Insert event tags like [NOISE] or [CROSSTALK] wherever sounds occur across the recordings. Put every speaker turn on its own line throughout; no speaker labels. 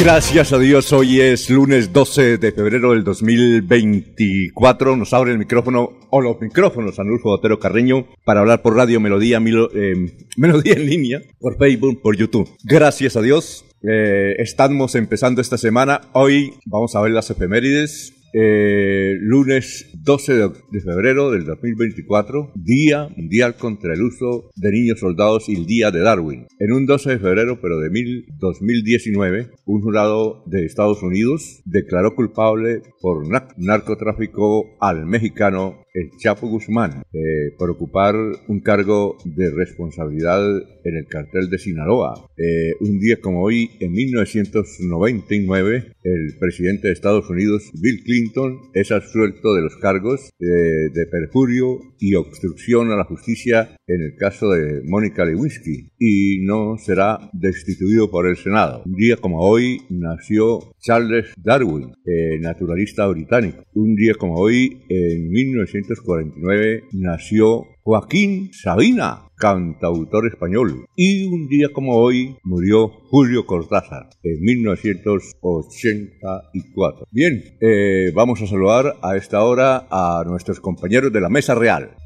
Gracias a Dios, hoy es lunes 12 de febrero del 2024. Nos abre el micrófono o los micrófonos Anulfo Otero Carreño para hablar por Radio Melodía, eh, Melodía en línea, por Facebook, por YouTube. Gracias a Dios. Eh, estamos empezando esta semana. Hoy vamos a ver las efemérides. Eh, lunes 12 de, febrero del 2024, Día Mundial contra el Uso de Niños Soldados y el Día de Darwin. En un 12 de febrero, pero de mil, 2019, un jurado de Estados Unidos declaró culpable por narcotráfico al mexicano el Chapo Guzmán eh, por ocupar un cargo de responsabilidad en el cartel de Sinaloa. Eh, un día como hoy, en 1999, el presidente de Estados Unidos, Bill Clinton, es absuelto de los cargos eh, de perjurio y obstrucción a la justicia en el caso de Mónica Lewinsky y no será destituido por el Senado. Un día como hoy nació Charles Darwin, naturalista británico. Un día como hoy, en 1999, 1949 nació Joaquín Sabina, cantautor español. Y un día como hoy murió Julio Cortázar en 1984. Bien, eh, vamos a saludar a esta hora a nuestros compañeros de la Mesa Real.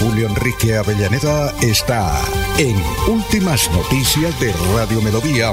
Julio Enrique Avellaneda está en Últimas Noticias de Radio Melodía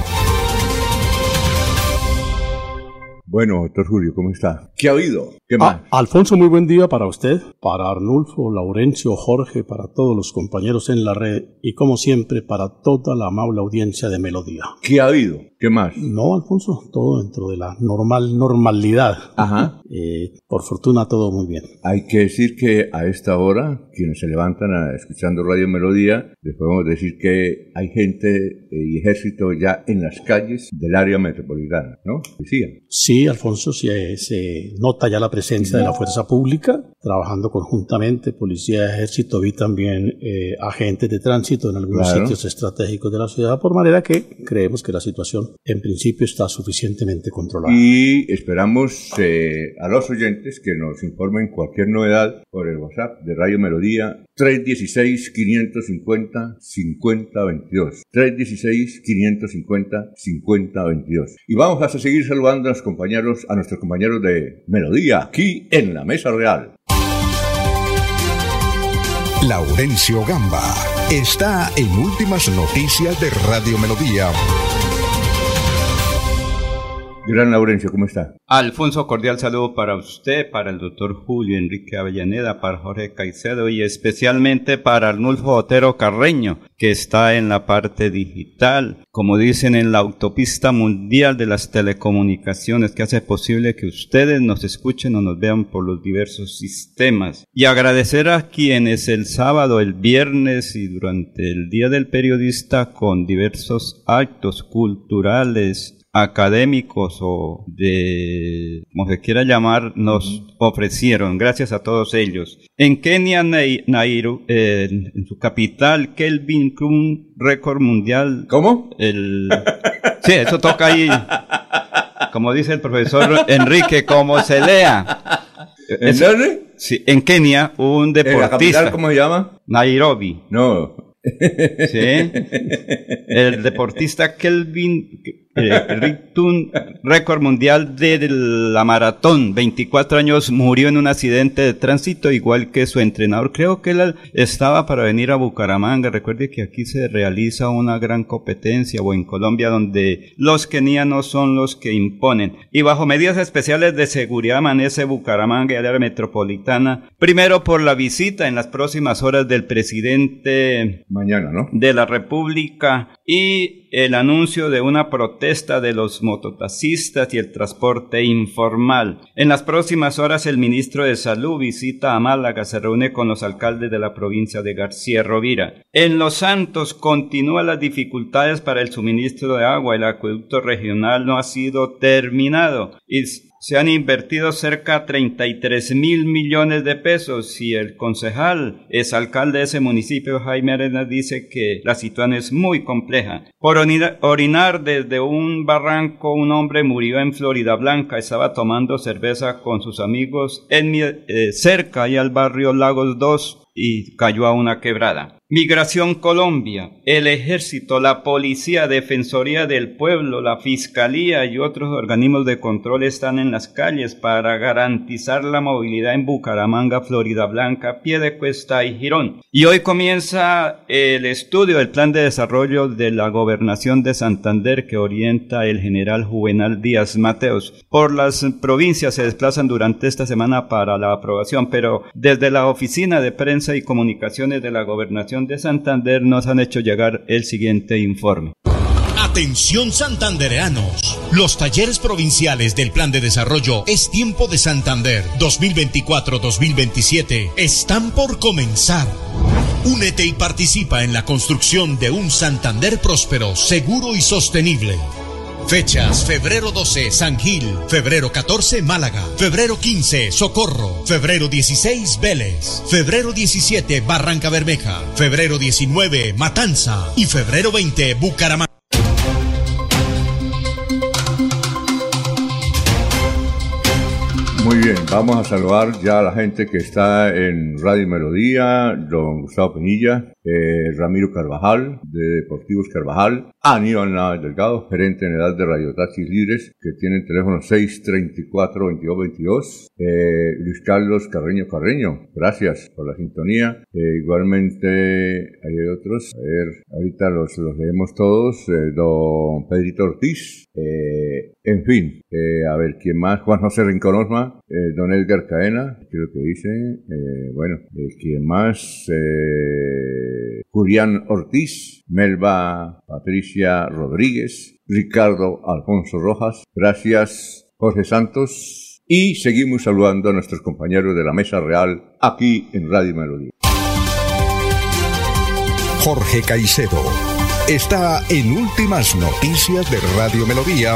bueno, doctor Julio, ¿cómo está? ¿Qué ha habido? ¿Qué más?
Ah, Alfonso, muy buen día para usted, para Arnulfo, Laurencio, Jorge, para todos los compañeros en la red y como siempre para toda la amable audiencia de Melodía.
¿Qué ha habido? ¿Qué más?
No, Alfonso, todo dentro de la normal normalidad.
Ajá.
Eh, por fortuna todo muy bien.
Hay que decir que a esta hora, quienes se levantan a, escuchando Radio Melodía, les podemos decir que hay gente eh, y ejército ya en las calles del área metropolitana, ¿no?
Decían. Sí, Alfonso, se, se nota ya la presencia de la fuerza pública, trabajando conjuntamente, policía, ejército, vi también eh, agentes de tránsito en algunos sitios estratégicos de la ciudad, por manera que creemos que la situación en principio está suficientemente controlada.
Y esperamos eh, a los oyentes que nos informen cualquier novedad por el WhatsApp de Radio Melodía 316-550-5022. 316-550-5022. Y vamos a seguir saludando a, los compañeros, a nuestros compañeros de Melodía aquí en la Mesa Real.
Laurencio Gamba está en Últimas Noticias de Radio Melodía.
Gran Laurencio, ¿cómo está?
Alfonso, cordial saludo para usted, para el doctor Julio Enrique Avellaneda, para Jorge Caicedo y especialmente para Arnulfo Otero Carreño, que está en la parte digital, como dicen en la autopista mundial de las telecomunicaciones, que hace posible que ustedes nos escuchen o nos vean por los diversos sistemas. Y agradecer a quienes el sábado, el viernes y durante el Día del Periodista con diversos actos culturales, académicos o de, como se quiera llamar, nos ofrecieron, gracias a todos ellos. En Kenia, Nairobi, en su capital, Kelvin un récord mundial.
¿Cómo?
El, sí, eso toca ahí, como dice el profesor Enrique, como se lea.
¿En dónde?
Sí, en Kenia, un deportista. ¿En la capital
cómo se llama?
Nairobi.
No.
Sí. El deportista Kelvin eh, récord mundial de la maratón, 24 años, murió en un accidente de tránsito, igual que su entrenador. Creo que él estaba para venir a Bucaramanga. Recuerde que aquí se realiza una gran competencia, o en Colombia, donde los kenianos son los que imponen. Y bajo medidas especiales de seguridad amanece Bucaramanga y área metropolitana, primero por la visita en las próximas horas del presidente
mañana, ¿no?
De la República y el anuncio de una protesta de los mototaxistas y el transporte informal. En las próximas horas el ministro de Salud visita a Málaga, se reúne con los alcaldes de la provincia de García Rovira. En Los Santos continúan las dificultades para el suministro de agua, el acueducto regional no ha sido terminado se han invertido cerca de 33 mil millones de pesos y el concejal, es alcalde de ese municipio, Jaime Arena, dice que la situación es muy compleja. Por orinar desde un barranco, un hombre murió en Florida Blanca, estaba tomando cerveza con sus amigos en, eh, cerca y al barrio Lagos 2 y cayó a una quebrada. Migración Colombia, el Ejército, la Policía, Defensoría del Pueblo, la Fiscalía y otros organismos de control están en las calles para garantizar la movilidad en Bucaramanga, Florida Blanca, Piedecuesta y Girón. Y hoy comienza el estudio del plan de desarrollo de la gobernación de Santander que orienta el general Juvenal Díaz Mateos. Por las provincias se desplazan durante esta semana para la aprobación, pero desde la Oficina de Prensa y Comunicaciones de la Gobernación de Santander nos han hecho llegar el siguiente informe.
Atención santandereanos. Los talleres provinciales del Plan de Desarrollo Es Tiempo de Santander 2024-2027 están por comenzar. Únete y participa en la construcción de un Santander próspero, seguro y sostenible. Fechas, febrero 12, San Gil, febrero 14, Málaga, febrero 15, Socorro, febrero 16, Vélez, febrero 17, Barranca Bermeja, febrero 19, Matanza. Y febrero 20, Bucaramanga.
Muy bien, vamos a saludar ya a la gente que está en Radio Melodía, don Gustavo Penilla, eh, Ramiro Carvajal, de Deportivos Carvajal, Aníbal Navas Delgado, gerente en edad de Radiotaxis Libres, que tiene el teléfono 634-2222, eh, Luis Carlos Carreño Carreño, gracias por la sintonía, eh, igualmente hay otros, a ver, ahorita los, los leemos todos, don Pedrito Ortiz, en fin, a ver, ¿quién más? Juan José Rinconosma, don Edgar Caena, ¿qué es lo que dice? bueno, ¿quién más? Julián Ortiz, Melba Patricia Rodríguez, Ricardo Alfonso Rojas. Gracias, Jorge Santos. Y seguimos saludando a nuestros compañeros de la Mesa Real aquí en Radio Melodía.
Jorge Caicedo está en Últimas Noticias de Radio Melodía.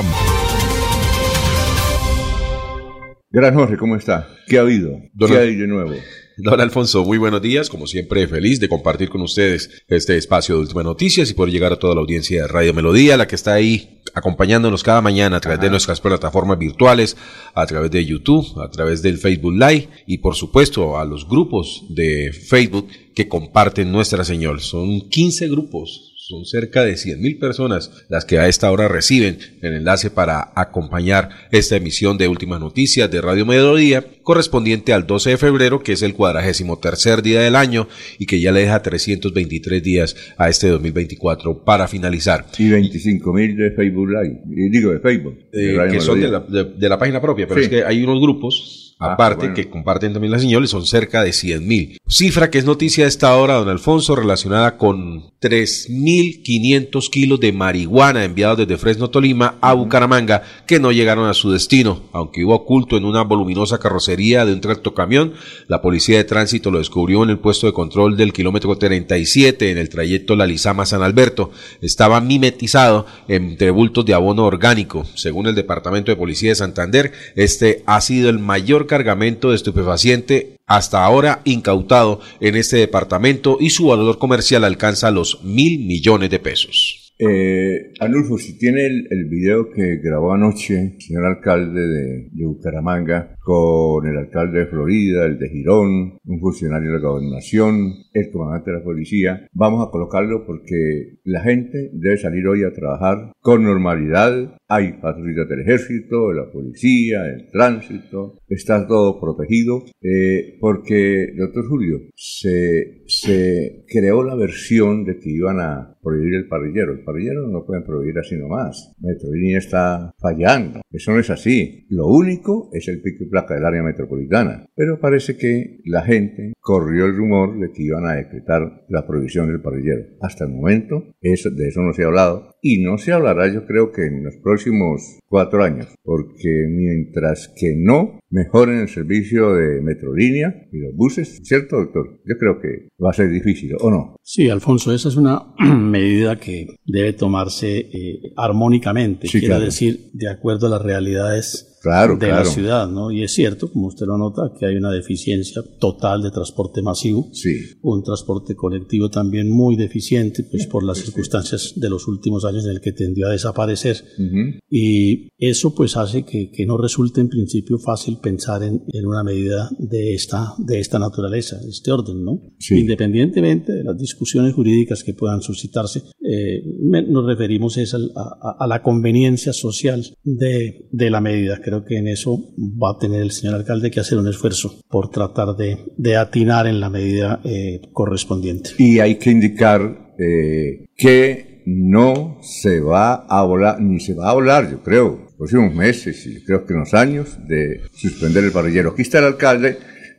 Gran Jorge, ¿cómo está? ¿Qué ha habido? ¿Qué hay de nuevo? [LAUGHS]
Don Alfonso, muy buenos días. Como siempre, feliz de compartir con ustedes este espacio de Últimas Noticias y poder llegar a toda la audiencia de Radio Melodía, la que está ahí acompañándonos cada mañana a través de nuestras plataformas virtuales, a través de YouTube, a través del Facebook Live y por supuesto a los grupos de Facebook que comparten nuestra señal. Son 15 grupos son cerca de 100.000 personas las que a esta hora reciben el enlace para acompañar esta emisión de Últimas Noticias de Radio Mediodía, correspondiente al 12 de febrero, que es el cuadragésimo tercer día del año y que ya le deja 323 días a este 2024 para finalizar.
Y 25.000 de Facebook Live, digo de Facebook.
Eh, que son de la, página propia, pero es que hay unos grupos Ah, aparte que comparten también las señales, son cerca de 100 mil. Cifra que es noticia de esta hora, don Alfonso, relacionada con 3.500 kilos de marihuana enviados desde Fresno, Tolima a Bucaramanga, que no llegaron a su destino. Aunque iba oculto en una voluminosa carrocería de un tractocamión, la policía de tránsito lo descubrió en el puesto de control del kilómetro 37 en el trayecto La Lizama-San Alberto. Estaba mimetizado entre bultos de abono orgánico. Según el Departamento de Policía de Santander, este ha sido el mayor cargamento de estupefaciente hasta ahora incautado en este departamento y su valor comercial alcanza los mil millones de pesos.
Eh, Anulfo, si tiene el, video que grabó anoche señor alcalde de, de, Bucaramanga con el alcalde de Florida, el de Girón, un funcionario de la gobernación, el comandante de la policía, vamos a colocarlo porque la gente debe salir hoy a trabajar con normalidad. Hay patrullas del ejército, de la policía, el tránsito, está todo protegido, eh, porque, doctor Julio, se, se creó la versión de que iban a prohibir el parrillero. El parrillero no pueden prohibir así nomás. Metrolínea está fallando. Eso no es así. Lo único es el pico y placa del área metropolitana. Pero parece que la gente corrió el rumor de que iban a decretar la prohibición del parrillero. Hasta el momento eso, de eso no se ha hablado y no se hablará yo creo que en los próximos cuatro años, porque mientras que no mejoren el servicio de Metrolínea y los buses, ¿cierto doctor? Yo creo que va a ser difícil, ¿o no?
Sí, Alfonso, esa es una [CLEARS THROAT] medida que debe tomarse eh, armónicamente, quiero decir, de acuerdo a las realidades claro, de la ciudad, ¿no? Y es cierto, como usted lo nota, que hay una deficiencia total de transporte masivo,
sí.
un transporte colectivo también muy deficiente, pues por las circunstancias de los últimos años en el que tendió a desaparecer. Y eso pues hace que, que, no resulte en principio fácil pensar en, en, una medida de esta, de esta naturaleza, de este orden, ¿no? Independientemente de las discusiones jurídicas que puedan suscitarse, eh, nos referimos es a, a, a, la conveniencia social de, de la medida creo que en eso va a tener el señor alcalde que hacer un esfuerzo por tratar de, de atinar en la medida eh, correspondiente.
Y hay que indicar eh, que no se va a volar, ni se va a volar, yo creo, próximos meses y creo que unos años de suspender el parrillero. Aquí está el alcalde,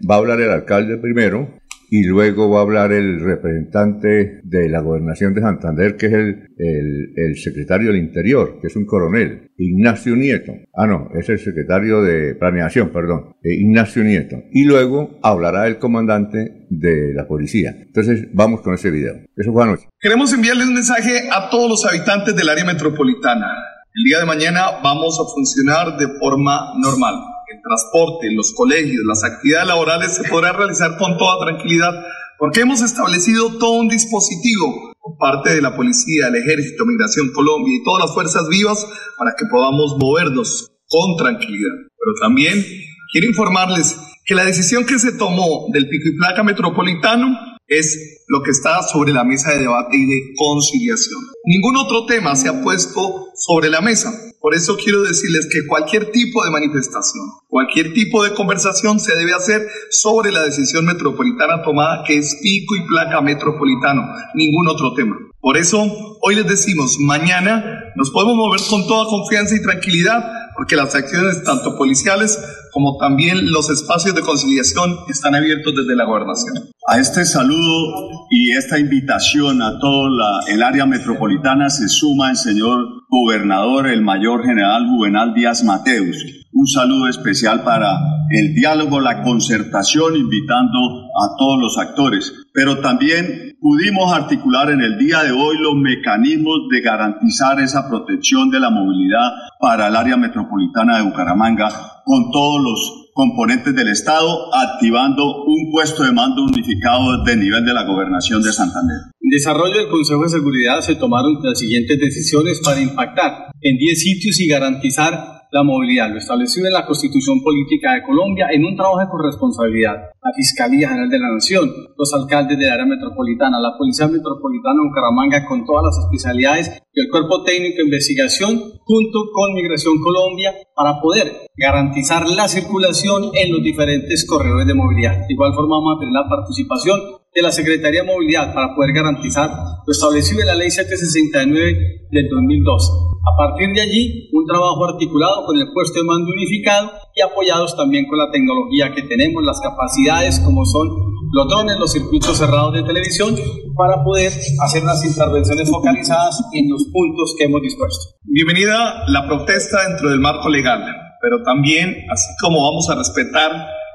va a hablar el alcalde primero, y luego va a hablar el representante de la gobernación de Santander, que es el, el, secretario del Interior, que es un coronel, Ignacio Nieto. Ah, no, es el secretario de Planeación, perdón, eh, Ignacio Nieto. Y luego hablará el comandante de la policía. Entonces, vamos con ese video. Eso fue anoche.
Queremos enviarles un mensaje a todos los habitantes del área metropolitana. El día de mañana vamos a funcionar de forma normal el transporte, los colegios, las actividades laborales se podrán realizar con toda tranquilidad porque hemos establecido todo un dispositivo por parte de la policía, el ejército, Migración Colombia y todas las fuerzas vivas para que podamos movernos con tranquilidad. Pero también quiero informarles que la decisión que se tomó del pico y placa metropolitano es lo que está sobre la mesa de debate y de conciliación. Ningún otro tema se ha puesto sobre la mesa. Por eso quiero decirles que cualquier tipo de manifestación, cualquier tipo de conversación se debe hacer sobre la decisión metropolitana tomada que es pico y placa metropolitano, ningún otro tema. Por eso hoy les decimos, mañana nos podemos mover con toda confianza y tranquilidad porque las acciones tanto policiales como también los espacios de conciliación están abiertos desde la gobernación.
A este saludo y esta invitación a todo el área metropolitana se suma el señor gobernador, el mayor general Juvenal Díaz Mateus. Un saludo especial para el diálogo, la concertación, invitando a todos los actores. Pero también pudimos articular en el día de hoy los mecanismos de garantizar esa protección de la movilidad para el área metropolitana de Bucaramanga con todos los componentes del Estado, activando un puesto de mando unificado de nivel de la gobernación de Santander.
Desarrollo del Consejo de Seguridad se tomaron las siguientes decisiones para impactar en 10 sitios y garantizar la movilidad, lo establecido en la Constitución Política de Colombia en un trabajo de corresponsabilidad. La Fiscalía General de la Nación, los alcaldes del área metropolitana, la Policía Metropolitana de Bucaramanga con todas las especialidades y el Cuerpo Técnico de Investigación junto con Migración Colombia para poder garantizar la circulación en los diferentes corredores de movilidad. De igual forma vamos la participación de la Secretaría de Movilidad para poder garantizar lo establecido en la Ley 769 del 2002 a partir de allí, un trabajo articulado con el puesto de mando unificado y apoyados también con la tecnología que tenemos, las capacidades como son los drones, los circuitos cerrados de televisión, para poder hacer unas intervenciones focalizadas en los puntos que hemos dispuesto.
Bienvenida la protesta dentro del marco legal, pero también, así como vamos a respetar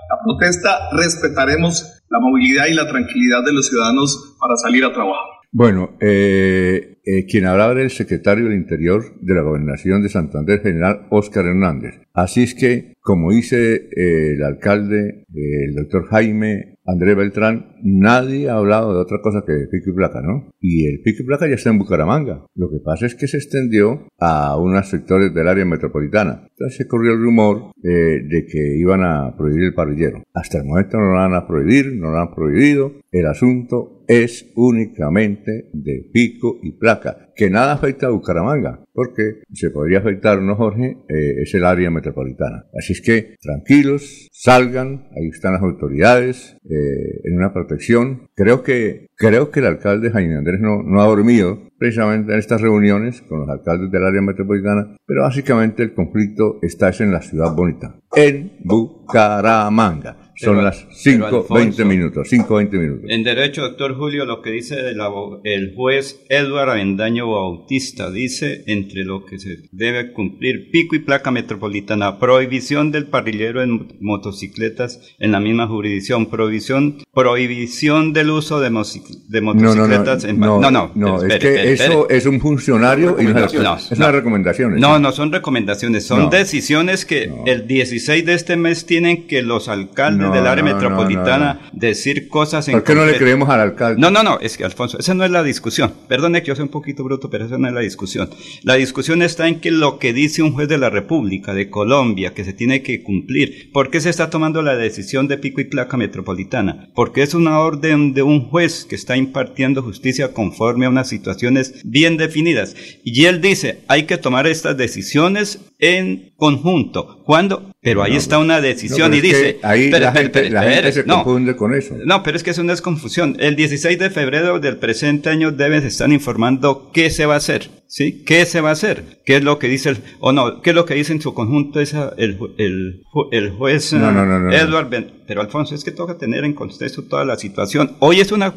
la protesta, respetaremos la movilidad y la tranquilidad de los ciudadanos para salir a trabajar.
Bueno, eh, eh, quien hablaba era el secretario del Interior de la Gobernación de Santander, general Óscar Hernández. Así es que como dice eh, el alcalde, el doctor Jaime Andrés Beltrán, nadie ha hablado de otra cosa que de pico y placa, ¿no? Y el pico y placa ya está en Bucaramanga. Lo que pasa es que se extendió a unos sectores del área metropolitana. Entonces se corrió el rumor eh, de que iban a prohibir el parrillero. Hasta el momento no lo van a no lo han prohibido. El asunto es únicamente de pico y placa, que nada afecta a Bucaramanga, porque se podría afectar, ¿no, Jorge? Eh, es el área metropolitana. Así es que tranquilos, salgan, ahí están las autoridades eh, en una protección. Creo que, creo que el alcalde Jaime Andrés no, no ha dormido precisamente en estas reuniones con los alcaldes del área metropolitana, pero básicamente el conflicto está en la ciudad bonita, en Bucaramanga. Son las 5.20 minutos, 5.20 minutos.
En derecho, doctor Julio, lo que dice el juez Eduardo Avendaño Bautista, dice, entre lo que se debe cumplir pico y placa metropolitana, prohibición del parrillero en motocicletas en la misma jurisdicción, prohibición, prohibición del uso de, motocicletas
no, no, no, no, no, es que eso es un funcionario y no, es una recomendación.
No, no son recomendaciones, son decisiones que el 16 de este mes tienen que los alcaldes del área metropolitana decir cosas
en ¿Por qué no le creemos al alcalde?
No, no, no, es que Alfonso, esa no es la discusión. Perdone que yo soy un poquito bruto, pero esa no es la discusión. La discusión está en que lo que dice un juez de la República de Colombia, que se tiene que cumplir, ¿por qué se está tomando la decisión de pico y placa metropolitana? Porque es una orden de un juez que está impartiendo justicia conforme a unas situaciones bien definidas. Y él dice, hay que tomar estas decisiones en conjunto. ¿Cuándo? Pero ahí está una decisión y dice...
Ahí la, gente, se confunde con eso.
No, pero es que eso no es confusión. El 16 de febrero del presente año deben estar informando qué se va a hacer. ¿Sí? ¿Qué se va a hacer? ¿Qué es lo que dice el... o no, qué es lo que dice en su conjunto esa, el, el, el juez no, no, no, Edward Pero Alfonso, es que toca tener en contexto toda la situación. Hoy es una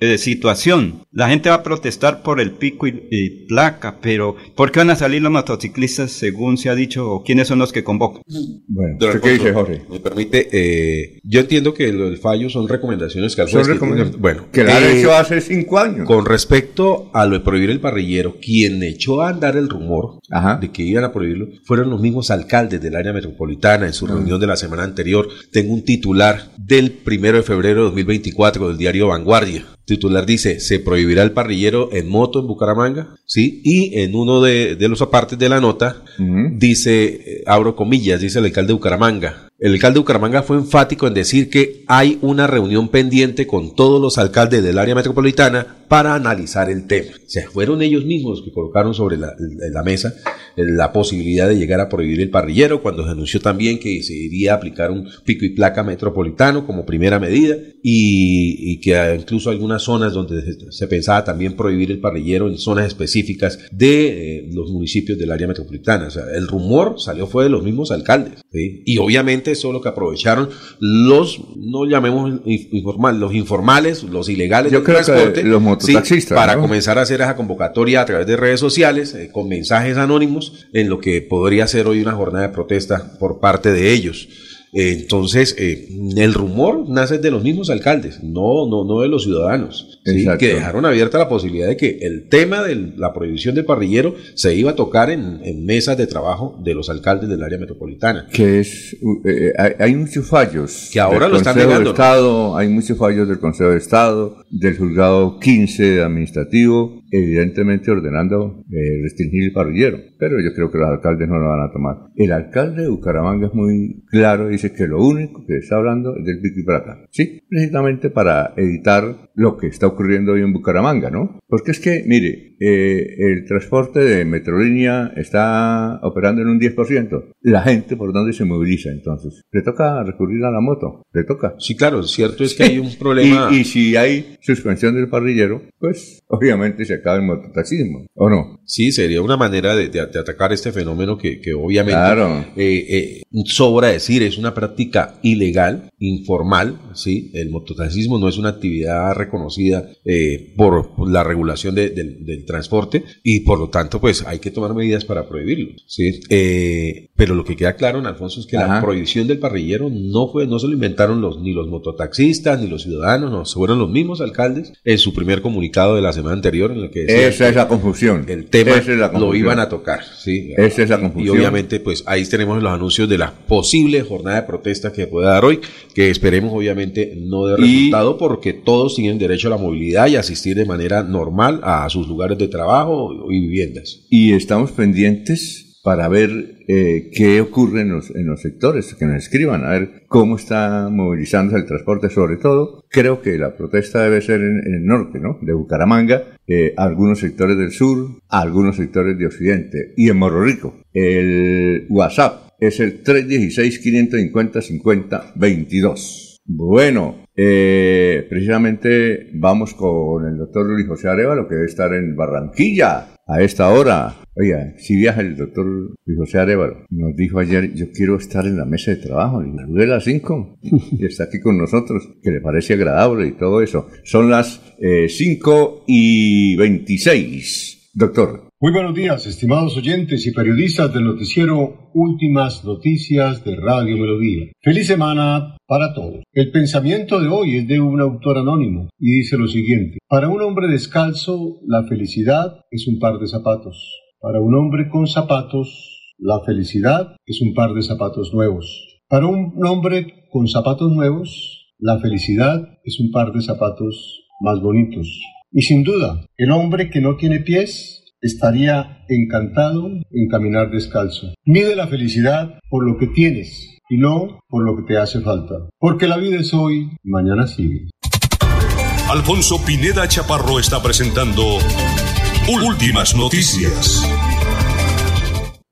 eh, situación. La gente va a protestar por el pico y, placa, pero ¿por qué van a salir los motociclistas según se ha dicho o quiénes son los que convocan?
Bueno, ¿qué dice Jorge? Me permite, eh, yo entiendo que el fallo son recomendaciones que
son recomendaciones. Bueno, que la eh, hecho hace cinco años.
Con respecto a lo de prohibir el parrillero, quien echó a andar el rumor de que iban a prohibirlo fueron los mismos alcaldes del área metropolitana en su ah. reunión de la semana anterior. Tengo un titular del primero de febrero de 2024 del diario Vanguardia titular dice, se prohibirá el parrillero en moto en Bucaramanga, ¿sí? Y en uno de, los apartes de la nota dice, eh, abro comillas, dice el alcalde de Bucaramanga, el alcalde de Bucaramanga fue enfático en decir que hay una reunión pendiente con todos los alcaldes del área metropolitana para analizar el tema. O sea, fueron ellos mismos los que colocaron sobre la, mesa eh, la posibilidad de llegar a prohibir el parrillero, cuando se anunció también que se iría a aplicar un pico y placa metropolitano como primera medida y, que incluso algunas zonas donde se, pensaba también prohibir el parrillero en zonas específicas de eh, los municipios del área metropolitana. O sea, el rumor salió fue de los mismos alcaldes. Y obviamente eso es lo que aprovecharon los, no llamemos informal, los informales, los ilegales
Yo creo que los mototaxistas.
para comenzar a hacer esa convocatoria a través de redes sociales, eh, con mensajes anónimos, en lo que podría ser hoy una jornada de protesta por parte de ellos. Entonces, eh, el rumor nace de los mismos alcaldes, no, no, no de los ciudadanos, que dejaron abierta la posibilidad de que el tema de la prohibición del parrillero se iba a tocar en, mesas de trabajo de los alcaldes del área metropolitana.
Que es, eh, hay, muchos fallos.
Que ahora lo están negando.
Estado, hay muchos fallos del Consejo de Estado, del juzgado 15 administrativo, evidentemente ordenando eh, restringir el parrillero, pero yo creo que los alcaldes no lo van a tomar. El alcalde de Bucaramanga es muy claro, dice que lo único que está hablando es del pico y plata, sí, precisamente para evitar lo que está ocurriendo hoy en Bucaramanga, ¿no? Porque es que, mire, eh, el transporte de Metrolínea está operando en un 10%. La gente, ¿por dónde se moviliza entonces? Le toca recurrir a la moto, le toca.
Sí, claro, cierto es que [LAUGHS] hay un problema.
y, y si hay suspensión del parrillero, pues obviamente se acaba el mototaxismo, ¿o no?
Sí, sería una manera de, atacar este fenómeno que, obviamente eh, eh, sobra decir, es una práctica ilegal, informal, ¿sí? El mototaxismo no es una actividad reconocida eh, por la regulación del transporte y por lo tanto, pues hay que tomar medidas para prohibirlo, ¿sí? Eh, pero lo que queda claro, en Alfonso, es que la prohibición del parrillero no fue, no se lo inventaron los, ni los mototaxistas, ni los ciudadanos, no, fueron los mismos alcaldes en su primer comunicado de la semana anterior en el que
Esa es la confusión.
El tema lo iban a tocar, ¿sí?
Esa es la confusión.
Y obviamente, pues ahí tenemos los anuncios de la posible jornada de protesta que pueda dar hoy, que esperemos obviamente no dé resultado porque todos tienen derecho a la movilidad y asistir de manera normal a sus lugares de trabajo y viviendas.
Y estamos pendientes para ver eh, qué ocurre en los, en los sectores, que nos escriban, a ver cómo está movilizándose el transporte, sobre todo. Creo que la protesta debe ser en, el norte, ¿no? De Bucaramanga, eh, algunos sectores del sur, algunos sectores de occidente y en Morro Rico. El WhatsApp es el 316-550-5022. Bueno, eh, precisamente vamos con el doctor Luis José Arevalo, que debe estar en Barranquilla a esta hora. Oiga, si viaja el doctor Luis José Arevalo, nos dijo ayer, yo quiero estar en la mesa de trabajo, y a las 5, [LAUGHS] y está aquí con nosotros, que le parece agradable y todo eso. Son las eh, 5 y 26. Doctor.
Muy buenos días, estimados oyentes y periodistas del noticiero Últimas Noticias de Radio Melodía. Feliz semana para todos. El pensamiento de hoy es de un autor anónimo y dice lo siguiente. Para un hombre descalzo, la felicidad es un par de zapatos. Para un hombre con zapatos, la felicidad es un par de zapatos nuevos. Para un hombre con zapatos nuevos, la felicidad es un par de zapatos más bonitos. Y sin duda, el hombre que no tiene pies estaría encantado en caminar descalzo. Mide la felicidad por lo que tienes y no por lo que te hace falta. Porque la vida es hoy, mañana sigue.
Alfonso Pineda Chaparro está presentando Últimas Noticias.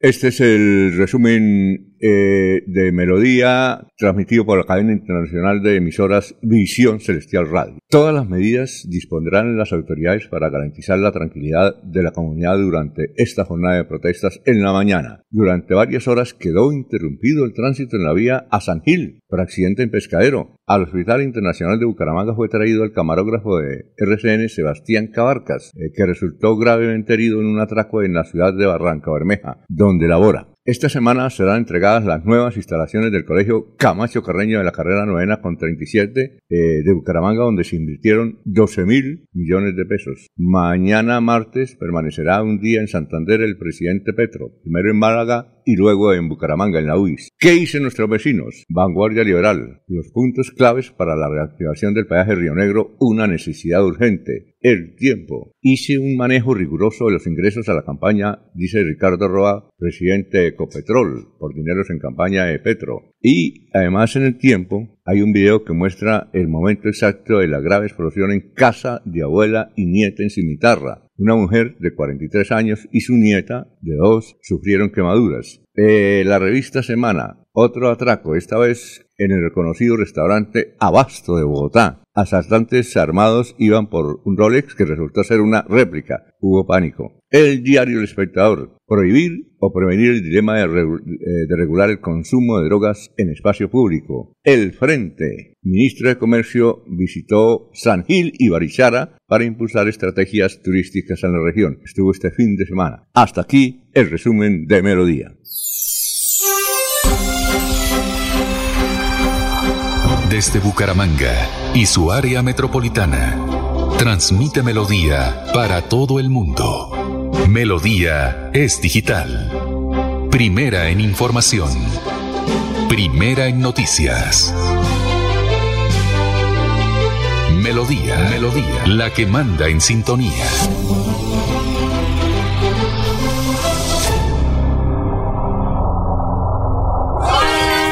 Este es el resumen eh, de Melodía transmitido por la cadena internacional de emisoras Visión Celestial Radio. Todas las medidas dispondrán las autoridades para garantizar la tranquilidad de la comunidad durante esta jornada de protestas en la mañana. Durante varias horas quedó interrumpido el tránsito en la vía a San Gil por accidente en Pescadero. Al Hospital Internacional de Bucaramanga fue traído el camarógrafo de RCN Sebastián Cabarcas, eh, que resultó gravemente herido en un atraco en la ciudad de Barranca Bermeja, donde labora. Esta semana serán entregadas las nuevas instalaciones del Colegio Camacho Carreño de la carrera novena con 37 eh, de Bucaramanga, donde se invirtieron 12 mil millones de pesos. Mañana martes permanecerá un día en Santander el presidente Petro, primero en Málaga y luego en Bucaramanga, en la UIS. ¿Qué dicen nuestros vecinos? Vanguardia Liberal. Los puntos claves para la reactivación del peaje Río Negro, una necesidad urgente. El tiempo. Hice un manejo riguroso de los ingresos a la campaña, dice Ricardo Roa, presidente de Ecopetrol, por dineros en campaña de Petro. Y además en el tiempo hay un video que muestra el momento exacto de la grave explosión en casa de abuela y nieta en Cimitarra. Una mujer de 43 años y su nieta de 2 sufrieron quemaduras. Eh, la revista Semana, otro atraco, esta vez en el reconocido restaurante Abasto de Bogotá. Asaltantes armados iban por un Rolex que resultó ser una réplica. Hubo pánico. El diario El Espectador. Prohibir o prevenir el dilema de, eh, de, regular el consumo de drogas en espacio público. El Frente. Ministro de Comercio visitó San Gil y Barichara para impulsar estrategias turísticas en la región. Estuvo este fin de semana. Hasta aquí el resumen de Melodía.
Desde Bucaramanga y su área metropolitana, transmite Melodía para todo el mundo. Melodía es digital. Primera en información. Primera en noticias. Melodía, Melodía, la que manda en sintonía.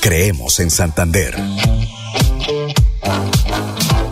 Creemos en Santander.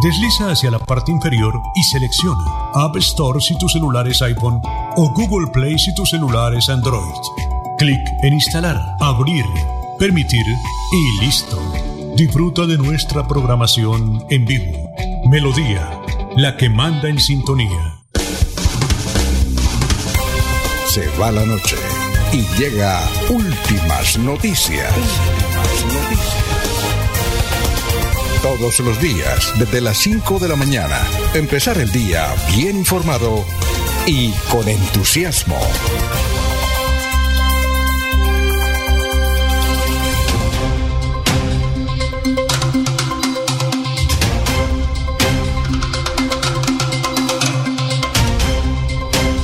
Desliza hacia la parte inferior y selecciona App Store si tu celular es iPhone o Google Play si tu celular es Android. Clic en Instalar, Abrir, Permitir y listo. Disfruta de nuestra programación en vivo. Melodía, la que manda en sintonía.
Se va la noche y llega últimas noticias. Todos los días, desde las 5 de la mañana, empezar el día bien informado y con entusiasmo.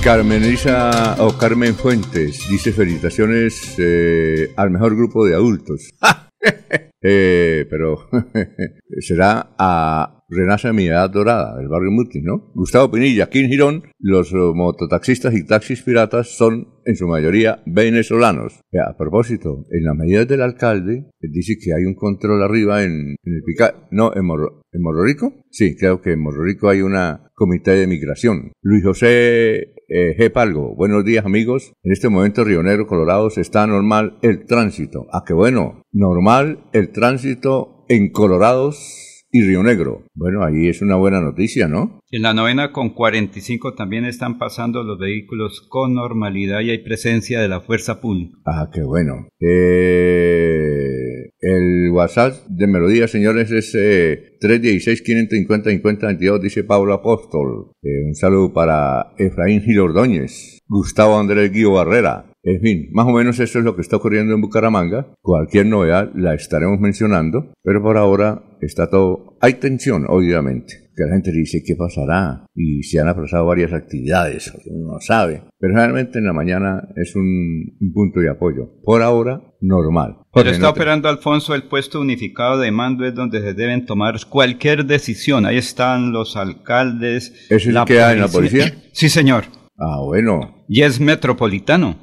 Carmen Elisa o Carmen Fuentes dice felicitaciones eh, al mejor grupo de adultos. [LAUGHS] Eh, pero [LAUGHS] será a Renace mi edad dorada, del barrio Mutis, ¿no? Gustavo Pinilla, aquí en Girón, los eh, mototaxistas y taxis piratas son en su mayoría venezolanos. a propósito, en las medidas del alcalde, dice que hay un control arriba en, el Pica... No, en, Morro, en Morro Rico. Sí, creo que en Morro Rico hay una comité de migración. Luis José eh, G. Palgo, buenos días amigos. En este momento Río Negro, Colorado, se está normal el tránsito. Ah, qué bueno. Normal el tránsito en Colorados y Río Negro. Bueno, ahí es una buena noticia, ¿no?
En la novena con 45 también están pasando los vehículos con normalidad y hay presencia de la fuerza pública.
Ah, qué bueno. Eh, el WhatsApp de Melodía, señores, es eh, 316-550-5022, dice Pablo Apóstol. Eh, un saludo para Efraín Gil Ordóñez, Gustavo Andrés Guío Barrera, en fin, más o menos eso es lo que está ocurriendo en Bucaramanga. Cualquier novedad la estaremos mencionando, pero por ahora está todo... Hay tensión, obviamente, que la gente dice qué pasará y se han aplazado varias actividades, uno no sabe. Pero realmente en la mañana es un, punto de apoyo. Por ahora, normal.
Pero está operando Alfonso el puesto unificado de mando es donde se deben tomar cualquier decisión. Ahí están los alcaldes.
¿Es el que hay en la policía?
Sí, señor.
Ah, bueno
y es metropolitano,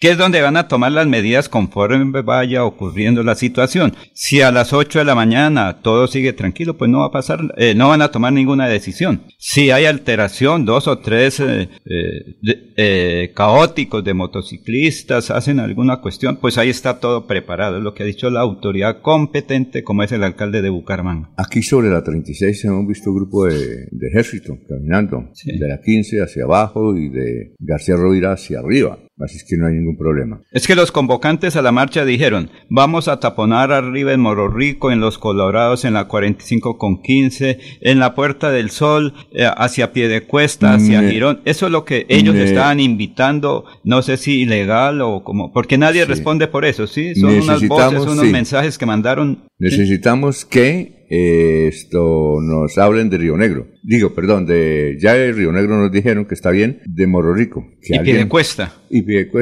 que es donde van a tomar las medidas conforme vaya ocurriendo la situación. Si a las 8 de la mañana todo sigue tranquilo, pues no va a pasar, eh, no van a tomar ninguna decisión. Si hay alteración, dos o tres eh, eh, caóticos de motociclistas hacen alguna cuestión, pues ahí está todo preparado, es lo que ha dicho la autoridad competente, como es el alcalde de Bucaramanga.
Aquí sobre la 36 hemos visto un grupo de, ejército caminando, de la 15 hacia abajo y de García irá hacia arriba. Así es que no hay ningún problema.
Es que los convocantes a la marcha dijeron, vamos a taponar arriba en Morro Rico, en Los Colorados, en la 45 con 15, en la Puerta del Sol, eh, hacia Pie de Cuesta, hacia Girón. Eso es lo que ellos estaban invitando, no sé si ilegal o como, porque nadie responde por eso, ¿sí? Son unas voces, unos mensajes que mandaron.
Necesitamos que esto nos hablen de Río Negro. Digo, perdón, de ya de Río Negro nos dijeron que está bien, de Morro Rico.
Que y Cuesta.
Y Cuesta.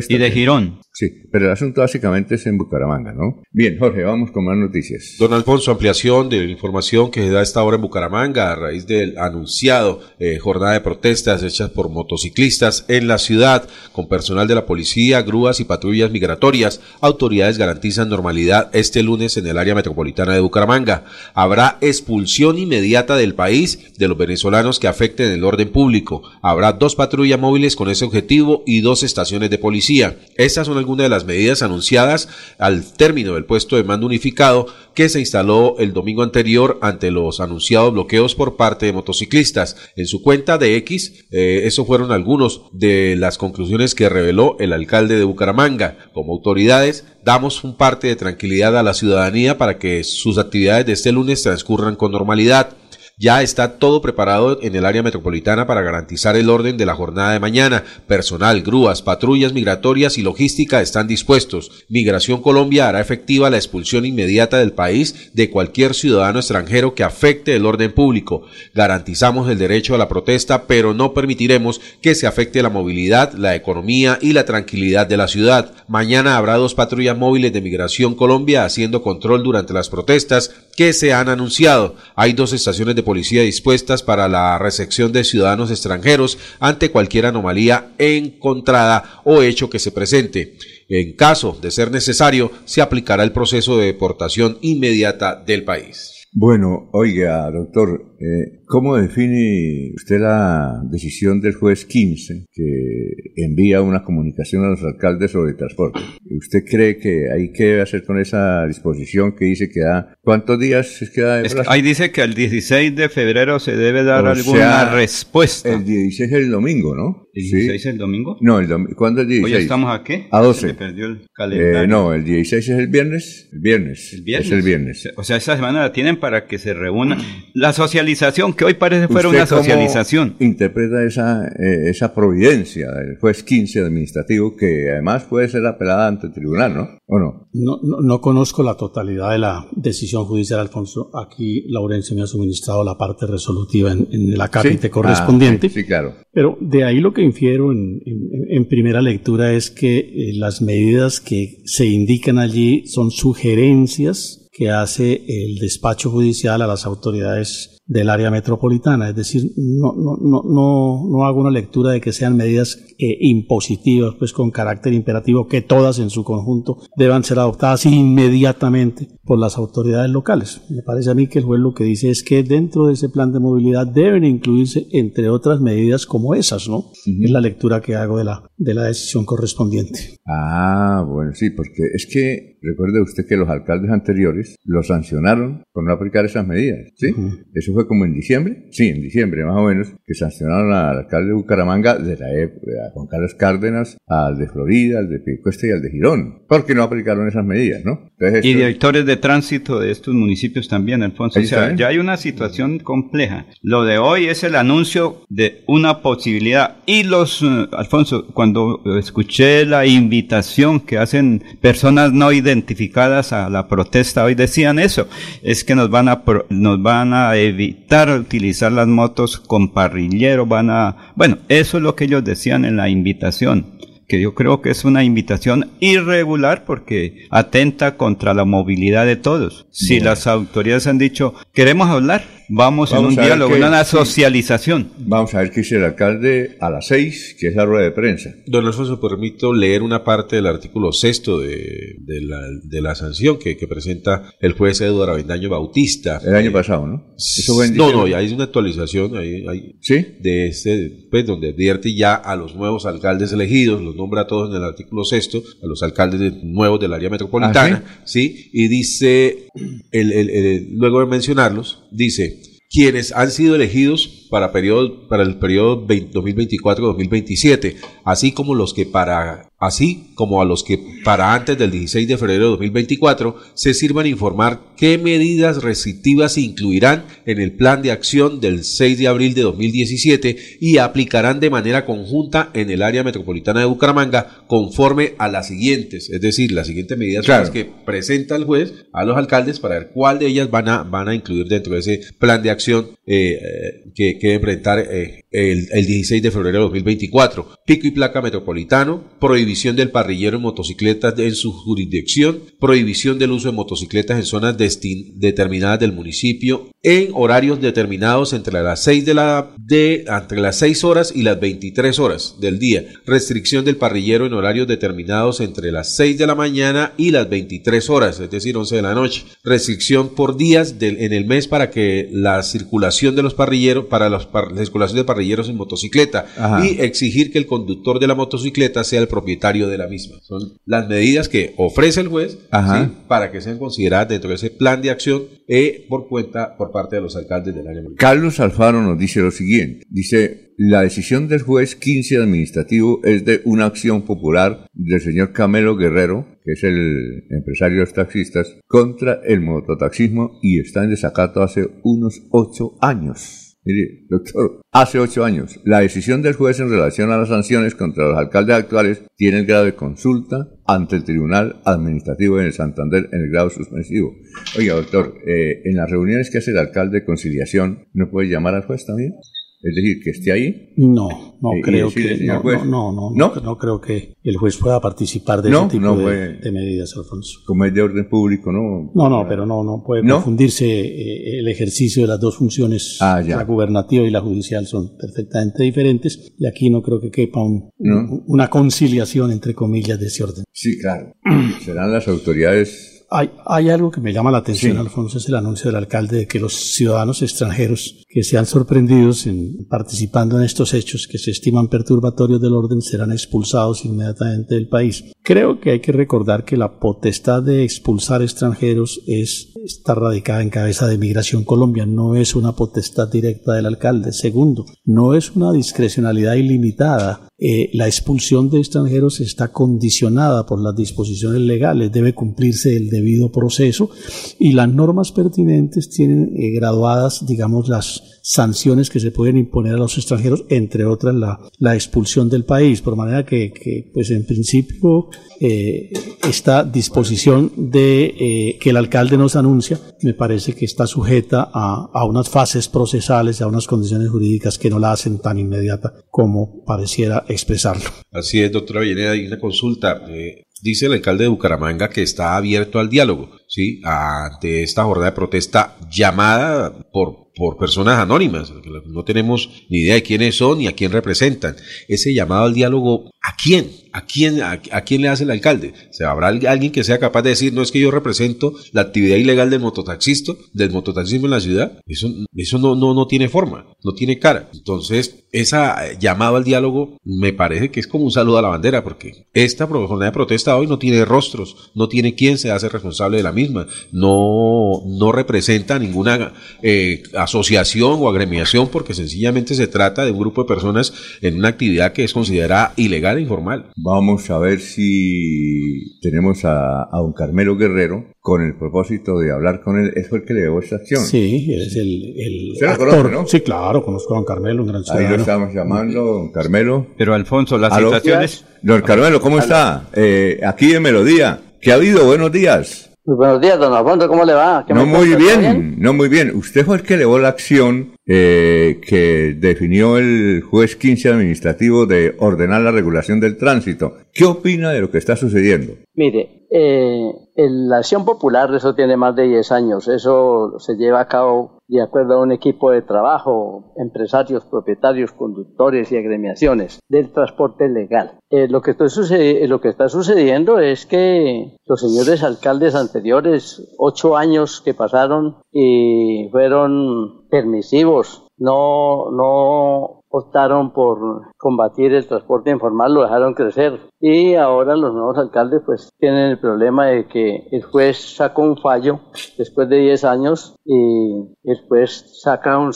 Y de Girón.
Sí, pero el asunto básicamente es en Bucaramanga, ¿no? Bien, Jorge, vamos con más noticias.
Don Alfonso, ampliación de la información que se da a esta hora en Bucaramanga a raíz del anunciado eh, jornada de protestas hechas por motociclistas en la ciudad con personal de la policía, grúas y patrullas migratorias. Autoridades garantizan normalidad este lunes en el área metropolitana de Bucaramanga. Habrá expulsión inmediata del país de los venezolanos que afecten el orden público. Habrá dos patrullas móviles con ese objetivo y dos estaciones de policía. Estas son algunas de las medidas anunciadas al término del puesto de mando unificado que se instaló el domingo anterior ante los anunciados bloqueos por parte de motociclistas. En su cuenta de X, eh, eso fueron algunos de las conclusiones que reveló el alcalde de Bucaramanga. Como autoridades, damos un parte de tranquilidad a la ciudadanía para que sus actividades de este lunes transcurran con normalidad. Ya está todo preparado en el área metropolitana para garantizar el orden de la jornada de mañana. Personal, grúas, patrullas migratorias y logística están dispuestos. Migración Colombia hará efectiva la expulsión inmediata del país de cualquier ciudadano extranjero que afecte el orden público. Garantizamos el derecho a la protesta, pero no permitiremos que se afecte la movilidad, la economía y la tranquilidad de la ciudad. Mañana habrá dos patrullas móviles de Migración Colombia haciendo control durante las protestas que se han anunciado. Hay dos estaciones de policía dispuestas para la recepción de ciudadanos extranjeros ante cualquier anomalía encontrada o hecho que se presente. En caso de ser necesario, se aplicará el proceso de deportación inmediata del país.
Bueno, oiga, doctor, eh, ¿cómo define usted la decisión del juez 15 que envía una comunicación a los alcaldes sobre transporte? ¿Usted cree que hay que hacer con esa disposición que dice que da... ¿Cuántos días es que da
de Ahí dice que el 16 de febrero se debe dar alguna respuesta.
El 16 es el domingo, ¿no?
¿El 16 es el domingo?
No, el domingo. ¿cuándo es el 16?
Hoy estamos a qué?
A 12.
Se perdió el calendario.
Eh, no, el 16 es el viernes. El viernes.
¿El viernes?
Es el viernes.
O sea, esa semana la tienen para que se reúnan. La socialización, que hoy parece fuera una socialización.
Cómo interpreta esa, eh, esa providencia del juez 15 administrativo que además puede ser apelada ante el tribunal, ¿no? ¿O no?
No, no, no conozco la totalidad de la decisión judicial, Alfonso. Aquí Laurencio me ha suministrado la parte resolutiva en, en el acápite
¿Sí?
correspondiente.
Ah, sí, sí, claro.
Pero de ahí lo que infiero en, en, en primera lectura es que eh, las medidas que se indican allí son sugerencias que hace el despacho judicial a las autoridades del área metropolitana, es decir, no, no, no, no, no hago una lectura de que sean medidas eh, impositivas, pues con carácter imperativo, que todas en su conjunto deban ser adoptadas inmediatamente por las autoridades locales. Me parece a mí que el juez lo que dice es que dentro de ese plan de movilidad deben incluirse, entre otras medidas como esas, ¿no? Uh -huh. Es la lectura que hago de la, de la decisión correspondiente.
Ah, bueno, sí, porque es que recuerde usted que los alcaldes anteriores lo sancionaron por no aplicar esas medidas, ¿sí? Uh -huh. Eso fue como en diciembre, sí, en diciembre más o menos, que sancionaron al alcalde de Bucaramanga de la época, a Juan Carlos Cárdenas, al de Florida, al de Piedecuesta y al de Girón, porque no aplicaron esas medidas, ¿no?
Entonces, y directores de tránsito de estos municipios también, Alfonso. O sea, ya hay una situación compleja. Lo de hoy es el anuncio de una posibilidad. Y los, uh, Alfonso, cuando escuché la invitación que hacen personas no identificadas a la protesta, hoy decían eso, es que nos van a, nos van a evitar utilizar las motos con parrillero, van a, bueno, eso es lo que ellos decían en la invitación que yo creo que es una invitación irregular porque atenta contra la movilidad de todos. Si Bien. las autoridades han dicho, queremos hablar, vamos, vamos en un diálogo, en una socialización.
Vamos a ver qué dice el alcalde a las seis, que es la rueda de prensa.
Don Alfonso, permito leer una parte del artículo sexto de, de, la, de la sanción que, que, presenta el juez Eduardo Avendaño Bautista.
El año eh, pasado, ¿no?
Eso fue en no, no, ya hay una actualización ahí, ahí
¿Sí?
de este, pues, donde advierte ya a los nuevos alcaldes elegidos, los nombra a todos en el artículo sexto, a los alcaldes de, nuevos del área metropolitana, ¿Ah, sí? ¿sí? Y dice, el, el, el, luego de mencionarlos, dice, quienes han sido elegidos para, periodo, para el periodo 2024-2027, así como los que para así como a los que para antes del 16 de febrero de 2024 se sirvan informar qué medidas restrictivas se incluirán en el plan de acción del 6 de abril de 2017 y aplicarán de manera conjunta en el área metropolitana de Bucaramanga conforme a las siguientes, es decir, las siguientes medidas claro. son las que presenta el juez a los alcaldes para ver cuál de ellas van a, van a incluir dentro de ese plan de acción eh, que, que debe enfrentar eh, el, el 16 de febrero de 2024. Pico y placa metropolitano, prohibición del parrillero en motocicletas en su jurisdicción, prohibición del uso de motocicletas en zonas determinadas del municipio, en horarios determinados entre las 6 de la de entre las 6 horas y las 23 horas del día, restricción del parrillero en horarios determinados entre las 6 de la mañana y las 23 horas, es decir, 11 de la noche, restricción por días del, en el mes para que la circulación de los parrilleros para los, la circulación de parrilleros en motocicleta Ajá. y exigir que el conductor de la motocicleta sea el propietario de la misma. Son las medidas que ofrece el juez ¿sí? para que sean consideradas dentro de ese plan de acción eh, por cuenta por parte de los alcaldes del área.
Carlos Alfaro nos dice lo siguiente. Dice, la decisión del juez 15 administrativo es de una acción popular del señor Camelo Guerrero, que es el empresario de los taxistas, contra el mototaxismo y está en desacato hace unos ocho años. Mire, doctor, hace ocho años, la decisión del juez en relación a las sanciones contra los alcaldes actuales tiene el grado de consulta ante el Tribunal Administrativo en el Santander en el grado suspensivo. Oiga, doctor, eh, en las reuniones que hace el alcalde de conciliación, ¿no puede llamar al juez también? Es decir, que esté ahí.
No, no creo que no, no, no, no, no, creo que el juez pueda participar de ese tipo de, medidas, Alfonso.
Como es de orden público, ¿no?
No, no, pero no, no puede confundirse eh, el ejercicio de las dos funciones, ah, la gubernativa y la judicial son perfectamente diferentes y aquí no creo que quepa una conciliación entre comillas de ese orden.
Sí, claro. [CLEARS THROAT] Serán las autoridades
hay, algo que me llama la atención, Alfonso, es el anuncio del alcalde de que los ciudadanos extranjeros que sean sorprendidos en participando en estos hechos que se estiman perturbatorios del orden serán expulsados inmediatamente del país. Creo que hay que recordar que la potestad de expulsar extranjeros es, está radicada en cabeza de Migración Colombia, no es una potestad directa del alcalde. Segundo, no es una discrecionalidad ilimitada eh, la expulsión de extranjeros está condicionada por las disposiciones legales, debe cumplirse el debido proceso y las normas pertinentes tienen eh, graduadas, digamos, las sanciones que se pueden imponer a los extranjeros, entre otras la, la expulsión del país, por manera que, que pues en principio eh, esta disposición de eh, que el alcalde nos anuncia me parece que está sujeta a, a unas fases procesales, a unas condiciones jurídicas que no la hacen tan inmediata como pareciera expresarlo.
Así es, doctora Villaneda, hay una consulta. Eh, dice el alcalde de Bucaramanga que está abierto al diálogo, ¿sí? Ante esta jornada de protesta llamada por por personas anónimas, no tenemos ni idea de quiénes son ni a quién representan. Ese llamado al diálogo, ¿a quién? ¿A quién, a, quién le hace el alcalde? ¿Se habrá alguien que sea capaz de decir, no es que yo represento la actividad ilegal del mototaxista, del mototaxismo en la ciudad? Eso, eso no, no, no tiene forma, no tiene cara. Entonces, esa llamada al diálogo me parece que es como un saludo a la bandera, porque esta jornada de protesta hoy no tiene rostros, no tiene quién se hace responsable de la misma, no, no representa ninguna eh, asociación o agremiación porque sencillamente se trata de un grupo de personas en una actividad que es considerada ilegal e informal.
Vamos a ver si tenemos a, a don Carmelo Guerrero con el propósito de hablar con él. ¿Es el que le dio esta acción?
Sí, es el, el actor. ¿no? Sí, claro, conozco a don Carmelo, un gran ciudadano.
Ahí lo estamos llamando, don Carmelo.
Pero Alfonso, la situación es...
Don Carmelo, ¿cómo está? Eh, aquí en Melodía. ¿Qué ha habido? Buenos días.
Muy buenos días, don Alfonso, ¿cómo le va?
No muy bien, no muy bien. Usted fue el que elevó la acción eh, que definió el juez 15 administrativo de ordenar la regulación del tránsito. ¿Qué opina de lo que está sucediendo?
Mire, eh, la acción popular, eso tiene más de 10 años, eso se lleva a cabo de acuerdo a un equipo de trabajo, empresarios, propietarios, conductores y agremiaciones del transporte legal. Eh, lo, que lo que está sucediendo es que los señores alcaldes anteriores, ocho años que pasaron y fueron permisivos, no, no optaron por combatir el transporte informal, lo dejaron crecer. Y ahora los nuevos alcaldes pues tienen el problema de que el juez sacó un fallo después de 10 años y el juez saca un,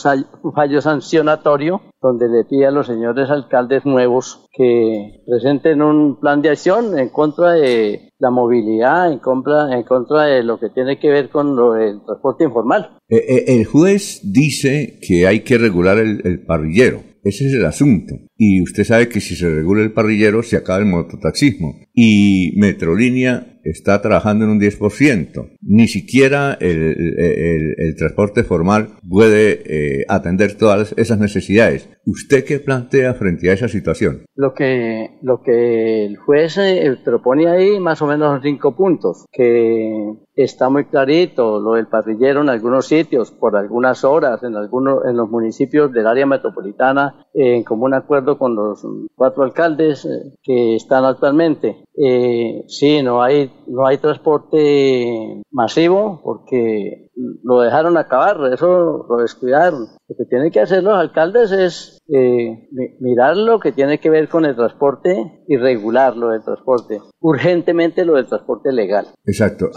fallo sancionatorio donde le pide a los señores alcaldes nuevos que presenten un plan de acción en contra de la movilidad, en contra, en contra de lo que tiene que ver con lo del transporte informal.
Eh, eh, el juez dice que hay que regular el parrillero. Ese es el asunto. Y usted sabe que si se regula el parrillero se acaba el mototaxismo. Y Metrolínea está trabajando en un 10%. Ni siquiera el, transporte formal puede eh, atender todas esas necesidades. ¿Usted qué plantea frente a esa situación?
Lo que, lo que el juez eh, propone ahí, más o menos cinco puntos, que está muy clarito, lo del parrillero en algunos sitios, por algunas horas, en, algunos, en los municipios del área metropolitana, en común acuerdo con los cuatro alcaldes eh, que están actualmente Eh, sí, no hay, no hay transporte masivo porque lo dejaron acabar, eso lo descuidaron. Lo que tienen que hacer los alcaldes es eh, mirar lo que tiene que ver con el transporte y regularlo del transporte. Urgentemente lo del transporte legal.
Exacto.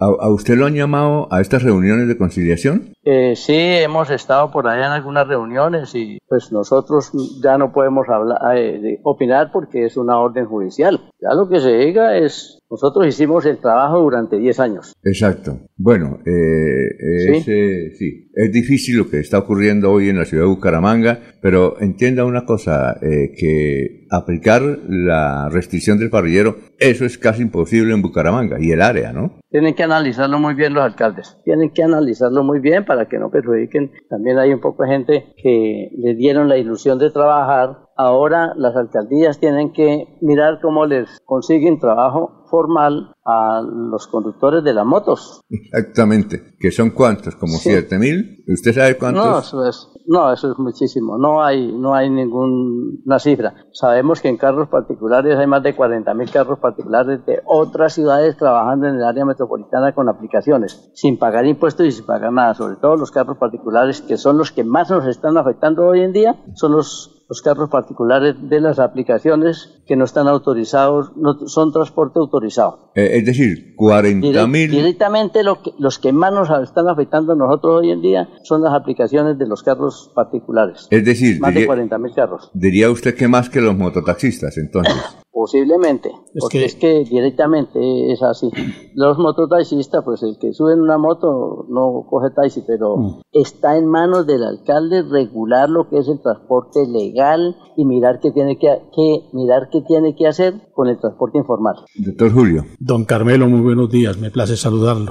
¿A, usted lo han llamado a estas reuniones de conciliación?
Eh, sí, hemos estado por allá en algunas reuniones y pues nosotros ya no podemos hablar, eh, opinar porque es una orden judicial. Ya lo que se diga es nosotros hicimos el trabajo durante 10 años.
Exacto. Bueno, eh, es, ¿Sí? es difícil lo que está ocurriendo hoy en la ciudad de Bucaramanga, pero entienda una cosa, eh, que aplicar la restricción del parrillero, eso es casi imposible en Bucaramanga y el área, ¿no?
Tienen que analizarlo muy bien los alcaldes, tienen que analizarlo muy bien para que no perjudiquen. También hay un poco de gente que le dieron la ilusión de trabajar ahora las alcaldías tienen que mirar cómo les consiguen trabajo formal a los conductores de las motos.
Exactamente, que son cuántos, como siete mil. ¿Usted sabe cuántos?
No, eso es, no, eso es muchísimo. No hay, no hay ninguna cifra. Sabemos que en carros particulares hay más de 40 mil carros particulares de otras ciudades trabajando en el área metropolitana con aplicaciones, sin pagar impuestos y sin pagar nada. Sobre todo los carros particulares, que son los que más nos están afectando hoy en día, son los los carros particulares de las aplicaciones que no están autorizados, no son transporte autorizado.
Eh, es decir, 40 mil.
Directamente lo que, los que más nos están afectando a nosotros hoy en día son las aplicaciones de los carros particulares.
Es decir,
más de 40 mil carros.
Diría usted que más que los mototaxistas, entonces.
Posiblemente, porque es que directamente es así. Los mototaxistas, pues el que sube en una moto no coge taxi, pero mm. está en manos del alcalde regular lo que es el transporte legal y mirar qué tiene que, que, mirar qué tiene que hacer con el transporte informal.
Doctor Julio.
Don Carmelo, muy buenos días, me place saludarlo.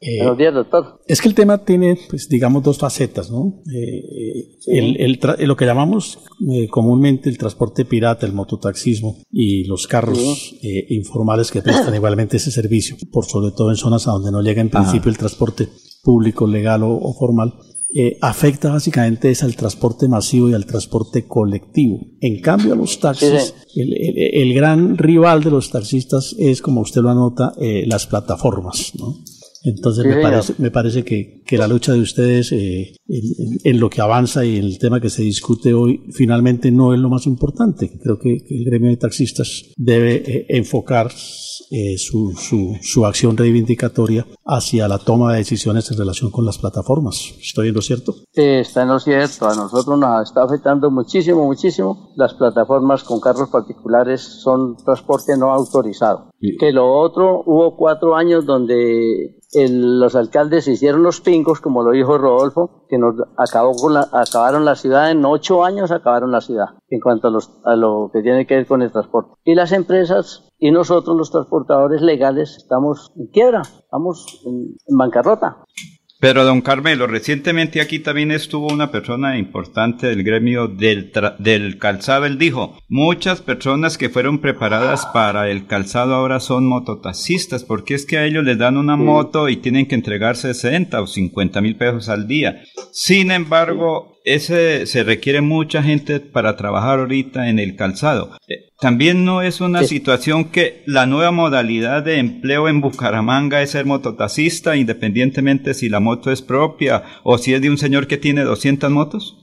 Eh, Buenos días, doctor.
Es que el tema tiene, pues, digamos, dos facetas, ¿no? Eh, el, lo que llamamos eh, comúnmente el transporte pirata, el mototaxismo y los carros informales que prestan [COUGHS] igualmente ese servicio, por sobre todo en zonas a donde no llega en principio el transporte público, legal o, formal, afecta básicamente es al transporte masivo y al transporte colectivo. En cambio, a los taxis, el, el, gran rival de los taxistas es, como usted lo anota, las plataformas, ¿no? Entonces me, parece, me parece que, que, la lucha de ustedes eh, en, lo que avanza y en el tema que se discute hoy finalmente no es lo más importante. Creo que, el gremio de taxistas debe eh, enfocar eh, su, su, su, acción reivindicatoria hacia la toma de decisiones en relación con las plataformas. ¿Estoy en lo cierto?
está en lo cierto. A nosotros nos está afectando muchísimo, muchísimo. Las plataformas con carros particulares son transporte no autorizado. Que lo otro, hubo cuatro años donde los alcaldes hicieron los pingos, como lo dijo Rodolfo, que nos acabó con la, acabaron la ciudad, en ocho años acabaron la ciudad, en cuanto a, los, a lo que tiene que ver con el transporte. Y las empresas y nosotros, los transportadores legales, estamos en quiebra, estamos en bancarrota.
Pero don Carmelo, recientemente aquí también estuvo una persona importante del gremio del, del calzado. Él dijo, muchas personas que fueron preparadas para el calzado ahora son mototaxistas, porque es que a ellos les dan una moto y tienen que entregar 60 o 50 mil pesos al día. Sin embargo, ese se requiere mucha gente para trabajar ahorita en el calzado. Eh, también no es una situación que la nueva modalidad de empleo en Bucaramanga es ser mototaxista, independientemente si la moto es propia o si es de un señor que tiene 200 motos.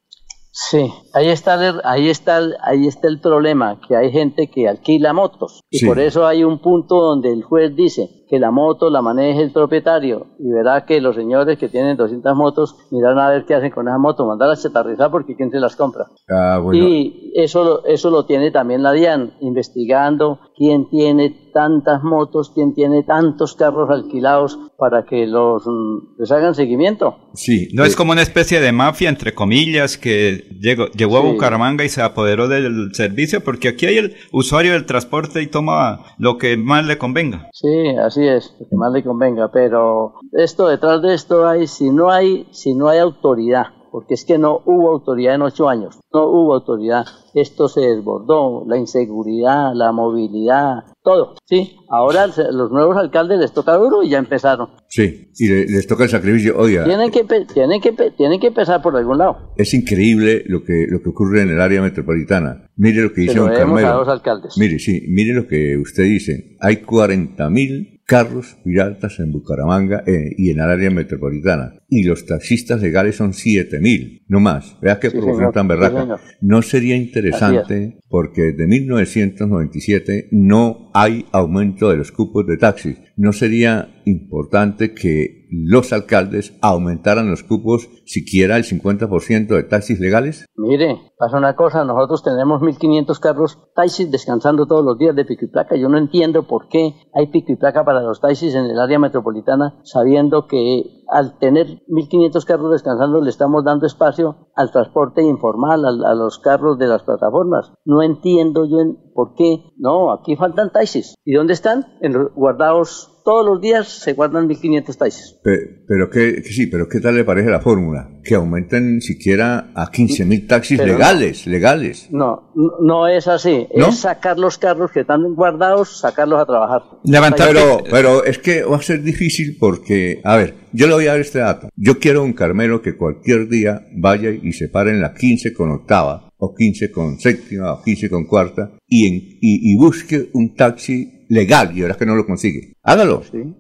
Sí, ahí está, el, ahí está, ahí está el problema, que hay gente que alquila motos y por eso hay un punto donde el juez dice que la moto la maneje el propietario y verá que los señores que tienen 200 motos miran a ver qué hacen con esa moto, mandarlas a chatarrizar porque quién se las compra.
Ah,
y eso, eso lo tiene también la DIAN, investigando quién tiene tantas motos, quién tiene tantos carros alquilados para que los mm, les hagan seguimiento.
Sí, no es eh, como una especie de mafia entre comillas que llegó, llegó a Bucaramanga y se apoderó del servicio porque aquí hay el usuario del transporte y toma lo que más le convenga.
Sí, así es, lo que más le convenga, pero esto detrás de esto hay si no hay si no hay autoridad porque es que no hubo autoridad en ocho años, no hubo autoridad. Esto se desbordó, la inseguridad, la movilidad, todo, sí. Ahora los nuevos alcaldes les toca duro y ya empezaron.
Sí, y les toca el sacrificio. Oiga,
tienen que, tienen que, tienen que empezar por algún lado.
Es increíble lo que, lo que ocurre en el área metropolitana. Mire lo que dice don Carmelo.
alcaldes.
Mire, sí, mire lo que usted dice. Hay 40 mil carros piratas en Bucaramanga eh, y en el área metropolitana. Y los taxistas legales son 7.000, no más. Vea qué proporción tan berraca. no sería interesante porque desde 1997 no hay aumento de los cupos de taxis. No sería importante que los alcaldes aumentaran los cupos siquiera el 50% de taxis legales?
Mire, pasa una cosa, nosotros tenemos 1.500 carros taxis descansando todos los días de pico y placa. Yo no entiendo por qué hay pico y placa para los taxis en el área metropolitana, sabiendo que al tener 1.500 carros descansando le estamos dando espacio al transporte informal, a, a los carros de las plataformas. No entiendo yo en, por qué. No, aquí faltan taxis. ¿Y dónde están? En guardados todos los días se guardan 1.500 taxis.
Pero, pero que, sí, pero ¿qué tal le parece la fórmula? Que aumenten siquiera a 15.000 taxis legales, legales.
No, no es así. Es sacar los carros que están guardados, sacarlos a trabajar.
Levantar. Pero, pero es que va a ser difícil porque, a ver, yo le voy a dar este dato. Yo quiero un carmelo que cualquier día vaya y se pare en la 15 con octava, o 15 con séptima, o 15 con cuarta, y, en, y busque un taxi legal y ahora es que no lo consigue. Hágalo.
Sí.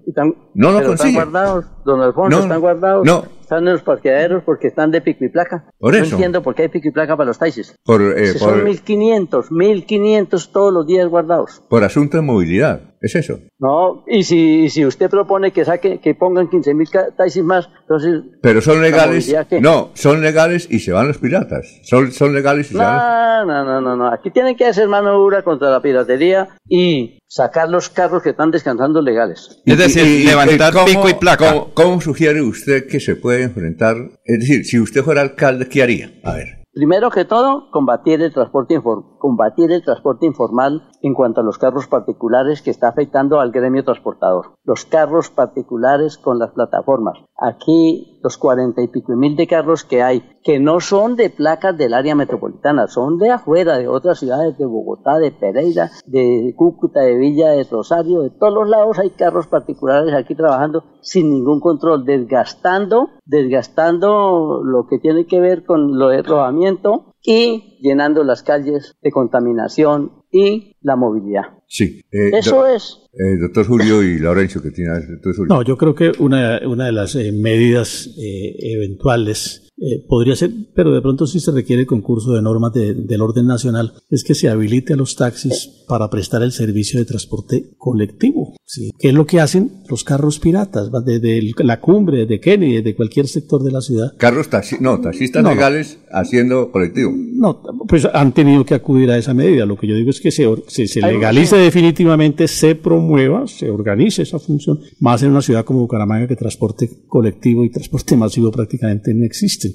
no lo consigue. Están guardados, don Alfonso, están guardados.
No.
Están en los parqueaderos porque están de pico y placa.
Por
no
eso.
entiendo por qué hay pico y placa para los taxis.
Por, eh, por,
son 1500, 1500 todos los días guardados.
Por asunto de movilidad, ¿es eso?
No, y si, si usted propone que saque, que pongan 15.000 taxis más, entonces...
Pero son legales, no, son legales y se van los piratas. Son, son legales y
no,
se van
No, no, no, no, aquí tienen que hacer mano dura contra la piratería y sacar los carros que están descansando legales.
Es decir, levantar pico y placa.
¿cómo, sugiere usted que se puede enfrentar? Es decir, si usted fuera alcalde, ¿qué haría? A ver.
Primero que todo, combatir el transporte combatir el transporte informal en cuanto a los carros particulares que está afectando al gremio transportador. Los carros particulares con las plataformas. Aquí los cuarenta y pico mil de carros que hay, que no son de placas del área metropolitana, son de afuera, de otras ciudades, de Bogotá, de Pereira, de Cúcuta, de Villa de Rosario, de todos los lados hay carros particulares aquí trabajando sin ningún control, desgastando, desgastando lo que tiene que ver con lo de rodamiento y llenando las calles de contaminación y la movilidad.
Sí.
Eh, Eso es.
Eh, doctor Julio y Laurencio, que tiene doctor Julio.
No, yo creo que una, una de las eh, medidas eventuales podría ser, pero de pronto sí se requiere el concurso de normas del orden nacional, es que se habilite a los taxis para prestar el servicio de transporte colectivo. ¿Sí? ¿Qué es lo que hacen los carros piratas? Desde la cumbre, de Kennedy, de cualquier sector de la ciudad.
Carros taxi no, taxistas legales haciendo colectivo.
No, pues han tenido que acudir a esa medida. Lo que yo digo es que se, se, legalice definitivamente, se promueva, se organice esa función, más en una ciudad como Bucaramanga que transporte colectivo y transporte [LAUGHS] masivo prácticamente no existen.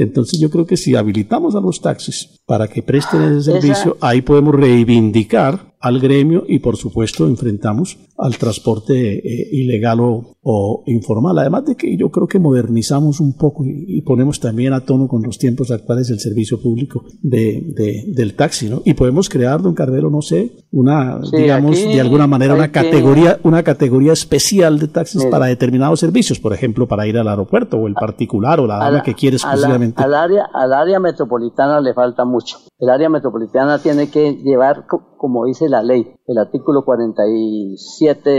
Entonces yo creo que si habilitamos a los taxis para que presten ese servicio, ahí podemos reivindicar al gremio y por supuesto enfrentamos al transporte eh, ilegal o, informal. Además de que yo creo que modernizamos un poco y, ponemos también a tono con los tiempos actuales el servicio público de, del taxi, ¿no? Y podemos crear, don Carvelo, no sé, una, digamos, de alguna manera una categoría, una categoría especial de taxis para determinados servicios, por ejemplo, para ir al aeropuerto o el particular o la dama que quiere exclusivamente.
Al, área, al área metropolitana le falta mucho. El área metropolitana tiene que llevar, como dice la ley, el artículo 47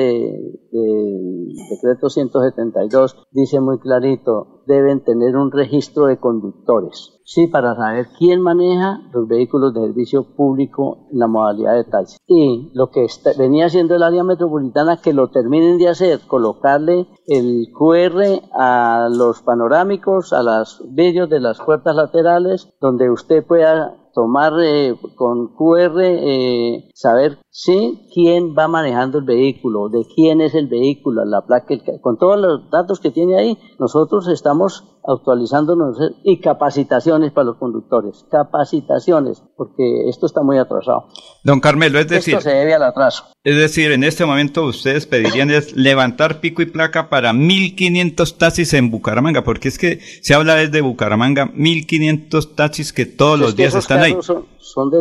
del decreto 172 dice muy clarito, deben tener un registro de conductores. Sí, para saber quién maneja los vehículos de servicio público en la modalidad de taxi. Y lo que venía haciendo el área metropolitana, que lo terminen de hacer, colocarle el QR a los panorámicos, a los vídeos de las puertas laterales, donde usted pueda tomar eh, con QR, eh, saber sí quién va manejando el vehículo, de quién es el vehículo, la placa, con todos los datos que tiene ahí, nosotros estamos actualizándonos y capacitaciones para los conductores, capacitaciones, porque esto está muy atrasado.
Don Carmelo, es decir...
Esto se debe al atraso.
Es decir, en este momento ustedes pedirían es levantar pico y placa para 1.500 taxis en Bucaramanga, porque es que se habla desde Bucaramanga, 1.500 taxis que todos los días están ahí.
Son, de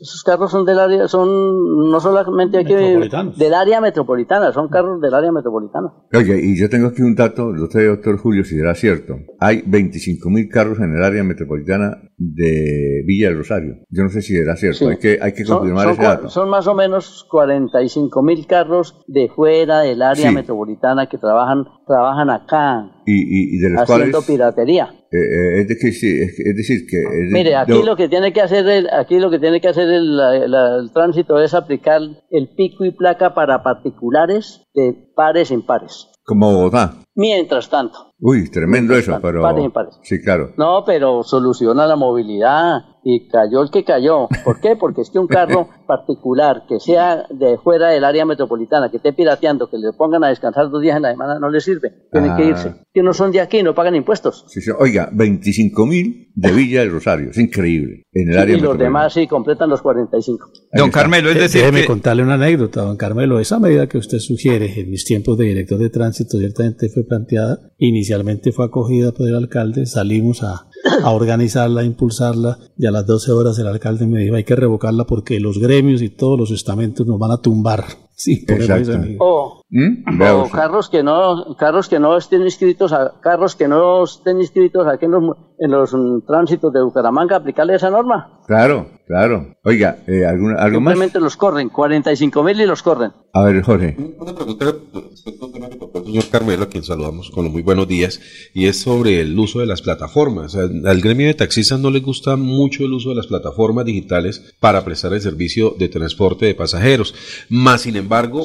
esos carros son del área, son no solamente aquí del área metropolitana, son carros del área metropolitana.
Oye, y yo tengo aquí un dato, lo sé, doctor Julio, si será cierto. Hay 25 mil carros en el área metropolitana de Villa del Rosario. Yo no sé si será cierto, hay que, hay que confirmar
son,
ese dato.
Son más o menos 45 mil carros de fuera del área metropolitana que trabajan, trabajan acá.
Y, y, de los
haciendo piratería.
Eh, eh, es, decir, es, decir, que...
Mire, aquí lo que tiene que hacer el, aquí lo que tiene que hacer el, el, tránsito es aplicar el pico y placa para particulares de pares impares.
Como Bogotá.
Mientras tanto.
Uy, tremendo eso, pero...
Pares impares.
Sí, claro.
No, pero soluciona la movilidad y cayó el que cayó. ¿Por qué? Porque es que un carro [LAUGHS] particular que sea de fuera del área metropolitana, que esté pirateando, que le pongan a descansar dos días en la semana, no le sirve. Tienen que irse. Ah. Que no son de aquí, no pagan impuestos.
Sí, sí. Oiga, 25 mil de [LAUGHS] Villa del Rosario. Es increíble. En el área
y los demás sí completan los 45.
Don Carmelo, es decir. Déjeme contarle una anécdota, don Carmelo. Esa medida que usted sugiere en mis tiempos de director de tránsito ciertamente fue planteada. Inicialmente fue acogida por el alcalde. Salimos a a organizarla, a impulsarla, y a las 12 horas el alcalde me dijo hay que revocarla porque los gremios y todos los estamentos nos van a tumbar. [LAUGHS] Sí, por
O, ¿Mm? o carros que no, carros que no estén inscritos, a, carros que no estén inscritos aquí en los, en los tránsitos de Bucaramanga, aplicarle esa norma.
Claro, claro. Oiga, eh, ¿algún, ¿algo
Simplemente los corren, 45 mil y los corren.
A ver, Jorge.
Una pregunta a que tocó el señor Carmelo, a quien saludamos con los muy buenos días, y es sobre el uso de las plataformas. al gremio de taxistas no le gusta mucho el uso de las plataformas digitales para prestar el servicio de transporte de pasajeros. Más, sin embargo, embargo,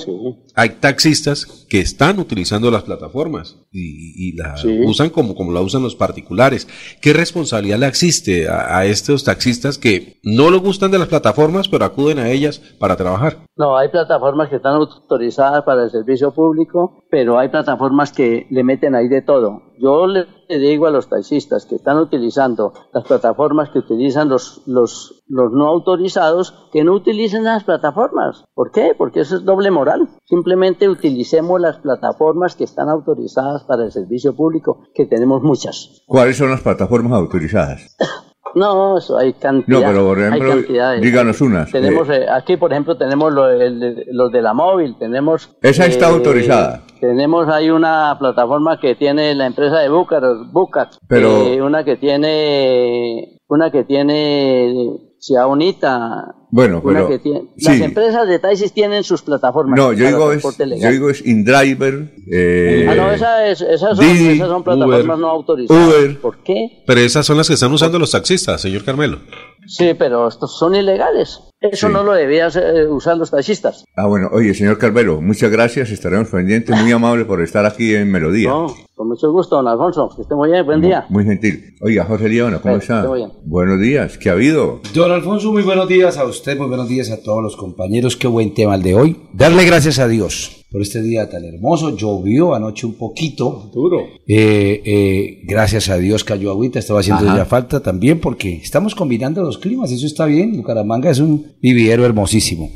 hay taxistas que están utilizando las plataformas y, y la usan como, como la usan los particulares. ¿Qué responsabilidad le existe a, estos taxistas que no le gustan de las plataformas, pero acuden a ellas para trabajar?
No, hay plataformas que están autorizadas para el servicio público, pero hay plataformas que le meten ahí de todo. Yo le digo a los taxistas que están utilizando las plataformas que utilizan los, los, los no autorizados, que no utilicen las plataformas. ¿Por qué? Porque eso es doble moral. Simplemente utilicemos las plataformas que están autorizadas para el servicio público, que tenemos muchas.
¿Cuáles son las plataformas autorizadas? [COUGHS]
No, eso hay cantidad.
No, pero por ejemplo, díganos unas.
Tenemos, eh, aquí, por ejemplo, tenemos los de la móvil, tenemos...
Esa está eh, autorizada.
Tenemos, hay una plataforma que tiene la empresa de Bucar, Bucat, pero... Eh, una que tiene, una que tiene Ciudad Bonita,
bueno, pero,
las empresas de taxis tienen sus plataformas.
No, yo digo, es, yo digo es InDriver.
Eh, ah, no, esa es, esas, son, esas son plataformas no autorizadas. Uber. ¿Por qué?
Pero esas son las que están usando los taxistas, señor Carmelo.
Sí, pero estos son ilegales. Eso no lo debían eh, usar los taxistas.
Ah, bueno. Oye, señor Carmelo, muchas gracias. Estaremos pendientes. Muy amable por estar aquí en Melodía.
No, con mucho gusto, don Alfonso. Que esté muy bien. Buen día.
Muy gentil. Oiga, José León, ¿cómo está? Muy bien. Buenos días. ¿Qué ha habido?
Don Alfonso, muy buenos días a usted. Muy buenos días a todos los compañeros. Qué buen tema el de hoy. Darle gracias a Dios por este día tan hermoso. Llovió anoche un poquito.
Duro.
Eh, eh, gracias a Dios cayó agüita, estaba haciendo ya falta también porque estamos combinando los climas, eso está bien. Bucaramanga es un vividero hermosísimo.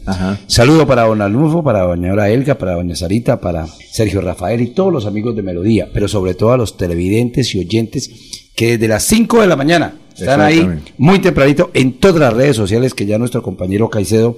Saludo para don Alufo, para doña Elga, para doña Sarita, para Sergio Rafael y todos los amigos de Melodía, pero sobre todo a los televidentes y oyentes que desde las 5 de la mañana están ahí muy tempranito en todas las redes sociales que ya nuestro compañero Caicedo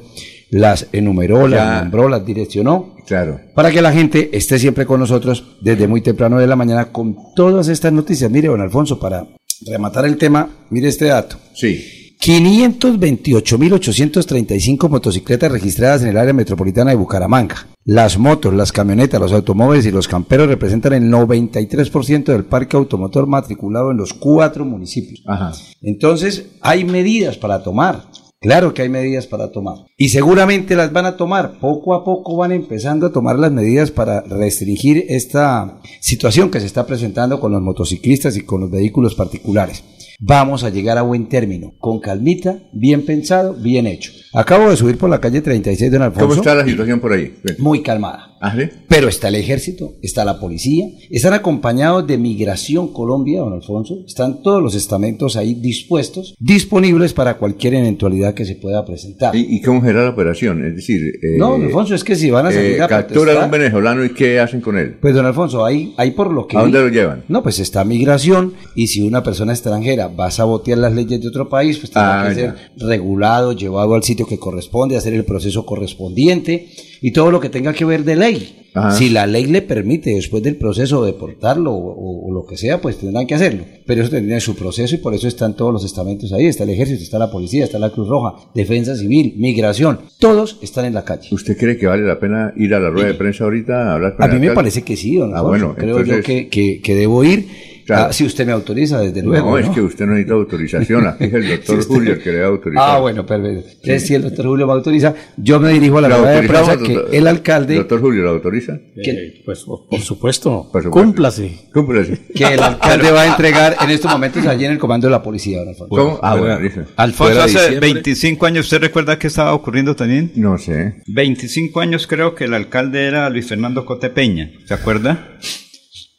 las enumeró, las nombró, las direccionó.
Claro.
Para que la gente esté siempre con nosotros desde muy temprano de la mañana con todas estas noticias. Mire, don Alfonso, para rematar el tema, mire este dato.
Sí.
528.835 motocicletas registradas en el área metropolitana de Bucaramanga. Las motos, las camionetas, los automóviles y los camperos representan el 93% del parque automotor matriculado en los cuatro municipios.
Ajá.
Entonces, hay medidas para tomar. Claro que hay medidas para tomar. Y seguramente las van a tomar. Poco a poco van empezando a tomar las medidas para restringir esta situación que se está presentando con los motociclistas y con los vehículos particulares. Vamos a llegar a buen término, con calmita, bien pensado, bien hecho. Acabo de subir por la calle 36 de Don Alfonso.
¿Cómo está la situación por ahí?
Muy calmada.
¿Ah, sí?
Pero está el ejército, está la policía, están acompañados de Migración Colombia, don Alfonso, están todos los estamentos ahí dispuestos, disponibles para cualquier eventualidad que se pueda presentar.
¿Y, y cómo será la operación? Es decir... eh,
no, don Alfonso, es que si van a salir
eh,
a
capturan a un venezolano y ¿qué hacen con él?
Pues don Alfonso, ahí, ahí por lo que...
¿A
vi-
dónde lo llevan?
No, pues está migración y si una persona extranjera va a sabotear las leyes de otro país, pues tendrá
Ah,
que ser regulado, llevado al sitio que corresponde, hacer el proceso correspondiente y todo lo que tenga que ver de ley.
Ajá.
Si la ley le permite después del proceso deportarlo o, o- o lo que sea, pues tendrán que hacerlo. Pero eso tendría su proceso y por eso están todos los estamentos ahí. Está el ejército, está la policía, está la Cruz Roja, defensa civil, migración. Todos están en la calle.
¿Usted cree que vale la pena ir a la rueda de prensa ahorita a hablar con
A mí me parece que sí, don
Ah, bueno,
Creo yo que- que debo ir.
Claro.
Ah, si usted me autoriza, desde luego.
no, es
¿no?
que usted no necesita autorización. Aquí [LAUGHS] es el doctor
Sí, usted-
Julio el que le da autorización.
Ah, bueno, perfecto. Entonces, si el doctor Julio me autoriza, yo me dirijo a la
¿La
rueda de prensa que
doctor-
el alcalde,
¿Doctor Julio lo autoriza?
Eh, pues por por supuesto,
Por supuesto.
cúmplase.
Cúmplese.
que el alcalde va a [LAUGHS] entregar en estos momentos allí en el comando de la policía, don Alfonso.
¿Cómo? Ah,
fuera-
bueno.
Alfonso, hace
diciembre.
25 años, ¿usted recuerda qué estaba ocurriendo también?
No sé.
25 años creo que el alcalde era Luis Fernando Cotepeña, ¿se acuerda?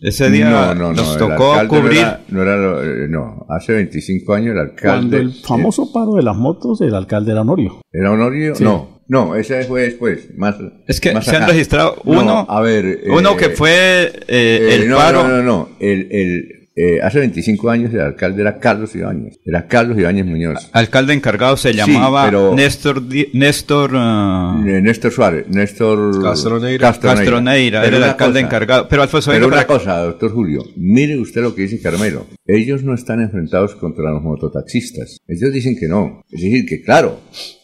Ese día
no, no, no.
nos tocó cubrir.
No, era, no, era eh, no, hace 25 años el
Cuando
alcalde.
el famoso paro de las motos, el alcalde era Honorio.
¿Era Honorio?
Sí.
No, no, ese fue después. Más,
Es que
más
se han
acá.
registrado
No,
uno,
a ver.
uno
eh,
que fue eh,
eh,
el
no,
paro.
No, no, no. El, el, eh, hace 25 años el alcalde era Carlos Ibáñez. Era Carlos Ibáñez Muñoz.
Alcalde encargado se
Sí,
llamaba
pero-
Néstor, ah,
Eh, Néstor Suárez, Néstor
Castroneira.
Castroneira,
Pero
era el alcalde
cosa,
encargado. Pero Alfonso,
Pero una
para-
cosa, doctor Julio, mire usted lo que dice Carmelo. Ellos no están enfrentados contra los mototaxistas. Ellos dicen que no. Es decir, que claro,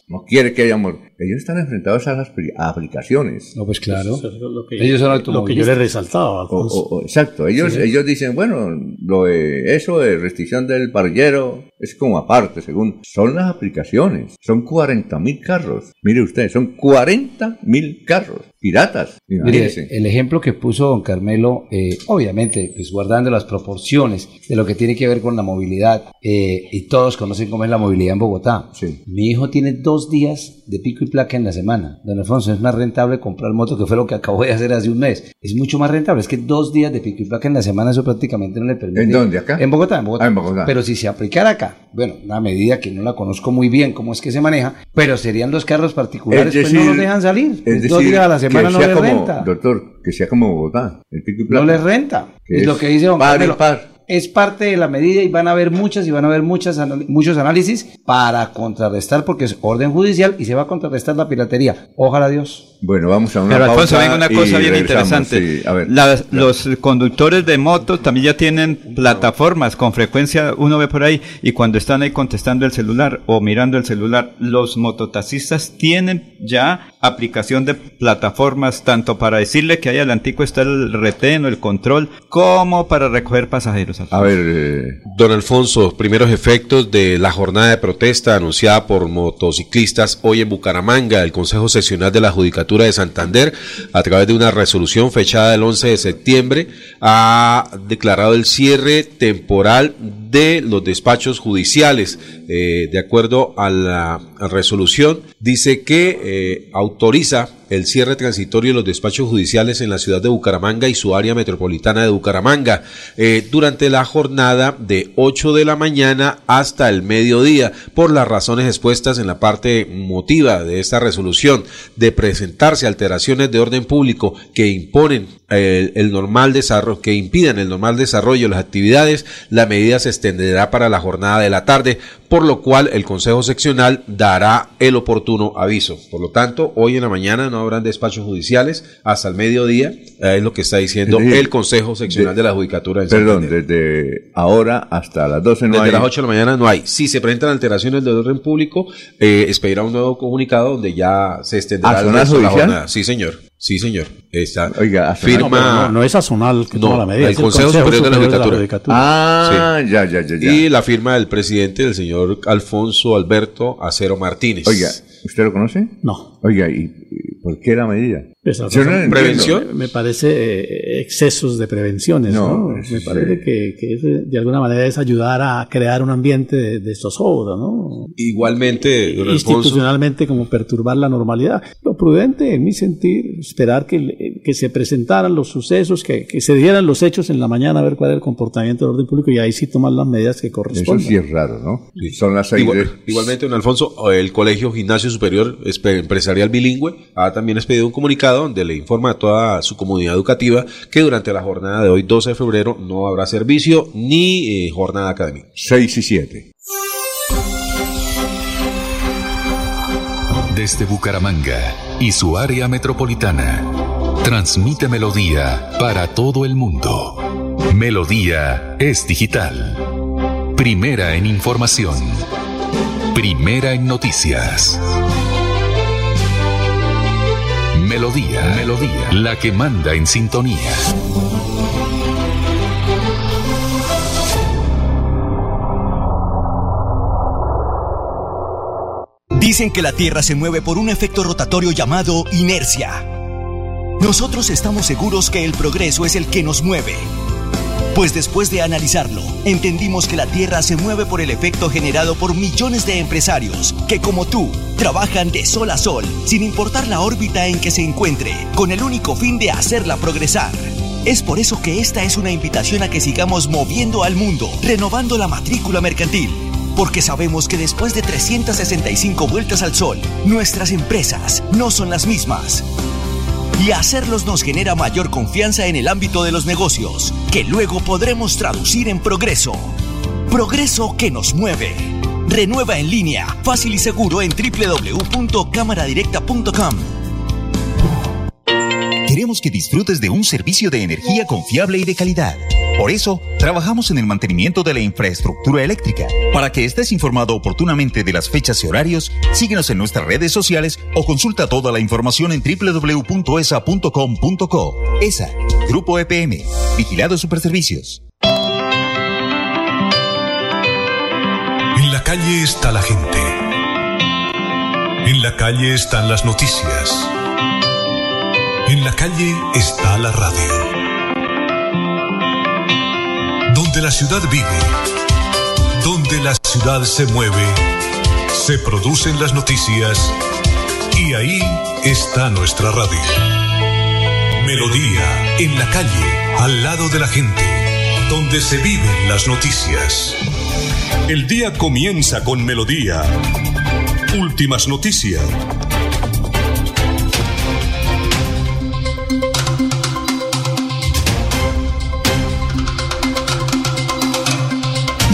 no quiere que haya mor- Ellos están enfrentados a las a aplicaciones.
No, pues claro.
Eso es lo que,
Ellos son
lo que yo
automovilistas.
le resaltaba,
O- o- o- exacto, ellos,
Sí.
ellos dicen, bueno, lo de eso de restricción del parrillero es como aparte, según. Son las aplicaciones, son 40 mil carros. Mire usted, son 40 mil carros, piratas.
Mire, el ejemplo que puso don Carmelo, eh, obviamente, pues guardando las proporciones de lo que tiene que ver con la movilidad, eh, y todos conocen cómo es la movilidad en Bogotá.
Sí.
Mi hijo tiene dos días de pico y placa en la semana. Don Alfonso, es más rentable comprar moto, que fue lo que acabo de hacer hace un mes. Es mucho más rentable. Es que dos días de pico y placa en la semana, eso prácticamente no le permite.
¿En dónde? ¿Acá?
En Bogotá, en Bogotá.
Ah, en Bogotá.
Pero si se aplicara acá, bueno, una medida que no la conozco muy bien cómo es que se maneja, pero serían los carros particulares, pues no los dejan salir.
es
dos
decir,
días a la semana no les
como,
renta.
Doctor, que sea como Bogotá, el pico y
No
placa.
les renta. Es, lo que dice don
par
Carmelo.
par.
Es parte de la medida y van a haber muchas y van a haber muchas muchos análisis para contrarrestar porque es orden judicial y se va a contrarrestar la piratería. Ojalá Dios.
Bueno, vamos a una
Pero Alfonso,
pausa
venga una
y
cosa bien interesante.
sí, a ver.
Las- los conductores de motos también ya tienen plataformas. Con frecuencia uno ve por ahí y cuando están ahí contestando el celular o mirando el celular, los mototaxistas tienen ya aplicación de plataformas tanto para decirle que ahí adelantico está el retén o el control como para recoger pasajeros.
A ver, eh,
Don Alfonso, primeros efectos de la jornada de protesta anunciada por motociclistas hoy en Bucaramanga. El Consejo Seccional de la Judicatura de Santander, a través de una resolución fechada el 11 de septiembre, ha declarado el cierre temporal de los despachos judiciales. Eh, de acuerdo a la resolución, dice que eh, autoriza el cierre transitorio de los despachos judiciales en la ciudad de Bucaramanga y su área metropolitana de Bucaramanga eh, durante la jornada de 8 de la mañana hasta el mediodía por las razones expuestas en la parte motiva de esta resolución de presentarse alteraciones de orden público que imponen eh, el normal desarrollo que impidan el normal desarrollo de las actividades la medida se extenderá para la jornada de la tarde por lo cual el Consejo Seccional dará el oportuno aviso. Por lo tanto, hoy en la mañana no habrán despachos judiciales hasta el mediodía, eh, es lo que está diciendo
Es decir,
el Consejo Seccional de, la Judicatura. de
perdón,
Santander.
desde ahora hasta las 12 no
Desde
hay.
las 8 de la mañana no hay. Si se presentan alteraciones del orden público, eh, expedirá un nuevo comunicado donde ya se extenderá
¿A
el resto de la
judicial?
jornada. Sí, señor. Sí, señor. Está.
Oiga,
firma.
No, no, no es azonal que
No,
toma la medida.
el
es
Consejo Superior de la Judicatura.
Ah, ya, ya, ya, ya.
Y la firma del presidente, el señor Alfonso Alberto Acero Martínez.
Oiga, ¿usted lo conoce?
No.
Oiga, ¿y, y por
prevención. Me, parece eh, excesos de prevenciones, ¿no? me parece que, de alguna manera es ayudar a crear un ambiente de, de zozobra, ¿no?
Igualmente,
institucionalmente como perturbar la normalidad. Lo prudente, en mi sentir, esperar que, que se presentaran los sucesos, que, que, se dieran los hechos en la mañana, a ver cuál es el comportamiento del orden público y ahí sí tomar las medidas que corresponden.
Eso sí es raro, ¿no? Son las
igualmente, don Alfonso, el Colegio Gimnasio Superior Empresarial Bilingüe ha también expedido un comunicado donde le informa a toda su comunidad educativa que durante la jornada de hoy, 12 de febrero, no habrá servicio ni eh, jornada académica.
6 y 7.
Desde Bucaramanga y su área metropolitana, transmite Melodía para todo el mundo. Melodía es digital. Primera en información. Primera en noticias. Melodía, Melodía, la que manda en sintonía.
Dicen que la Tierra se mueve por un efecto rotatorio llamado inercia. Nosotros estamos seguros que el progreso es el que nos mueve pues después de analizarlo, entendimos que la Tierra se mueve por el efecto generado por millones de empresarios que, como tú, trabajan de sol a sol, sin importar la órbita en que se encuentre, con el único fin de hacerla progresar. Es por eso que esta es una invitación a que sigamos moviendo al mundo, renovando la matrícula mercantil. Porque sabemos que después de 365 vueltas al sol, nuestras empresas no son las mismas y hacerlos nos genera mayor confianza en el ámbito de los negocios, que luego podremos traducir en progreso. Progreso que nos mueve. Renueva en línea, fácil y seguro en www.cámaradirecta.com. Queremos que disfrutes de un servicio de energía confiable y de calidad. Por eso, trabajamos en el mantenimiento de la infraestructura eléctrica. Para que estés informado oportunamente de las fechas y horarios, síguenos en nuestras redes sociales o consulta toda la información en www.esa.com.co. ESA, Grupo EPM, Vigilado Superservicios.
En la calle está la gente. En la calle están las noticias. En la calle está la radio donde la ciudad vive, donde la ciudad se mueve, se producen las noticias y ahí está nuestra radio. Melodía, en la calle, al lado de la gente, donde se viven las noticias. El día comienza con Melodía. Últimas noticias.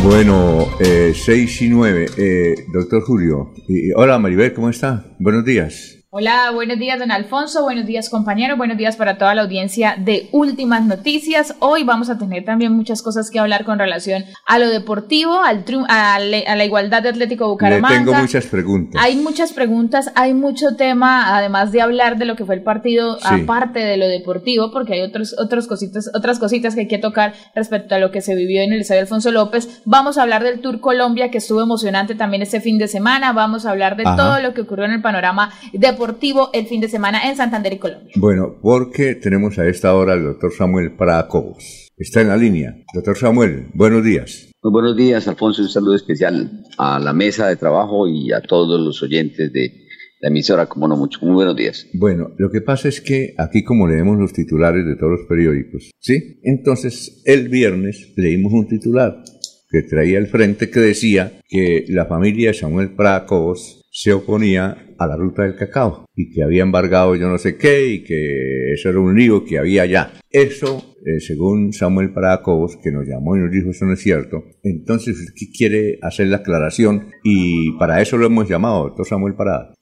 Bueno, eh, 6 y 9. Eh, doctor Julio. Y, hola Maribel, ¿cómo está? Buenos días.
Hola, buenos días, don Alfonso. Buenos días, compañero. Buenos días para toda la audiencia de Últimas Noticias. Hoy vamos a tener también muchas cosas que hablar con relación a lo deportivo, al a, la igualdad de Atlético Bucaramanga.
Le tengo muchas preguntas.
Hay muchas preguntas, hay mucho tema, además de hablar de lo que fue el partido, aparte de lo deportivo, porque hay otros, otros cositas, otras cositas que hay que tocar respecto a lo que se vivió en el Estadio Alfonso López. Vamos a hablar del Tour Colombia, que estuvo emocionante también este fin de semana. Vamos a hablar de todo lo que ocurrió en el panorama deportivo el fin de semana en Santander y Colombia.
Bueno, porque tenemos a esta hora al doctor Samuel Pracobos. Está en la línea. Doctor Samuel, buenos días.
Muy buenos días, Alfonso. Un saludo especial a la mesa de trabajo y a todos los oyentes de la emisora, como no mucho. Muy buenos días.
Bueno, lo que pasa es que aquí como leemos los titulares de todos los periódicos, ¿sí? Entonces, el viernes leímos un titular que traía al frente que decía que la familia de Samuel Pracobos se oponía a la ruta del cacao y que había embargado yo no sé qué y que eso era un lío que había allá. Eso, eh, según Samuel Paracobos, que nos llamó y nos dijo eso no es cierto, entonces usted quiere hacer la aclaración y para eso lo hemos llamado, doctor Samuel Parada.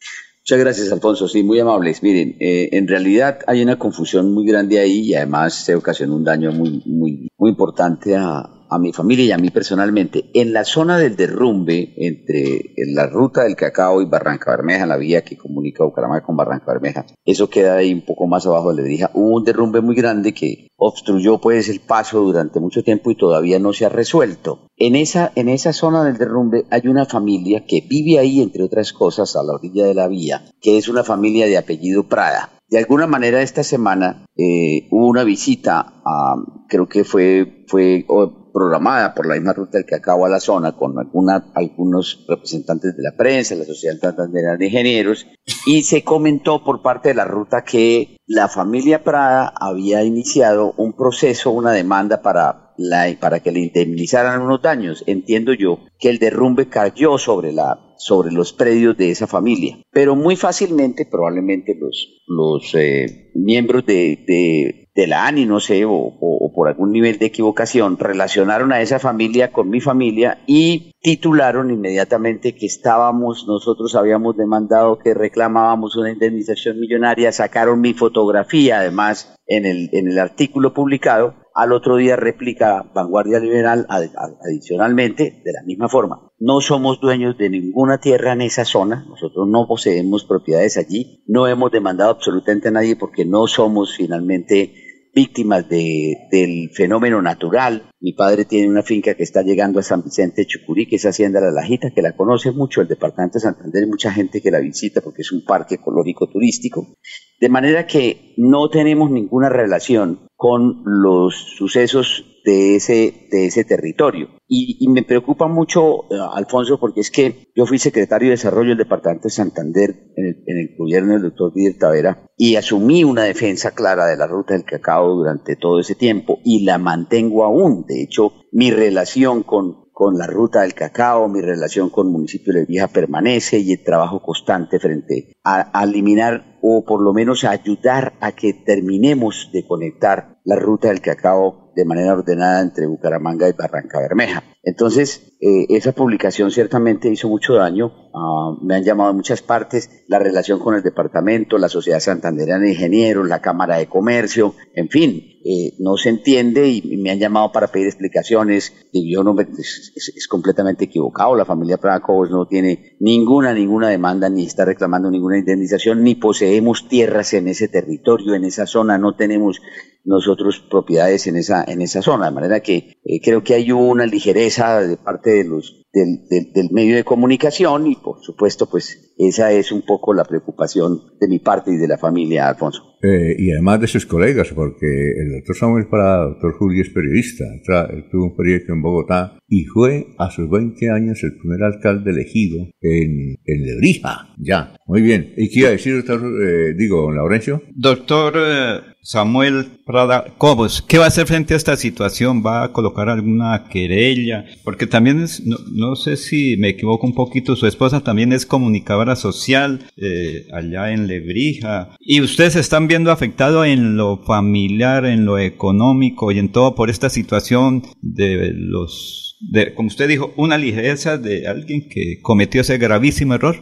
Muchas gracias, Alfonso. Sí, muy amables. Miren, eh, en realidad hay una confusión muy grande ahí y además se ocasionó un daño muy, muy, muy importante a, a mi familia y a mí personalmente, en la zona del derrumbe entre la ruta del Cacao y Barranca Bermeja, la vía que comunica Bucaramanga con Barranca Bermeja, eso queda ahí un poco más abajo de dije, hubo un derrumbe muy grande que obstruyó pues el paso durante mucho tiempo y todavía no se ha resuelto. En esa, en esa zona del derrumbe hay una familia que vive ahí, entre otras cosas, a la orilla de la vía, que es una familia de apellido Prada de alguna manera esta semana eh, hubo una visita, a, creo que fue, fue programada por la misma ruta del que acabo a la zona con alguna, algunos representantes de la prensa, la Sociedad de Ingenieros, y se comentó por parte de la ruta que la familia Prada había iniciado un proceso, una demanda para, para que le indemnizaran unos daños. Entiendo yo que el derrumbe cayó sobre la sobre los predios de esa familia. Pero muy fácilmente, probablemente los, los eh, miembros de, la ANI, no sé, o, por algún nivel de equivocación, relacionaron a esa familia con mi familia y titularon inmediatamente que estábamos, nosotros habíamos demandado que reclamábamos una indemnización millonaria, sacaron mi fotografía además en el, en el artículo publicado al otro día replica Vanguardia Liberal adicionalmente de la misma forma. No somos dueños de ninguna tierra en esa zona, nosotros no poseemos propiedades allí, no hemos demandado absolutamente a nadie porque no somos finalmente víctimas de, del fenómeno natural. Mi padre tiene una finca que está llegando a San Vicente de Chucurí, que es Hacienda La Lajita, que la conoce mucho el departamento de Santander, mucha gente que la visita porque es un parque ecológico turístico. De manera que no tenemos ninguna relación con los sucesos de ese, de ese territorio. Y, me preocupa mucho, eh, Alfonso, porque es que yo fui secretario de Desarrollo del Departamento de Santander en el, en el gobierno del doctor Díaz Tavera y asumí una defensa clara de la ruta del cacao durante todo ese tiempo y la mantengo aún. De hecho, mi relación con con la ruta del cacao, mi relación con el municipio de Vieja permanece y el trabajo constante frente a, a, eliminar o por lo menos a ayudar a que terminemos de conectar la ruta del cacao de manera ordenada entre Bucaramanga y Barranca Bermeja. Entonces, eh, esa publicación ciertamente hizo mucho daño, ah, me han llamado a muchas partes, la relación con el departamento, la Sociedad Santandereana de Ingenieros, la Cámara de Comercio, en fin, eh, no se entiende y, me han llamado para pedir explicaciones yo no es, completamente equivocado, la familia Prada no tiene ninguna, ninguna demanda ni está reclamando ninguna indemnización, ni poseemos tierras en ese territorio, en esa zona, no tenemos nosotros propiedades en esa, en esa zona. De manera que eh, creo que hay una ligereza de parte de los, del, del, medio de comunicación y por supuesto pues esa es un poco la preocupación de mi parte y de la familia, Alfonso.
Eh, y además de sus colegas, porque el doctor Samuel para doctor Julio es periodista, tuvo un proyecto en Bogotá y fue a sus 20 años el primer alcalde elegido en, en Lebrija, ya. Muy bien. ¿Y qué iba a decir, doctor, eh, digo, Laurencio?
Doctor eh, Samuel Prada Cobos, ¿qué va a hacer frente a esta situación? ¿Va a colocar alguna querella? Porque también no, no, sé si me equivoco un poquito, su esposa también es comunicadora social allá en Lebrija. Y ustedes están viendo afectado en lo familiar, en lo económico y en todo por esta situación de los, de, como usted dijo, una ligereza de alguien que cometió ese gravísimo error?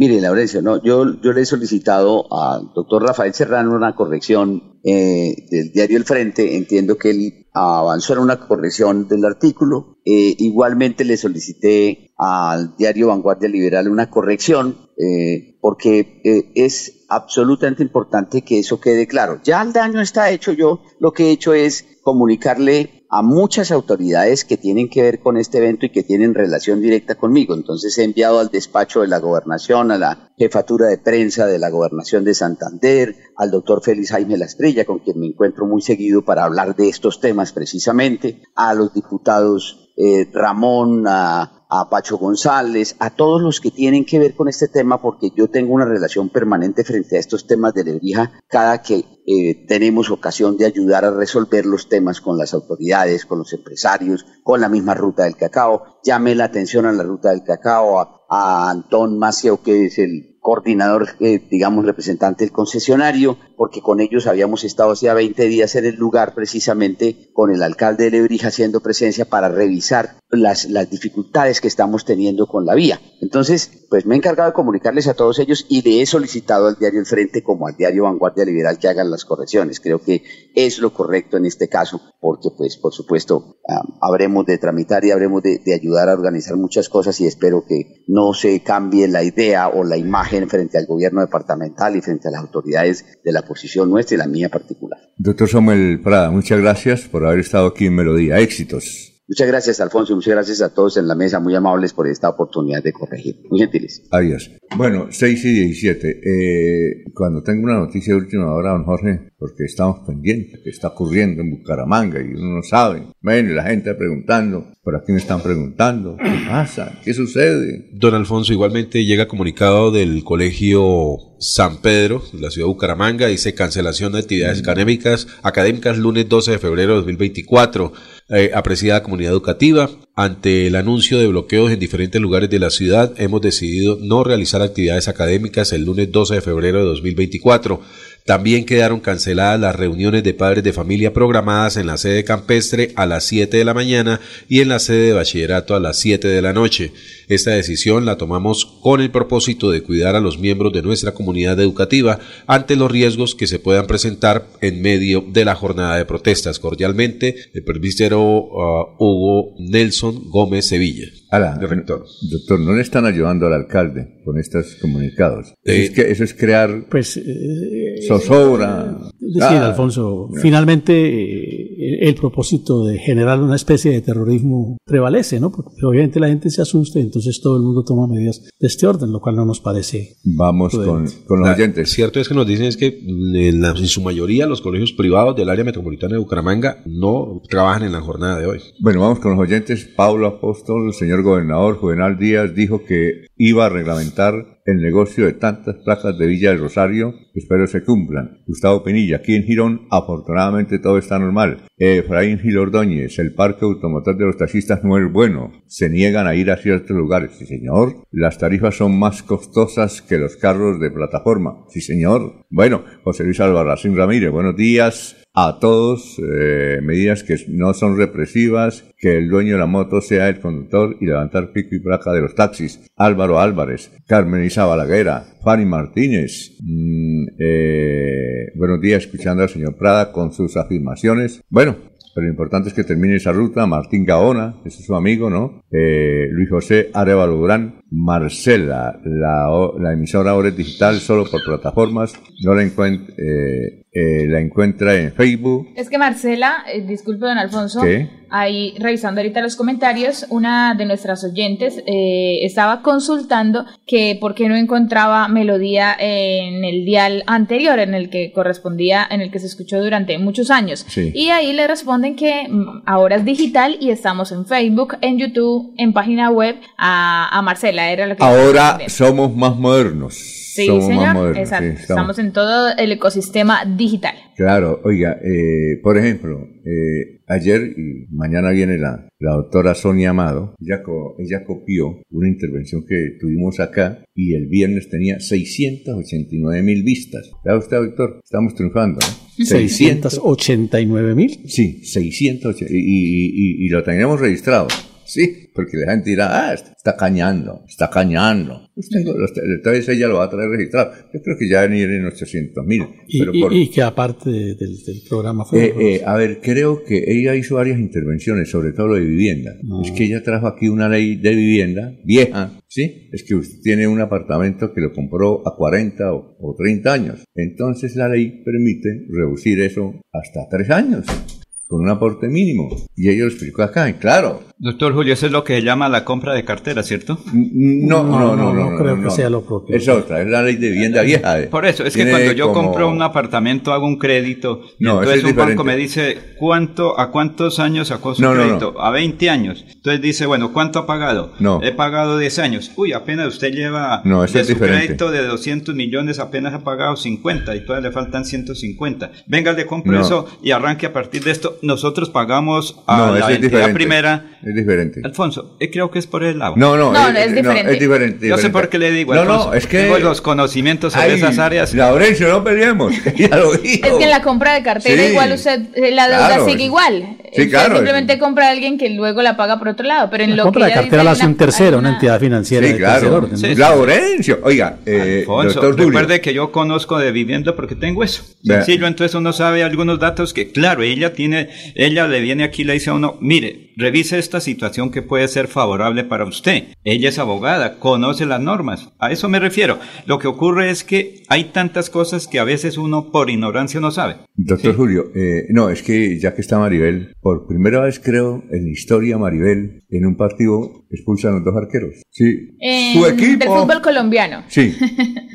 Mire, Laurencio, no, yo, yo le he solicitado al doctor Rafael Serrano una corrección eh, del diario El Frente. Entiendo que él avanzó en una corrección del artículo. Eh, igualmente le solicité al diario Vanguardia Liberal una corrección eh, porque es absolutamente importante que eso quede claro. Ya el daño está hecho. Yo lo que he hecho es comunicarle a muchas autoridades que tienen que ver con este evento y que tienen relación directa conmigo. Entonces he enviado al despacho de la gobernación, a la jefatura de prensa de la gobernación de Santander, al doctor Félix Jaime Lastrilla, con quien me encuentro muy seguido para hablar de estos temas precisamente, a los diputados eh, Ramón, a a Pacho González, a todos los que tienen que ver con este tema, porque yo tengo una relación permanente frente a estos temas de Lebrija cada que eh, tenemos ocasión de ayudar a resolver los temas con las autoridades, con los empresarios, con la misma ruta del cacao. Llame la atención a la ruta del cacao, a, a Antón Macio, que es el coordinador, eh, digamos, representante del concesionario, porque con ellos habíamos estado hacía 20 días en el lugar precisamente con el alcalde de Lebrija haciendo presencia para revisar las, las dificultades que estamos teniendo con la vía. Entonces, pues me he encargado de comunicarles a todos ellos y le he solicitado al diario El Frente como al diario Vanguardia Liberal que hagan las correcciones. Creo que es lo correcto en este caso, porque pues por supuesto habremos de tramitar y habremos de, de ayudar a organizar muchas cosas y espero que no se cambie la idea o la imagen frente al gobierno departamental y frente a las autoridades de la posición nuestra y la mía particular.
Doctor Samuel Prada, muchas gracias por haber estado aquí en Melodía. Éxitos.
Muchas gracias, Alfonso, muchas gracias a todos en la mesa, muy amables por esta oportunidad de corregir. Muy gentiles.
Adiós. Bueno, 6 y 17. Eh, cuando tengo una noticia de última hora, don Jorge, porque estamos pendientes, que está ocurriendo en Bucaramanga y uno no sabe. Bueno, la gente preguntando, ¿por aquí me están preguntando? ¿Qué pasa? ¿Qué sucede?
Don Alfonso, igualmente llega comunicado del colegio San Pedro, de la ciudad de Bucaramanga, dice cancelación de actividades mm. académicas, académicas lunes 12 de febrero de 2024. Eh, apreciada comunidad educativa, ante el anuncio de bloqueos en diferentes lugares de la ciudad, hemos decidido no realizar actividades académicas el lunes 12 de febrero de 2024. También quedaron canceladas las reuniones de padres de familia programadas en la sede campestre a las 7 de la mañana y en la sede de bachillerato a las 7 de la noche. Esta decisión la tomamos con el propósito de cuidar a los miembros de nuestra comunidad educativa ante los riesgos que se puedan presentar en medio de la jornada de protestas. Cordialmente, el presbítero uh, Hugo Nelson Gómez Sevilla.
Hola, rector. Doctor, ¿no le están ayudando al alcalde con estos comunicados? es que eso es crear
pues, eh,
zozobra.
Sí, Alfonso, finalmente eh, el propósito de generar una especie de terrorismo prevalece, ¿no? Porque obviamente la gente se asusta y entonces todo el mundo toma medidas de este orden, lo cual no nos parece.
Vamos con, con, los oyentes.
Cierto es que nos dicen es que en, en, su mayoría los colegios privados del área metropolitana de Bucaramanga no trabajan en la jornada de hoy.
Bueno, vamos con los oyentes. Pablo Apóstol, el señor gobernador Juvenal Díaz dijo que iba a reglamentar el negocio de tantas placas de Villa del Rosario, espero se cumplan. Gustavo Penilla, aquí en Girón, afortunadamente todo está normal. Efraín Gil Ordóñez, el parque automotor de los taxistas no es bueno. Se niegan a ir a ciertos lugares. Sí, señor. Las tarifas son más costosas que los carros de plataforma. Sí, señor. Bueno, José Luis Albarracín Ramírez, buenos días a todos eh, medidas que no son represivas, que el dueño de la moto sea el conductor y levantar pico y placa de los taxis. Álvaro Álvarez, Carmen Isa Balaguera, Fanny Martínez. Mm, eh, buenos días, escuchando al señor Prada con sus afirmaciones. Bueno, pero lo importante es que termine esa ruta. Martín Gaona, ese es su amigo, ¿no? Eh, Luis José Arevalo Durán, Marcela, la, la emisora ahora es digital solo por plataformas. No la encuentro. Eh, eh, la encuentra en Facebook.
Es que Marcela, eh, disculpe don Alfonso, ahí revisando ahorita los comentarios, una de nuestras oyentes eh, estaba consultando que por qué no encontraba melodía en el dial anterior, en el que correspondía, en el que se escuchó durante muchos años. Y ahí le responden que mm, ahora es digital y estamos en Facebook, en YouTube, en página web a, Marcela. Era lo que
ahora somos más modernos.
Sí, señor. Exacto. estamos. en todo el ecosistema digital.
Claro, oiga, eh, por ejemplo, eh, ayer y mañana viene la, la doctora Sonia Amado, ella, ella copió una intervención que tuvimos acá y el viernes tenía 689 mil vistas. ¿Sabe usted, doctor? Estamos triunfando, ¿no? [LAUGHS]
689 mil.
Sí, 680 y, y, y, y lo tenemos registrado. Sí, porque la gente dirá, ah, está cañando, está cañando. Entonces ella lo va a traer registrado. Yo creo que ya van a ir en 800 mil.
Y, que aparte del, programa fue...
Eh, eh, a ver, creo que ella hizo varias intervenciones, sobre todo lo de vivienda. Ah. Es que ella trajo aquí una ley de vivienda vieja, ¿sí? Es que usted tiene un apartamento que lo compró a 40 o, o 30 años. Entonces la ley permite reducir eso hasta 3 años con un aporte mínimo. Y ellos lo explicó acá, y claro.
Doctor Julio, eso es lo que se llama la compra de cartera, ¿cierto?
No, no, no, no,
no, creo que sea lo propio.
Es otra, es la ley de vivienda vieja.
Por eso, es que cuando yo compro un apartamento hago un crédito, y entonces un banco me dice, ¿cuánto, a cuántos años sacó su crédito? A 20 años. Entonces dice, bueno, ¿cuánto ha pagado?
No.
He pagado 10 años. Uy, apenas usted lleva
no, de
su crédito de 200 millones, apenas ha pagado 50 y todavía le faltan 150. Venga, le compro eso y arranque a partir de esto. Nosotros pagamos a la entidad primera.
Es diferente.
Alfonso, eh, creo que es por el lado.
No, no, no, es, diferente. es diferente.
Yo sé por qué le digo. No, no, es que. Tengo los conocimientos sobre esas áreas.
Laurencio, no peleemos. [LAUGHS] ya lo dijo.
Es que en la compra de cartera, igual usted, eh, la deuda sigue igual. Sí, claro. Simplemente compra a alguien que luego la paga por otro lado. Pero en
la
lo
compra de cartera la hace un tercero, una, entidad financiera.
Sí, claro. Laurencio, oiga, eh,
Alfonso, recuerde que yo conozco de vivienda porque tengo eso. Sencillo, entonces uno sabe algunos datos que, claro, ella tiene, ella le viene aquí le dice a uno, mire, revise esta situación que puede ser favorable para usted. Ella es abogada, conoce las normas. A eso me refiero. Lo que ocurre es que hay tantas cosas que a veces uno por ignorancia no sabe.
Doctor Julio, eh, no, es que ya que está Maribel, por primera vez creo en la historia, Maribel, en un partido expulsan a los dos arqueros. Sí.
Su equipo. Del fútbol colombiano.
Sí. [LAUGHS]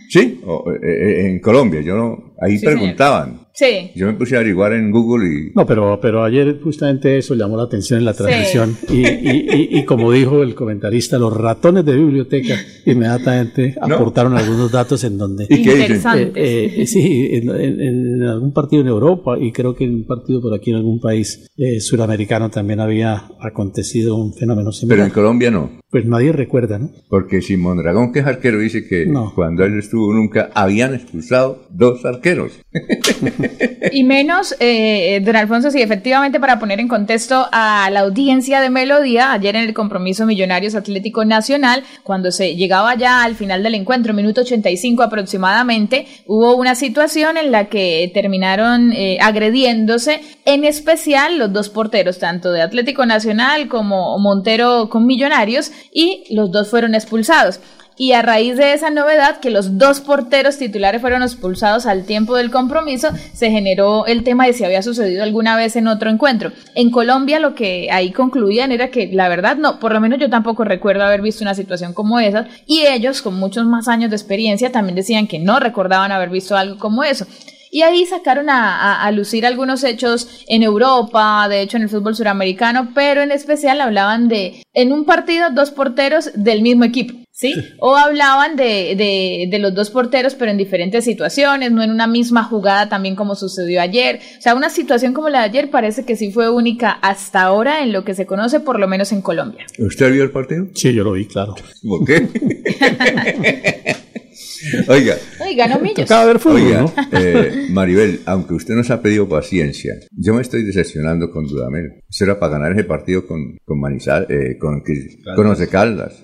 Sí, eh, eh, en Colombia. Yo no, ahí preguntaban.
Sí.
Yo me puse a averiguar en Google y...
No, pero, pero ayer justamente eso llamó la atención en la transmisión. [LAUGHS] Y, y, y, como dijo el comentarista, los ratones de biblioteca inmediatamente aportaron algunos datos en donde...
¿Y qué dicen?
Eh, eh, sí, en, algún partido en Europa y creo que en un partido por aquí en algún país eh, suramericano también había acontecido un fenómeno similar.
Pero en Colombia no.
Pues nadie recuerda, ¿no?
Porque Simón Dragón, que es arquero, dice que cuando él estuvo nunca habían expulsado dos arqueros. [LAUGHS]
y menos, eh, don Alfonso, sí, efectivamente, para poner en contexto a la audiencia de Melodía, ayer en el compromiso Millonarios Atlético Nacional, cuando se llegaba ya al final del encuentro, minuto 85 aproximadamente, hubo una situación en la que terminaron eh, agrediéndose, en especial los dos porteros, tanto de Atlético Nacional como Montero con Millonarios, y los dos fueron expulsados y a raíz de esa novedad, que los dos porteros titulares fueron expulsados al tiempo del compromiso, se generó el tema de si había sucedido alguna vez en otro encuentro. En Colombia lo que ahí concluían era que la verdad no, por lo menos yo tampoco recuerdo haber visto una situación como esa y ellos con muchos más años de experiencia también decían que no recordaban haber visto algo como eso. Y ahí sacaron a, lucir algunos hechos en Europa, de hecho en el fútbol suramericano, pero en especial hablaban de, en un partido, dos porteros del mismo equipo. ¿Sí? O hablaban de, de, de, los dos porteros, pero en diferentes situaciones, no en una misma jugada también como sucedió ayer. O sea, una situación como la de ayer parece que sí fue única hasta ahora en lo que se conoce, por lo menos en Colombia.
¿Usted vio el partido?
Sí, yo lo vi, claro.
¿Por qué? [LAUGHS] Oiga.
Oiga, no
ver Oiga, eh, Maribel, aunque usted nos ha pedido paciencia, yo me estoy decepcionando con Dudamel. Eso era para ganar ese partido con, con Manizal, eh, con, con Once Caldas.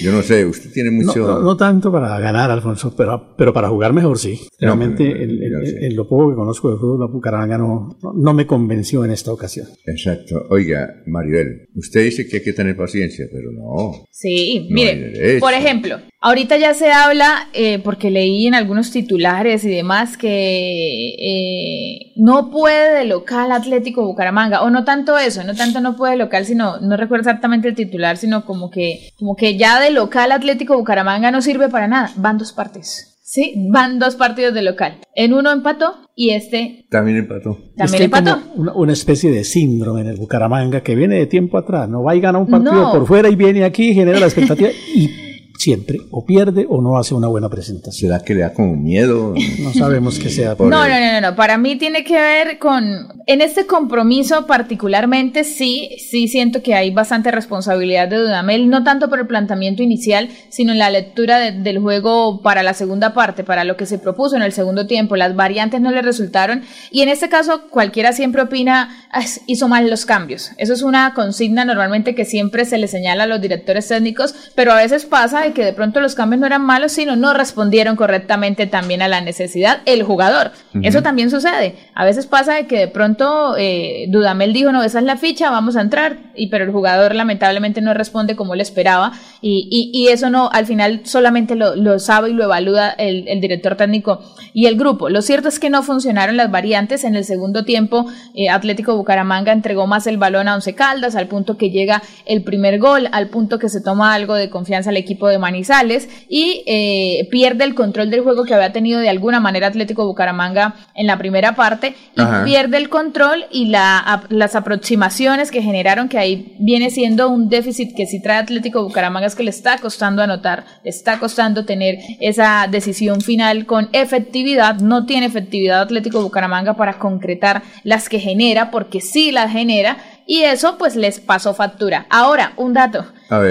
Yo no sé, usted tiene mucho...
No, tanto para ganar, Alfonso, pero, pero para jugar mejor sí. Realmente, en, lo poco que conozco de fútbol, la Bucaramanga no, no me convenció en esta ocasión.
Exacto. Oiga, Maribel, usted dice que hay que tener paciencia, pero no.
Sí, mire, por ejemplo, ahorita ya se habla eh, porque leí en algunos titulares y demás que eh, no puede de local Atlético Bucaramanga, o no tanto eso, no tanto no puede de local, sino, no recuerdo exactamente el titular, sino como que, como que ya de local Atlético Bucaramanga no sirve para nada, van dos partes. Sí, van dos partidos de local. En uno empató y este
también empató.
También empató.
Una, especie de síndrome en el Bucaramanga que viene de tiempo atrás. No va y gana un partido por fuera y viene aquí y genera la expectativa [LAUGHS] y siempre o pierde o no hace una buena presentación.
¿Será que le da como miedo? [LAUGHS]
No sabemos que sea.
No, no, no, no, para mí tiene que ver con, en este compromiso particularmente sí, sí siento que hay bastante responsabilidad de Dudamel, no tanto por el planteamiento inicial, sino en la lectura del juego para la segunda parte, para lo que se propuso en el segundo tiempo, las variantes no le resultaron y en este caso cualquiera siempre opina, hizo mal los cambios. Eso es una consigna normalmente que siempre se le señala a los directores técnicos, pero a veces pasa que de pronto los cambios no eran malos, sino no respondieron correctamente también a la necesidad el jugador. Eso también sucede. A veces pasa de que de pronto eh, Dudamel dijo, no, esa es la ficha, vamos a entrar, y pero el jugador lamentablemente no responde como él esperaba, y, y, eso no, al final solamente lo, sabe y lo evalúa el, el, director técnico y el grupo. Lo cierto es que no funcionaron las variantes. En el segundo tiempo, eh, Atlético Bucaramanga entregó más el balón a Once Caldas, al punto que llega el primer gol, al punto que se toma algo de confianza el equipo de Manizales y eh, pierde el control del juego que había tenido de alguna manera Atlético Bucaramanga en la primera parte y pierde el control y la, las aproximaciones que generaron que ahí viene siendo un déficit que si trae Atlético Bucaramanga es que le está costando anotar, le está costando tener esa decisión final con efectividad, no tiene efectividad Atlético Bucaramanga para concretar las que genera porque sí las genera y eso pues les pasó factura. Ahora, un dato.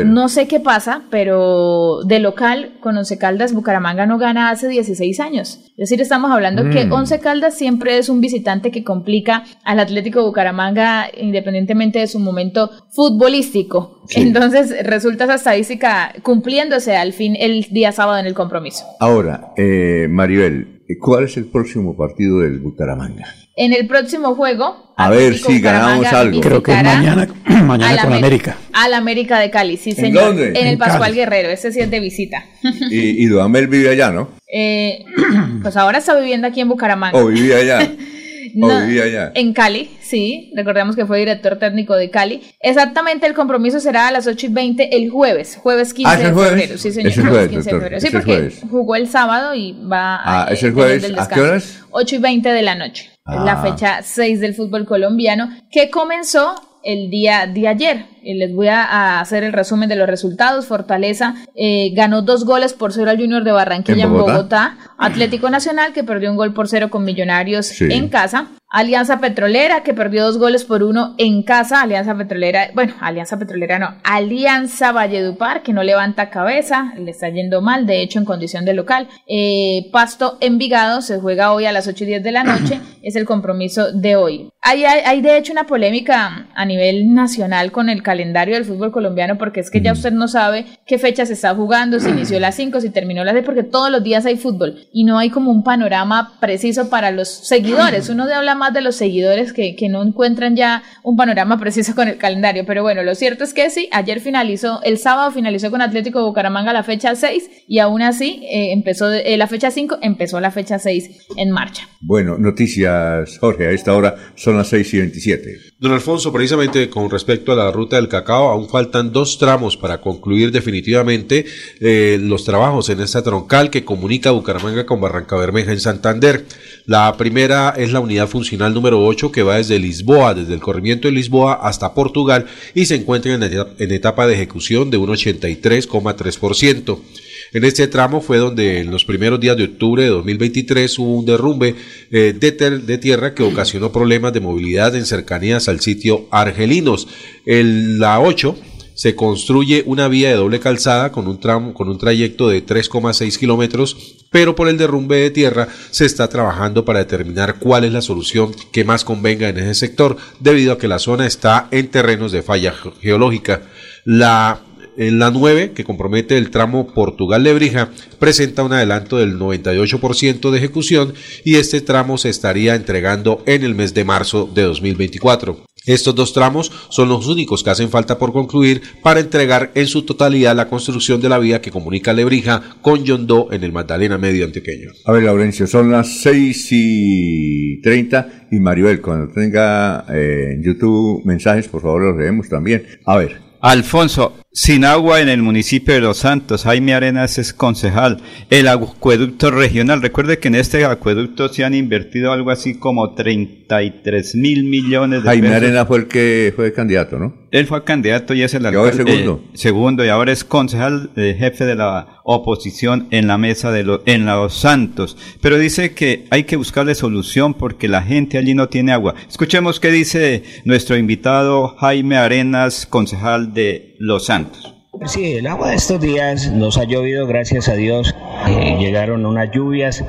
No sé qué pasa, pero de local con Once Caldas Bucaramanga no gana hace 16 años. Es decir, estamos hablando que mm. Once Caldas siempre es un visitante que complica al Atlético Bucaramanga independientemente de su momento futbolístico. Entonces resulta esa estadística cumpliéndose al fin el día sábado en el compromiso.
Ahora, eh, Maribel, ¿cuál es el próximo partido del Bucaramanga?
En el próximo juego.
A ver si ganamos algo.
Creo que mañana, [CLEARS THROAT] mañana con América.
Al América de Cali, sí, señor. ¿En dónde? En el Pascual Guerrero, ese sí es de visita. [LAUGHS]
Y, y Duamel vive allá, ¿no?
Eh, [CLEARS THROAT] pues ahora está viviendo aquí en Bucaramanga.
¿O vivía allá? [LAUGHS] vivía allá?
En Cali, sí. Recordemos que fue director técnico de Cali. Exactamente, el compromiso será a las 8 y 20 el jueves, jueves 15
ah,
de febrero.
Sí, señor. Es el jueves, 15
de febrero. Sí, porque jugó el sábado y va
Ah, es el jueves. ¿A qué horas?
8 y 20 de la noche. Es la ah. fecha 6 del fútbol colombiano que comenzó el día de ayer. Les voy a hacer el resumen de los resultados. Fortaleza eh, ganó dos goles por cero al Junior de Barranquilla en Bogotá? Atlético Nacional que perdió un gol por cero con Millonarios en casa. Alianza Petrolera que perdió dos goles por uno en casa. Alianza Petrolera, bueno, Alianza Petrolera no. Alianza Valledupar que no levanta cabeza, le está yendo mal, de hecho en condición de local. Eh, Pasto Envigado se juega hoy a las 8 y 10 de la noche, [CLEARS THROAT] es el compromiso de hoy. Hay, hay, de hecho una polémica a nivel nacional con el calendario del fútbol colombiano porque es que ya usted no sabe qué fecha se está jugando, si inició las 5, si terminó las 10, porque todos los días hay fútbol y no hay como un panorama preciso para los seguidores. Uno de habla más de los seguidores que, que no encuentran ya un panorama preciso con el calendario. Pero bueno, lo cierto es que sí, ayer finalizó, el sábado finalizó con Atlético Bucaramanga la fecha 6 y aún así eh, empezó eh, la fecha 5, empezó la fecha 6 en marcha.
Bueno, noticias, Jorge, a esta hora son las 6 y 27.
Don Alfonso, precisamente con respecto a la ruta del cacao, aún faltan dos tramos para concluir definitivamente eh, los trabajos en esta troncal que comunica Bucaramanga con Barranca Bermeja en Santander. La primera es la unidad funcional número 8 que va desde Lisboa, desde el corrimiento de Lisboa hasta Portugal y se encuentra en etapa de ejecución de un 83,3%. En este tramo fue donde en los primeros días de octubre de 2023 hubo un derrumbe eh, de, tierra que ocasionó problemas de movilidad en cercanías al sitio Argelinos. El, la 8 se construye una vía de doble calzada con un, tramo, con un trayecto de 3,6 kilómetros, pero por el derrumbe de tierra se está trabajando para determinar cuál es la solución que más convenga en ese sector, debido a que la zona está en terrenos de falla geológica. La en la 9, que compromete el tramo Portugal-Lebrija, presenta un adelanto del 98% de ejecución y este tramo se estaría entregando en el mes de marzo de 2024. Estos dos tramos son los únicos que hacen falta por concluir para entregar en su totalidad la construcción de la vía que comunica Lebrija con Yondó en el Magdalena Medio Antequeño.
A ver, Laurencio, son las 6 y 30 y Maribel, cuando tenga eh, en YouTube mensajes, por favor los leemos también. A ver.
Alfonso, sin agua en el municipio de Los Santos, Jaime Arenas es concejal. El acueducto regional, recuerde que en este acueducto se han invertido algo así como 33 mil millones de
Jaime Arenas fue el que fue candidato, ¿no?
Él fue candidato y es el
alcalde. segundo.
Eh, segundo y ahora es concejal, eh, jefe de la oposición en la mesa de los, en Los Santos. Pero dice que hay que buscarle solución porque la gente allí no tiene agua. Escuchemos qué dice nuestro invitado Jaime Arenas, concejal de Los Santos.
Sí, el agua de estos días nos ha llovido, gracias a Dios. Eh, llegaron unas lluvias,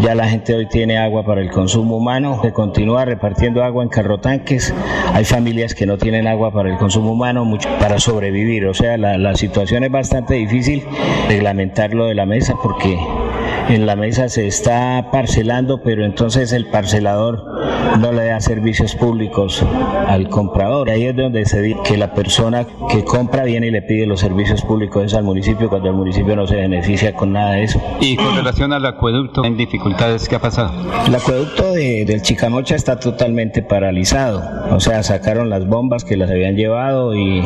ya la gente hoy tiene agua para el consumo humano. Se continúa repartiendo agua en carrotanques. Hay familias que no tienen agua para el consumo humano mucho, para sobrevivir. O sea, la, la situación es bastante difícil reglamentarlo de la mesa porque en la mesa se está parcelando, pero entonces el parcelador no le da servicios públicos al comprador. Ahí es donde se dice que la persona que compra viene y le pide los servicios públicos al municipio cuando el municipio no se beneficia con nada de eso.
Y con relación al acueducto, ¿en dificultades qué ha pasado?
El acueducto de, del Chicamocha está totalmente paralizado. O sea, sacaron las bombas que las habían llevado y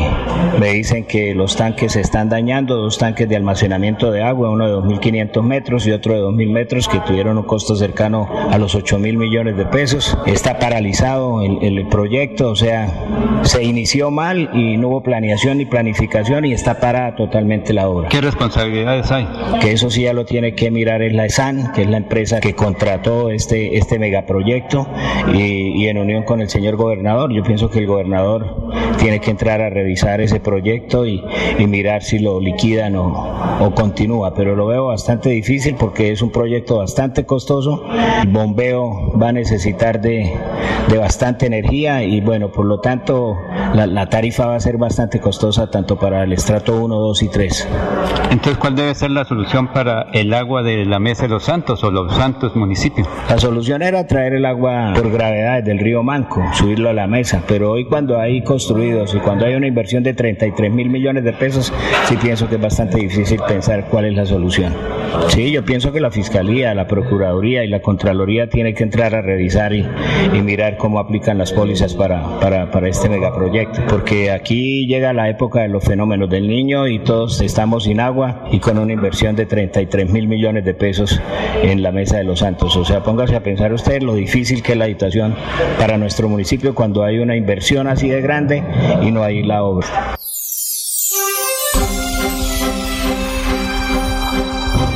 me dicen que los tanques se están dañando, dos tanques de almacenamiento de agua, uno de 2.500 metros y otro de 2.000 metros que tuvieron un costo cercano a los 8 mil millones de pesos. Está paralizado el, el, proyecto, o sea, se inició mal y no hubo planeación ni planificación y está parada totalmente la obra.
¿Qué responsabilidades hay?
Que eso sí ya lo tiene que mirar es la ESAN, que es la empresa que contrató este, este megaproyecto y, y en unión con el señor gobernador. Yo pienso que el gobernador tiene que entrar a revisar ese proyecto y, y mirar si lo liquidan o, o continúa, pero lo veo bastante difícil porque que es un proyecto bastante costoso. El bombeo va a necesitar de, de bastante energía y bueno, por lo tanto la, tarifa va a ser bastante costosa tanto para el estrato 1, 2 y 3.
Entonces, ¿cuál debe ser la solución para el agua de la Mesa de los Santos o los Santos municipios?
La solución era traer el agua por gravedad del río Manco, subirlo a la mesa, pero hoy cuando hay construidos y cuando hay una inversión de 33 mil millones de pesos, sí pienso que es bastante difícil pensar cuál es la solución. Sí, yo pienso que la Fiscalía, la Procuraduría y la Contraloría tienen que entrar a revisar y, mirar cómo aplican las pólizas para, para, para este megaproyecto, porque aquí llega la época de los fenómenos del niño y todos estamos sin agua y con una inversión de 33 mil millones de pesos en la Mesa de los Santos. O sea, póngase a pensar usted lo difícil que es la situación para nuestro municipio cuando hay una inversión así de grande y no hay la obra.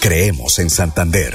Creemos en Santander.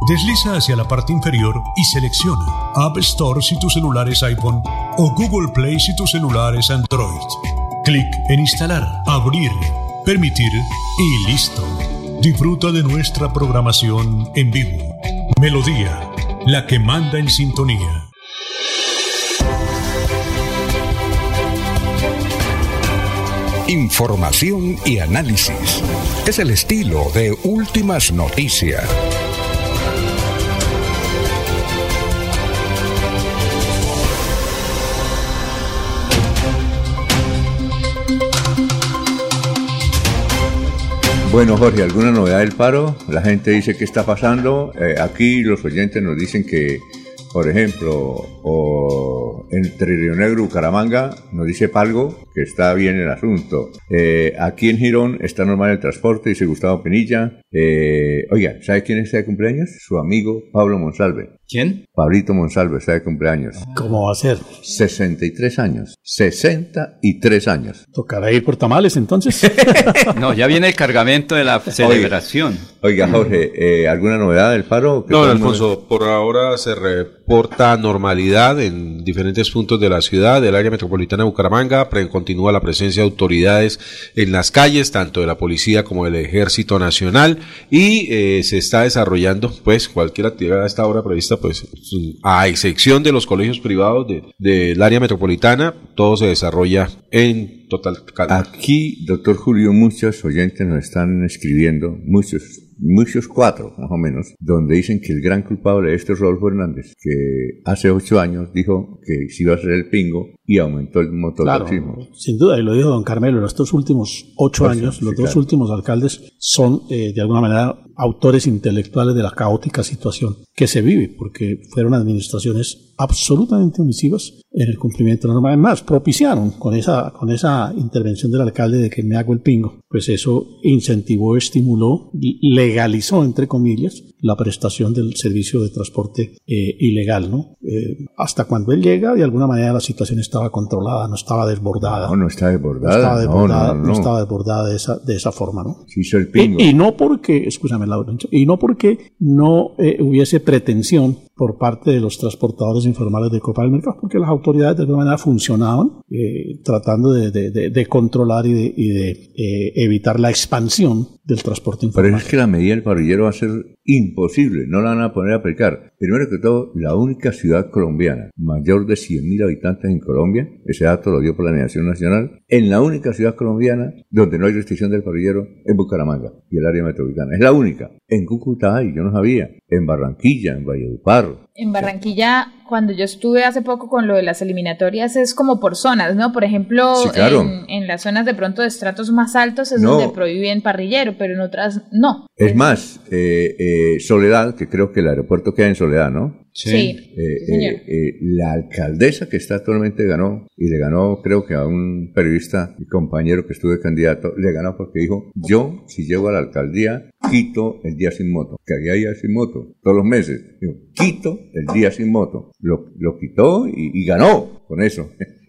Desliza hacia la parte inferior y selecciona App Store si tu celular es iPhone o Google Play si tu celular es Android. Clic en Instalar, Abrir, Permitir y listo. Disfruta de nuestra programación en vivo. Melodía, la que manda en sintonía.
Información y análisis. Es el estilo de Últimas Noticias.
Bueno, Jorge, ¿alguna novedad del paro? La gente dice qué está pasando. Eh, aquí los oyentes nos dicen que por ejemplo, o entre Río Negro y Bucaramanga, nos dice Palgo que está bien el asunto. Eh, aquí en Girón está normal el transporte, dice Gustavo Penilla. Eh, oiga, ¿sabe quién está de cumpleaños? Su amigo Pablo Monsalve.
¿Quién?
Pablito Monsalve está de cumpleaños.
¿Cómo va a ser?
63 años. 63 años.
¿Tocará ir por tamales entonces? [LAUGHS]
no, ya viene el cargamento de la celebración.
Oiga, Jorge, eh, ¿alguna novedad del paro?
No, Alfonso, por ahora se reporta normalidad en diferentes puntos de la ciudad, del área metropolitana de Bucaramanga. Continúa la presencia de autoridades en las calles, tanto de la policía como del Ejército Nacional, y eh, se está desarrollando, pues, cualquier actividad a esta hora prevista pues a excepción de los colegios privados del área metropolitana, todo se desarrolla en total calma.
Aquí, doctor Julio, muchos oyentes nos están escribiendo, muchos muchos cuatro más o menos, donde dicen que el gran culpable de esto es Rodolfo Hernández, que hace ocho años dijo que se iba a hacer el pingo y aumentó el mototaxismo.
Claro, sin duda, y lo dijo don Carmelo, en estos últimos ocho años, los dos últimos alcaldes son eh, de alguna manera autores intelectuales de la caótica situación que se vive, porque fueron administraciones absolutamente omisivas en el cumplimiento de la norma. Además, propiciaron con esa, con esa intervención del alcalde de que me hago el pingo, pues eso incentivó, estimuló, legalizó, entre comillas, la prestación del servicio de transporte eh, ilegal, ¿no? Eh, hasta cuando él llega, de alguna manera la situación estaba controlada, no estaba desbordada.
No, no está desbordada.
No estaba desbordada, no, estaba desbordada de esa, de esa forma, ¿no?
Sí, el pingo.
Y, no porque, escúchame, Laura, y no porque no eh, hubiese pretensión por parte de los transportadores informales de Copa del Mercado, porque las autoridades de alguna manera funcionaban eh, tratando de, controlar y de, eh, evitar la expansión del transporte informal.
Pero es que la medida del parrillero va a ser imposible, no la van a poner a aplicar. Primero que todo, la única ciudad colombiana mayor de 100.000 habitantes en Colombia, ese dato lo dio Planeación Nacional, en la única ciudad colombiana donde no hay restricción del parrillero es Bucaramanga y el área metropolitana. Es la única. En Cúcuta hay, yo no sabía. En Barranquilla, en Valledupar,
en Barranquilla, cuando yo estuve hace poco con lo de las eliminatorias, es como por zonas, ¿no? Por ejemplo, en, las zonas de pronto de estratos más altos es donde prohíben parrillero, pero en otras no.
Es más, eh, eh, Soledad, que creo que el aeropuerto queda en Soledad, ¿no?
Sí. Eh,
eh, eh, la alcaldesa que está actualmente ganó, y le ganó creo que a un periodista y compañero que estuvo candidato, le ganó porque dijo, yo si llego a la alcaldía, quito el día sin moto, que había día sin moto todos los meses. Dijo, quito el día sin moto. Lo, lo quitó y, ganó con eso, [LAUGHS]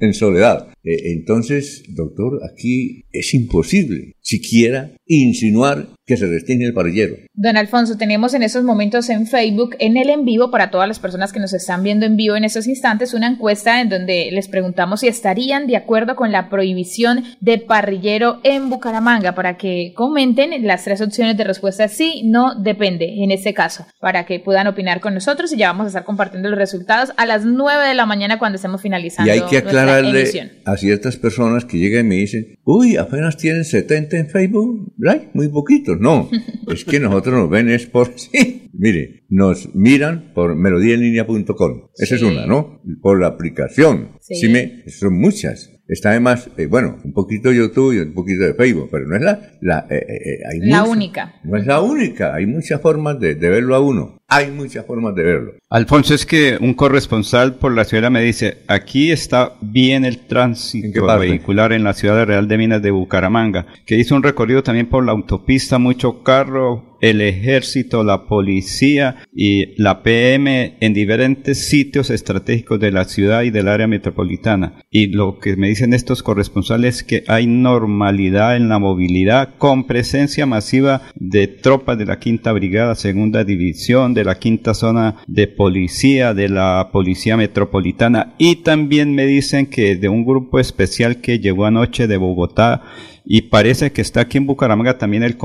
en, soledad. entonces, doctor, aquí es imposible siquiera insinuar que se restringe el parrillero.
Don Alfonso, tenemos en esos momentos en Facebook, en el en vivo, para todas las personas que nos están viendo en vivo en esos instantes, una encuesta en donde les preguntamos si estarían de acuerdo con la prohibición de parrillero en Bucaramanga, para que comenten las tres opciones de respuesta sí, no, depende, en este caso, para que puedan opinar con nosotros y ya vamos a estar compartiendo los resultados a las 9 de la mañana cuando estemos finalizando.
Y hay que aclararle a ciertas personas que llegan y me dicen, uy, apenas tienen 70 en Facebook, muy poquitos. No, [LAUGHS] es que nosotros nos ven es por [LAUGHS] sí. Mire, nos miran por melodiaenlinea.com. Esa es una, ¿no? Por la aplicación. Sí. me, son muchas. Está además, eh, bueno, un poquito de YouTube y un poquito de Facebook, pero no es la, la, eh,
eh, la única.
No es la única. Hay muchas formas de, de verlo a uno. Hay muchas formas de verlo.
Alfonso, es que un corresponsal por la ciudad me dice, aquí está bien el tránsito vehicular en la ciudad Real de Minas de Bucaramanga, que hizo un recorrido también por la autopista, mucho carro, el ejército, la policía y la PM en diferentes sitios estratégicos de la ciudad y del área metropolitana. Y lo que me dicen estos corresponsales es que hay normalidad en la movilidad con presencia masiva de tropas de la quinta brigada, segunda división, de la quinta zona de policía, de la policía metropolitana. Y también me dicen que de un grupo especial que llegó anoche de Bogotá y parece que está aquí en Bucaramanga también el,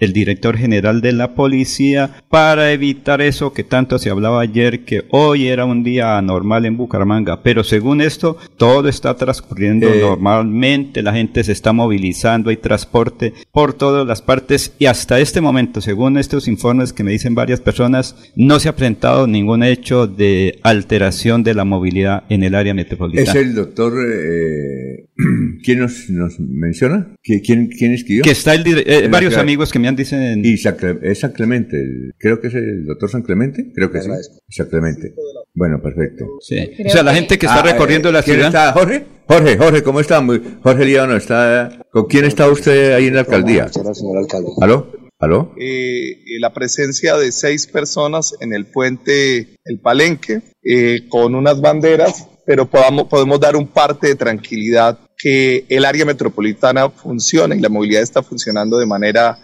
el director general de la policía para evitar eso que tanto se hablaba ayer que hoy era un día anormal en Bucaramanga pero según esto todo está transcurriendo eh. normalmente la gente se está movilizando hay transporte por todas las partes y hasta este momento según estos informes que me dicen varias personas no se ha presentado ningún hecho de alteración de la movilidad en el área metropolitana
es el doctor eh, [CLEARS THROAT] ¿quién nos, nos menciona? ¿Quién, quién escribió?
Que está el, eh, varios amigos que me han dicen.
Y es San Clemente, creo que es el doctor San Clemente, creo que sí. San Clemente. Bueno, perfecto.
Sí. o sea, la gente que está ah, recorriendo la ciudad.
Está, Jorge? Jorge, Jorge, ¿cómo está? Jorge Líbano, está. ¿Con quién está usted ahí en la alcaldía? Señor alcalde. ¿Aló? ¿Aló?
Eh, la presencia de seis personas en el puente El Palenque, eh, con unas banderas, pero podamos, podemos dar un parte de tranquilidad el área metropolitana funciona y la movilidad está funcionando de manera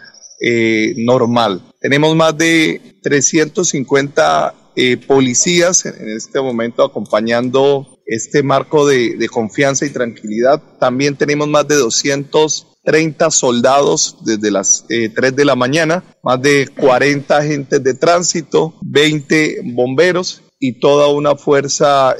eh, normal. Tenemos más de 350 eh, policías en, este momento acompañando este marco de, confianza y tranquilidad. También tenemos más de 230 soldados desde las 3 eh, de la mañana, más de 40 agentes de tránsito, 20 bomberos y toda una fuerza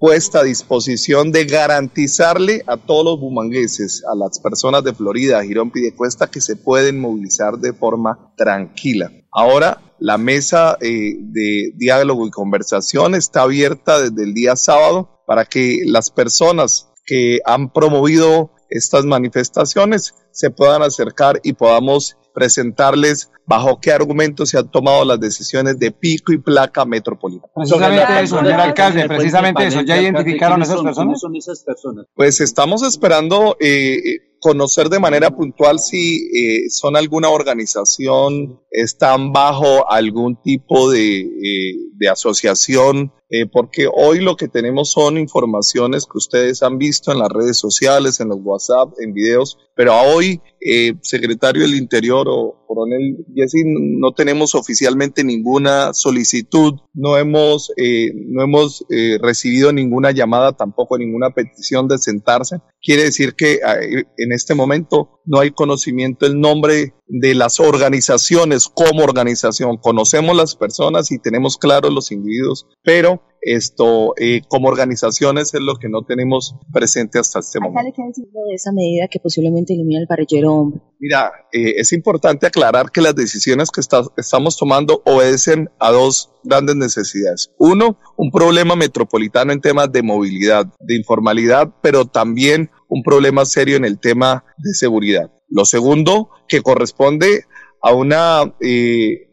puesta disposición de garantizarle a todos los bumangueses, a las personas de Florida, Girón Cuesta, que se pueden movilizar de forma tranquila. Ahora, la mesa eh, de diálogo y conversación está abierta desde el día sábado para que las personas que han promovido estas manifestaciones se puedan acercar y podamos presentarles bajo qué argumentos se han tomado las decisiones de pico y placa metropolitana.
Precisamente eso, señor alcalde, precisamente eso, ¿ya identificaron a esas personas?
son esas personas? Pues estamos esperando eh, conocer de manera puntual si eh, son alguna organización, están bajo algún tipo de, eh, de asociación eh, porque hoy lo que tenemos son informaciones que ustedes han visto en las redes sociales, en los WhatsApp, en videos, pero hoy, eh, secretario del Interior o coronel Jessy, no tenemos oficialmente ninguna solicitud, no hemos, eh, no hemos eh, recibido ninguna llamada, tampoco ninguna petición de sentarse. Quiere decir que eh, en este momento no hay conocimiento del nombre de las organizaciones como organización. Conocemos las personas y tenemos claros los individuos, pero esto eh, como organizaciones es lo que no tenemos presente hasta este momento.
¿Qué de esa medida que posiblemente elimina el parrillero hombre?
Mira, eh, es importante aclarar que las decisiones que está, estamos tomando obedecen a dos grandes necesidades. Uno, un problema metropolitano en temas de movilidad, de informalidad, pero también un problema serio en el tema de seguridad. Lo segundo, que corresponde a una eh,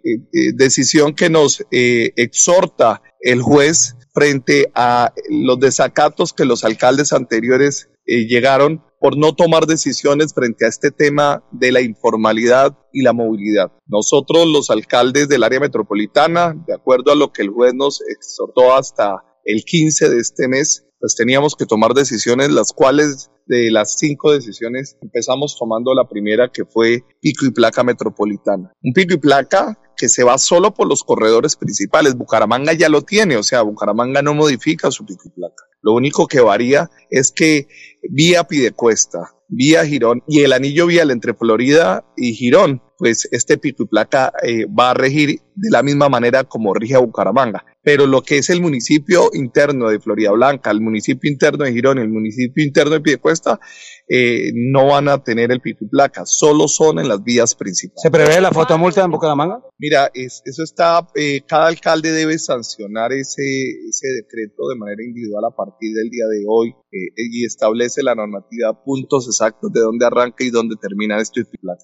decisión que nos exhorta el juez frente a los desacatos que los alcaldes anteriores llegaron por no tomar decisiones frente a este tema de la informalidad y la movilidad. Nosotros, los alcaldes del área metropolitana, de acuerdo a lo que el juez nos exhortó hasta el 15 de este mes, pues teníamos que tomar decisiones, las cuales de las cinco decisiones empezamos tomando la primera que fue pico y placa metropolitana. Un pico y placa que se va solo por los corredores principales. Bucaramanga ya lo tiene, o sea, Bucaramanga no modifica su pico y placa. Lo único que varía es que vía Pidecuesta, vía Girón y el anillo vial entre Florida y Girón, pues este pico y placa eh, va a regir de la misma manera como rige Bucaramanga. Pero lo que es el municipio interno de Florida Blanca, el municipio interno de Girón, el municipio interno de Piedecuesta, eh, no van a tener el pico y placa, solo son en las vías principales.
¿Se prevé la fotomulta en Bucaramanga?
Mira, eso está, eh, cada alcalde debe sancionar ese, ese decreto de manera individual a partir del día de hoy eh, y establece la normativa, puntos exactos de dónde arranca y dónde termina este pico y placa.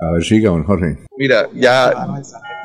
A ver, siga, don Jorge.
Mira, ya,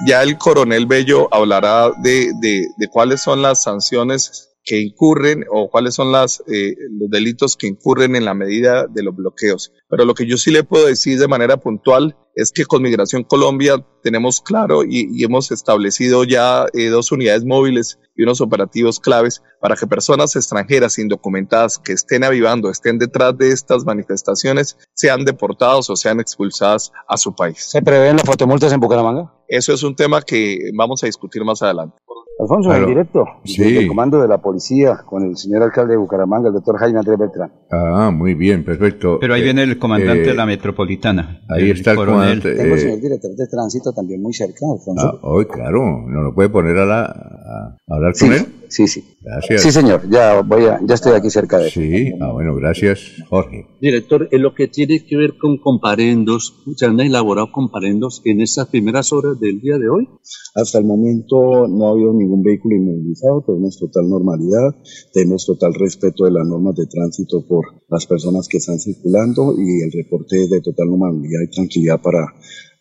ya el coronel Bello hablará de, de, de cuáles son las sanciones que incurren o cuáles son las, eh, los delitos que incurren en la medida de los bloqueos. Pero lo que yo sí le puedo decir de manera puntual es que con Migración Colombia tenemos claro y, hemos establecido ya eh, dos unidades móviles y unos operativos claves para que personas extranjeras indocumentadas que estén avivando, estén detrás de estas manifestaciones, sean deportados o sean expulsadas a su país.
¿Se prevén las fotomultas en Bucaramanga?
Eso es un tema que vamos a discutir más adelante.
Alfonso, en directo, sí. el comando de la policía con el señor alcalde de Bucaramanga, el doctor Jaime Andrés Beltrán.
Ah, muy bien, perfecto.
Pero ahí viene el comandante de la metropolitana.
Ahí está el comandante.
Tengo el señor director de tránsito también muy cerca, Alfonso.
Ah, hoy, claro, ¿no lo puede poner a, la, a hablar con él?
Sí, sí.
Gracias.
Sí, señor, ya voy a, ya estoy aquí cerca de él.
Sí, ah, bueno, gracias, Jorge.
Director, en lo que tiene que ver con comparendos, ¿se han elaborado comparendos en estas primeras horas del día de hoy?
Hasta el momento no ha habido ningún vehículo inmovilizado, tenemos total normalidad, tenemos total respeto de las normas de tránsito por las personas que están circulando y el reporte de total normalidad y tranquilidad para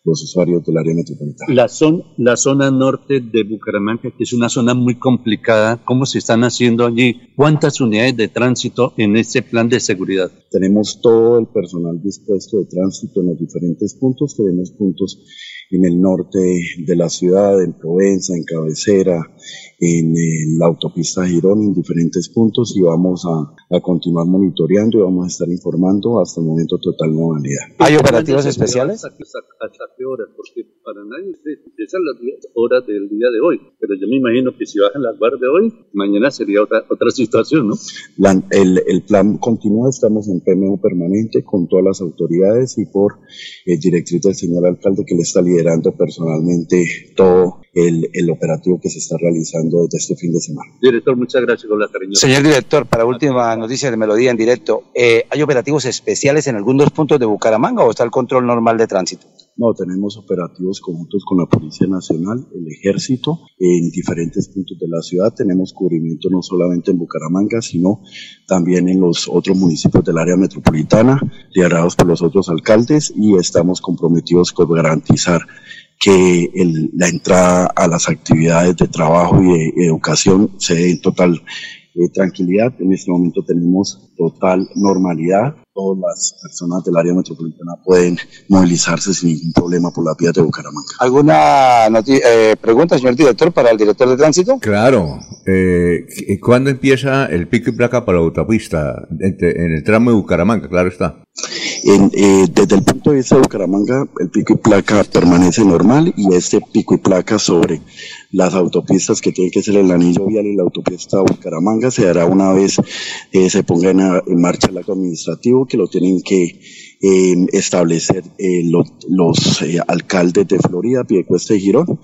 los usuarios del área metropolitana.
La zona, la zona norte de Bucaramanga, que es una zona muy complicada, ¿cómo se están haciendo allí? ¿Cuántas unidades de tránsito en este plan de seguridad?
Tenemos todo el personal dispuesto de tránsito en los diferentes puntos, tenemos puntos en el norte de la ciudad, en Provenza, en Cabecera, en la autopista Girón, en diferentes puntos y vamos a, a, continuar monitoreando y vamos a estar informando hasta el momento total normalidad.
¿Hay operativos especiales?
¿Hasta qué horas? Porque para nadie empiezan las horas del día de hoy, pero yo me imagino que si bajan las barras de hoy, mañana sería otra, otra situación, ¿no?
La, el, el, plan continúa, estamos en PMU permanente con todas las autoridades y por el directriz del señor alcalde que le está liderando personalmente todo el, el operativo que se está realizando desde este fin de semana.
Director, muchas gracias con la cariño.
Señor director, para última noticia de Melodía en directo, eh, ¿hay operativos especiales en algunos puntos de Bucaramanga o está el control normal de tránsito?
No, tenemos operativos conjuntos con la Policía Nacional, el Ejército, en diferentes puntos de la ciudad. Tenemos cubrimiento no solamente en Bucaramanga, sino también en los otros municipios del área metropolitana, liderados por los otros alcaldes, y estamos comprometidos con garantizar que el, la entrada a las actividades de trabajo y de educación se dé en total eh, tranquilidad. En este momento tenemos total normalidad. Todas las personas del área metropolitana pueden movilizarse sin ningún problema por la vía de Bucaramanga.
¿Alguna eh, pregunta, señor director, para el director de tránsito?
Claro. Eh, ¿Cuándo empieza el pico y placa para la autopista? En, el tramo de Bucaramanga, claro está.
Eh, desde el punto de vista de Bucaramanga, el pico y placa permanece normal y este pico y placa sobre las autopistas que tienen que ser el anillo vial y la autopista Bucaramanga se hará una vez eh, se ponga en, marcha el acto administrativo que lo tienen que eh, establecer eh, los alcaldes de Florida, Piedecuesta y Girón,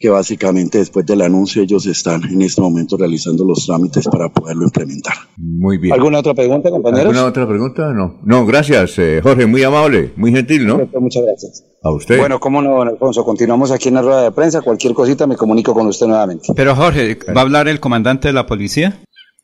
que básicamente después del anuncio ellos están en este momento realizando los trámites para poderlo implementar.
Muy bien.
¿Alguna otra pregunta, compañeros?
¿Alguna otra pregunta? No. No, gracias, Jorge, muy amable, muy gentil, ¿no?
Muchas gracias.
A usted.
Bueno, cómo no, don Alfonso. Continuamos aquí en la rueda de prensa. Cualquier cosita me comunico con usted nuevamente.
Pero Jorge, ¿va a hablar el comandante de la policía?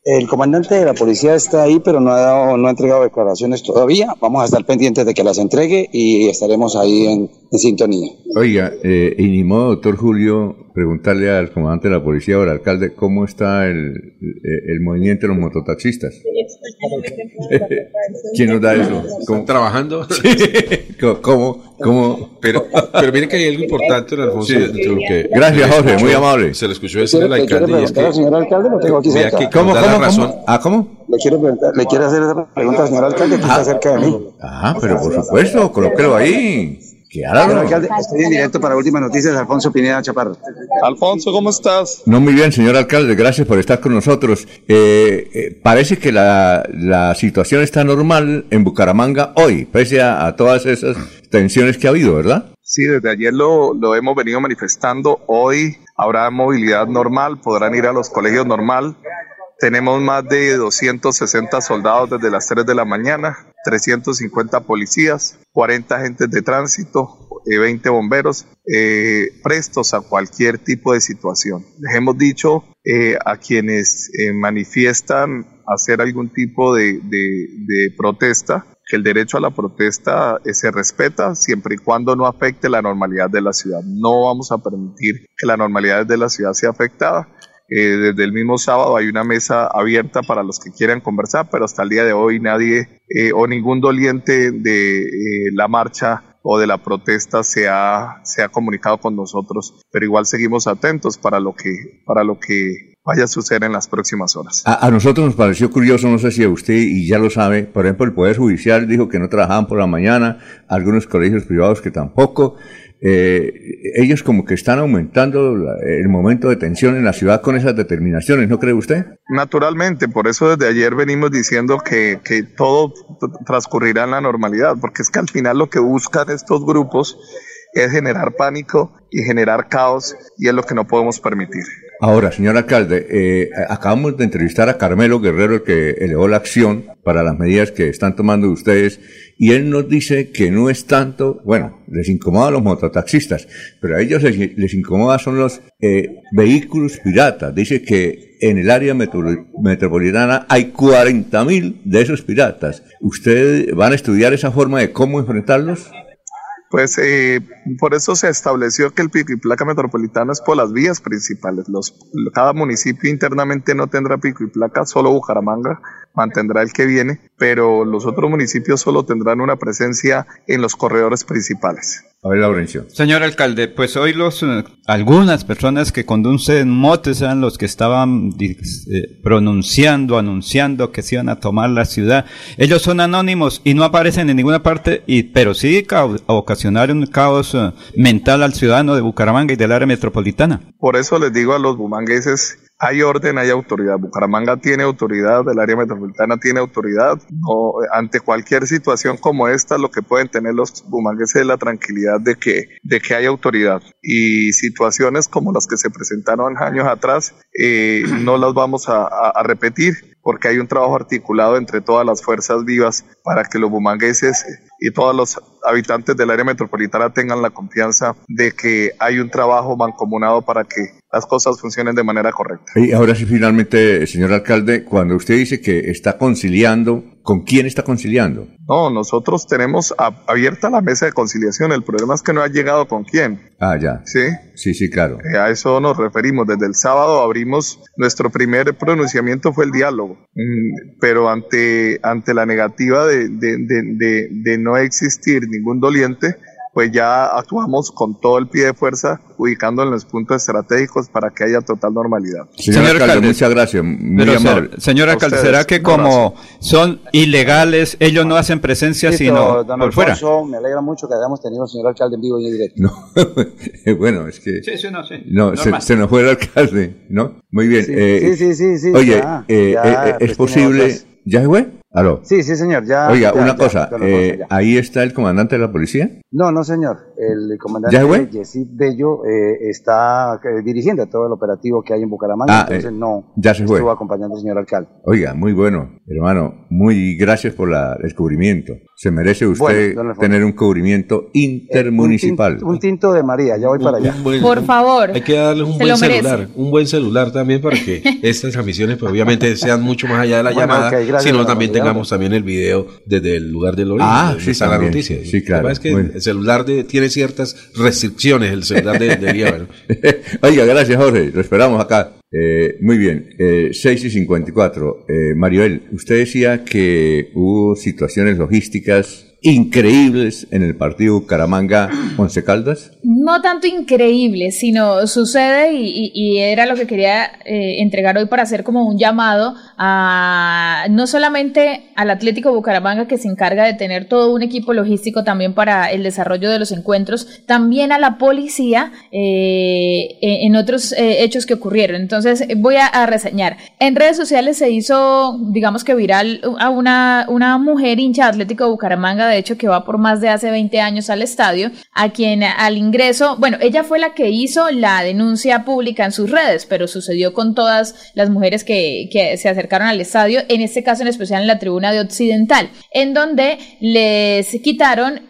El comandante de la policía está ahí, pero no ha, dado, no ha entregado declaraciones todavía. Vamos a estar pendientes de que las entregue y estaremos ahí en, sintonía.
Oiga, eh, y ni modo, doctor Julio, preguntarle al comandante de la policía o al alcalde cómo está el, el movimiento de los mototaxistas. [LAUGHS] ¿Quién nos da eso?
¿Cómo? ¿Trabajando? [LAUGHS]
¿Cómo? ¿Cómo?
Pero, pero mire que hay algo importante, en Alfonso.
que Gracias, Jorge, muy amable.
Se le escuchó decir al alcalde. Y es que,
señor alcalde, lo tengo aquí cerca.
¿Cómo, cómo, cómo? ¿Ah, cómo?
Le quiero, le quiero hacer esa pregunta al señor alcalde que está ah. cerca de mí.
Ah, pero por supuesto, colóquelo ahí.
Alcalde, estoy en directo para Últimas Noticias, Alfonso Pineda Chaparro.
Alfonso, ¿cómo estás?
No, muy bien, señor alcalde, gracias por estar con nosotros. Eh, eh, parece que la, la, situación está normal en Bucaramanga hoy, pese a, todas esas tensiones que ha habido, ¿verdad?
Sí, desde ayer lo, lo hemos venido manifestando. Hoy habrá movilidad normal, podrán ir a los colegios normal. Tenemos más de 260 soldados desde las 3 de la mañana, 350 policías, 40 agentes de tránsito, 20 eh, bomberos, eh, prestos a cualquier tipo de situación. Hemos dicho eh, a quienes manifiestan hacer algún tipo de, de, protesta que el derecho a la protesta se respeta siempre y cuando no afecte la normalidad de la ciudad. No vamos a permitir que la normalidad de la ciudad sea afectada eh, desde el mismo sábado hay una mesa abierta para los que quieran conversar, pero hasta el día de hoy nadie eh, o ningún doliente de eh, la marcha o de la protesta se ha, se ha comunicado con nosotros, pero igual seguimos atentos para lo que, para lo que vaya a suceder en las próximas horas.
A, a, nosotros nos pareció curioso, no sé si a usted y ya lo sabe, por ejemplo, el Poder Judicial dijo que no trabajaban por la mañana, algunos colegios privados que tampoco eh, ellos como que están aumentando el momento de tensión en la ciudad con esas determinaciones, ¿no cree usted?
Naturalmente, por eso desde ayer venimos diciendo que, que todo transcurrirá en la normalidad, porque es que al final lo que buscan estos grupos es generar pánico y generar caos y es lo que no podemos permitir.
Ahora, señor alcalde, eh, acabamos de entrevistar a Carmelo Guerrero, el que elevó la acción para las medidas que están tomando ustedes, y él nos dice que no es tanto, bueno, les incomoda a los mototaxistas, pero a ellos les, incomoda son los eh, vehículos piratas. Dice que en el área metropolitana hay 40 mil de esos piratas. ¿Ustedes van a estudiar esa forma de cómo enfrentarlos?
Pues eh, por eso se estableció que el pico y placa metropolitano es por las vías principales. Los, cada municipio internamente no tendrá pico y placa, solo Bucaramanga mantendrá el que viene, pero los otros municipios solo tendrán una presencia en los corredores principales.
A ver, Laurencio.
Señor alcalde, pues hoy los eh, algunas personas que conducen motos eran los que estaban eh, pronunciando, anunciando que se iban a tomar la ciudad. Ellos son anónimos y no aparecen en ninguna parte, y pero sí ocasionaron un caos eh, mental al ciudadano de Bucaramanga y del área metropolitana.
Por eso les digo a los bumangueses hay orden, hay autoridad. Bucaramanga tiene autoridad, el área metropolitana tiene autoridad. Ante cualquier situación como esta, lo que pueden tener los bumangueses es la tranquilidad de que, de que hay autoridad. Y situaciones como las que se presentaron años atrás, eh, no las vamos a, a repetir porque hay un trabajo articulado entre todas las fuerzas vivas para que los bumangueses y todos los habitantes del área metropolitana tengan la confianza de que hay un trabajo mancomunado para que las cosas funcionen de manera correcta.
Y ahora sí, finalmente, señor alcalde, cuando usted dice que está conciliando ¿Con quién está conciliando?
No, nosotros tenemos abierta la mesa de conciliación. El problema es que no ha llegado con quién.
Ah, ya.
Sí.
Sí, sí, claro.
Eh, a eso nos referimos. Desde el sábado abrimos, nuestro primer pronunciamiento fue el diálogo. Mm, pero ante, ante la negativa de, de, de, de no existir ningún doliente, pues ya actuamos con todo el pie de fuerza, ubicando en los puntos estratégicos para que haya total normalidad.
Señor, alcalde, muchas gracias. Muy amable.
Señor alcalde, ¿será que como son ilegales, ellos no hacen presencia sino por fuera?
Me alegra mucho que hayamos tenido al señor alcalde en vivo y en directo.
No, [LAUGHS] bueno, es que...
Sí, sí, no, sí.
No, se, nos fue el alcalde, ¿no? Muy bien.
Sí, eh, sí, sí, sí,
Oye, eh, eh, es pues posible... ¿Ya se fue? ¿Aló?
Sí, sí, señor. Ya,
Oiga, una cosa, eh, ¿ahí está el comandante de la policía?
No, no, señor. El comandante Yesid Bello eh, está eh, dirigiendo todo el operativo que hay en Bucaramanga, ah, entonces no
ya se fue.
estuvo acompañando al señor alcalde.
Oiga, muy bueno, hermano, muy gracias por la, el cubrimiento. Se merece usted tener un cubrimiento intermunicipal.
un, tinto, de María, ya voy para allá.
por favor.
Hay que darle un buen celular, un buen celular también para que [LAUGHS] estas transmisiones, pues, obviamente, sean mucho más allá de la llamada, sino también tengamos también el video desde el lugar del origen.
Ah, sí,
está la noticia.
Sí, claro.
Es que el celular de, tiene ciertas restricciones, el celular de, de [LAUGHS]
Oiga, gracias Jorge, lo esperamos acá. Eh, muy bien, eh, 6 y 54. Eh, usted decía que hubo situaciones logísticas increíbles en el partido Caramanga Once Caldas?
No tanto increíbles, sino sucede y, era lo que quería eh, entregar hoy para hacer como un llamado a no solamente al Atlético Bucaramanga que se encarga de tener todo un equipo logístico también para el desarrollo de los encuentros, también a la policía eh, en otros eh, hechos que ocurrieron. Entonces voy a, reseñar. En redes sociales se hizo, digamos que viral a una, una mujer hincha de Atlético Bucaramanga de hecho, que va por más de hace 20 años al estadio, a quien al ingreso, bueno, ella fue la que hizo la denuncia pública en sus redes, pero sucedió con todas las mujeres que, se acercaron al estadio, en este caso en especial en la tribuna de Occidental, en donde les quitaron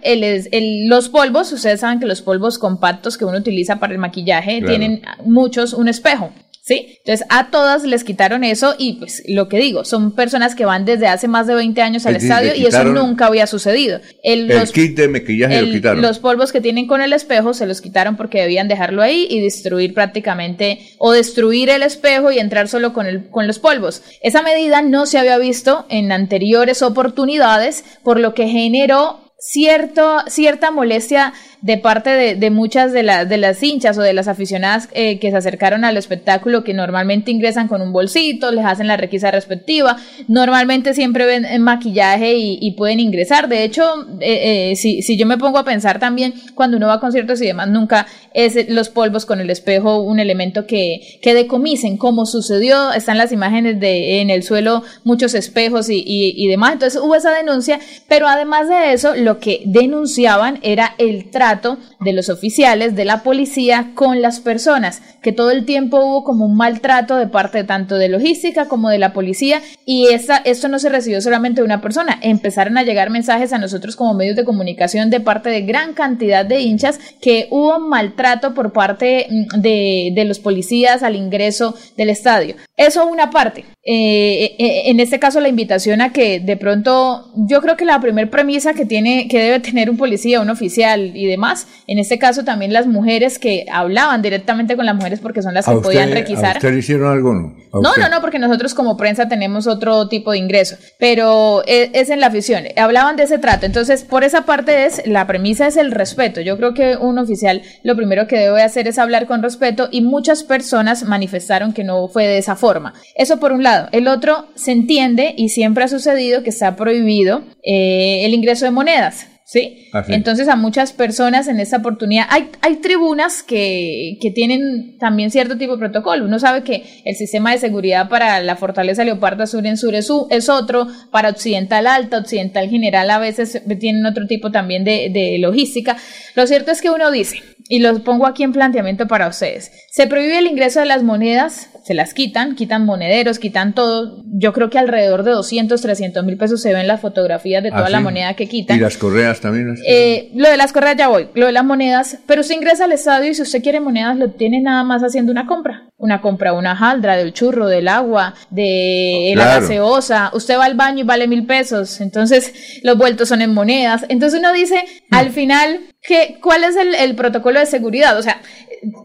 los polvos, ustedes saben que los polvos compactos que uno utiliza para el maquillaje tienen muchos un espejo. ¿Sí? Entonces a todas les quitaron eso y pues lo que digo, son personas que van desde hace más de 20 años al estadio y eso nunca había sucedido.
El, los, kit de maquillaje lo quitaron.
Los polvos que tienen con el espejo se los quitaron porque debían dejarlo ahí y destruir prácticamente o destruir el espejo y entrar solo con, el, con los polvos. Esa medida no se había visto en anteriores oportunidades, por lo que generó cierto, cierta molestia de parte de, muchas de, de, las hinchas o de las aficionadas eh, que se acercaron al espectáculo, que normalmente ingresan con un bolsito, les hacen la requisa respectiva, normalmente siempre ven maquillaje y, pueden ingresar. De hecho, eh, eh, si, si, yo me pongo a pensar también, cuando uno va a conciertos y demás, nunca es los polvos con el espejo un elemento que, que decomisen, como sucedió, están las imágenes de en el suelo, muchos espejos y, y demás. Entonces hubo esa denuncia, pero además de eso, lo que denunciaban era el trato de los oficiales de la policía con las personas, que todo el tiempo hubo como un maltrato de parte tanto de logística como de la policía y esa, esto no se recibió solamente de una persona, empezaron a llegar mensajes a nosotros como medios de comunicación de parte de gran cantidad de hinchas que hubo maltrato por parte mm, de, de los policías al ingreso del estadio. Eso una parte. Eh, eh, en este caso la invitación a que de pronto, yo creo que la primera premisa que tiene, que debe tener un policía, un oficial y demás, en este caso también las mujeres que hablaban directamente con las mujeres porque son las que podían requisar.
¿A hicieron algo?
No? No, no, no, porque nosotros como prensa tenemos otro tipo de ingreso, pero es, es, en la afición. Hablaban de ese trato, entonces por esa parte es, la premisa es el respeto. Yo creo que un oficial lo primero que debe hacer es hablar con respeto y muchas personas manifestaron que no fue de esa forma eso por un lado. El otro, se entiende y siempre ha sucedido que está prohibido eh, el ingreso de monedas. ¿Sí? Entonces a muchas personas en esta oportunidad hay, hay tribunas que, que, tienen también cierto tipo de protocolo. Uno sabe que el sistema de seguridad para la Fortaleza Leopardo Sur en Sur es, es otro, para Occidental Alta, Occidental General a veces tienen otro tipo también de, de logística. Lo cierto es que uno dice, y lo pongo aquí en planteamiento para ustedes, se prohíbe el ingreso de las monedas se las quitan, quitan monederos, quitan todo. Yo creo que alrededor de 200, 300 mil pesos se ven las fotografías de toda ¿Ah, la moneda que quitan.
Y las correas monedas también.
Eh, lo de las correas ya voy, lo de las monedas, pero usted ingresa al estadio y si usted quiere monedas lo tiene nada más haciendo una compra. Una compra, una jaldra, del churro, del agua, de la gaseosa. Usted va al baño y vale mil pesos. Entonces los vueltos son en monedas. Entonces uno dice, al final, ¿qué, ¿cuál es el, el protocolo de seguridad? O sea,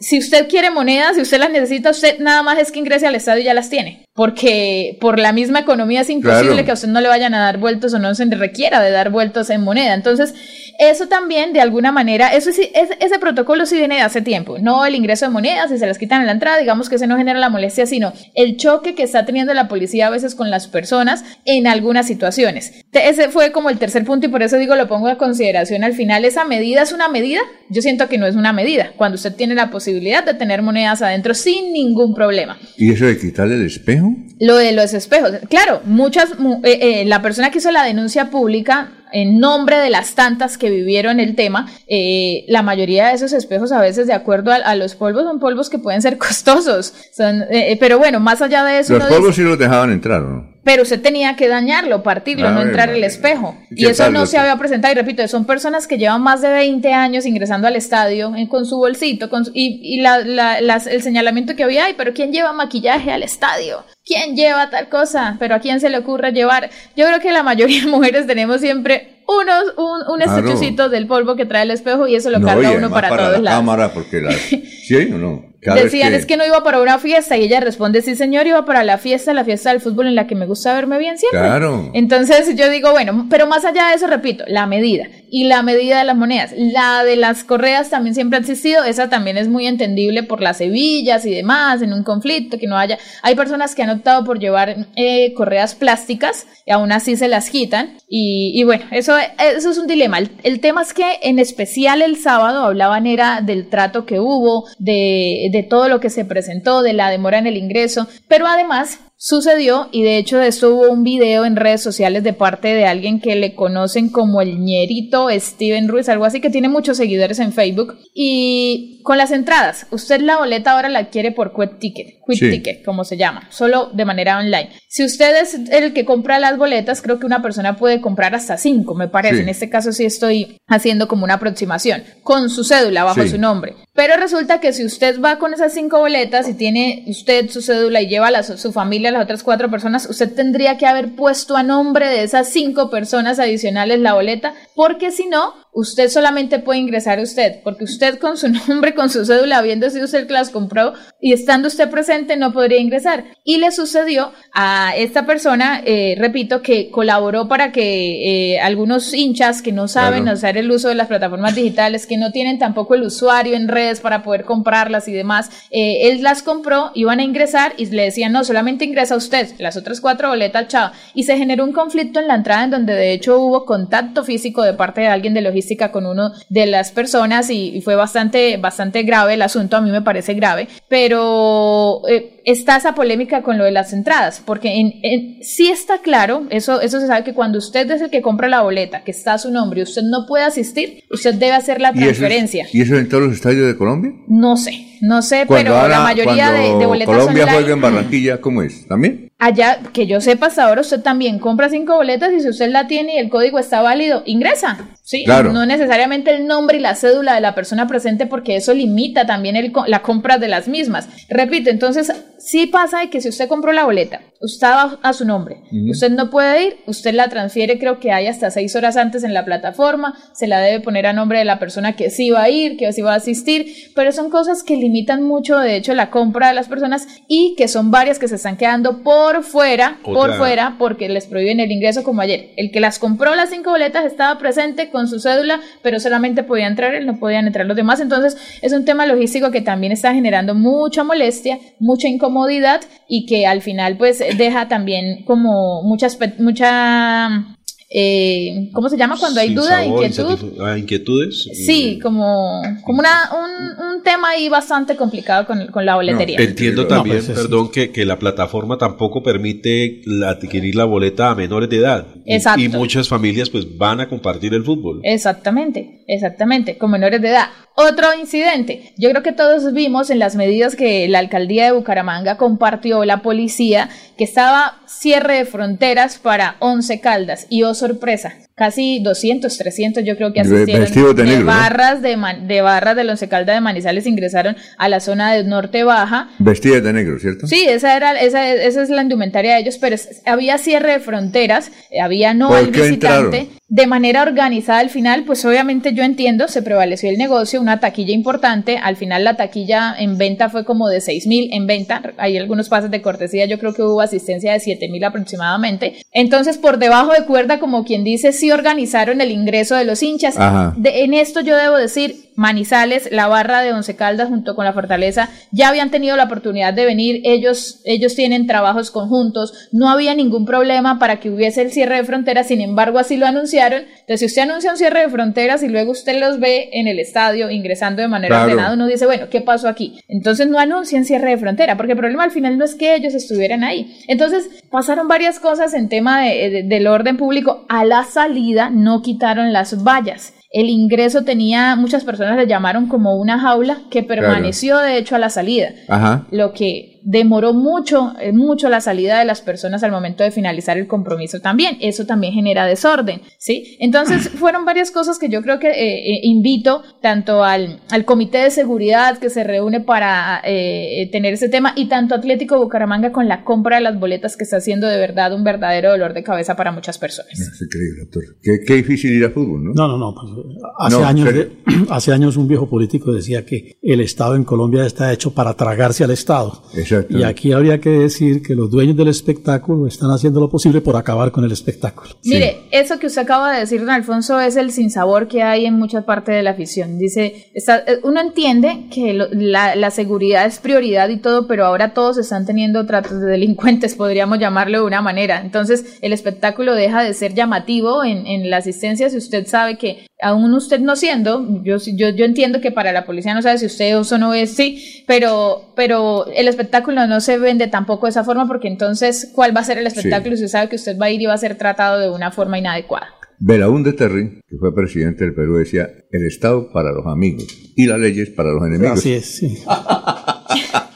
si usted quiere monedas, si usted las necesita, usted nada más es que ingrese al estadio y ya las tiene. Porque por la misma economía es imposible que a usted no le vayan a dar vueltos o no se requiera de dar vueltos en moneda. Entonces, eso también, de alguna manera, eso sí, ese protocolo sí viene de hace tiempo. No el ingreso de monedas y se las quitan en la entrada, digamos que ese no genera la molestia, sino el choque que está teniendo la policía a veces con las personas en algunas situaciones. Ese fue como el tercer punto y por eso digo, lo pongo a consideración al final. ¿Esa medida es una medida? Yo siento que no es una medida. Cuando usted tiene la posibilidad de tener monedas adentro sin ningún problema.
¿Y eso de quitarle el espejo?
Lo de los espejos. Claro, muchas, eh, eh, la persona que hizo la denuncia pública en nombre de las tantas que vivieron el tema, eh, la mayoría de esos espejos a veces de acuerdo a, los polvos son polvos que pueden ser [LAUGHS] costosos. Son, pero bueno, más allá de eso...
Los polvos sí los dejaban entrar, ¿no?
Pero usted tenía que dañarlo, partirlo, no entrar el espejo. Y eso no se había presentado. Y repito, son personas que llevan más de 20 años ingresando al estadio con su bolsito con y, el señalamiento que había, ay, pero ¿quién lleva maquillaje al estadio? ¿Quién lleva tal cosa? Pero ¿a quién se le ocurre llevar? Yo creo que la mayoría de mujeres tenemos siempre unos, un, un del polvo que trae el espejo y eso lo carga uno para, para todos
la cámara porque la... [LAUGHS] ¿Sí o no?
Decían, es que no iba para una fiesta y ella responde, sí señor, iba para la fiesta, la fiesta del fútbol en la que me gusta verme bien siempre. Claro. Entonces yo digo, bueno, pero más allá de eso, repito, la medida y la medida de las monedas. La de las correas también siempre ha existido, esa también es muy entendible por las hebillas y demás, en un conflicto, que no haya... Hay personas que han por llevar eh, correas plásticas y aún así se las quitan y, bueno, eso, eso es un dilema. El, el, tema es que en especial el sábado hablaban era del trato que hubo, de de todo lo que se presentó, de la demora en el ingreso, pero además sucedió y de hecho de esto hubo un video en redes sociales de parte de alguien que le conocen como el ñerito Steven Ruiz, algo así que tiene muchos seguidores en Facebook y con las entradas, usted la boleta ahora la adquiere por Quick Ticket, Quick Ticket como se llama, solo de manera online. Si usted es el que compra las boletas, creo que una persona puede comprar hasta cinco, me parece. En este caso sí estoy haciendo como una aproximación con su cédula bajo su nombre. Pero resulta que si usted va con esas cinco boletas y tiene usted su cédula y lleva a su familia las otras cuatro personas, usted tendría que haber puesto a nombre de esas cinco personas adicionales la boleta, porque si no, usted solamente puede ingresar usted, porque usted con su [LAUGHS] nombre, con su cédula, habiendo sido usted el que las compró y estando usted presente, no podría ingresar. Y le sucedió a esta persona, eh, repito, que colaboró para que eh, algunos hinchas que no saben usar el uso de las plataformas digitales, que no tienen tampoco el usuario en redes para poder comprarlas y demás, eh, él las compró, iban a ingresar y le decían, no, solamente ingresa usted, las otras cuatro boletas, chao. Y se generó un conflicto en la entrada en donde de hecho hubo contacto físico de parte de alguien de logística con uno de las personas y, fue bastante, bastante grave el asunto, a mí me parece grave, pero eh, está esa polémica con lo de las entradas, porque en, sí está claro, eso, eso se sabe que cuando usted es el que compra la boleta, que está a su nombre usted no puede asistir, usted debe hacer la transferencia.
¿Y eso, en todos los estadios de Colombia?
No sé, no sé, pero la mayoría de, de, boletas
Colombia juega en Barranquilla, ¿cómo es? ¿También?
Allá, que yo sepa hasta ahora, usted también compra cinco boletas y si usted la tiene y el código está válido, ingresa. Sí, no necesariamente el nombre y la cédula de la persona presente porque eso limita también el, la compra de las mismas. Repito, entonces sí pasa de que si usted compró la boleta, usted va a su nombre, usted no puede ir, usted la transfiere, creo que hay hasta seis horas antes en la plataforma, se la debe poner a nombre de la persona que sí va a ir, que sí va a asistir, pero son cosas que limitan mucho, de hecho, la compra de las personas y que son varias que se están quedando por fuera, por fuera, porque les prohíben el ingreso como ayer. El que las compró las cinco boletas estaba presente con su cédula, pero solamente podía entrar él, no podían entrar los demás, entonces es un tema logístico que también está generando mucha molestia, mucha incomodidad y que al final pues deja también como muchas, mucha eh, ¿cómo se llama cuando hay duda, inquietud?
Ah, inquietudes.
Sí, como, como una, un, un, tema ahí bastante complicado con, con la boletería.
entiendo también, pues, perdón, que, que, la plataforma tampoco permite adquirir la boleta a menores de edad. Exacto. Y, muchas familias pues van a compartir el fútbol.
Exactamente, exactamente, con menores de edad. Otro incidente. Yo creo que todos vimos en las medidas que la alcaldía de Bucaramanga compartió la policía que estaba cierre de fronteras para Once Caldas y oh sorpresa, casi 200, 300 yo creo que asistieron de, de barras de, de barras del Once Calda de Manizales ingresaron a la zona de Norte Baja.
Vestidas de negro, ¿cierto?
Sí, esa era esa, esa es la indumentaria de ellos, pero había cierre de fronteras, había no al visitante. De manera organizada al final, pues obviamente yo entiendo, se prevaleció el negocio, una taquilla importante, al final la taquilla en venta fue como de 6 mil en venta, hay algunos pases de cortesía, yo creo que hubo asistencia de 7 mil aproximadamente, entonces por debajo de cuerda, como quien dice, sí organizaron el ingreso de los hinchas, de, en esto yo debo decir, Manizales, la barra de Once Caldas junto con la Fortaleza ya habían tenido la oportunidad de venir, ellos, ellos tienen trabajos conjuntos, no había ningún problema para que hubiese el cierre de fronteras, sin embargo así lo anunciaron. Entonces, si usted anuncia un cierre de fronteras y luego usted los ve en el estadio ingresando de manera ordenada, uno dice, bueno, ¿qué pasó aquí? Entonces no anuncian cierre de frontera, porque el problema al final no es que ellos estuvieran ahí. Entonces, pasaron varias cosas en tema del orden público. A la salida no quitaron las vallas el ingreso tenía, muchas personas le llamaron como una jaula que permaneció de hecho a la salida. Ajá. Lo que demoró mucho, eh, mucho la salida de las personas al momento de finalizar el compromiso también. Eso también genera desorden, ¿sí? Entonces, [CLEARS THROAT] fueron varias cosas que yo creo que eh, eh, invito tanto al, al, Comité de Seguridad que se reúne para tener ese tema y tanto Atlético Bucaramanga con la compra de las boletas que está haciendo de verdad un verdadero dolor de cabeza para muchas personas.
Es increíble, doctor. Qué, difícil ir a fútbol, ¿no?
No, no, no. Pues, hace, años, [CLEARS THROAT] hace años un viejo político decía que el Estado en Colombia está hecho para tragarse al Estado. Y aquí habría que decir que los dueños del espectáculo están haciendo lo posible por acabar con el espectáculo.
Mire, eso que usted acaba de decir, don Alfonso, es el sinsabor que hay en mucha parte de la afición. Dice, eh, uno entiende que la, seguridad es prioridad y todo, pero ahora todos están teniendo tratos de delincuentes, [LAUGHS] podríamos llamarlo de una manera. Entonces, el espectáculo deja de ser llamativo en, en la asistencia si usted sabe que aún usted no siendo, yo, yo, yo entiendo que para la policía no sabe si usted o no es, sí, pero, pero el espectáculo no se vende tampoco de esa forma porque entonces, ¿cuál va a ser el espectáculo si usted sabe que usted va a ir y va a ser tratado de una forma inadecuada?
Belaúnde Terry, que fue presidente del Perú, decía, el Estado para los amigos y las leyes para los enemigos.
Así es, sí. [LAUGHS]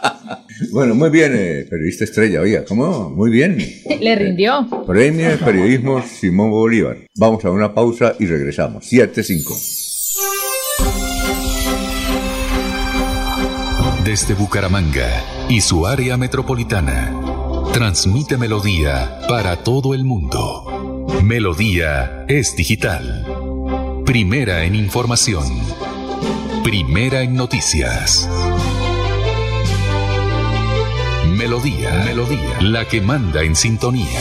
Bueno, muy bien, eh, periodista estrella, oiga, ¿cómo? Muy bien. [LAUGHS]
Le rindió.
Premio de Periodismo Simón Bolívar. Vamos a una pausa y regresamos. 7-5.
Desde Bucaramanga y su área metropolitana, transmite Melodía para todo el mundo. Melodía es digital. Primera en información. Primera en noticias. Melodía, Melodía, la que manda en sintonía.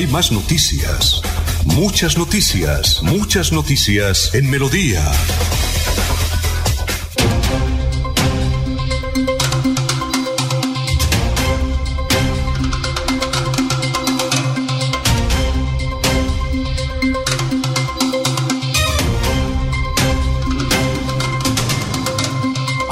Hay más noticias. Muchas noticias. Muchas noticias en Melodía.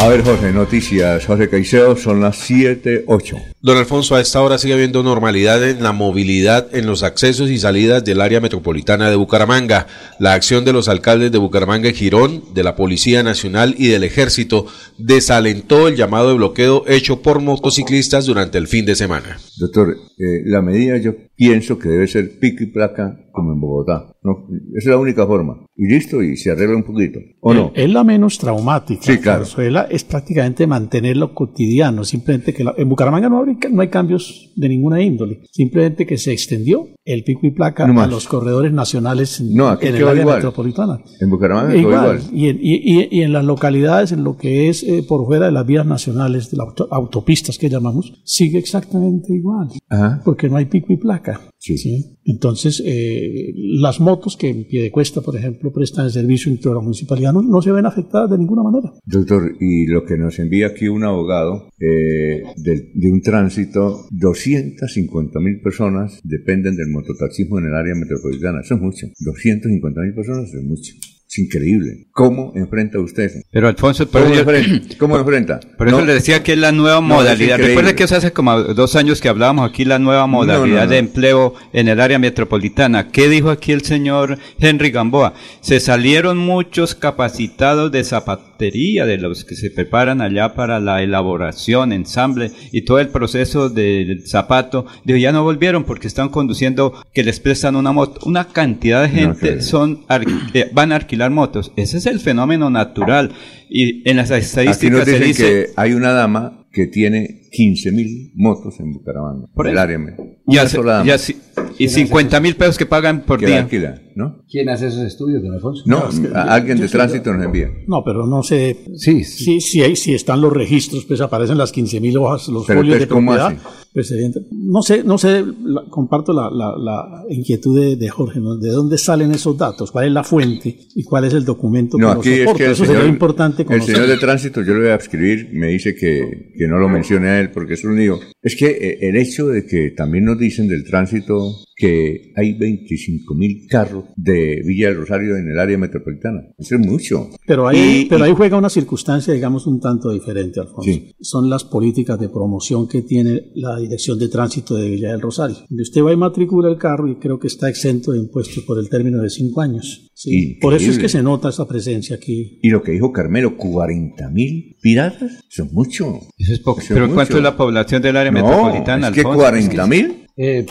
A ver, Jorge, noticias. Jorge Caicedo, son las 7, 8.
Don Alfonso, a esta hora sigue habiendo normalidad en la movilidad en los accesos y salidas del área metropolitana de Bucaramanga. La acción de los alcaldes de Bucaramanga y Girón, de la Policía Nacional y del Ejército desalentó el llamado de bloqueo hecho por motociclistas durante el fin de semana.
Doctor, eh, la medida yo pienso que debe ser pico y placa como en Bogotá. No, esa es la única forma. Y listo, y se arregla un poquito. ¿O no?
Es la menos traumática.
Sí, claro.
es prácticamente mantenerlo cotidiano. Simplemente que en Bucaramanga no, no, hay cambios de ninguna índole. Simplemente que se extendió el pico y placa a los corredores nacionales en,
no,
en el área metropolitana.
En Bucaramanga igual. igual.
Y, en, y, y, en las localidades, en lo que es eh, por fuera de las vías nacionales, de las autopistas que llamamos, sigue exactamente igual. Ajá. Porque no hay pico y placa. Sí. Entonces, eh, las motos que en pie de cuesta, por ejemplo, prestan el servicio en toda la municipalidad no, se ven afectadas de ninguna manera.
Doctor, y lo que nos envía aquí un abogado eh, de, un tránsito, 250 mil personas dependen del mototaxismo en el área metropolitana. Eso es mucho. 250 mil personas es mucho. Es increíble. ¿Cómo enfrenta usted
Pero Alfonso,
¿cómo, enfrenta? ¿Cómo enfrenta?
Por eso le decía que es la nueva modalidad. Recuerde que eso hace como dos años que hablábamos aquí, la nueva modalidad de empleo en el área metropolitana. ¿Qué dijo aquí el señor Henry Gamboa? Se salieron muchos capacitados de zapatería, de los que se preparan allá para la elaboración, ensamble y todo el proceso del zapato. Dijo, ya no volvieron porque están conduciendo, que les prestan una moto. Una cantidad de gente son, eh, van a alquilar motos. Ese es el fenómeno natural. Y en las estadísticas
se dice que hay una dama que tiene 15.000 motos en Bucaramanga, por el área.
Y, y 50 mil pesos que pagan por día.
¿no?
¿Quién hace esos estudios, don Alfonso?
No, alguien de tránsito nos envía.
No, pero no sé. Sí, sí. Si, si están los registros, pues aparecen las 15.000 hojas, los folios de propiedad. Presidente. No sé, no sé, comparto la, la, inquietud de, Jorge, ¿De dónde salen esos datos? ¿Cuál es la fuente y cuál es el documento
no, aquí Es que Eso sería importante conocer. El señor de tránsito, yo le voy a escribir, me dice que, que no lo mencione a él porque es un lío. Es que eh, el hecho de que también nos dicen del tránsito que hay 25 mil carros de Villa del Rosario en el área metropolitana. Eso es mucho.
Pero ahí, pero ahí juega una circunstancia, digamos, un tanto diferente, Alfonso. Son las políticas de promoción que tiene la Dirección de Tránsito de Villa del Rosario. Donde usted va y matricula el carro y creo que está exento de impuestos por el término de cinco años. Sí. Por eso es que se nota esa presencia aquí.
Y lo que dijo Carmelo, 40 mil piratas, son mucho.
Eso es poco. Pero ¿cuánto es la población del área metropolitana?
Es que 40 mil.
Eh,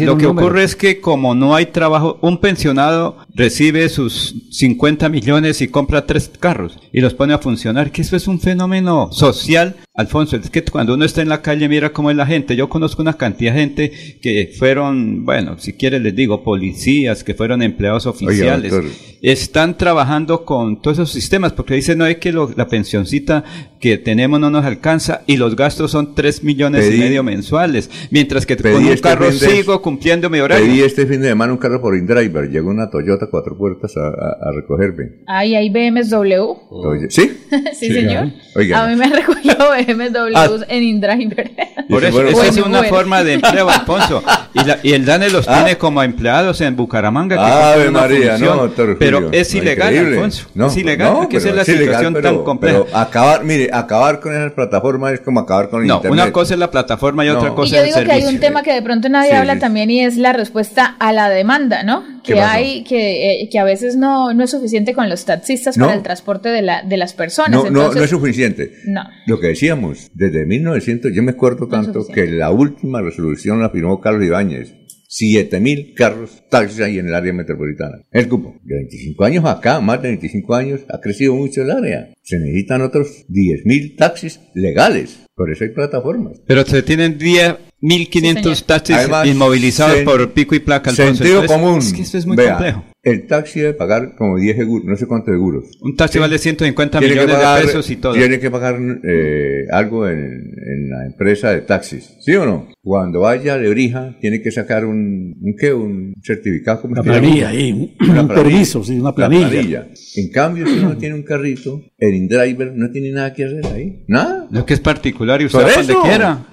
lo que ocurre es que como no hay trabajo, un pensionado recibe sus 50 millones y compra tres carros y los pone a funcionar, que eso es un fenómeno social. Alfonso, es que cuando uno está en la calle mira cómo es la gente. Yo conozco una cantidad de gente que fueron, bueno, si quiere les digo, policías, que fueron empleados oficiales. Están trabajando con todos esos sistemas porque dicen, no es que la pensioncita que tenemos no nos alcanza y los gastos son 3 millones y medio mensuales. Mientras que con un este carro sigo cumpliendo mi horario.
Pedí este fin de semana un carro por InDriver. Llegó una Toyota cuatro puertas a, a, recogerme.
Ay, hay BMW.
¿Sí? [LAUGHS]
sí, señor. A mí me [LAUGHS] recogió BMW ah. en InDriver.
Por eso, esa es una forma de empleo, [LAUGHS] Alfonso. Y, la, y el DANE los ah. tiene como empleados en Bucaramanga.
Ave María, no,
Pero es ilegal, Alfonso. No, es ilegal, no, que esa es la situación tan compleja.
Pero acabar, mire, acabar con esa plataforma es como acabar con el
no, una cosa es la plataforma y otra cosa es el servicio.
yo digo que hay un tema que de pronto nadie habla también y es la respuesta a la demanda, ¿no? Que hay, que, eh, que a veces no, no es suficiente con los taxistas para el transporte de, la, de las personas.
No, no, no es suficiente. No. Lo que decíamos, desde 1900, yo me acuerdo tanto que la última resolución la firmó Carlos Ibáñez 7.000 carros taxis ahí en el área metropolitana. El cupo, de 25 años acá, más de 25 años, ha crecido mucho el área. Se necesitan otros 10.000 taxis legales. Por eso hay plataformas.
Pero se tienen 10.500 taxis inmovilizados por pico y placa.
Sentido común.
Es que esto es muy complejo.
El taxi debe pagar como 10 seguros, no sé cuántos seguros.
Un taxi vale 150 millones de pesos y todo.
Tiene que pagar eh, algo en, en, la empresa de taxis, ¿sí o no? Cuando vaya a Lebrija, tiene que sacar un, ¿un qué? Un certificado.
Una planilla ahí, un, permiso, sí, una planilla.
En cambio, si uno tiene un carrito, el InDriver no tiene nada que hacer ahí. Nada.
Lo que es particular y usted va donde quiera.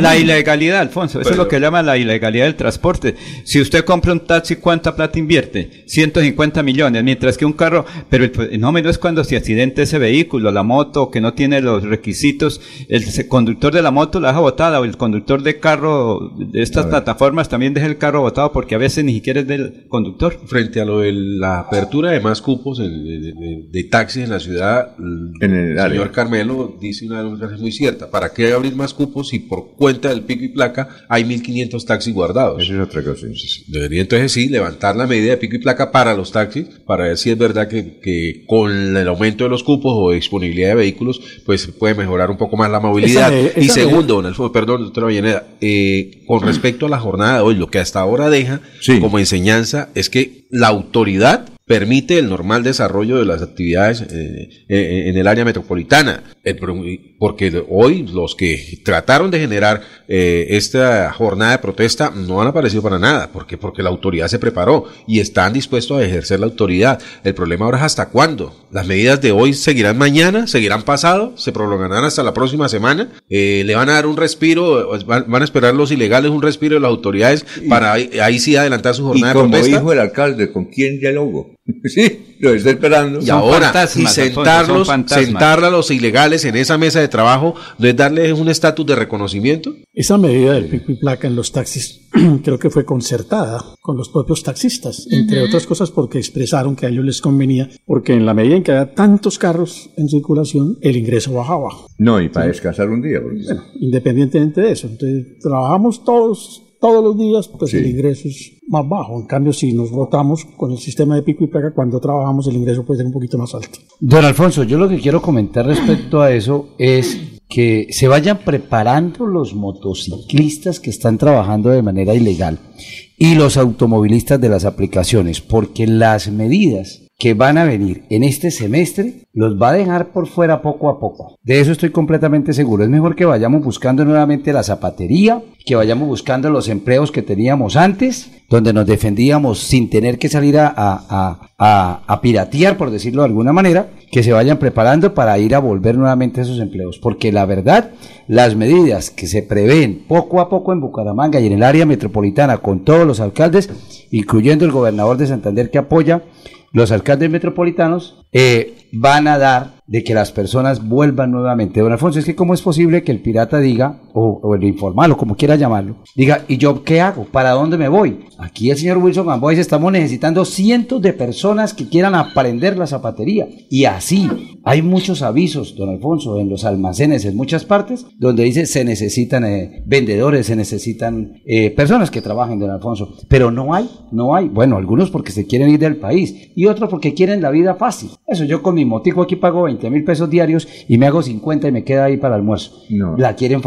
la ilegalidad, Alfonso, eso es lo que llama la ilegalidad del transporte. Si usted compra un taxi, ¿cuánta plata invierte? De 150 millones, mientras que un carro, pero el fenómeno es cuando se accidente ese vehículo, la moto que no tiene los requisitos, el conductor de la moto la deja botada o el conductor de carro de estas plataformas también deja el carro botado porque a veces ni siquiera es del conductor.
Frente a lo de la apertura de más cupos de, taxis en la ciudad, el, señor Carmelo dice una cosa muy cierta, ¿para qué abrir más cupos si por cuenta del pico y placa hay 1.500 taxis guardados?
Eso es otra cosa.
Debería entonces sí levantar la medida de pico y placa para los taxis, para ver si es verdad que, que con el aumento de los cupos o disponibilidad de vehículos, pues puede mejorar un poco más la movilidad. y segundo, don Alfonso, perdón, doctora Villaneda, eh, con respecto a la jornada de hoy, lo que hasta ahora deja como enseñanza es que la autoridad permite el normal desarrollo de las actividades eh, eh, en el área metropolitana, porque hoy los que trataron de generar eh, esta jornada de protesta no han aparecido para nada, porque porque la autoridad se preparó y están dispuestos a ejercer la autoridad. El problema ahora es hasta cuándo. Las medidas de hoy seguirán mañana, seguirán pasado, se prolongarán hasta la próxima semana. le van a dar un respiro, van, a esperar los ilegales un respiro de las autoridades para ahí, sí adelantar su jornada de protesta.
Como dijo el alcalde, ¿con quién dialogó? [LAUGHS] Sí, lo está esperando.
Y ahora, y sentarlos, sentar a los ilegales en esa mesa de trabajo, ¿no es darles un estatus de reconocimiento?
Esa medida del pico y placa en los taxis [CLEARS THROAT] creo que fue concertada con los propios taxistas, entre otras cosas porque expresaron que a ellos les convenía, porque en la medida en que había tantos carros en circulación, el ingreso bajaba.
No, y para descansar un día.
independientemente de eso. Entonces, trabajamos todos todos los días, pues el ingreso es más bajo. En cambio, si nos rotamos con el sistema de pico y placa, cuando trabajamos el ingreso puede ser un poquito más alto.
Don Alfonso, yo lo que quiero comentar respecto a eso es que se vayan preparando los motociclistas que están trabajando de manera ilegal y los automovilistas de las aplicaciones, porque las medidas que van a venir en este semestre los va a dejar por fuera poco a poco. De eso estoy completamente seguro. Es mejor que vayamos buscando nuevamente la zapatería, que vayamos buscando los empleos que teníamos antes, donde nos defendíamos sin tener que salir a, a, piratear, por decirlo de alguna manera, que se vayan preparando para ir a volver nuevamente a esos empleos. Porque la verdad, las medidas que se prevén poco a poco en Bucaramanga y en el área metropolitana con todos los alcaldes, incluyendo el gobernador de Santander que apoya, los alcaldes metropolitanos eh, van a dar de que las personas vuelvan nuevamente. Don Alfonso, es que cómo es posible que el pirata diga, o, el informal, o como quiera llamarlo, diga, ¿y yo qué hago? ¿Para dónde me voy? Aquí el señor Wilson Gamboa estamos necesitando cientos de personas que quieran aprender la zapatería. Y así, hay muchos avisos, don Alfonso, en los almacenes en muchas partes, donde dice se necesitan eh, vendedores, se necesitan eh, personas que trabajen, don Alfonso. Pero no hay, no hay. Bueno, algunos porque se quieren ir del país y otros porque quieren la vida fácil. Eso yo con mi motico aquí pago 20 mil pesos diarios y me hago 50 y me queda ahí para almuerzo. No. La quieren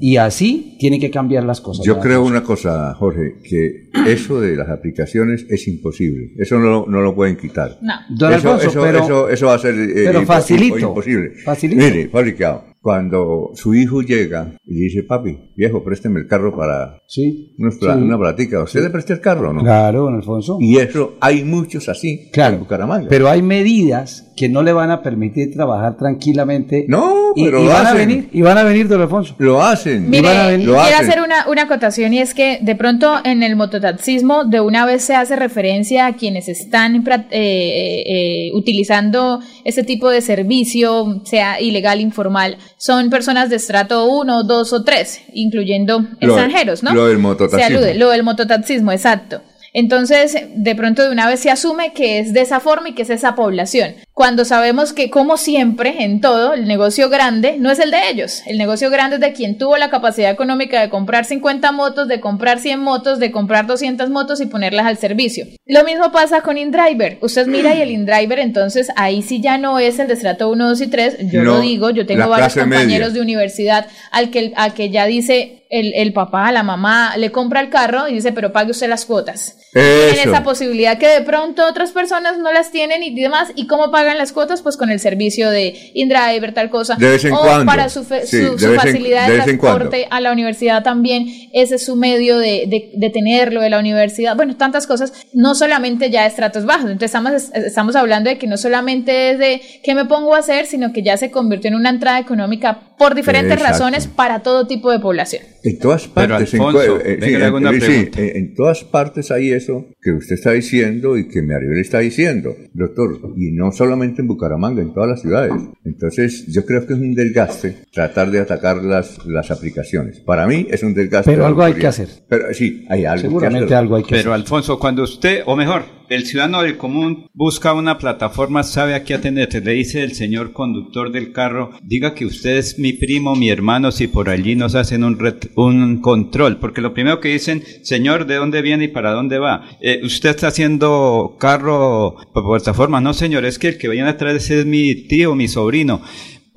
Y así tienen que cambiar las cosas.
Yo creo una cosa, Jorge, que eso de las aplicaciones es imposible. Eso no, no lo pueden quitar.
No.
Don eso, eso, eso, va a ser
eh, pero facilito,
imposible.
Facilito.
Mire, fabricado cuando su hijo llega y dice, papi, viejo, présteme el carro para
sí,
una platica. ¿Usted le presta el carro no?
Claro, don Alfonso.
Y eso, hay muchos así
claro, en Bucaramanga. Pero hay medidas que no le van a permitir trabajar tranquilamente.
No, pero
y,
van
a venir, y van a venir, don Alfonso.
Lo hacen.
Mire, quiero hacer una, una acotación y es que de pronto en el mototaxismo de una vez se hace referencia a quienes están eh, eh, eh, utilizando ese tipo de servicio, sea ilegal, informal son personas de estrato 1, 2 o 3, incluyendo extranjeros, ¿no?
Lo del mototaxismo.
Se alude, lo del mototaxismo, exacto. Entonces, de pronto de una vez se asume que es de esa forma y que es esa población, cuando sabemos que, como siempre, en todo, el negocio grande no es el de ellos. El negocio grande es de quien tuvo la capacidad económica de comprar 50 motos, de comprar 100 motos, de comprar 200 motos y ponerlas al servicio. Lo mismo pasa con InDriver. Usted mira y el InDriver, entonces ahí sí ya no es el de estrato 1, 2 y 3. Yo lo digo, yo tengo varios compañeros de universidad al que, al que ya dice el, el, papá, la mamá, le compra el carro y dice, pero pague usted las cuotas. Tienen esa posibilidad que de pronto otras personas no las tienen y demás. ¿Y cómo pagan las cuotas? Pues con el servicio de InDriver, tal cosa.
De vez en
o para su, facilidad de, transporte a la universidad también. Ese es su medio de, de, tenerlo de la universidad. Bueno, tantas cosas. No solamente ya estratos bajos. Entonces estamos, estamos hablando de que no solamente es de qué me pongo a hacer, sino que ya se convirtió en una entrada económica por diferentes razones para todo tipo de población.
En todas partes,
Alfonso, en,
eh, eh, en, todas partes hay eso que usted está diciendo y que le está diciendo, doctor, y no solamente en Bucaramanga, en todas las ciudades. Entonces, yo creo que es un desgaste tratar de atacar las, las aplicaciones. Para mí es un desgaste.
Pero algo hay que hacer.
Pero sí, hay algo
Seguramente algo hay que
hacer. Pero Alfonso, cuando usted, o mejor, el ciudadano del común busca una plataforma, sabe a qué. Le dice el señor conductor del carro, diga que usted es mi primo, mi hermano, si por allí nos hacen un, un control. Porque lo primero que dicen, señor, ¿de dónde viene y para dónde va? Eh, usted está haciendo carro por plataforma. No, señor, es que el que vayan a traer es mi tío, mi sobrino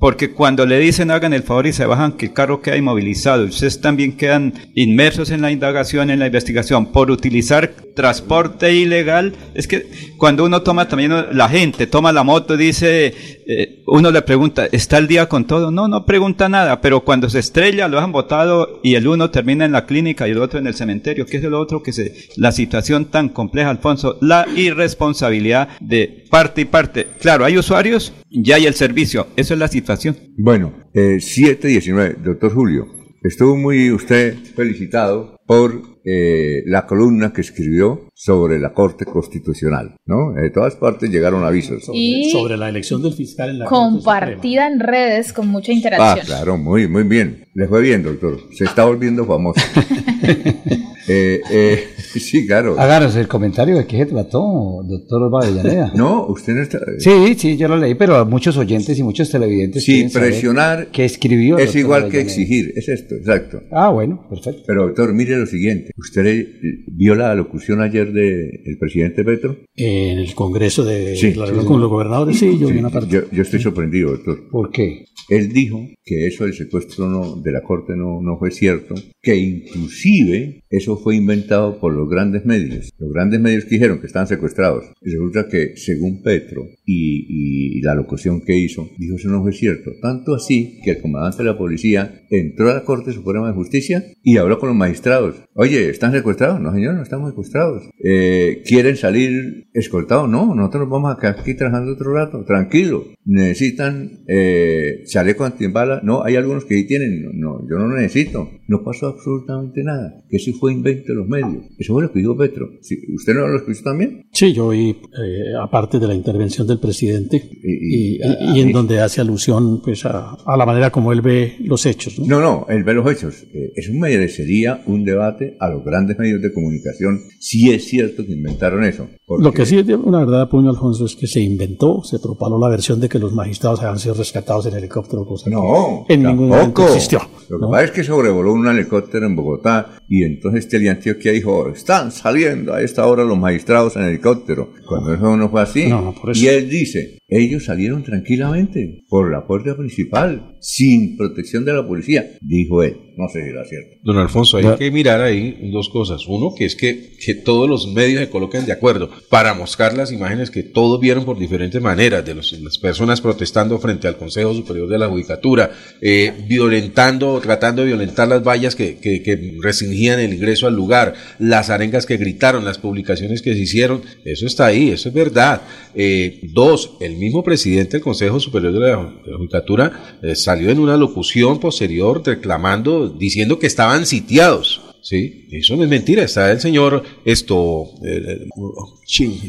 porque cuando le dicen hagan el favor y se bajan que el carro queda inmovilizado, ustedes también quedan inmersos en la indagación, en la investigación, por utilizar transporte ilegal, es que cuando uno toma también, la gente toma la moto dice, eh, uno le pregunta, ¿está el día con todo? No, no pregunta nada, pero cuando se estrella lo han botado y el uno termina en la clínica y el otro en el cementerio, ¿qué es lo otro que se, la situación tan compleja, Alfonso, la irresponsabilidad de parte y parte. Claro, hay usuarios, ya hay el servicio, eso es la situación.
Bueno, eh, 719, doctor Julio, estuvo muy usted felicitado por eh, la columna que escribió sobre la Corte Constitucional, ¿no? De todas partes llegaron avisos.
Sobre, la elección del fiscal en la
Compartida en redes con mucha interacción.
Ah, claro, muy, muy bien. Le fue bien, doctor. Se está volviendo famoso. [LAUGHS] eh, eh, [LAUGHS] sí, claro.
Háganos el comentario de qué se trató, doctor Vallaneda. [LAUGHS]
No, usted no está...
Sí, sí, yo lo leí, pero muchos oyentes y muchos televidentes...
Sí, presionar...
Que escribió...
Es igual que exigir, es esto, exacto.
Ah, bueno, perfecto.
Pero, doctor, mire lo siguiente. ¿Usted vio la locución ayer del presidente Petro?
En el Congreso de sí, con los gobernadores, sí, yo vi una parte.
Yo, yo, estoy sorprendido, doctor.
¿Por qué?
Él dijo que eso del secuestro no, de la Corte no, no fue cierto, que inclusive eso fue inventado por los grandes medios. Los grandes medios dijeron que estaban secuestrados. Y resulta que, según Petro y, la locución que hizo, dijo eso no fue cierto. Tanto así que el comandante de la policía entró a la Corte Suprema de Justicia y habló con los magistrados. Oye, ¿están secuestrados? No, señor, no estamos secuestrados. Eh, ¿Quieren salir escoltados? No, nosotros vamos a aquí trabajando otro rato. Tranquilo. ¿Necesitan eh, chaleco antibala? No, hay algunos que sí tienen. No, yo no necesito. No pasó absolutamente nada. Que eso fue invento de los medios. Eso fue lo que dijo Petro. ¿Usted no lo escuchó también?
Sí, yo oí, eh, aparte de la intervención del presidente, y, en donde hace alusión pues, a, la manera como él ve los hechos.
No, no, él ve los hechos. Eh, eso merecería un debate a los grandes medios de comunicación si es cierto que inventaron eso.
Lo que sí es una verdad, puño Alfonso, es que se inventó, se propaló la versión de que los magistrados habían sido rescatados en helicóptero, cosa
no,
en ningún momento existió.
Lo que pasa es que sobrevoló un helicóptero en Bogotá y entonces Teleantioquia dijo, están saliendo a esta hora los magistrados en helicóptero, cuando eso no fue así. Y él dice, ellos salieron tranquilamente por la puerta principal, sin protección de la policía, dijo él. No sé si era cierto.
Don Alfonso, hay que mirar ahí dos cosas. Uno, que es que, que todos los medios se coloquen de acuerdo para mostrar las imágenes que todos vieron por diferentes maneras, de las personas protestando frente al Consejo Superior de la Judicatura, eh, violentando, tratando de violentar las vallas que, que, restringían el ingreso al lugar, las arengas que gritaron, las publicaciones que se hicieron, eso está ahí, eso es verdad. Eh, dos, el mismo presidente del Consejo Superior de la, Judicatura eh, salió en una locución posterior reclamando, diciendo que estaban sitiados. Sí, eso no es mentira. Está el señor esto eh,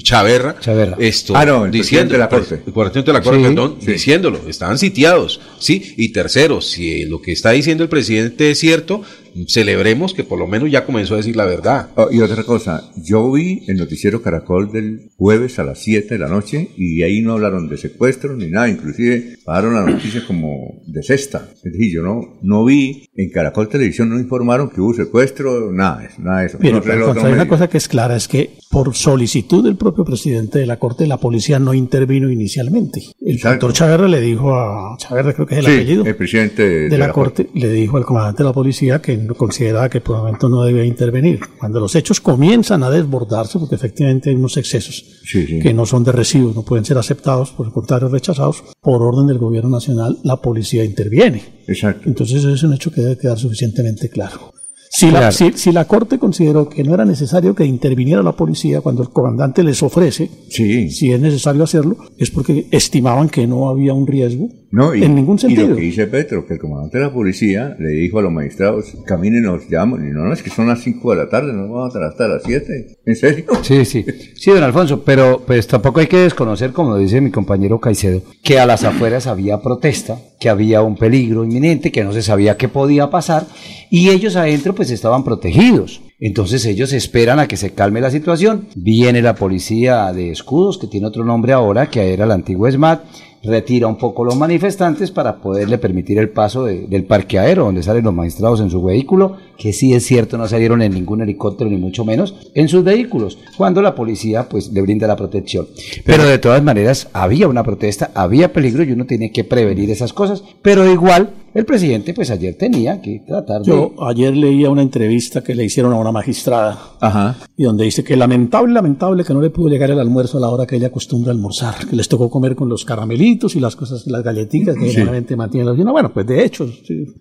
Chaverra, esto
ah, no, el diciendo
la corte, el de la corte, perdón, diciéndolo. Estaban sitiados, sí. Y tercero, si lo que está diciendo el presidente es cierto, celebremos que por lo menos ya comenzó a decir la verdad.
Oh, y otra cosa, yo vi el noticiero Caracol del jueves a las 7 de la noche y ahí no hablaron de secuestro ni nada, inclusive pagaron la noticia como de cesta. Es decir, yo no, no vi, en Caracol Televisión no informaron que hubo secuestro, nada, nada de eso.
hay una cosa que es clara, es que por solicitud del propio presidente de la Corte, la policía no intervino inicialmente. El doctor Chaverra le dijo a Chaverra, creo que es el apellido,
el presidente
de, la, Corte, le dijo al comandante de la policía que consideraba que por el momento no debía intervenir. Cuando los hechos comienzan a desbordarse, porque efectivamente hay unos excesos que no son de recibo, no pueden ser aceptados, por el contrario rechazados, por orden del gobierno nacional, la policía interviene.
Exacto.
Entonces ese es un hecho que debe quedar suficientemente claro. Si, la, si, la Corte consideró que no era necesario que interviniera la policía cuando el comandante les ofrece, si es necesario hacerlo, es porque estimaban que no había un riesgo no, en ningún sentido.
Y lo que dice Petro, que el comandante de la policía le dijo a los magistrados, caminen, nos llaman, y no, no, es que son las 5 de la tarde, no vamos a estar hasta las 7. ¿En serio? [LAUGHS]
Sí, sí. Sí, don Alfonso, pero pues tampoco hay que desconocer, como dice mi compañero Caicedo, que a las afueras había protesta, que había un peligro inminente, que no se sabía qué podía pasar, y ellos adentro pues estaban protegidos. Entonces ellos esperan a que se calme la situación. Viene la policía de escudos, que tiene otro nombre ahora, que era el antiguo SMAT, retira un poco los manifestantes para poderle permitir el paso del parqueadero donde salen los magistrados en su vehículo, que sí es cierto no salieron en ningún helicóptero ni mucho menos en sus vehículos, cuando la policía pues le brinda la protección. Pero de todas maneras había una protesta, había peligro y uno tiene que prevenir esas cosas, pero igual el presidente pues ayer tenía que tratar
de... Yo ayer leía una entrevista que le hicieron a una magistrada Ajá. y donde dice que lamentable, lamentable que no le pudo llegar el almuerzo a la hora que ella acostumbra almorzar, que les tocó comer con los caramelitos y las cosas, las galletitas que generalmente mantienen la Bueno, pues de hecho,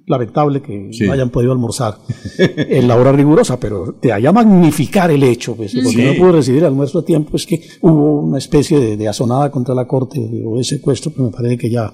lamentable que no hayan podido almorzar en la hora rigurosa, pero de allá magnificar el hecho, pues, porque no pudo recibir almuerzo a tiempo, es que hubo una especie de, de asonada contra la corte o de secuestro, pero me parece que ya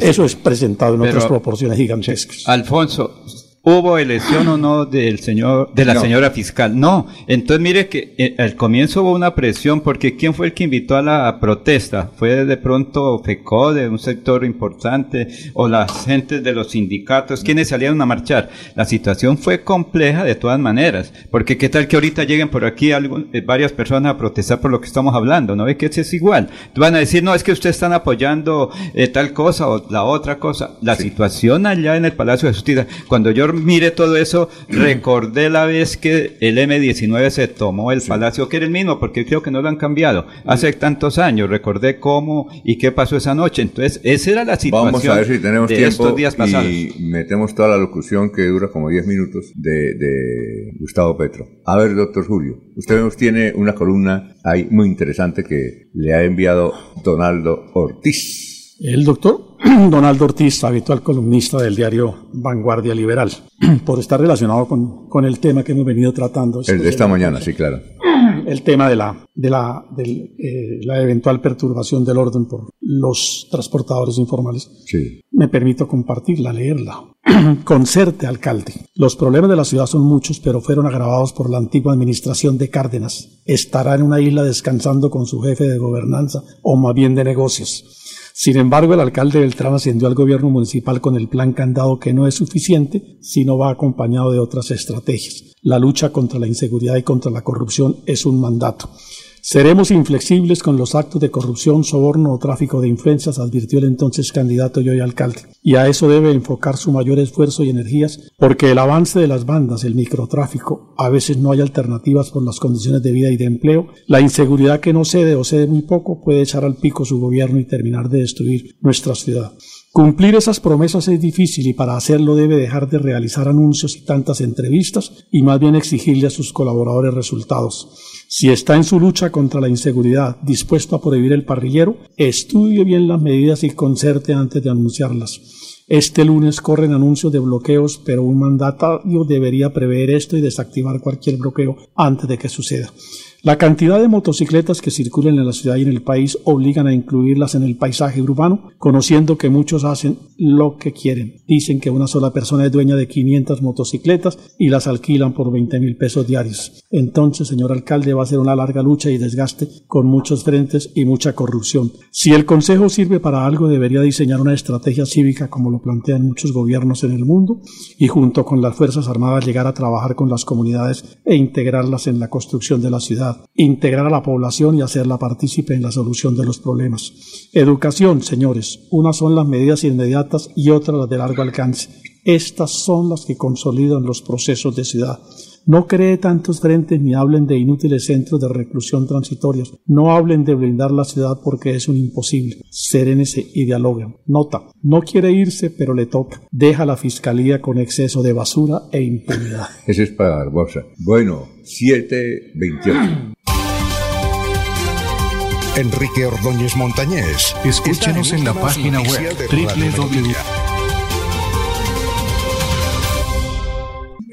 eso, es presentado en otras proporciones gigantescos.
Alfonso, ¿Hubo elección o no del señor, de la señora fiscal? No. Entonces mire que eh, al comienzo hubo una presión porque ¿quién fue el que invitó a la protesta? ¿Fue de pronto de un sector importante, o las gentes de los sindicatos? ¿Quiénes salieron a marchar? La situación fue compleja de todas maneras, porque qué tal que ahorita lleguen por aquí eh, varias personas a protestar por lo que estamos hablando, ¿no ve que es igual? Van a decir, no, es que ustedes están apoyando eh, tal cosa o la otra cosa. La situación allá en el Palacio de Justicia, cuando yo mire todo eso, [CLEARS THROAT] recordé la vez que el M19 se tomó el palacio, que era el mismo, porque creo que no lo han cambiado, hace tantos años, recordé cómo y qué pasó esa noche. Entonces, esa era la situación
Vamos a ver si tenemos de estos días pasados. Y metemos toda la locución que dura como 10 minutos de, de Gustavo Petro. A ver, doctor Julio, usted nos tiene una columna ahí muy interesante que le ha enviado Donaldo Ortiz.
El doctor [CLEARS THROAT] Donaldo Ortiz, habitual columnista del diario Vanguardia Liberal, [CLEARS THROAT] por estar relacionado con, con el tema que hemos venido tratando.
El de esta mañana, sí, claro. [CLEARS THROAT]
El tema de la, de la, de, eh, la eventual perturbación del orden por los transportadores informales.
Sí.
Me permito compartirla, leerla. Concerte, alcalde. Los problemas de la ciudad son muchos, pero fueron agravados por la antigua administración de Cárdenas. Estará en una isla descansando con su jefe de gobernanza o más bien de negocios sin embargo, el alcalde Beltrán ascendió al gobierno municipal con el plan candado que no es suficiente, sino va acompañado de otras estrategias. La lucha contra la inseguridad y contra la corrupción es un mandato. Seremos inflexibles con los actos de corrupción, soborno o tráfico de influencias, advirtió el entonces candidato y hoy alcalde. Y a eso debe enfocar su mayor esfuerzo y energías, porque el avance de las bandas, el microtráfico, a veces no hay alternativas por las condiciones de vida y de empleo, la inseguridad que no cede o cede muy poco puede echar al pico su gobierno y terminar de destruir nuestra ciudad. Cumplir esas promesas es difícil y para hacerlo debe dejar de realizar anuncios y tantas entrevistas y más bien exigirle a sus colaboradores resultados. Si está en su lucha contra la inseguridad dispuesto a prohibir el parrillero, estudie bien las medidas y concerte antes de anunciarlas. Este lunes corren anuncios de bloqueos, pero un mandatario debería prever esto y desactivar cualquier bloqueo antes de que suceda. La cantidad de motocicletas que circulan en la ciudad y en el país obligan a incluirlas en el paisaje urbano, conociendo que muchos hacen lo que quieren. Dicen que una sola persona es dueña de 500 motocicletas y las alquilan por 20 mil pesos diarios. Entonces, señor alcalde, va a ser una larga lucha y desgaste con muchos frentes y mucha corrupción. Si el Consejo sirve para algo, debería diseñar una estrategia cívica como lo plantean muchos gobiernos en el mundo y junto con las Fuerzas Armadas llegar a trabajar con las comunidades e integrarlas en la construcción de la ciudad integrar a la población y hacerla partícipe en la solución de los problemas. Educación, señores, unas son las medidas inmediatas y otras las de largo alcance. Estas son las que consolidan los procesos de ciudad. No cree tantos frentes ni hablen de inútiles centros de reclusión transitorios. No hablen de blindar la ciudad porque es un imposible. Serénese y dialoguen. Nota, no quiere irse pero le toca. Deja la fiscalía con exceso de basura e impunidad. [LAUGHS]
Ese es para Barbosa. Bueno, 728.
Enrique Ordóñez Montañés. Escúchenos en la página web www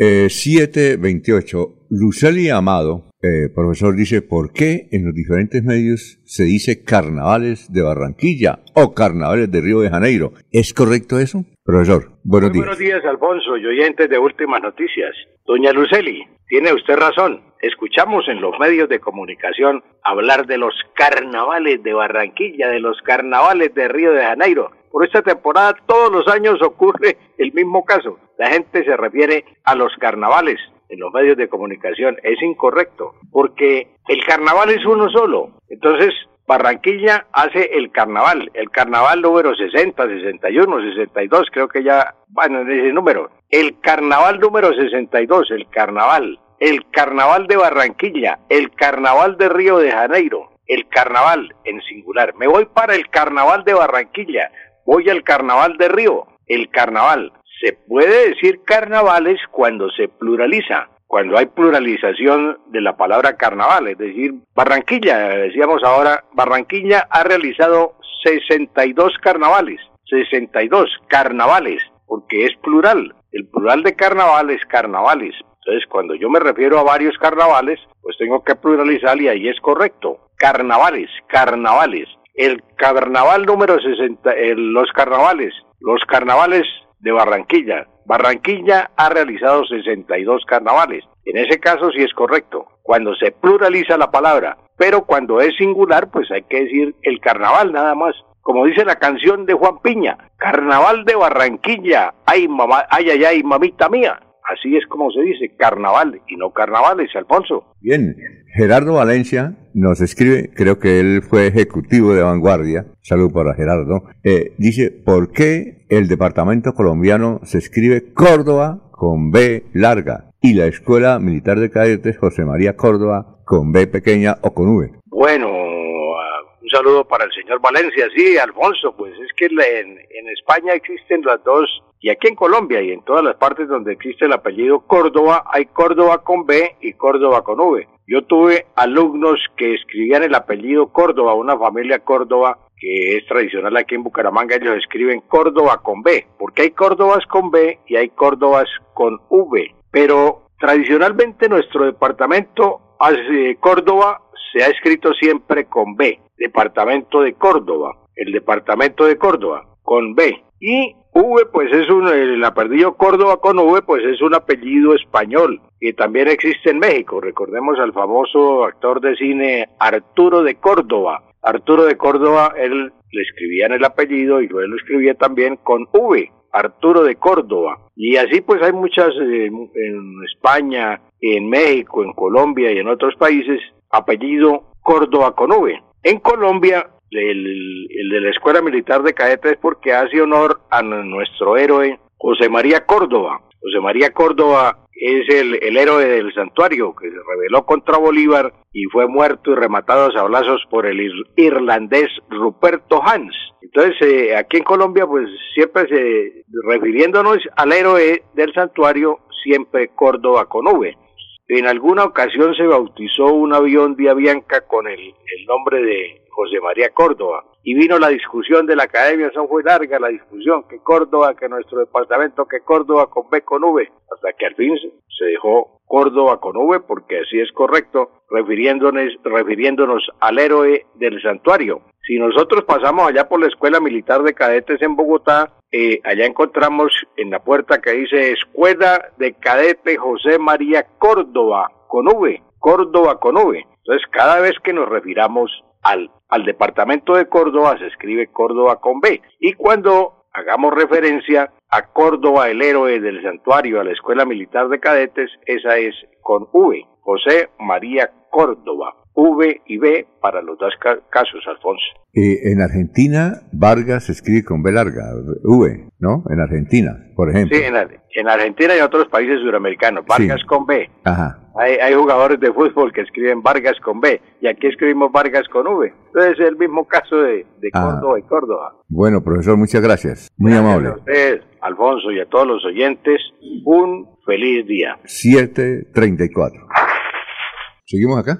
Eh, 728. Luceli Amado, eh, profesor, dice, ¿por qué en los diferentes medios se dice carnavales de Barranquilla o carnavales de Río de Janeiro? ¿Es correcto eso? Profesor, buenos días.
Buenos días, Alfonso y oyentes de Últimas Noticias. Doña Luceli, tiene usted razón. Escuchamos en los medios de comunicación hablar de los carnavales de Barranquilla, de los carnavales de Río de Janeiro. Por esta temporada todos los años ocurre el mismo caso. La gente se refiere a los carnavales en los medios de comunicación. Es incorrecto, porque el carnaval es uno solo. Entonces, Barranquilla hace el carnaval, el carnaval número 60, 61, 62, creo que ya van en ese número. El carnaval número 62, el carnaval. El carnaval de Barranquilla, el carnaval de Río de Janeiro, el carnaval en singular. Me voy para el carnaval de Barranquilla, voy al carnaval de Río, el carnaval. Se puede decir carnavales cuando se pluraliza, cuando hay pluralización de la palabra carnaval, es decir, Barranquilla, decíamos ahora, Barranquilla ha realizado 62 carnavales, 62 carnavales, porque es plural, el plural de carnaval es carnavales. Entonces, cuando yo me refiero a varios carnavales, pues tengo que pluralizar y ahí es correcto. Carnavales, carnavales. El carnaval número 60, los carnavales, los carnavales de Barranquilla. Barranquilla ha realizado 62 carnavales. En ese caso sí es correcto, cuando se pluraliza la palabra, pero cuando es singular, pues hay que decir el carnaval nada más. Como dice la canción de Juan Piña, Carnaval de Barranquilla, ay mamá, ay ay ay, mamita mía. Así es como se dice, carnaval y no carnavales, Alfonso.
Bien, Gerardo Valencia nos escribe, creo que él fue ejecutivo de vanguardia, salud para Gerardo, eh, dice, ¿por qué el departamento colombiano se escribe Córdoba con B larga y la Escuela Militar de Cadetes José María Córdoba con B pequeña o con V?
Bueno, saludo para el señor Valencia, sí, Alfonso, pues es que en, España existen las dos y aquí en Colombia y en todas las partes donde existe el apellido Córdoba, hay Córdoba con B y Córdoba con V. Yo tuve alumnos que escribían el apellido Córdoba, una familia Córdoba que es tradicional aquí en Bucaramanga, ellos escriben Córdoba con B, porque hay Córdobas con B y hay Córdobas con V. Pero tradicionalmente nuestro departamento de Córdoba se ha escrito siempre con B, departamento de Córdoba, el departamento de Córdoba con B. Y V, pues es un, el apellido Córdoba con V, pues es un apellido español que también existe en México. Recordemos al famoso actor de cine Arturo de Córdoba. Arturo de Córdoba, él le escribía en el apellido y luego lo escribía también con V, Arturo de Córdoba. Y así pues hay muchas eh, en España, en México, en Colombia y en otros países, apellido Córdoba con V. En Colombia el, de la Escuela Militar de Cadetes porque hace honor a nuestro héroe José María Córdoba. José María Córdoba es el, héroe del santuario que se rebeló contra Bolívar y fue muerto y rematado a sablazos por el irlandés Ruperto Hans. Entonces, eh, aquí en Colombia, pues siempre se, refiriéndonos al héroe del santuario, siempre Córdoba con V. En alguna ocasión se bautizó un avión Vía Bianca con el, el nombre de José María Córdoba. Y vino la discusión de la academia, son fue larga la discusión, que Córdoba, que nuestro departamento, que Córdoba con B con V, hasta que al fin se dejó Córdoba con V, porque así es correcto, refiriéndonos, refiriéndonos al héroe del santuario. Si nosotros pasamos allá por la Escuela Militar de Cadetes en Bogotá, eh, allá encontramos en la puerta que dice Escuela de Cadete José María Córdoba con V, Córdoba con V. Entonces, cada vez que nos refiramos al, departamento de Córdoba se escribe Córdoba con B. Y cuando hagamos referencia a Córdoba, el héroe del santuario, a la Escuela Militar de Cadetes, esa es con V, José María Córdoba. V y B para los dos casos, Alfonso.
Eh, en Argentina, Vargas se escribe con B larga, V, ¿no? En Argentina, por ejemplo.
Sí, en, Argentina y en otros países suramericanos, Vargas con B. Ajá. Hay, jugadores de fútbol que escriben Vargas con B y aquí escribimos Vargas con V. Entonces es el mismo caso de, ah. Córdoba y Córdoba.
Bueno, profesor, muchas gracias. Muy amable. A
usted, Alfonso, y a todos los oyentes, un feliz día.
734. ¿Seguimos acá?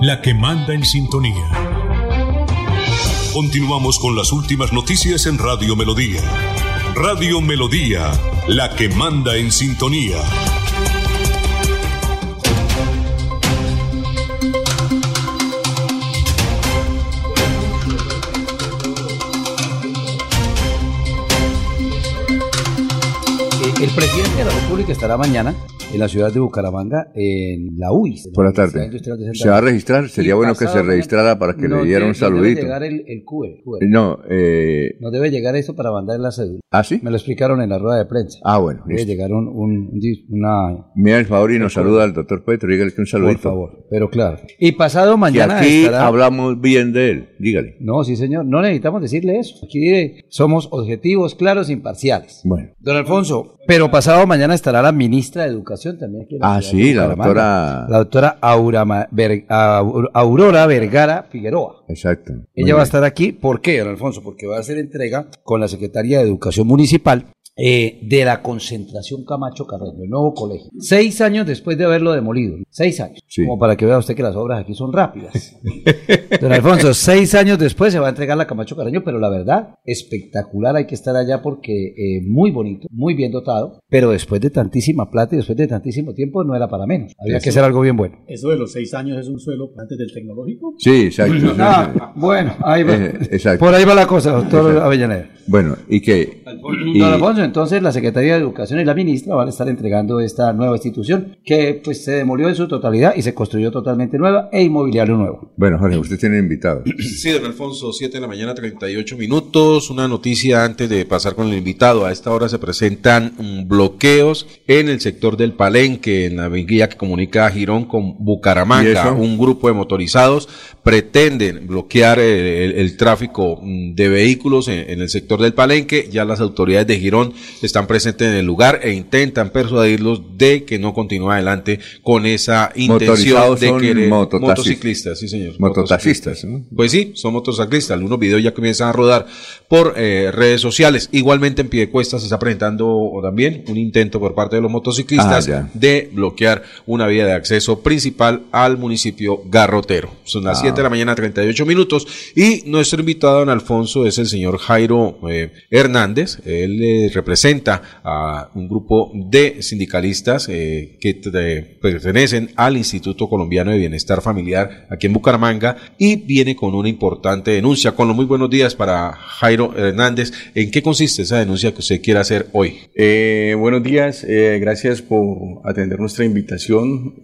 la que manda en sintonía. Continuamos con las últimas noticias en Radio Melodía. Radio Melodía, la que manda en sintonía.
El presidente de la República estará mañana en la ciudad de Bucaramanga, en la UIS.
Por la tarde. ¿Se va a registrar? Sería bueno que se registrara para que le diera un saludito.
No debe llegar el, QE,
No, eh...
no debe llegar eso para mandar la cédula.
¿Ah, sí?
Me lo explicaron en la rueda de prensa.
Ah, bueno.
Debe llegar un, un, una...
Mira el favor y nos saluda al doctor Petro, dígale que un saludito.
Por favor, pero claro. Y pasado mañana
y aquí hablamos bien de él, dígale.
No, sí señor, no necesitamos decirle eso. Aquí somos objetivos, claros, imparciales.
Bueno.
Don Alfonso, pero pasado mañana estará la ministra de Educación también aquí
Ah, sí, la doctora...
La doctora Aurora Vergara Figueroa.
Exacto.
Ella va a estar aquí, ¿por qué, don Alfonso? Porque va a hacer entrega con la Secretaría de Educación Municipal eh, de la concentración Camacho Carreño, el nuevo colegio. Seis años después de haberlo demolido. Seis años. Como para que vea usted que las obras aquí son rápidas. [LAUGHS] Don Alfonso, seis años después se va a entregar la Camacho Carreño, pero la verdad, espectacular. Hay que estar allá porque eh, muy bonito, muy bien dotado. Pero después de tantísima plata y después de tantísimo tiempo, no era para menos. Había que hacer algo bien bueno.
¿Eso de los seis años es un suelo antes del tecnológico?
Sí, exacto. [LAUGHS]
Ah, bueno, ahí va. Eh, por ahí va la cosa, doctor Avellaneda.
Bueno, ¿y qué?
Don Alfonso, entonces la Secretaría de Educación y la ministra van a estar entregando esta nueva institución que pues se demolió en su totalidad y se construyó totalmente nueva e inmobiliario nuevo.
Bueno, Jorge, usted tiene invitado. [CLEARS THROAT]
Sí, don Alfonso, 7 de la mañana, 38 minutos. Una noticia antes de pasar con el invitado. A esta hora se presentan mm, bloqueos en el sector del Palenque, en la vía que comunica a Girón con Bucaramanga. Un grupo de motorizados pretenden bloquear el, tráfico mm, de vehículos en el sector del Palenque. Ya las autoridades de Girón están presentes en el lugar e intentan persuadirlos de que no continúe adelante con esa intención de querer motociclistas, sí señor.
Mototaxistas,
Pues sí, son motociclistas. Algunos videos ya comienzan a rodar por eh, redes sociales. Igualmente en Piedecuesta se está presentando también un intento por parte de los motociclistas ah, de bloquear una vía de acceso principal al municipio Garrotero. Son las 7 de la ah. mañana, 38 minutos. Y nuestro invitado, don Alfonso, es el señor Jairo eh, Hernández. Él eh, representa a un grupo de sindicalistas eh, que pertenecen al Instituto Colombiano de Bienestar Familiar aquí en Bucaramanga y viene con una importante denuncia. Con los muy buenos días para Jairo Hernández. ¿En qué consiste esa denuncia que usted quiere hacer hoy?
Eh, buenos días, eh, gracias por atender nuestra invitación.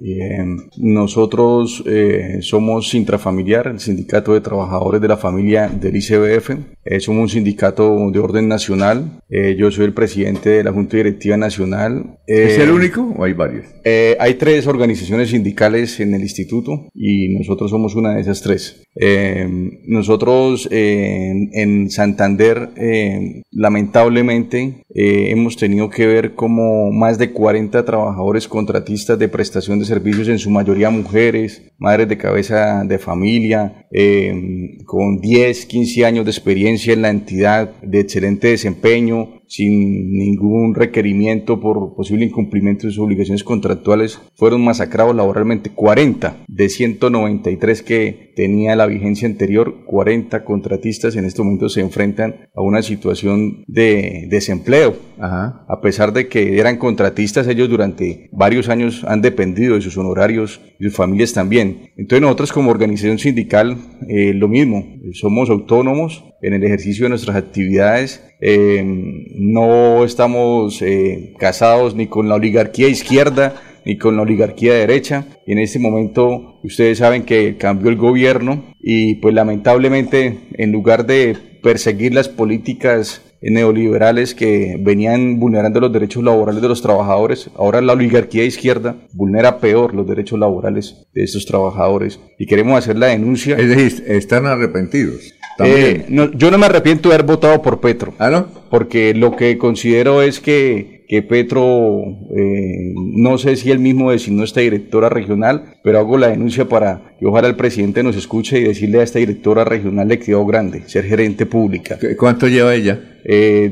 nosotros somos intrafamiliar, el Sindicato de Trabajadores de la Familia del ICBF. somos un sindicato de orden nacional. yo soy el presidente de la Junta Directiva Nacional.
¿Es el eh, único o hay varios?
Eh, hay tres organizaciones sindicales en el instituto y nosotros somos una de esas tres. Eh, nosotros en Santander, lamentablemente, hemos tenido que ver como más de 40 trabajadores contratistas de prestación de servicios, en su mayoría mujeres, madres de cabeza de familia, con 10, 15 años de experiencia en la entidad, de excelente desempeño, sin ningún requerimiento por posible incumplimiento de sus obligaciones contractuales, fueron masacrados laboralmente. 40 de 193 que tenía la vigencia anterior, 40 contratistas en este momento se enfrentan a una situación de desempleo. A pesar de que eran contratistas, ellos durante varios años han dependido de sus honorarios y sus familias también. Entonces nosotros como organización sindical, eh, lo mismo, somos autónomos en el ejercicio de nuestras actividades, eh, no estamos eh, casados ni con la oligarquía izquierda ni con la oligarquía derecha. En este momento ustedes saben que cambió el gobierno y pues lamentablemente en lugar de perseguir las políticas neoliberales que venían vulnerando los derechos laborales de los trabajadores. Ahora la oligarquía izquierda vulnera peor los derechos laborales de estos trabajadores y queremos hacer la denuncia.
Es decir, están arrepentidos.
Eh, yo no me arrepiento de haber votado por Petro. ¿Ah, no? Porque lo que considero es que, que Petro, eh, no sé si él mismo designó esta directora regional, pero hago la denuncia para que ojalá el presidente nos escuche y decirle a esta directora regional le quedó grande, ser gerente pública.
¿Cuánto lleva ella?
Eh,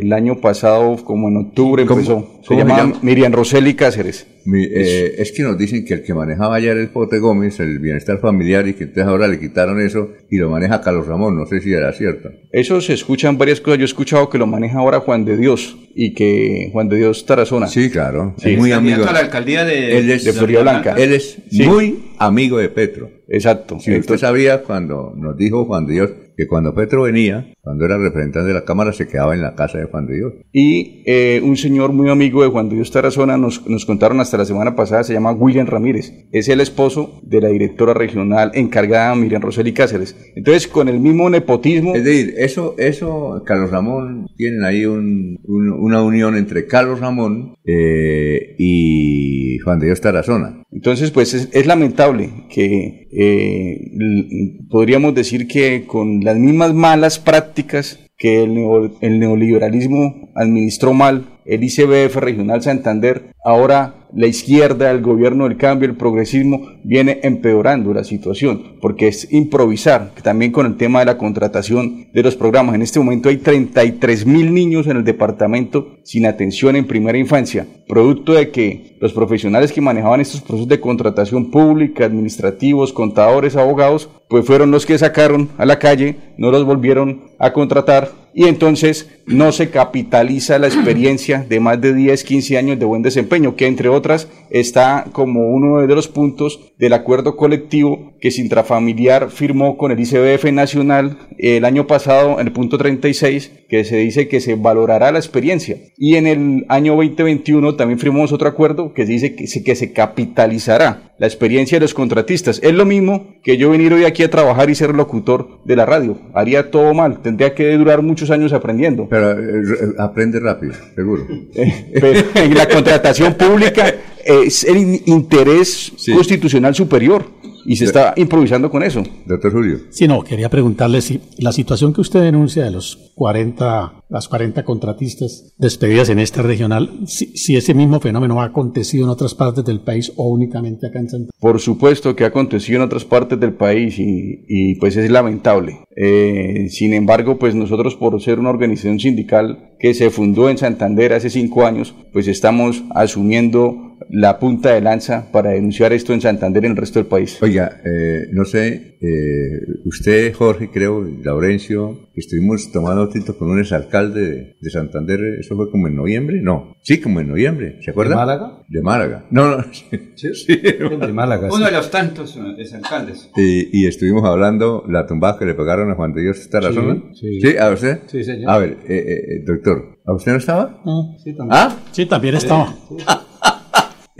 del año pasado, como en octubre empezó. Se llama Miriam Roseli Cáceres.
Eh, es que nos dicen que el que manejaba ayer el Pote Gómez, el bienestar familiar, y que entonces ahora le quitaron eso y lo maneja Carlos Ramón. No sé si era cierto.
Eso se escuchan varias cosas. Yo he escuchado que lo maneja ahora Juan de Dios y que Juan de Dios Tarazona.
Sí, claro.
Es muy amigo. a la alcaldía de,
de Florida Blanca. Él es muy amigo de Petro.
Exacto.
Si usted sabía cuando nos dijo Juan de Dios que cuando Petro venía, cuando era representante de la Cámara, se quedaba en la casa de Juan de Dios.
Y eh, un señor muy amigo de Juan de Dios Tarazona nos, nos contaron hasta la semana pasada, se llama William Ramírez. Es el esposo de la directora regional encargada, Miriam Roseli Cáceres. Entonces, con el mismo nepotismo...
Es decir, eso, eso Carlos Ramón, tienen ahí un, una unión entre Carlos Ramón eh, y Juan de Dios Tarazona.
Entonces, pues es, lamentable que eh, podríamos decir que con las mismas malas prácticas que el, el neoliberalismo administró mal, el ICBF Regional Santander, ahora la izquierda, el gobierno del cambio, el progresismo, viene empeorando la situación, porque es improvisar, también con el tema de la contratación de los programas. En este momento hay 33 mil niños en el departamento sin atención en primera infancia, producto de que los profesionales que manejaban estos procesos de contratación pública, administrativos, contadores, abogados, pues fueron los que sacaron a la calle, no los volvieron a contratar y entonces no se capitaliza la experiencia de más de 10, 15 años de buen desempeño, que entre otras está como uno de los puntos del acuerdo colectivo que Sintrafamiliar firmó con el ICBF Nacional el año pasado, en el punto 36, que se dice que se valorará la experiencia. Y en el año 2021 también firmamos otro acuerdo que dice que se, que se capitalizará la experiencia de los contratistas. Es lo mismo que yo venir hoy aquí a trabajar y ser locutor de la radio. Haría todo mal, tendría que durar muchos años aprendiendo.
Pero eh, eh, aprende rápido, seguro. [LAUGHS]
Pero en la contratación pública es el interés constitucional superior y se está improvisando con eso.
Doctor Julio.
Sí, no, quería preguntarle si la situación que usted denuncia de los 40, las 40 contratistas despedidas en esta regional, si, ese mismo fenómeno ha acontecido en otras partes del país o únicamente acá en Santander.
Por supuesto que ha acontecido en otras partes del país y, y pues es lamentable. Eh, sin embargo, pues nosotros por ser una organización sindical que se fundó en Santander hace cinco años, pues estamos asumiendo la punta de lanza para denunciar esto en Santander y en el resto del país.
Oiga, eh, no sé, eh, usted, Jorge, creo, Laurencio, estuvimos tomando tinto con un exalcalde de, Santander, ¿eso fue como en noviembre? No, sí, como en noviembre, ¿se acuerda?
¿De Málaga?
De Málaga. No, no, [LAUGHS]
sí, de Málaga. Uno de los tantos exalcaldes.
Y, y, estuvimos hablando la tumbada que le pegaron a Juan de Dios, ¿está la zona? Sí. ¿Sí? ¿A usted?
Sí, señor.
A ver, eh, doctor, ¿a usted no estaba?
sí, también. ¿Ah? Sí, también estaba.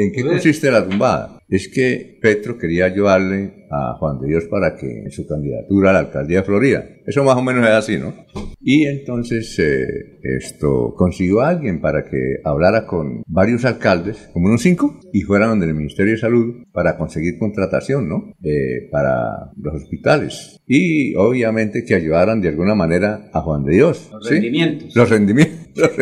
¿En qué consiste la tumbada? Es que Petro quería ayudarle a Juan de Dios para que en su candidatura a la alcaldía de Florida. Eso más o menos es así, ¿no? Y entonces eh, esto consiguió a alguien para que hablara con varios alcaldes, como unos cinco, y fueran donde el Ministerio de Salud para conseguir contratación, ¿no? Eh, para los hospitales. Y obviamente que ayudaran de alguna manera a Juan de Dios.
Los rendimientos.
Los rendimientos. [LAUGHS] Los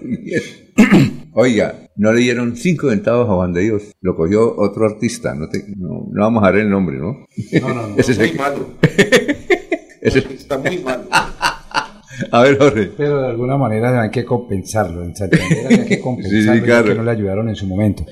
rendimientos. Oiga, no le dieron cinco centavos a Juan de Dios. Lo cogió otro artista. No, no, vamos a dar el nombre, ¿no?
No, no, no. [LAUGHS] [LAUGHS] Ese es muy malo. Ese está muy malo. [LAUGHS]
A ver, Jorge. Pero de alguna manera hay que compensarlo. En Santander hay que [LAUGHS] compensarlo sí, que no le ayudaron en su momento.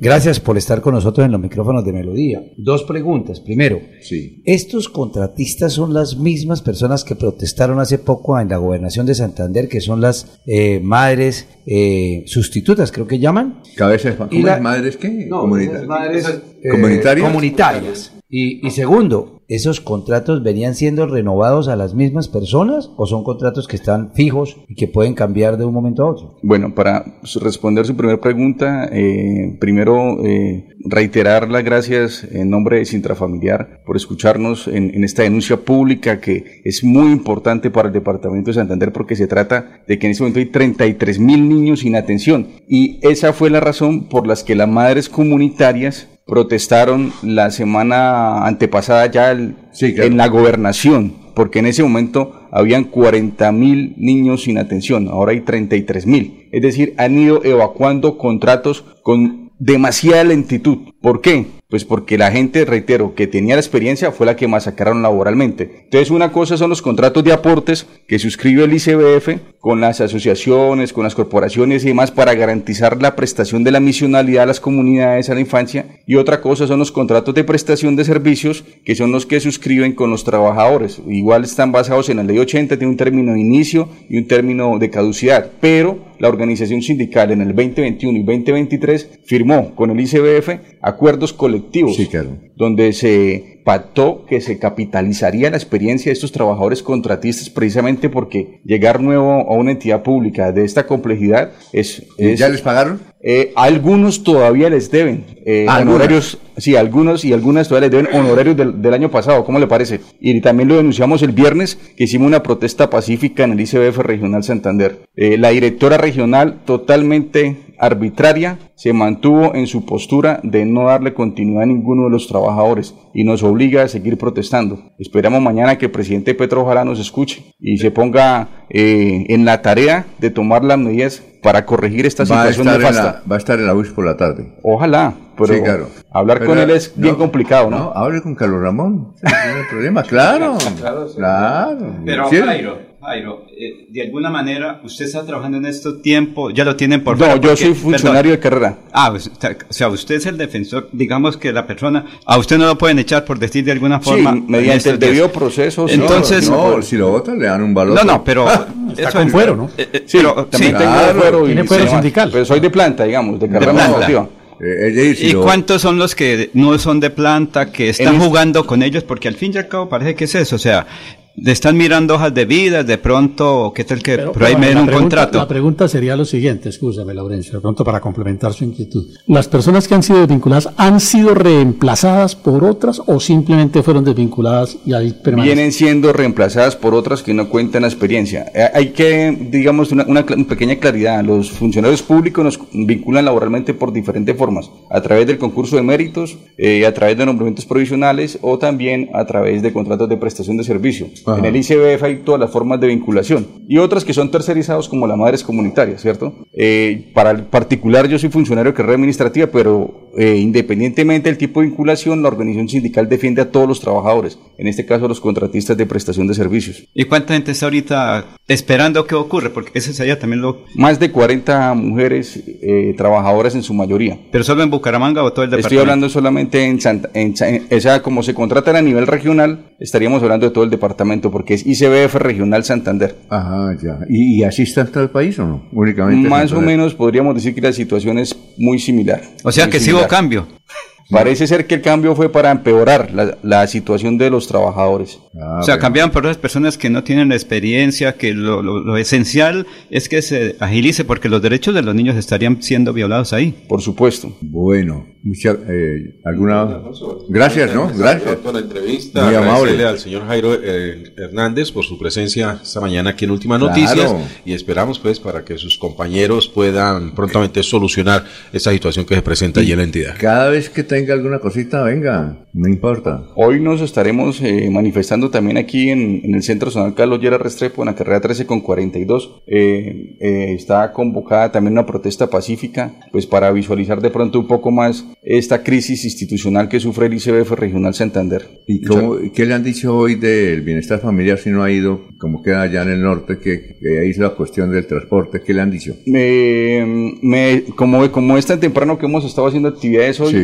Gracias por estar con nosotros en los micrófonos de Melodía. Dos preguntas. Primero, sí. ¿estos contratistas son las mismas personas que protestaron hace poco en la gobernación de Santander, que son las eh, madres eh, sustitutas, creo que llaman?
Cabezas, ¿cómo y madres qué?
No, madres eh, comunitarias. comunitarias. Y, y, segundo, ¿esos contratos venían siendo renovados a las mismas personas o son contratos que están fijos y que pueden cambiar de un momento a otro?
Bueno, para responder su primera pregunta, eh, primero eh, reiterar las gracias en nombre de Sintrafamiliar por escucharnos en, esta denuncia pública que es muy importante para el Departamento de Santander porque se trata de que en este momento hay 33 mil niños sin atención y esa fue la razón por las que las madres comunitarias protestaron la semana antepasada ya en la gobernación, porque en ese momento habían 40 mil niños sin atención, ahora hay 33 mil. Es decir, han ido evacuando contratos con demasiada lentitud. ¿Por qué? Pues porque la gente, reitero, que tenía la experiencia fue la que masacraron laboralmente. Entonces, una cosa son los contratos de aportes que suscribe el ICBF con las asociaciones, con las corporaciones y demás para garantizar la prestación de la misionalidad a las comunidades, a la infancia. Y otra cosa son los contratos de prestación de servicios que son los que suscriben con los trabajadores. Igual están basados en la ley 80, tiene un término de inicio y un término de caducidad. Pero la organización sindical en el 2021 y 2023 firmó con el ICBF acuerdos colectivos donde se pactó que se capitalizaría la experiencia de estos trabajadores contratistas precisamente porque llegar nuevo a una entidad pública de esta complejidad es...
¿Ya les pagaron?
Eh, algunos todavía les deben eh, honorarios, sí, algunos y algunas todavía les deben honorarios del, año pasado, ¿cómo le parece? Y también lo denunciamos el viernes que hicimos una protesta pacífica en el ICBF Regional Santander. Eh, la directora regional totalmente arbitraria se mantuvo en su postura de no darle continuidad a ninguno de los trabajadores y nos obliga a seguir protestando. Esperamos mañana que el presidente Petro ojalá nos escuche y se ponga eh, en la tarea de tomar las medidas para corregir esta situación
va va a estar en la UIS por la tarde.
Ojalá, pero hablar con él es bien complicado, ¿no? No,
hable con Carlos Ramón, no hay problema, [LAUGHS] claro, claro.
Pero Jairo, Jairo, eh, de alguna manera, usted está trabajando en este tiempo, ya lo tienen por
No, yo soy funcionario de carrera.
Ah, pues, o sea, usted es el defensor, digamos que la persona, a usted no lo pueden echar por decir de alguna forma.
Sí, mediante el debido proceso.
Entonces,
no, si lo votan le dan un valor.
No, no, pero
ah, está con fuero, ¿no?
Eh, eh, sí, pero, también tengo fuero y, tiene fuero sindical. Pero soy de planta, digamos, de carrera deportiva.
¿Y cuántos son los que no son de planta, que están jugando con ellos? Porque al fin y al cabo parece que es eso. O sea, están mirando hojas de vida, de pronto, ¿qué tal que pero, ahí me den un contrato?
La pregunta sería lo siguiente, escúchame, Laurencio, de pronto para complementar su inquietud. ¿Las personas que han sido desvinculadas han sido reemplazadas por otras o simplemente fueron desvinculadas y ahí
permanecen? Vienen siendo reemplazadas por otras que no cuentan la experiencia. Eh, hay que, digamos, una, una, pequeña claridad. Los funcionarios públicos nos vinculan laboralmente por diferentes formas, a través del concurso de méritos, eh, a través de nombramientos provisionales o también a través de contratos de prestación de servicios. En el ICBF hay todas las formas de vinculación y otras que son tercerizados como las madres comunitarias, ¿cierto? Eh, para el particular yo soy funcionario de carrera administrativa, pero eh, independientemente del tipo de vinculación, la organización sindical defiende a todos los trabajadores, en este caso los contratistas de prestación de servicios.
¿Y cuánta gente está ahorita esperando que ocurra? Porque ese sería también lo...
Más de 40 mujeres eh, trabajadoras en su mayoría.
¿Pero solo en Bucaramanga o todo el departamento?
Estoy hablando solamente en Santa... En, o sea, como se contratan a nivel regional, estaríamos hablando de todo el departamento, porque es ICBF Regional Santander.
Ajá, ya. ¿Y, así está todo el país o no?
Únicamente. Más o menos podríamos decir que la situación es muy similar.
O sea que sí hubo cambio.
Parece ser que el cambio fue para empeorar la, situación de los trabajadores.
Ah, o sea, cambiaban por las personas que no tienen la experiencia, que lo, esencial es que se agilice porque los derechos de los niños estarían siendo violados ahí.
Por supuesto.
Bueno, mucha, eh, alguna... Gracias, ¿no? Gracias
por la entrevista. Muy amable. al señor Jairo eh, Hernández por su presencia esta mañana aquí en Últimas Noticias y esperamos pues para que sus compañeros puedan prontamente solucionar esa situación que se presenta allí en la entidad.
Cada vez que tenga tenga alguna cosita, venga, no importa.
Hoy nos estaremos eh, manifestando también aquí en, el Centro Zonal Carlos Llera Restrepo, en la carrera 13 con 42. Eh, eh, está convocada también una protesta pacífica, pues para visualizar de pronto un poco más esta crisis institucional que sufre el ICBF Regional Santander.
¿Y cómo, qué le han dicho hoy del bienestar familiar si no ha ido, como queda allá en el norte, que, ahí es la cuestión del transporte? ¿Qué le han dicho?
Me, como, como es tan temprano que hemos estado haciendo actividades hoy,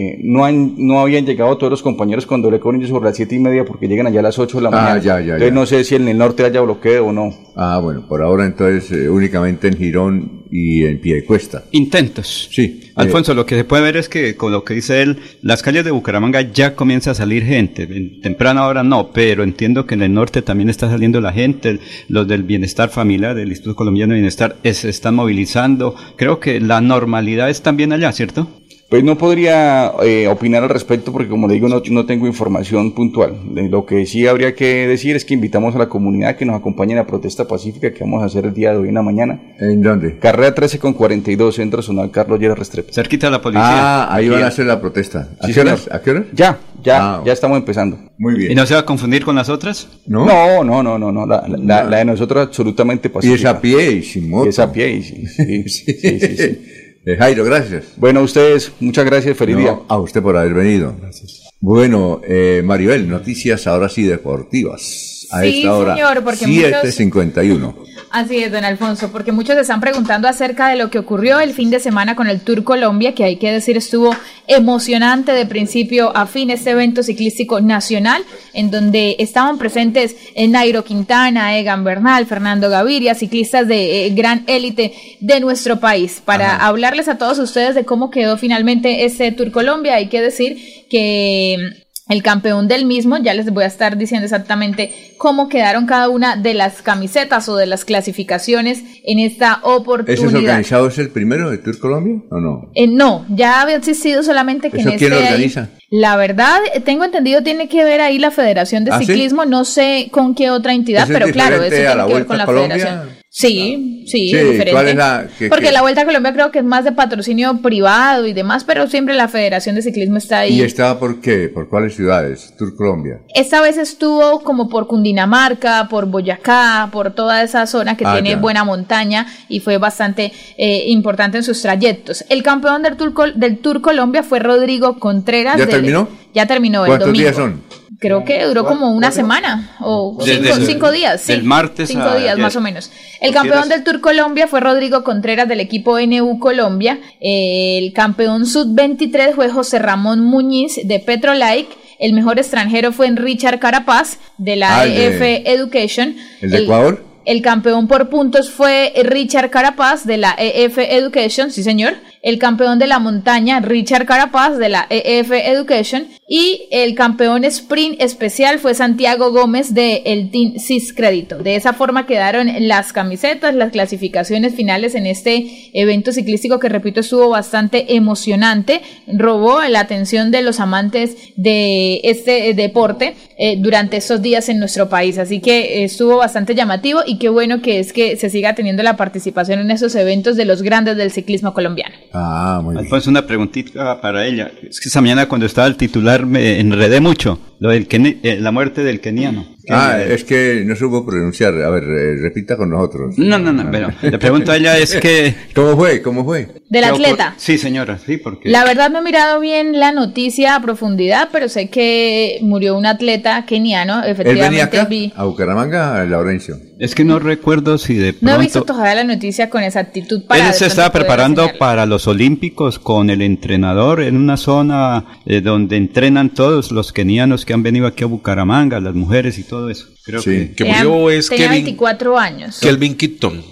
eh, no, han, no habían llegado todos los compañeros cuando le con ellos sobre las siete y media porque llegan allá a las 8 de la ah, mañana.
Ya, ya,
entonces no sé si en el norte haya bloqueo o no.
Ah, bueno, por ahora entonces eh, únicamente en Girón y en pie de cuesta.
Intentos.
Sí.
Alfonso, lo que se puede ver es que con lo que dice él, las calles de Bucaramanga ya comienza a salir gente. En temprana hora no, pero entiendo que en el norte también está saliendo la gente, los del bienestar familiar, del Instituto Colombiano de Bienestar, se están movilizando. Creo que la normalidad es también allá, ¿cierto?
Pues no podría eh, opinar al respecto porque como le digo no, no tengo información puntual. Lo que sí habría que decir es que invitamos a la comunidad que nos acompañe en la protesta pacífica que vamos a hacer el día de hoy en la mañana.
¿En dónde?
Carrera 13 con 42, Centro Zonal Carlos Llera Restrepo.
Cerquita de la policía.
Ah, ahí van a hacer la protesta.
¿A, qué, horas? ¿A qué Ya, ya, ah, ya estamos empezando.
Muy bien.
¿Y no se va a confundir con las otras?
No, no, no, no, no. no. La, la, la, de nosotros absolutamente pacífica.
Y es a pie y sin moto.
Y es a pie y sí, sí, sí. sí, sí. [LAUGHS]
Eh, Jairo, gracias.
Bueno, a ustedes, muchas gracias, feliz día.
A usted por haber venido. Gracias. Bueno, eh, Maribel, noticias ahora sí deportivas. A
sí,
esta hora.
Señor, porque
7.51.
Así es, don Alfonso, porque muchos se están preguntando acerca de lo que ocurrió el fin de semana con el Tour Colombia, que hay que decir estuvo emocionante de principio a fin este evento ciclístico nacional, en donde estaban presentes Nairo Quintana, Egan Bernal, Fernando Gaviria, ciclistas de eh, gran élite de nuestro país. Para hablarles a todos ustedes de cómo quedó finalmente este Tour Colombia, hay que decir que el campeón del mismo, ya les voy a estar diciendo exactamente cómo quedaron cada una de las camisetas o de las clasificaciones en esta oportunidad.
¿Ese organizado es el primero de Tour Colombia o no?
Eh, no, ya había existido solamente que en
quién
este
organiza?
la verdad, tengo entendido tiene que ver ahí la Federación de ¿Ah, Ciclismo, no sé con qué otra entidad, pero claro, eso tiene que ver con la Federación. Sí, sí, diferente. Porque la Vuelta a Colombia creo que es más de patrocinio privado y demás, pero siempre la Federación de Ciclismo está ahí.
¿Y estaba por qué? ¿Por cuáles ciudades? Tour Colombia.
Esta vez estuvo como por Cundinamarca, por Boyacá, por toda esa zona que ah, tiene buena montaña y fue bastante eh, importante en sus trayectos. El campeón del Tour, del Tour Colombia fue Rodrigo Contreras.
¿Ya terminó?
Ya terminó
el ¿Cuántos días son?
Creo que duró como una semana o cinco, días. Sí,
el martes.
Cinco días más o menos. El campeón del Tour Colombia fue Rodrigo Contreras del equipo NU Colombia. El campeón sub-23 fue José Ramón Muñiz de Petrolike. El mejor extranjero fue Richard Carapaz de la EF Education.
¿El de Ecuador?
El campeón por puntos fue Richard Carapaz de la EF Education, sí señor el campeón de la montaña Richard Carapaz de la EF Education y el campeón sprint especial fue Santiago Gómez de el Team Cis Crédito. De esa forma quedaron las camisetas, las clasificaciones finales en este evento ciclístico que repito estuvo bastante emocionante, robó la atención de los amantes de este deporte eh, durante estos días en nuestro país, así que estuvo bastante llamativo y qué bueno que es que se siga teniendo la participación en esos eventos de los grandes del ciclismo colombiano.
Ah, muy
Alfonso, una preguntita para ella. Es que esa mañana cuando estaba el titular me enredé mucho. Lo del eh, la muerte del keniano.
Ah, es que no supo pronunciar. A ver, eh, repita con nosotros.
No, no, no, pero le pregunto a ella es que... [LAUGHS]
¿Cómo fue? ¿Cómo fue?
Del atleta.
Sí, señora, sí, porque...
La verdad no he mirado bien la noticia a profundidad, pero sé que murió un atleta keniano, efectivamente.
¿Él venía acá, a Bucaramanga, a Laurencio?
Es que no recuerdo si de pronto...
No he visto todavía la noticia con exactitud
para... Él se estaba preparando para los Olímpicos con el entrenador en una zona eh, donde entrenan todos los kenianos que han venido aquí a Bucaramanga, las mujeres y todo eso.
Creo que, que murió
es tenía 24 años.
Kelvin Kitton.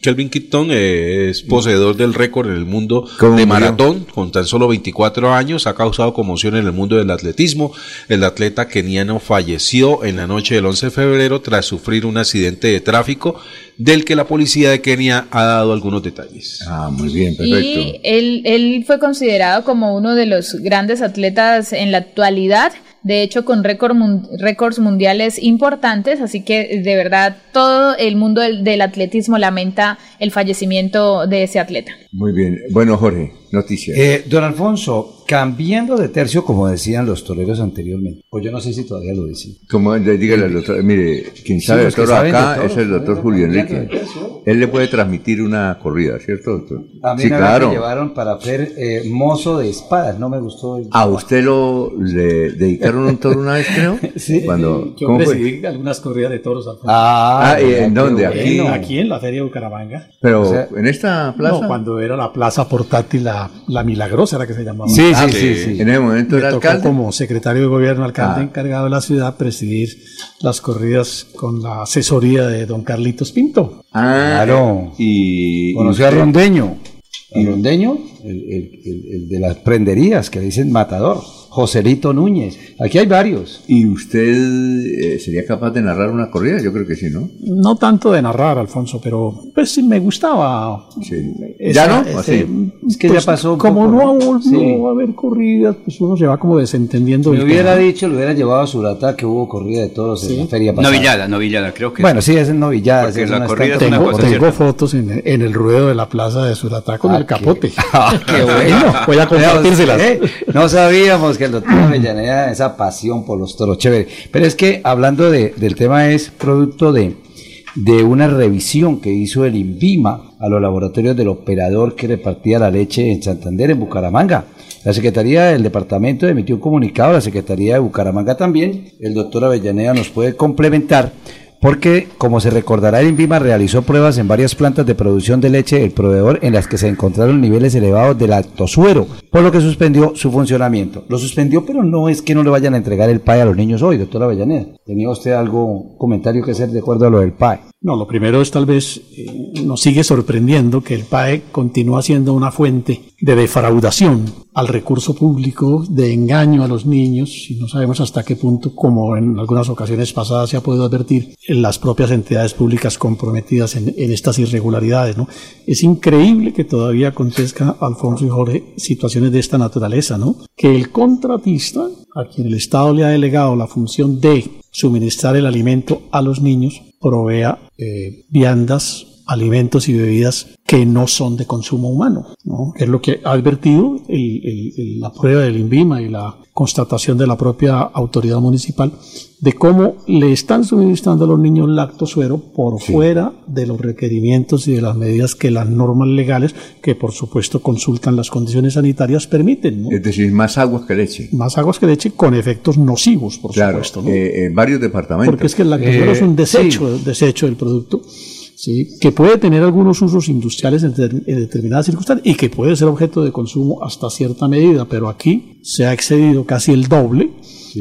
Kelvin Kitton eh, es poseedor del récord en el mundo de maratón con tan solo 24 años. Ha causado conmoción en el mundo del atletismo. El atleta keniano falleció en la noche del 11 de febrero tras sufrir un accidente de tráfico del que la policía de Kenia ha dado algunos detalles.
Ah, muy bien, perfecto.
Y él, él fue considerado como uno de los grandes atletas en la actualidad de hecho con récords mundiales importantes, así que de verdad todo el mundo del, atletismo lamenta el fallecimiento de ese atleta.
Muy bien, bueno Jorge. Noticias.
Eh, don Alfonso, cambiando de tercio, como decían los toreros anteriormente, o yo no sé si todavía lo dicen.
Como dígale al doctor, mire, quien sabe de toro acá es el doctor Julio Enrique. Él le puede transmitir una corrida, ¿cierto, doctor?
A mí sí, claro. me llevaron para hacer eh, mozo de espadas, no me gustó.
¿A usted lo le dedicaron un toro una vez, creo? [LAUGHS]
sí. Cuando, yo recibí algunas corridas de toros. Alfonso.
Ah, ah ¿en dónde? Aquí.
aquí en la Feria de Bucaramanga.
Pero, ¿en esta plaza?
No, cuando era la plaza portátil, la, la Milagrosa era que se llamaba.
Sí, sí, sí, sí, En ese momento era alcalde.
como secretario de gobierno, alcalde ah. encargado de la ciudad, presidir las corridas con la asesoría de don Carlitos Pinto.
Ah, claro. Y. Conoció a Rondeño. ¿A Rondeño? el, de las prenderías que dicen matador. Joselito Núñez. Aquí hay varios.
¿Y usted eh, sería capaz de narrar una corrida? Yo creo que sí, ¿no?
No tanto de narrar, Alfonso, pero pues sí me gustaba.
¿Ya no?
es que ya pues, pasó. como no, no va a haber corridas, pues uno se va como desentendiendo.
Me hubiera dicho, le hubiera llevado a Surata que hubo corrida de todos en la feria
pasada. Novillada, novillada, creo que.
Bueno, sí, es novillada.
tengo, tengo fotos en, en, el ruedo de la plaza de Suratá con ah, el capote. [LAUGHS]
Ah, qué [LAUGHS] bueno. Voy a compartírselas. No sabíamos que el doctor Avellaneda, esa pasión por los toros, chévere. Pero es que hablando de, del tema es producto de, de una revisión que hizo el INVIMA a los laboratorios del operador que repartía la leche en Santander, en Bucaramanga. La Secretaría del Departamento emitió un comunicado, la Secretaría de Bucaramanga también. El doctor Avellaneda nos puede complementar porque, como se recordará, el INVIMA realizó pruebas en varias plantas de producción de leche del proveedor en las que se encontraron niveles elevados de lactosuero, por lo que suspendió su funcionamiento. Lo suspendió, pero no es que no le vayan a entregar el PAE a los niños hoy, doctora Avellaneda. ¿Tenía usted algo, comentario que hacer de acuerdo a lo del PAE?
No, lo primero es tal vez eh, nos sigue sorprendiendo que el PAE continúa siendo una fuente de defraudación al recurso público, de engaño a los niños, y no sabemos hasta qué punto, como en algunas ocasiones pasadas se ha podido advertir, las propias entidades públicas comprometidas en, estas irregularidades. ¿no? Es increíble que todavía acontezca, Alfonso y Jorge, situaciones de esta naturaleza, ¿no? que el contratista, a quien el Estado le ha delegado la función de suministrar el alimento a los niños, provea eh, viandas, alimentos y bebidas que no son de consumo humano, ¿no? es lo que ha advertido la prueba del INVIMA y la constatación de la propia autoridad municipal de cómo le están suministrando a los niños lactosuero por fuera de los requerimientos y de las medidas que las normas legales, que por supuesto consultan las condiciones sanitarias, permiten.
Es decir, más aguas que leche.
Más aguas que leche con efectos nocivos, por supuesto.
Eh, en varios departamentos.
Porque es que el lactosuero es un eh, desecho, desecho del producto. ¿Sí? que puede tener algunos usos industriales en, determinadas circunstancias y que puede ser objeto de consumo hasta cierta medida, pero aquí se ha excedido casi el doble,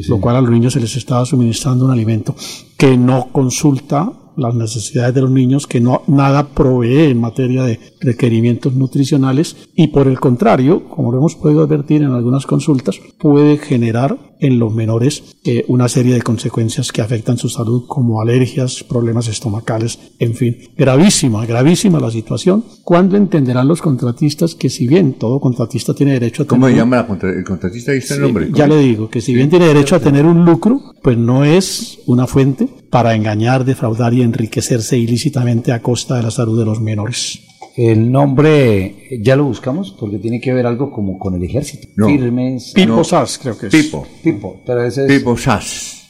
lo cual a los niños se les estaba suministrando un alimento que no consulta las necesidades de los niños, que no nada provee en materia de requerimientos nutricionales y por el contrario, como lo hemos podido advertir en algunas consultas, puede generar en los menores eh, una serie de consecuencias que afectan su salud como alergias, problemas estomacales, en fin, gravísima, gravísima la situación. ¿Cuándo entenderán los contratistas que si bien todo contratista tiene derecho a
tener... ¿Cómo se llama el contratista? ¿Dice el nombre?
Ya le digo, que si bien tiene derecho a tener un lucro, pues no es una fuente para engañar, defraudar y enriquecerse ilícitamente a costa de la salud de los menores.
El nombre, ya lo buscamos porque tiene que ver algo como con el ejército.
Firmes. Pipo Sass, creo que es.
Pipo.
Pipo, pero ese
es... Pipo Sass.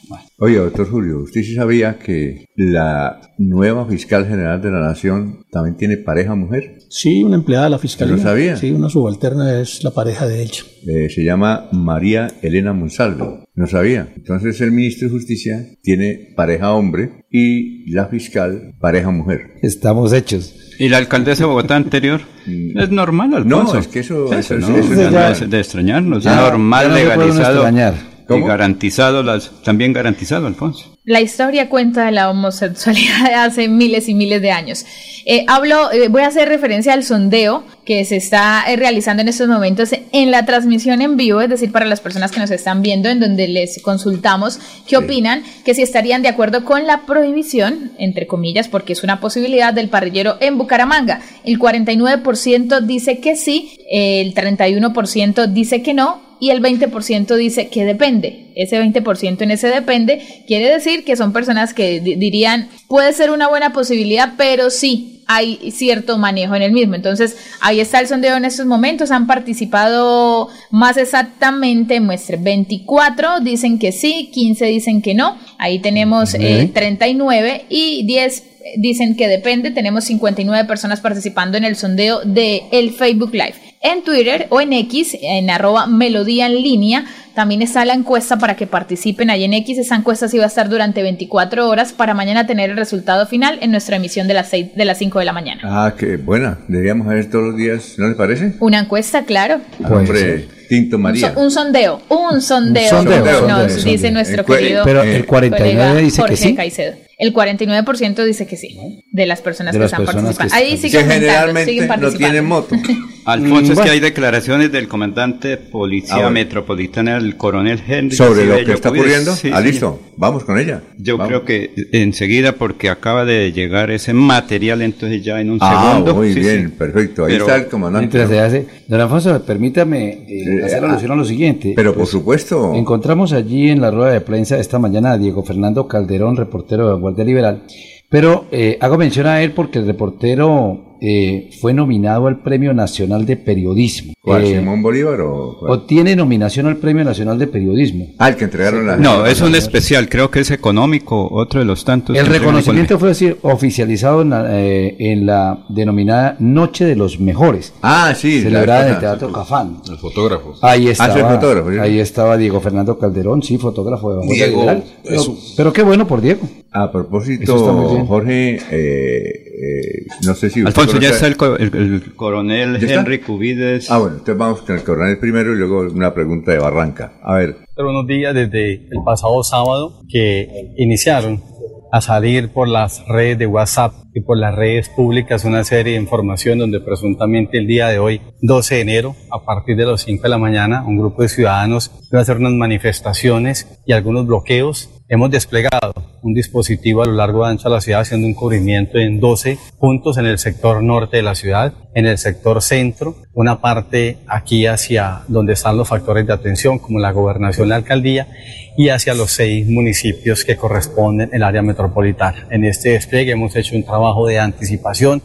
Oye, doctor Julio, ¿usted sí sabía que la nueva fiscal general de la Nación también tiene pareja mujer?
Sí, una empleada de la fiscalía.
¿Lo sabía?
Sí, una subalterna es la pareja de ella.
Eh, se llama María Elena Monsalve. No sabía. Entonces el ministro de Justicia tiene pareja hombre y la fiscal pareja mujer.
Estamos hechos.
¿Y la alcaldesa de Bogotá anterior? Mm. Es normal, Alfonso.
No, es que eso,
eso, no, es de extrañarnos. es normal, legalizado y garantizado, las, también garantizado, Alfonso.
La historia cuenta de la homosexualidad de [LAUGHS] hace miles y miles de años. Eh, hablo, eh, voy a hacer referencia al sondeo que se está eh, realizando en estos momentos en la transmisión en vivo, es decir, para las personas que nos están viendo, en donde les consultamos qué opinan, que si estarían de acuerdo con la prohibición, entre comillas, porque es una posibilidad del parrillero en Bucaramanga. El 49% dice que sí, el 31% dice que no y el 20% dice que depende. Ese 20% en ese depende quiere decir que son personas que dirían puede ser una buena posibilidad, pero sí, hay cierto manejo en el mismo. Entonces, ahí está el sondeo en estos momentos. Han participado más exactamente, muestre 24 dicen que sí, 15 dicen que no. Ahí tenemos 39 eh, y 10 dicen que depende. Tenemos 59 personas participando en el sondeo de el Facebook Live. En Twitter o en X, en arroba melodía en línea, también está la encuesta para que participen ahí en X. Esa encuesta sí va a estar durante 24 horas para mañana tener el resultado final en nuestra emisión de las, 6, de las 5 de la mañana.
Ah, qué buena. Deberíamos ver todos los días, ¿no les parece?
Una encuesta, claro.
hombre, Tinto María.
Un, sondeo, un sondeo, un sondeo, nos dice nuestro querido
Pero el 49 dice que sí. Caicedo.
El 49% dice que sí, de las personas que están participando. Ahí
sí que generalmente no tienen moto. [LAUGHS]
Alfonso, es que hay declaraciones del comandante Policía ah, Metropolitana, el coronel Henry.
¿Sobre lo que está ocurriendo? ah, listo. Vamos con ella.
Yo creo que enseguida, porque acaba de llegar ese material, entonces ya en un ah, segundo.
muy bien, perfecto. Ahí está el comandante.
Mientras se hace, don Alfonso, permítame eh, hacer alusión a lo siguiente.
Pero por pues, supuesto.
Encontramos allí en la rueda de prensa esta mañana a Diego Fernando Calderón, reportero de Guardia Liberal. Pero eh, hago mención a él porque el reportero eh, fue nominado al Premio Nacional de Periodismo.
¿Cuál, eh, Simón Bolívar o
Obtiene nominación al Premio Nacional de Periodismo.
Ah, el que entregaron la...
No, es un especial, creo que es económico, otro de los tantos.
El reconocimiento fue así, oficializado en la, eh, en la, denominada Noche de los Mejores.
Ah, sí.
Celebrada en el Teatro Cafán.
El fotógrafo.
Ahí ah, estaba, ahí estaba Diego Fernando Calderón, sí, fotógrafo de
Diego,
pero, pero, qué bueno por Diego.
A propósito, Jorge, eh, no sé si...
Alfonso, ya está el, coronel Henry Cubides.
Ah, bueno, entonces vamos con el coronel primero y luego una pregunta de Barranca. A ver.
Unos días desde el pasado sábado que iniciaron a salir por las redes de WhatsApp y por las redes públicas una serie de información donde presuntamente el día de hoy, 12 de enero, a partir de las 5 de la mañana, un grupo de ciudadanos iba a hacer unas manifestaciones y algunos bloqueos Hemos desplegado un dispositivo a lo largo de ancho de la ciudad haciendo un cubrimiento en 12 puntos en el sector norte de la ciudad, en el sector centro, una parte aquí hacia donde están los factores de atención como la gobernación, la alcaldía y hacia los seis municipios que corresponden el área metropolitana. En este despliegue hemos hecho un trabajo de anticipación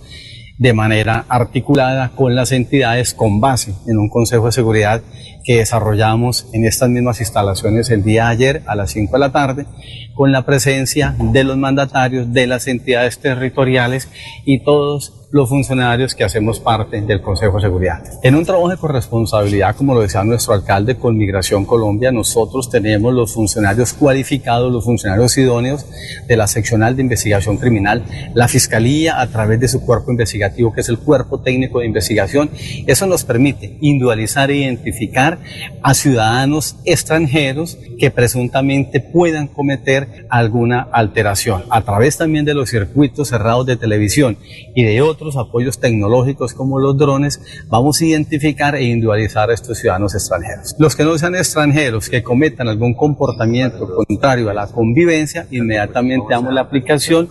de manera articulada con las entidades con base en un Consejo de Seguridad que desarrollamos en estas mismas instalaciones el día de ayer a las 5 de la tarde, con la presencia de los mandatarios de las entidades territoriales y todos los funcionarios que hacemos parte del Consejo de Seguridad. En un trabajo de corresponsabilidad, como lo decía nuestro alcalde con Migración Colombia, nosotros tenemos los funcionarios cualificados, los funcionarios idóneos de la seccional de investigación criminal, la Fiscalía a través de su cuerpo investigativo, que es el cuerpo técnico de investigación. Eso nos permite individualizar e identificar a ciudadanos extranjeros que presuntamente puedan cometer alguna alteración a través también de los circuitos cerrados de televisión y de otros apoyos tecnológicos como los drones, vamos a identificar e individualizar a estos ciudadanos extranjeros. Los que no sean extranjeros, que cometan algún comportamiento contrario a la convivencia, inmediatamente damos la aplicación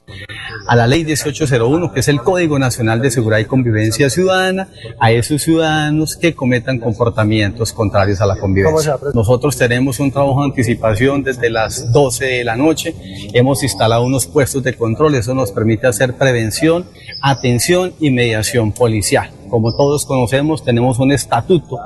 a la ley 1801, que es el Código Nacional de Seguridad y Convivencia Ciudadana, a esos ciudadanos que cometan comportamientos contrarios a la convivencia. Nosotros tenemos un trabajo de anticipación desde las 12 de la noche, hemos instalado unos puestos de control, eso nos permite hacer prevención, atención, y mediación policial. Como todos conocemos, tenemos un estatuto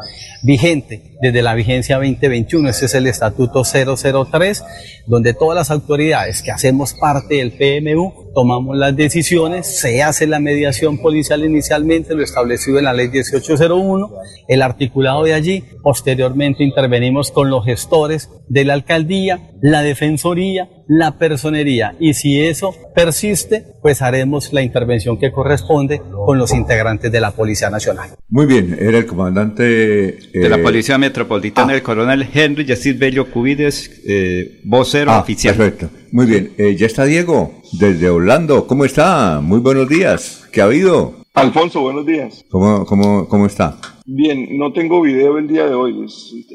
vigente desde la vigencia 2021, ese es el estatuto 003, donde todas las autoridades que hacemos parte del PMU tomamos las decisiones, se hace la mediación policial inicialmente, lo establecido en la ley 1801, el articulado de allí, posteriormente intervenimos con los gestores de la alcaldía, la defensoría, la personería y si eso persiste, pues haremos la intervención que corresponde con los integrantes de la Policía Nacional.
Muy bien, era el comandante
de la eh, Policía Metropolitana, ah. el coronel Henry Yacir Bello Cubides, eh, vocero ah, oficial.
Perfecto, muy bien. Eh, ya está Diego, desde Orlando. ¿Cómo está? Muy buenos días. ¿Qué ha habido?
Alfonso, buenos días.
¿Cómo, cómo, cómo está?
Bien, no tengo video el día de hoy.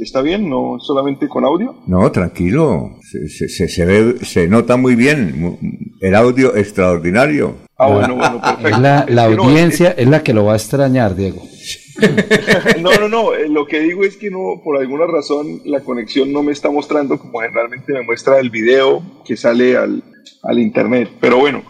¿Está bien? ¿No solamente con audio?
No, tranquilo. Se, se, se, ve, se nota muy bien. El audio extraordinario.
Ah, bueno, bueno, [LAUGHS] perfecto.
La, la audiencia es la que lo va a extrañar, Diego. [LAUGHS]
no, no, no. Eh, lo que digo es que no, por alguna razón, la conexión no me está mostrando como generalmente me muestra el video que sale al, al internet. Pero bueno.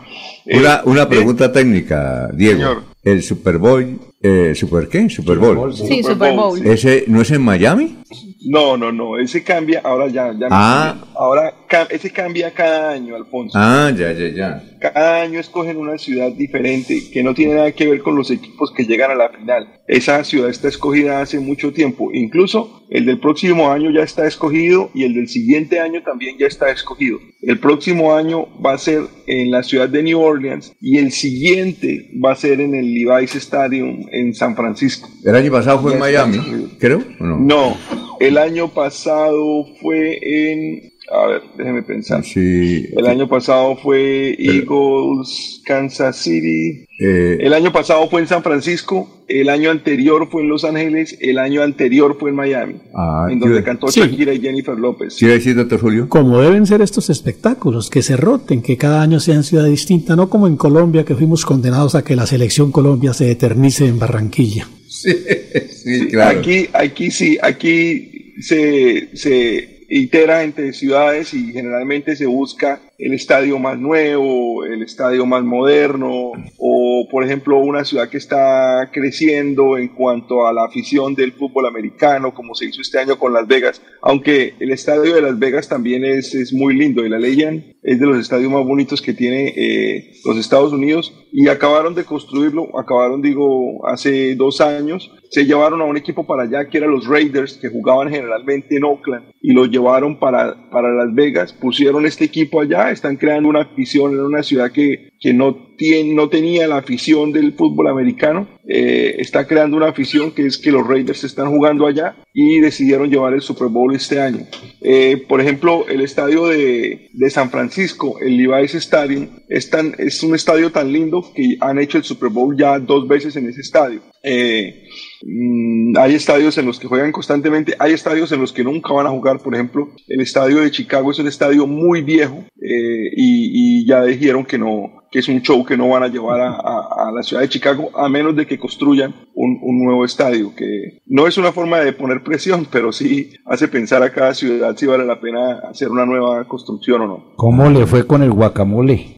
Una, una pregunta técnica, Diego. El Super Bowl, eh, ¿Super qué? Super Bowl.
Sí, Super Bowl.
¿Ese no es en Miami?
No, no, no, ese cambia, ahora ya, ya ah. ahora ese cambia cada año, Alfonso.
Ah, ya, ya, ya.
Cada año escogen una ciudad diferente que no tiene nada que ver con los equipos que llegan a la final. Esa ciudad está escogida hace mucho tiempo. Incluso el del próximo año ya está escogido y el del siguiente año también ya está escogido. El próximo año va a ser en la ciudad de New Orleans y el siguiente va a ser en el Levi's Stadium en San Francisco.
El año pasado fue en Miami, creo.
no? no, el año pasado fue en a ver, déjeme pensar.
Sí.
El año pasado fue Eagles, Kansas City. Eh, el año pasado fue en San Francisco. El año anterior fue en Los Ángeles. El año anterior fue en Miami. Ah, en donde cantó Shakira y Jennifer López.
Sí, decir, doctor Julio.
Como deben ser estos espectáculos, que se roten, que cada año sea en ciudad distinta, no como en Colombia, que fuimos condenados a que la selección Colombia se eternice en Barranquilla.
Sí, [LAUGHS] sí claro. Aquí, aquí sí, aquí se, se itera entre ciudades y generalmente se busca el estadio más nuevo, el estadio más moderno, o por ejemplo una ciudad que está creciendo en cuanto a la afición del fútbol americano, como se hizo este año con Las Vegas, aunque el estadio de Las Vegas también es, es muy lindo, y la Legend es de los estadios más bonitos que tiene eh, los Estados Unidos, y acabaron de construirlo, acabaron digo hace dos años, se llevaron a un equipo para allá que eran los Raiders, que jugaban generalmente en Oakland, y lo llevaron para, para Las Vegas, pusieron este equipo allá, están creando una afición en una ciudad que, que no, tiene, no tenía la afición del fútbol americano, eh, está creando una afición que es que los Raiders están jugando allá y decidieron llevar el Super Bowl este año. Eh, por ejemplo, el estadio de, de, San Francisco, el Levi's Stadium, es, tan, es un estadio tan lindo que han hecho el Super Bowl ya dos veces en ese estadio. Eh, mm, hay estadios en los que juegan constantemente, hay estadios en los que nunca van a jugar. Por ejemplo, el estadio de Chicago es un estadio muy viejo y, y, ya dijeron que no, que es un show que no van a llevar a, la ciudad de Chicago a menos de que construyan un, un, nuevo estadio, que no es una forma de poner presión, pero sí hace pensar a cada ciudad si vale la pena hacer una nueva construcción o no.
¿Cómo le fue con el guacamole?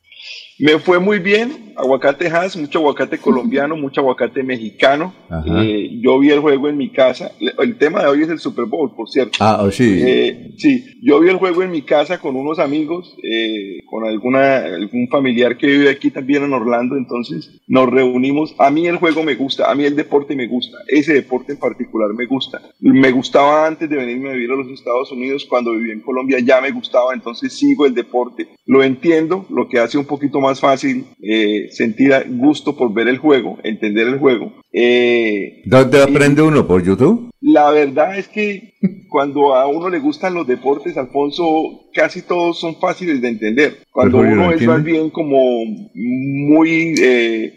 Me fue muy bien, aguacate Hass, mucho aguacate [LAUGHS] colombiano, mucho aguacate mexicano. Eh, yo vi el juego en mi casa. El tema de hoy es el Super Bowl, por cierto.
Ah, oh, sí.
Eh, sí, yo vi el juego en mi casa con unos amigos, eh, con alguna, algún familiar que vive aquí también en Orlando, entonces nos reunimos. A mí el juego me gusta, a mí el deporte me gusta, ese deporte en particular me gusta. Me gustaba antes de venirme a vivir a los Estados Unidos, cuando viví en Colombia ya me gustaba, entonces sigo el deporte. Lo entiendo, lo que hace un poquito más fácil sentir gusto por ver el juego, entender el juego.
Eh, ¿Dónde aprende uno? ¿Por YouTube?
La verdad es que cuando a uno le gustan los deportes, Alfonso, casi todos son fáciles de entender. Cuando uno es más bien como muy... Eh,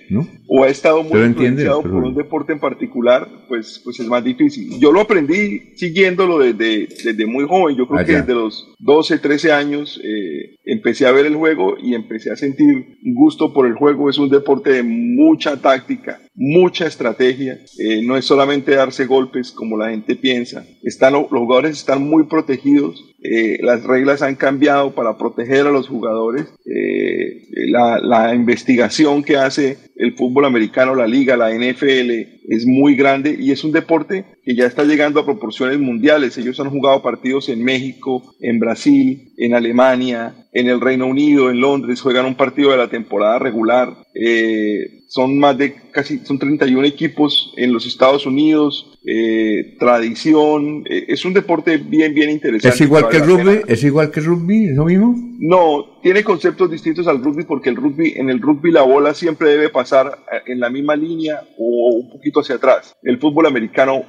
o ha estado muy influenciado por un deporte en particular, pues, pues es más difícil. Yo lo aprendí siguiéndolo desde, desde muy joven. Yo creo que desde los 12, 13 años eh, empecé a ver el juego y empecé a sentir gusto por el juego. Es un deporte de mucha táctica, mucha estrategia. Eh, no es solamente darse golpes como la gente piensa. Están, los jugadores están muy protegidos. Eh, las reglas han cambiado para proteger a los jugadores. Eh, la, la, investigación que hace el fútbol americano, la liga, la NFL, es muy grande y es un deporte que ya está llegando a proporciones mundiales. Ellos han jugado partidos en México, en Brasil, en Alemania, en el Reino Unido, en Londres, juegan un partido de la temporada regular. Eh, son más de casi, son 31 equipos en los Estados Unidos, eh, tradición, eh, es un deporte bien, bien interesante.
¿Es igual que el rugby? ¿Es igual que el rugby? ¿Es lo mismo?
No, tiene conceptos distintos al rugby porque el rugby, en el rugby la bola siempre debe pasar eh, en la misma línea o un poquito hacia atrás. El fútbol americano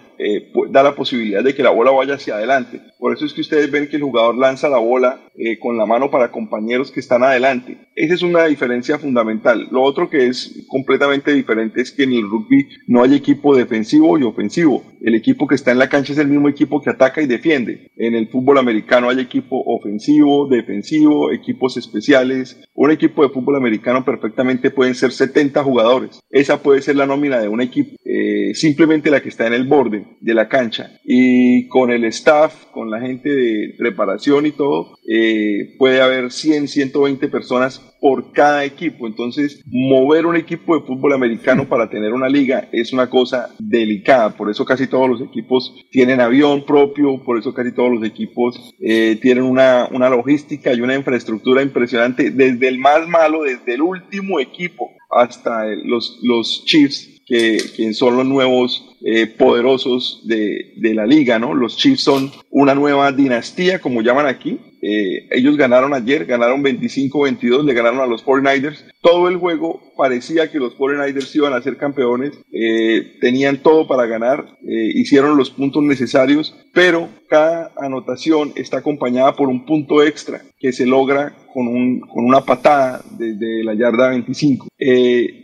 da la posibilidad de que la bola vaya hacia adelante. Por eso es que ustedes ven que el jugador lanza la bola con la mano para compañeros que están adelante. Esa es una diferencia fundamental. Lo otro que es completamente diferente es que en el rugby no hay equipo defensivo y ofensivo. El equipo que está en la cancha es el mismo equipo que ataca y defiende. En el fútbol americano hay equipo ofensivo, defensivo, equipos especiales. Un equipo de fútbol americano perfectamente pueden ser 70 jugadores. Esa puede ser la nómina de un equipo. Eh, simplemente la que está en el borde de la cancha. Y con el staff, con la gente de preparación y todo, eh, puede haber 100, 120 personas por cada equipo. Entonces, mover un equipo de fútbol americano para tener una liga es una cosa delicada. Por eso casi todos los equipos tienen avión propio, por eso casi todos los equipos eh, tienen una, una logística y una infraestructura impresionante, desde el más malo, desde el último equipo hasta los, los Chiefs, que, que son los nuevos eh, poderosos de, de, la liga, ¿no? Los Chiefs son una nueva dinastía, como llaman aquí. Eh, ellos ganaron ayer, ganaron 25-22, le ganaron a los 49ers. Todo el juego parecía que los 49ers iban a ser campeones, eh, tenían todo para ganar, hicieron los puntos necesarios, pero cada anotación está acompañada por un punto extra que se logra con una patada desde la yarda 25.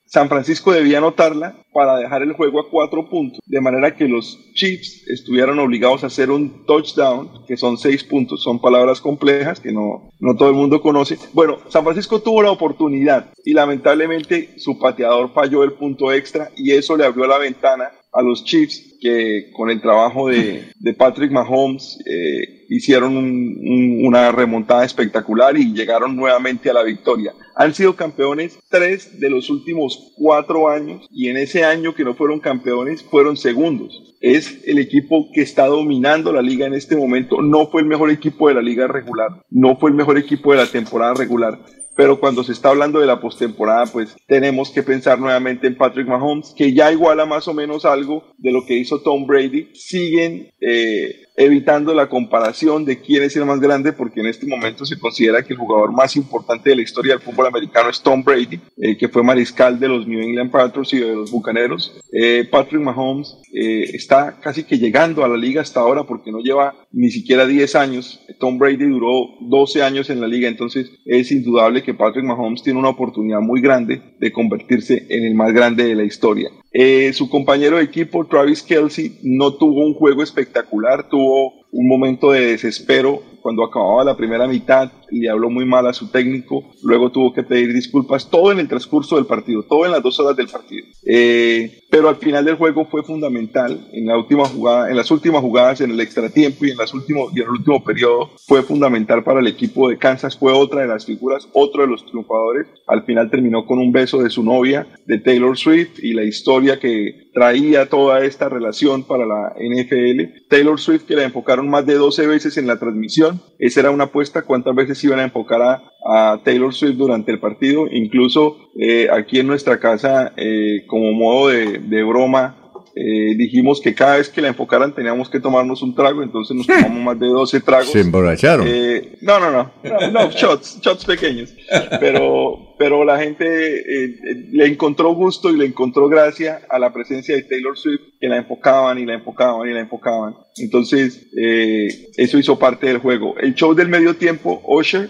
San Francisco debía anotarla para dejar el juego a cuatro puntos, de manera que los Chiefs estuvieran obligados a hacer un touchdown, que son seis puntos, son palabras complejas que no, no todo el mundo conoce. Bueno, San Francisco tuvo la oportunidad y lamentablemente su pateador falló el punto extra y eso le abrió la ventana a los Chiefs que con el trabajo de, de Patrick Mahomes eh, hicieron una remontada espectacular y llegaron nuevamente a la victoria. Han sido campeones tres de los últimos cuatro años y en ese año que no fueron campeones fueron segundos. Es el equipo que está dominando la liga en este momento. No fue el mejor equipo de la liga regular, no fue el mejor equipo de la temporada regular, pero cuando se está hablando de la postemporada, pues tenemos que pensar nuevamente en Patrick Mahomes, que ya iguala más o menos algo de lo que hizo Tom Brady. Siguen eh, evitando la comparación de quién es el más grande, porque en este momento se considera que el jugador más importante de la historia del fútbol americano es Tom Brady, eh, que fue mariscal de los New England Patriots y de los Bucaneros. Eh, Patrick Mahomes eh, está casi que llegando a la liga hasta ahora porque no lleva ni siquiera 10 años. Tom Brady duró 12 años en la liga, entonces es indudable que Patrick Mahomes tiene una oportunidad muy grande de convertirse en el más grande de la historia. Eh, su compañero de equipo, Travis Kelsey, no tuvo un juego espectacular, tuvo un momento de desespero cuando acababa la primera mitad, le habló muy mal a su técnico, luego tuvo que pedir disculpas, todo en el transcurso del partido, todo en las dos horas del partido. Eh, pero al final del juego fue fundamental, en la última jugada, en las últimas jugadas, en el extratiempo y en las últimos y en el último periodo, fue fundamental para el equipo de Kansas, fue otra de las figuras, otro de los triunfadores. Al final terminó con un beso de su novia, de Taylor Swift, y la historia que traía toda esta relación para la NFL. Taylor Swift, que la enfocaron más de 12 veces en la transmisión, esa era una apuesta, cuántas veces iban a enfocar a, Taylor Swift durante el partido. Incluso eh, aquí en nuestra casa, eh, como modo de, de broma, eh, dijimos que cada vez que la enfocaran teníamos que tomarnos un trago, entonces nos [LAUGHS] tomamos más de 12 tragos.
¿Se emborracharon?
Eh, no, no, no, no, shots, shots pequeños. Pero, pero la gente eh, le encontró gusto y le encontró gracia a la presencia de Taylor Swift, que la enfocaban y la enfocaban y la enfocaban. Entonces, eso hizo parte del juego. El show del medio tiempo, Usher,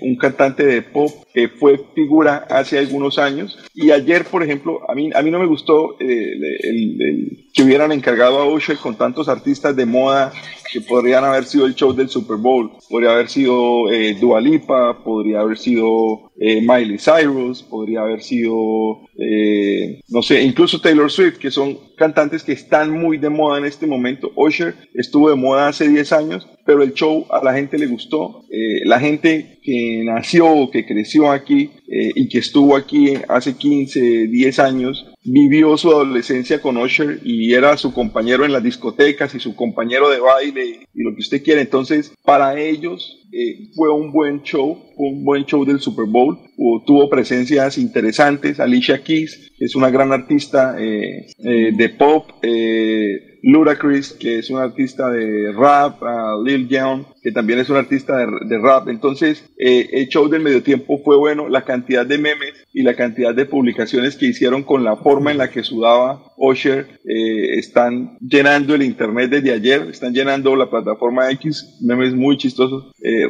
un cantante de pop que fue figura hace algunos años. Y ayer, por ejemplo, a mí, a mí no me gustó el que hubieran encargado a Usher con tantos artistas de moda que podrían haber sido el show del Super Bowl. Podría haber sido eh, Dua Lipa, podría haber sido eh, Miley Cyrus, podría haber sido, eh, no sé, incluso Taylor Swift, que son cantantes que están muy de moda en este momento. Usher estuvo de moda hace 10 años, pero el show a la gente le gustó. Eh, la gente que nació, que creció aquí y que estuvo aquí hace 15, 10 años, vivió su adolescencia con Usher y era su compañero en las discotecas y su compañero de baile y lo que usted quiera. Entonces, para ellos eh, fue un buen show, un buen show del Super Bowl. tuvo presencias interesantes. Alicia Keys, es una gran artista eh, eh, de pop. Ludacris, que es un artista de rap, Lil Jon, que también es un artista de, rap. Entonces, el show del medio tiempo fue bueno. La cantidad de memes y la cantidad de publicaciones que hicieron con la forma en la que sudaba Usher están llenando el internet desde ayer, están llenando la plataforma X, memes muy chistosos. Eh,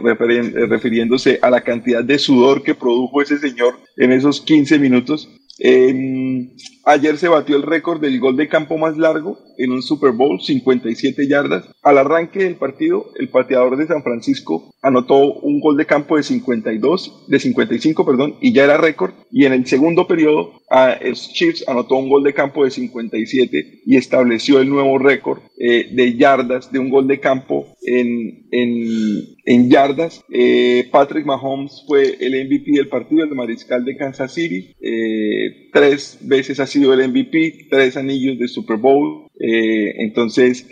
refiriéndose a la cantidad de sudor que produjo ese señor en esos 15 minutos. Em, ayer se batió el récord del gol de campo más largo en un Super Bowl, 57 yardas. Al arranque del partido, el pateador de San Francisco anotó un gol de campo de 52, de 55, perdón, y ya era récord. Y en el segundo periodo, a Chiefs anotó un gol de campo de 57 y estableció el nuevo récord eh, de yardas de un gol de campo en, yardas. Eh, Patrick Mahomes fue el MVP del partido, el mariscal de Kansas City. Eh, tres veces ha sido el MVP, tres anillos de Super Bowl. entonces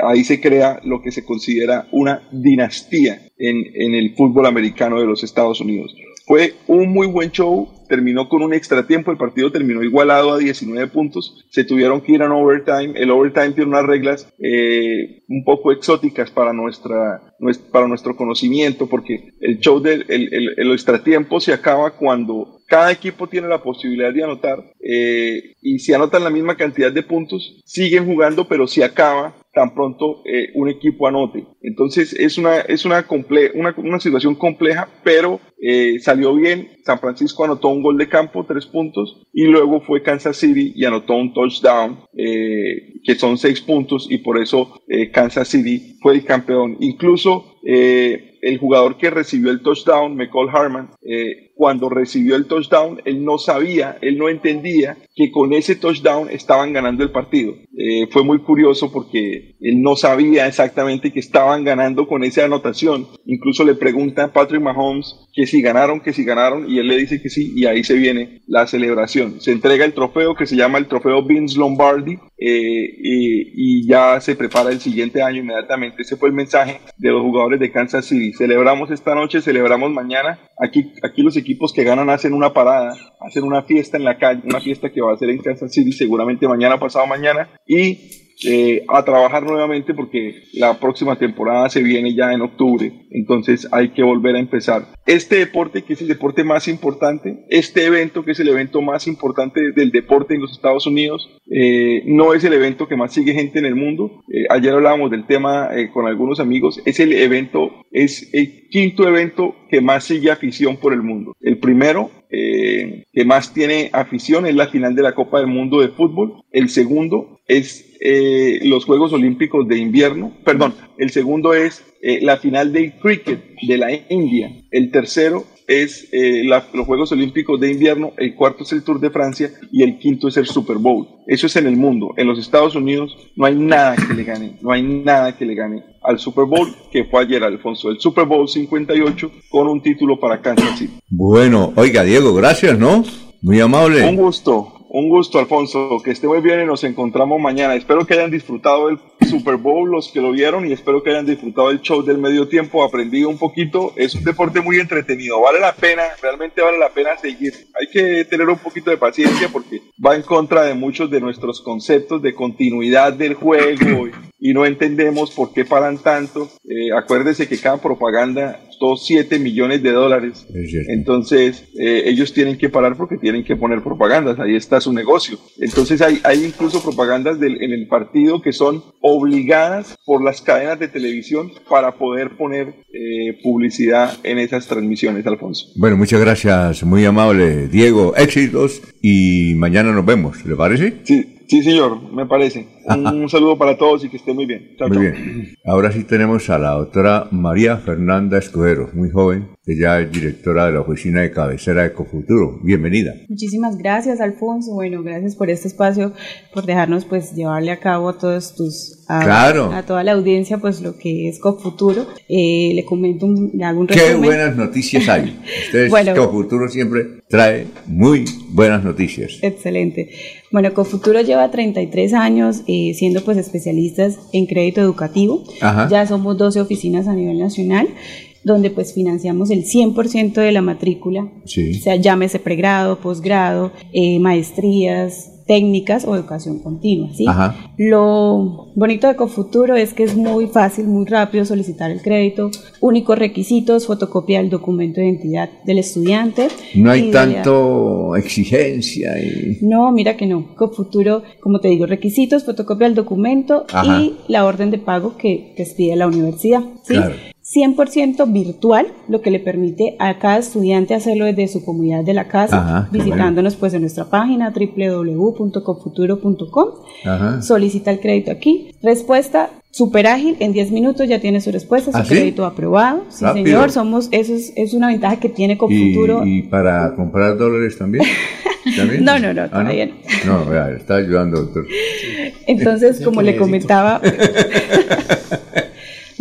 ahí se crea lo que se considera una dinastía en, en el fútbol americano de los Estados Unidos. Fue un muy buen show, terminó con un extra tiempo, el partido terminó igualado a 19 puntos, se tuvieron que ir a un overtime, el overtime tiene unas reglas eh, un poco exóticas para, nuestra, para nuestro conocimiento, porque el show del el, el, extra tiempo se acaba cuando cada equipo tiene la posibilidad de anotar eh, y si anotan la misma cantidad de puntos, siguen jugando, pero se acaba tan pronto eh, un equipo anote. Entonces es una, es una, una, una situación compleja, pero eh, salió bien. San Francisco anotó un gol de campo, tres puntos, y luego fue Kansas City y anotó un touchdown, que son seis puntos, y por eso Kansas City fue el campeón. Incluso el jugador que recibió el touchdown, McCall Harman, cuando recibió el touchdown, él no sabía, él no entendía que con ese touchdown estaban ganando el partido. Eh, fue muy curioso porque él no sabía exactamente que estaban ganando con esa anotación. Incluso le pregunta a Patrick Mahomes que si ganaron, que si ganaron, y él le dice que sí, y ahí se viene la celebración. Se entrega el trofeo que se llama el trofeo Vince Lombardi, eh, y, ya se prepara el siguiente año inmediatamente. Ese fue el mensaje de los jugadores de Kansas City. Celebramos esta noche, celebramos mañana. Aquí, aquí los equipos que ganan hacen una parada, hacen una fiesta en la calle, una fiesta que va a ser en Kansas City seguramente mañana, pasado mañana, y eh, a trabajar nuevamente porque la próxima temporada se viene ya en octubre, entonces hay que volver a empezar. Este deporte que es el deporte más importante, este evento que es el evento más importante del deporte en los Estados Unidos, eh, no es el evento que más sigue gente en el mundo. Eh, ayer hablábamos del tema con algunos amigos, es el evento, es el quinto evento que más sigue afición por el mundo. El primero que más tiene afición es la final de la Copa del Mundo de Fútbol. El segundo es eh, los Juegos Olímpicos de invierno, perdón, el segundo es eh, la final del cricket de la India, el tercero es eh, los Juegos Olímpicos de invierno, el cuarto es el Tour de Francia y el quinto es el Super Bowl. Eso es en el mundo. En los Estados Unidos no hay nada que le gane, no hay nada que le gane al Super Bowl que fue ayer, Alfonso. El Super Bowl 58 con un título para Kansas City.
Bueno, oiga Diego, gracias, ¿no? Muy amable.
Un gusto. Un gusto, Alfonso. Que esté muy bien y nos encontramos mañana. Espero que hayan disfrutado el Super Bowl, los que lo vieron, y espero que hayan disfrutado el show del medio tiempo, aprendido un poquito. Es un deporte muy entretenido. Vale la pena, realmente vale la pena seguir. Hay que tener un poquito de paciencia porque va en contra de muchos de nuestros conceptos de continuidad del juego y no entendemos por qué paran tanto. Eh, acuérdese que cada propaganda costó 7 millones de dólares. Entonces, eh, ellos tienen que parar porque tienen que poner propagandas. Ahí está su negocio. Entonces, hay, hay incluso propagandas del, en el partido que son obligadas por las cadenas de televisión para poder poner eh, publicidad en esas transmisiones, Alfonso.
Bueno, muchas gracias. Muy amable, Diego. Éxitos y mañana nos vemos. ¿Le parece?
Sí. Sí, señor, me parece. Un, [LAUGHS] saludo para todos y que esté muy bien.
muy bien. Ahora sí tenemos a la doctora María Fernanda Escudero, muy joven, que ya es directora de la oficina de cabecera de Ecofuturo. Bienvenida.
Muchísimas gracias, Alfonso. Bueno, gracias por este espacio, por dejarnos pues llevarle a cabo a todos tus a, toda la audiencia pues lo que es Cofuturo. Eh, le comento, un, le hago un
resumen. Qué buenas noticias hay. [LAUGHS] Ustedes, bueno, Cofuturo siempre trae muy buenas noticias.
Excelente. Bueno, Cofuturo lleva 33 años eh, siendo pues especialistas en crédito educativo. Ya somos 12 oficinas a nivel nacional donde pues financiamos el 100% de la matrícula, sí. o sea, llámese pregrado, posgrado, eh, maestrías, técnicas o educación continua. ¿sí? Lo bonito de Cofuturo es que es muy fácil, muy rápido solicitar el crédito, únicos requisitos, fotocopia del documento de identidad del estudiante.
No hay tanto exigencia. Y...
No, mira que no. Cofuturo, como te digo, requisitos, fotocopia del documento y la orden de pago que te pide la universidad. ¿sí? 100% virtual, lo que le permite a cada estudiante hacerlo desde su comunidad de la casa, visitándonos pues en nuestra página www.confuturo.com. Solicita el crédito aquí. Respuesta súper ágil, en 10 minutos ya tiene su respuesta, su ¿Ah, crédito aprobado. Sí, señor, somos, eso es, una ventaja que tiene Confuturo.
¿Y, para comprar dólares también? [LAUGHS]
no, no, no, ¿Ah, todavía
no. No, está ayudando, doctor.
Entonces, como le comentaba... [LAUGHS]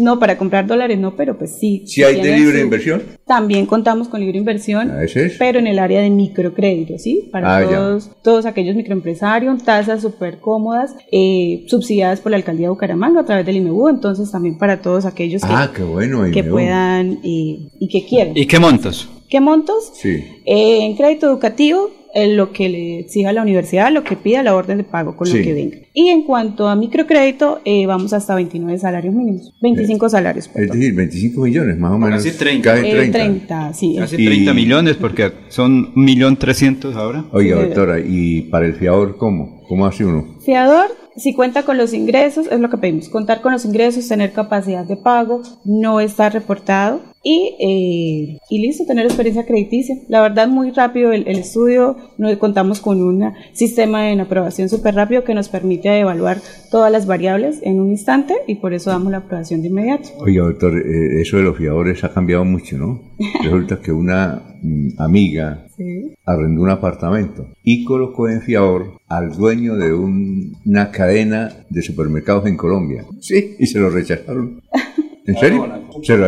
No, para comprar dólares no, pero pues sí.
¿Si hay de libre inversión?
También contamos con libre inversión, ah, pero en el área de microcrédito, ¿sí? Para ah, todos, todos aquellos microempresarios, tasas súper cómodas, eh, subsidiadas por la alcaldía de Bucaramanga a través del IMEU, entonces también para todos aquellos que,
ah, bueno,
que puedan y que quieran.
¿Y qué montos?
¿Qué montos?
Sí.
Eh, en crédito educativo lo que le exija la universidad, lo que pida la orden de pago con lo que venga. Y en cuanto a microcrédito, eh, vamos hasta 29 salarios mínimos, 25 salarios.
Es decir, 25 millones más o menos.
Casi 30.
Casi 30. 30 sí.
Casi 30 millones porque son 1.300.000 ahora.
Oiga, doctora, ¿y para el fiador cómo? ¿Cómo hace uno?
Fiador, si cuenta con los ingresos, es lo que pedimos, contar con los ingresos, tener capacidad de pago, no estar reportado y, eh, y listo, tener experiencia crediticia. La verdad, muy rápido el, estudio, no, contamos con un sistema de aprobación súper rápido que nos permite evaluar todas las variables en un instante y por eso damos la aprobación de inmediato.
Oye, doctor, eh, eso de los fiadores ha cambiado mucho, ¿no? [LAUGHS] Resulta que una mm, amiga arrendó un apartamento y colocó en fiador al dueño de una cadena de supermercados en Colombia. Sí, y se lo rechazaron. [LAUGHS] ¿En serio? Se lo,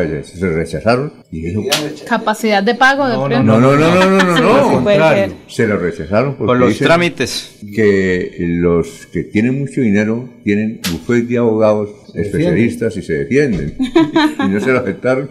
rechazaron. Y
Capacidad de pago de
no, no, no, no, no, no, no, no. [LAUGHS] Se lo rechazaron
por los trámites.
Que los que tienen mucho dinero tienen bufetes de abogados especialistas y se defienden. [LAUGHS] y no se lo aceptaron.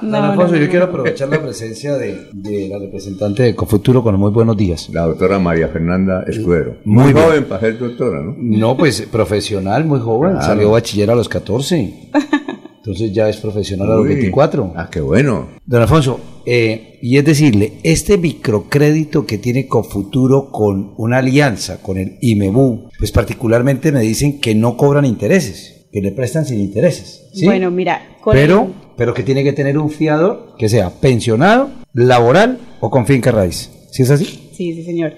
No, Alfonso, yo quiero aprovechar la presencia de, la representante de Cofuturo con muy buenos días.
La doctora María Fernanda Escudero. Muy, joven para ser doctora, ¿no?
No, pues profesional, muy joven. Salió bachiller a los 14. [LAUGHS] Entonces ya es profesional a los 24.
Ah, qué bueno.
Don Alfonso, eh, y es decirle, este microcrédito que tiene Cofuturo con una alianza con el IMEBU, pues particularmente me dicen que no cobran intereses, que le prestan sin intereses.
Bueno, mira,
pero, pero que tiene que tener un fiador que sea pensionado, laboral o con finca raíz. ¿Sí es así?
Sí, sí, señor.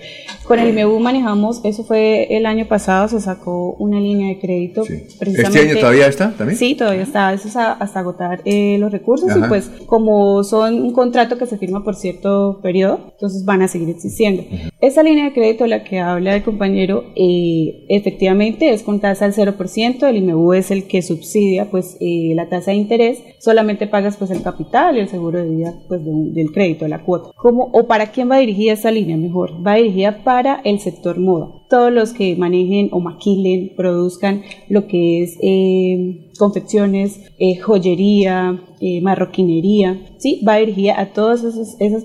Con el IMEU manejamos, eso fue el año pasado, se sacó una línea de crédito.
¿Este año todavía está también?
Sí, todavía está, eso es hasta agotar eh, los recursos y pues como son un contrato que se firma por cierto periodo, entonces van a seguir existiendo. Esa línea de crédito, la que habla el compañero, eh, efectivamente es con tasa al 0%, el IMEU es el que subsidia pues eh, la tasa de interés, solamente pagas pues el capital y el seguro de vida pues del crédito, de la cuota. ¿Cómo, ¿O para quién va dirigida esa línea? Mejor, va dirigida para el sector moda. Todos los que manejen o maquilen, produzcan lo que es eh, confecciones, eh, joyería, eh, marroquinería, ¿sí? va dirigida a toda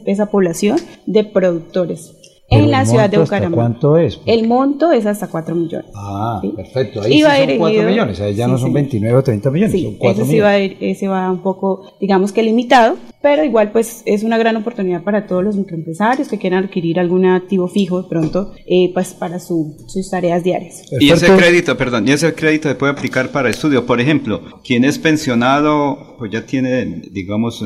esa población de productores en la ciudad de Bucaramanga.
¿Cuánto es?
El monto es hasta 4 millones.
Ah, perfecto. Ahí sí son 4 millones, ahí ya no son 29 o 30 millones,
sí, son 4 ese millones. Sí va, ese va un poco, digamos que limitado, pero igual pues es una gran oportunidad para todos los microempresarios que quieran adquirir algún activo fijo de pronto eh, pues para su, sus tareas diarias.
Y ese crédito, perdón, y ese crédito se puede aplicar para estudio. Por ejemplo, quien es pensionado pues ya tiene, digamos,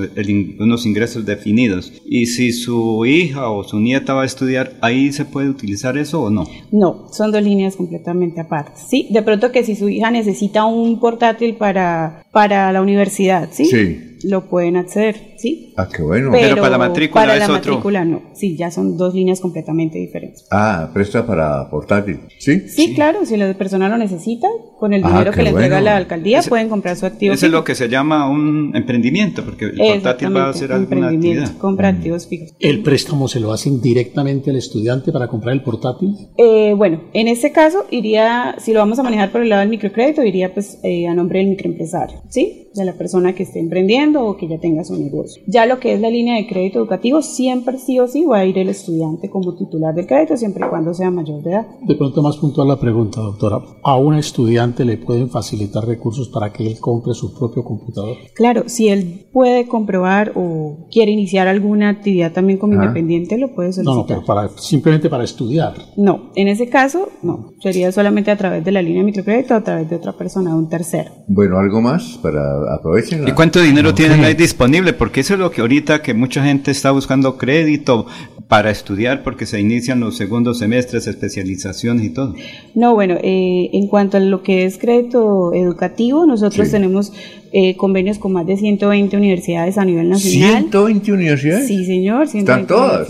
unos ingresos definidos. Y si su hija o su nieta va a estudiar, ¿ahí se puede utilizar eso o no?
No, son dos líneas completamente aparte. Sí, de pronto que si su hija necesita un portátil para, para la universidad, ¿sí?
Sí
lo pueden acceder, ¿sí?
Ah, qué bueno.
Pero, para la matrícula
para la matrícula no. Sí, ya son dos líneas completamente diferentes.
Ah, presta para portátil, ¿sí?
Sí, claro, si la persona lo necesita, con el ah, dinero que le entrega la alcaldía pueden comprar su activo.
Eso es lo que se llama un emprendimiento, porque el portátil va a ser alguna actividad.
Compra mm. activos fijos.
¿El préstamo se lo hacen directamente al estudiante para comprar el portátil?
Eh, bueno, en ese caso iría, si lo vamos a manejar por el lado del microcrédito, iría pues eh, a nombre del microempresario, ¿sí? De la persona que esté emprendiendo o que ya tenga su negocio. Créditos. Ya lo que es la línea de crédito educativo, siempre sí o sí va a ir el estudiante como titular del crédito, siempre y cuando sea mayor de edad.
De pronto más puntual la pregunta, doctora. ¿A un estudiante le pueden facilitar recursos para que él compre su propio computador?
Claro, si él puede comprobar o quiere iniciar alguna actividad también como independiente, lo puede solicitar.
No, no, pero para, simplemente para estudiar.
No, en ese caso, no. Sería solamente a través de la línea de microcrédito o a través de otra persona, un tercero.
Bueno, algo más para aprovechen.
¿Y cuánto dinero tienen ahí disponible? Porque eso es lo que ahorita que mucha gente está buscando crédito para estudiar porque se inician los segundos semestres, especializaciones y todo.
No, bueno, eh, en cuanto a lo que es crédito educativo, nosotros tenemos eh, convenios con más de 120 universidades a nivel nacional.
¿120 universidades?
Sí, señor,
120 ¿Están todas?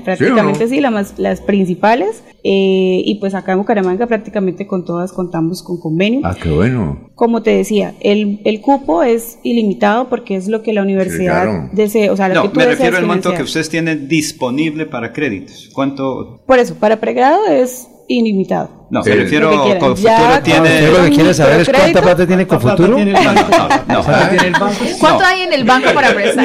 [LAUGHS]
prácticamente sí, las, principales. Eh, y pues acá en Bucaramanga prácticamente con todas contamos con convenio.
Ah, qué bueno.
Como te decía, el, el cupo es ilimitado porque es lo que la universidad desea. O sea,
no, me refiero al monto que ustedes tienen disponible para créditos. ¿Cuánto?
Por eso, para pregrado es ilimitado.
No, me refiero con futuro tiene.
lo que quiere saber es cuánta plata tiene con futuro.
¿Cuánto hay en el banco para prestar?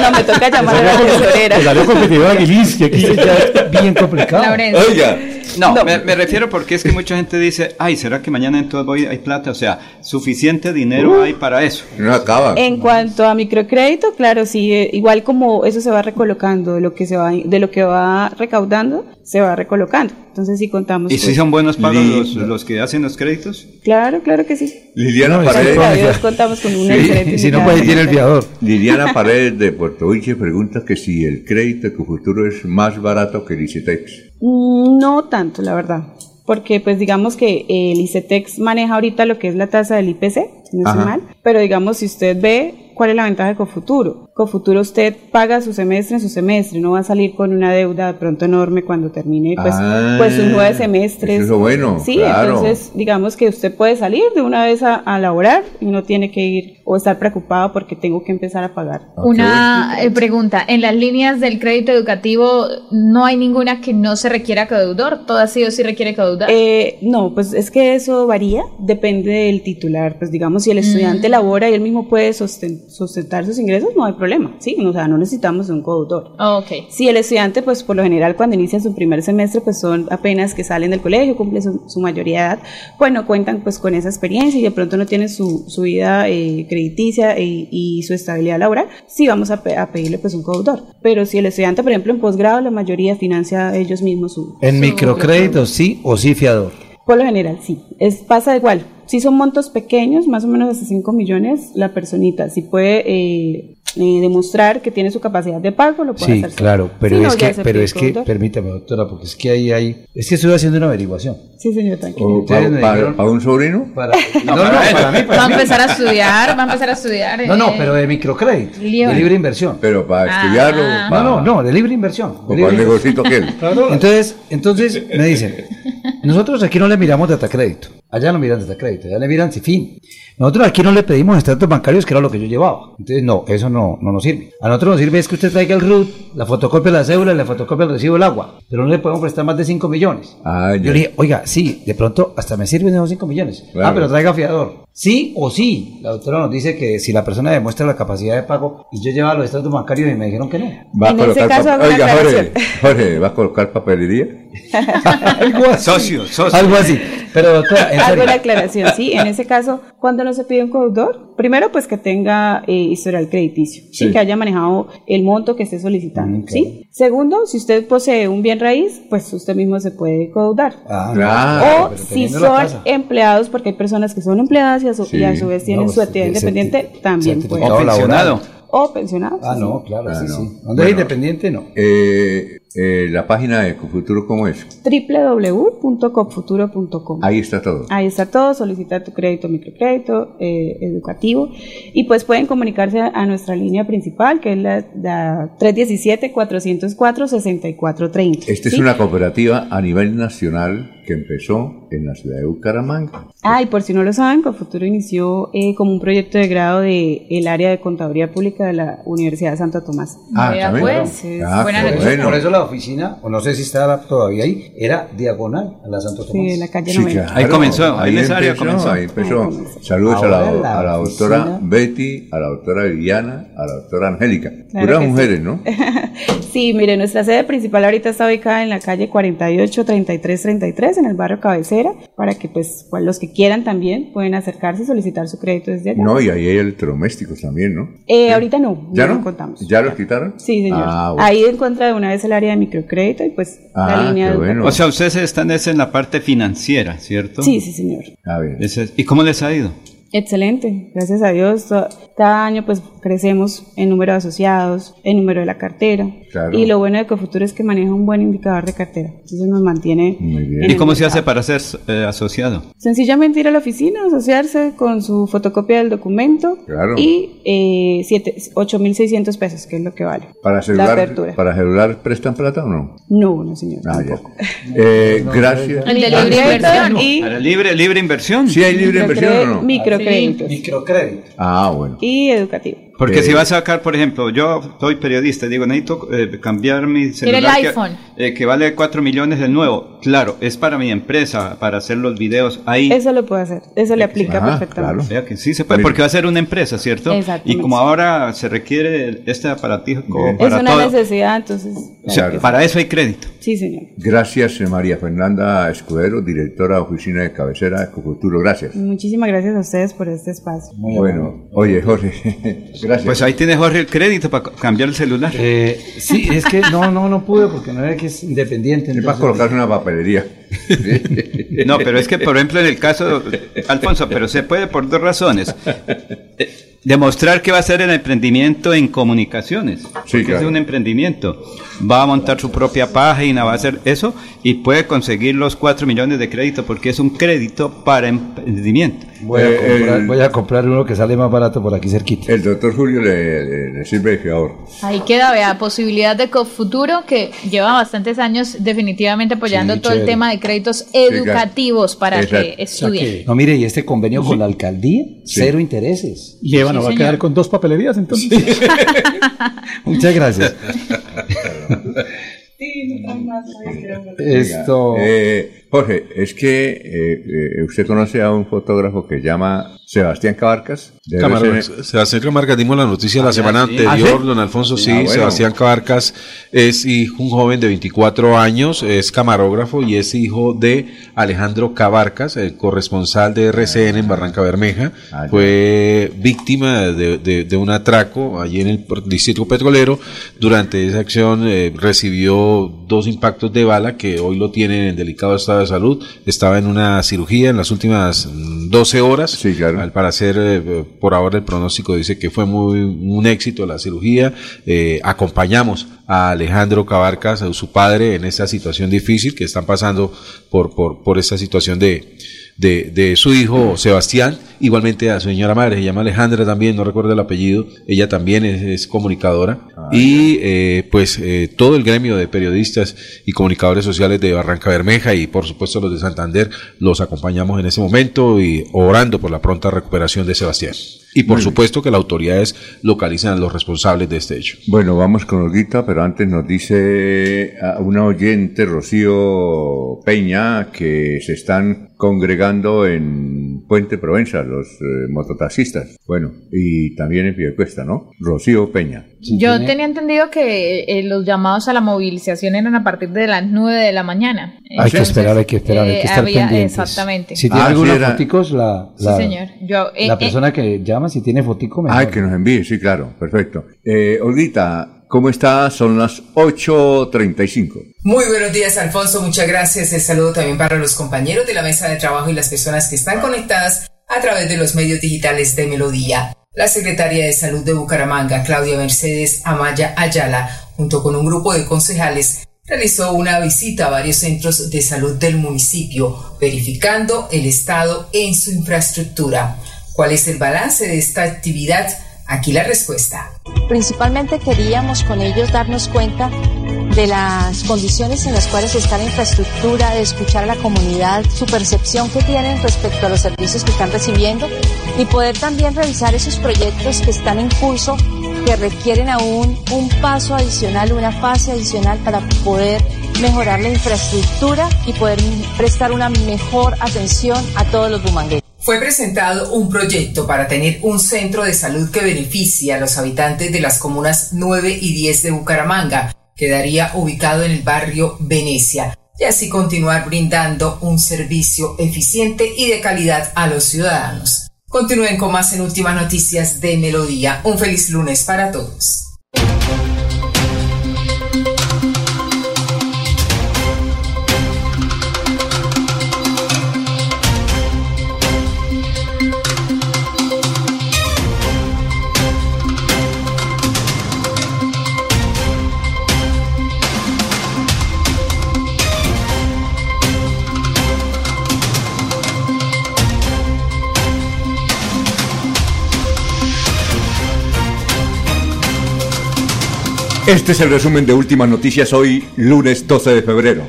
no, me toca llamar a la tesorera.
Salió competidor Aguilis, que aquí ya es bien complicado.
Oiga. No, Me, refiero porque es que mucha gente dice, ay, ¿será que mañana en todo voy hay plata? O sea, suficiente dinero hay para eso.
No acaba.
En cuanto a microcrédito, claro, sí, eh, igual como eso se va recolocando, de lo que se va, de lo que va recaudando, se va recolocando. Entonces sí contamos.
¿Y si son buenos pagos los, los, que hacen los créditos?
Claro, claro que sí.
Liliana Paredes.
contamos con un
sí. Si no, pues tiene el fiador.
Liliana Paredes de Puerto Rico pregunta que si el crédito que futuro es más barato que el ICETEX.
Mm, no tanto, la verdad. Porque pues digamos que el ICETEX maneja ahorita lo que es la tasa del IPC, no es mal, pero digamos si usted ve cuál es la ventaja de Cofuturo. Cofuturo usted paga su semestre en su semestre, no va a salir con una deuda de pronto enorme cuando termine pues, ah, pues sus nueve semestres.
Eso es bueno.
Sí, entonces digamos que usted puede salir de una vez a, a, laborar y no tiene que ir o estar preocupado porque tengo que empezar a pagar.
Una eh, pregunta, en las líneas del crédito educativo no hay ninguna que no se requiera codeudor, todas sí o sí requiere codeudor.
Eh, no, pues es que eso varía, depende del titular, pues digamos si el estudiante mm. labora y él mismo puede sostener sustentar sus ingresos, no hay problema, ¿sí? O sea, no necesitamos un coautor.
okay.
Si el estudiante, pues por lo general cuando inicia su primer semestre, pues son apenas que salen del colegio, cumplen su, mayoría de edad, pues no cuentan pues con esa experiencia y de pronto no tienen su, su vida eh, crediticia e, y su estabilidad laboral, sí vamos a, pedirle pues un coautor. Pero si el estudiante, por ejemplo, en posgrado, la mayoría financia ellos mismos su...
¿En microcréditos sí o sí fiador?
Por lo general, sí. Es, pasa igual. Si son montos pequeños, más o menos hasta 5 millones, la personita, si puede eh, eh, demostrar que tiene su capacidad de pago, lo puede
hacer. Sí, claro, pero es que, pero es que, permítame, doctora, porque es que ahí hay, es que estoy haciendo una averiguación.
Sí, señor, tranquilo.
¿Para, un sobrino?
Para, no, no, para, mí,
va a empezar a estudiar, va a empezar a estudiar.
No, no, eh, pero de microcrédito, de libre inversión.
Pero para ah. estudiarlo.
No, no, no, de libre inversión.
¿O para el negocito que [LAUGHS]
Entonces, entonces me dicen, nosotros aquí no le miramos data crédito, allá no miran data crédito, allá le miran si fin. Nosotros aquí no le pedimos estratos bancarios, que era lo que yo llevaba. Entonces, no, eso no, no nos sirve. A nosotros nos sirve es que usted traiga el RUT, la fotocopia de la cédula y la fotocopia del recibo del agua. Pero no le podemos prestar más de 5 millones.
Ah,
yo le dije, oiga, sí, de pronto hasta me sirven esos 5 millones. Ah, pero traiga fiador. Sí o sí. La doctora nos dice que si la persona demuestra la capacidad de pago y yo llevaba los estados bancarios y me dijeron que no.
¿Va a colocar caso, Oiga, Jorge, Jorge, ¿va a colocar papelería? [LAUGHS]
algo así.
Socio, socio.
Algo así. Pero doctora,
en Hago la aclaración, sí. En ese caso, cuando no se pide un codeudor, primero pues que tenga eh, historial crediticio, sí. que haya manejado el monto que esté solicitando, mm, ¿sí? Segundo, si usted posee un bien raíz, pues usted mismo se puede codeudar.
Ah, claro.
O si son empleados, porque hay personas que son empleadas y a su, vez tienen pues, su actividad independiente, también puede.
O pensionado.
O pensionado.
Ah, no, claro, sí, sí. Donde es independiente, no.
Eh, eh, la página de Cofuturo, ¿cómo es?
www.cofuturo.com.
Ahí está todo.
Ahí está todo, solicitar tu crédito, microcrédito, eh, educativo. Y pues pueden comunicarse a, nuestra línea principal, que es la, 317-404-6430.
Esta es una cooperativa a nivel nacional que empezó en la ciudad de Bucaramanga.
Ah, y por si no lo saben, Cofuturo inició eh, como un proyecto de grado del el área de Contaduría Pública de la Universidad de Santo Tomás.
Ah,
pues,
ah,
buena
bueno.
Por eso la la oficina, o no sé si está todavía ahí, era diagonal a la Santo Tomás.
Sí, en la calle sí,
Ahí comenzó, ahí, empezó, comenzó. Ahí empezó.
Saludos a la, a la doctora Betty, a la doctora Viviana, a la doctora Angélica. Puras mujeres, ¿no? [LAUGHS]
sí, mire, nuestra sede principal ahorita está ubicada en la calle 48 33 33 en el barrio Cabecera, para que pues los que quieran también pueden acercarse y solicitar su crédito desde allá.
No, y ahí hay electrodomésticos también, ¿no?
Eh, ahorita no,
¿Ya no? contamos. ¿Ya los quitaron?
Sí, señor. Ah, ahí encuentra de una vez el área de microcrédito y pues la ah, línea
de... O sea, ustedes están en la parte financiera, ¿cierto?
Sí, sí, señor.
Ah, bien.
¿Y cómo les ha ido?
Excelente, gracias a Dios. Cada año pues crecemos en número de asociados, en número de la cartera. Y lo bueno de Ecofuturo es que maneja un buen indicador de cartera. Entonces nos mantiene.
Muy bien. ¿Y cómo se hace para ser eh, asociado?
Sencillamente ir a la oficina, asociarse con su fotocopia del documento y eh, 8.600 pesos, que es lo que vale.
¿Para celular, ¿Para celular prestan plata o no?
No, no, señor.
Ah, [LAUGHS] eh, gracias.
El de libre inversión. Y
¿Para libre, libre inversión?
Sí, hay libre inversión o no.
Microcréditos.
microcrédito.
Ah, bueno.
Y educativo.
Porque si vas a sacar, por ejemplo, yo soy periodista, digo, necesito eh, cambiar mi celular.
el iPhone.
Que, eh, que, vale 4 millones de nuevo. Claro, es para mi empresa, para hacer los videos ahí.
Eso lo puede hacer, eso le aplica perfectamente.
Claro. que sí se puede, porque va a ser una empresa, ¿cierto? Y como ahora se requiere este aparatijo
para Es una necesidad, entonces.
O sea, para eso hay crédito.
Sí, señor.
Gracias, María Fernanda Escudero, directora de oficina de cabecera de Ecofuturo. Gracias.
Muchísimas gracias a ustedes por este espacio.
Muy bueno. Oye, Jorge. [LAUGHS]
Pues ahí tiene Jorge el crédito para cambiar el celular.
Eh, sí, es que no, no, no pude porque no era que es independiente.
Es para colocar una papelería. [LAUGHS]
no, pero es que, por ejemplo, en el caso, Alfonso, pero se puede por dos razones. Demostrar que va a ser el emprendimiento en comunicaciones. Sí, claro. Es un emprendimiento. Va a montar su propia página, va a hacer eso y puede conseguir los 4 millones de crédito porque es un crédito para emprendimiento.
Voy a, eh, comprar, voy a comprar uno que sale más barato por aquí cerquita.
El doctor Julio le, sirve de fiador.
Ahí queda, vea, posibilidad de Cofuturo que lleva bastantes años definitivamente apoyando todo el tema de créditos educativos para que estudien.
no, mire, y este convenio con la alcaldía, cero intereses.
Y Eva va a quedar con dos papelerías entonces. [LAUGHS]
Muchas gracias.
Esto. Eh, Jorge, es que eh, eh, usted conoce a un fotógrafo que llama Sebastián Cabarcas.
Sebastián Cabarcas, dimos la noticia la ah, semana anterior, don Alfonso, sí, ah, Sebastián Cabarcas es un joven de 24 años, es camarógrafo y es hijo de Alejandro Cabarcas, el corresponsal de RCN en Barranca Bermeja. Ah, Fue víctima de, un atraco allí en el distrito petrolero. Durante esa acción eh, recibió dos impactos de bala que hoy lo tienen en delicado estado de salud. Estaba en una cirugía en las últimas 12 horas.
Sí, claro
al parecer, eh, por ahora el pronóstico dice que fue muy un éxito la cirugía. Eh, acompañamos a Alejandro Cabarcas, a su padre, en esta situación difícil que están pasando por, por, por esta situación de, de, de, su hijo Sebastián, igualmente a su señora madre, se llama Alejandra también, no recuerdo el apellido, ella también es, comunicadora, ah, y eh, pues eh, todo el gremio de periodistas y comunicadores sociales de Barranca Bermeja y por supuesto los de Santander los acompañamos en ese momento y orando por la pronta recuperación de Sebastián. Y por supuesto que las autoridades localizan a los responsables de este hecho.
Bueno, vamos con Olguita, pero antes nos dice una oyente, Rocío Peña, que se están congregando en Puente Provenza los eh, mototaxistas. Bueno, y también en Piedecuesta, ¿no? Rocío Peña.
Yo tenía entendido que eh, los llamados a la movilización eran a partir de las 9 de la mañana.
hay que esperar, hay que esperar, hay que estar eh, pendientes.
Exactamente.
Si tiene ah, alguna foticos, la, la,
sí, señor. Yo,
la persona que llama, si tiene fotico, mejor.
Ah, que nos envíe, sí, claro, perfecto. Eh, Olguita, ¿Cómo está? Son las 8.35.
Muy buenos días, Alfonso. Muchas gracias. El saludo también para los compañeros de la mesa de trabajo y las personas que están conectadas a través de los medios digitales de Melodía. La secretaria de Salud de Bucaramanga, Claudia Mercedes Amaya Ayala, junto con un grupo de concejales, realizó una visita a varios centros de salud del municipio, verificando el estado en su infraestructura. ¿Cuál es el balance de esta actividad? Aquí la respuesta.
Principalmente queríamos con ellos darnos cuenta de las condiciones en las cuales está la infraestructura, de escuchar a la comunidad, su percepción que tienen respecto a los servicios que están recibiendo y poder también revisar esos proyectos que están en curso que requieren aún un paso adicional, una fase adicional para poder mejorar la infraestructura y poder prestar una mejor atención a todos los bumangueses.
Fue presentado un proyecto para tener un centro de salud que beneficie a los habitantes de las comunas 9 y 10 de Bucaramanga. Quedaría ubicado en el barrio Venecia y así continuar brindando un servicio eficiente y de calidad a los ciudadanos. Continúen con más en Últimas Noticias de Melodía. Un feliz lunes para todos.
Este es el resumen de últimas noticias hoy, lunes 12 de febrero.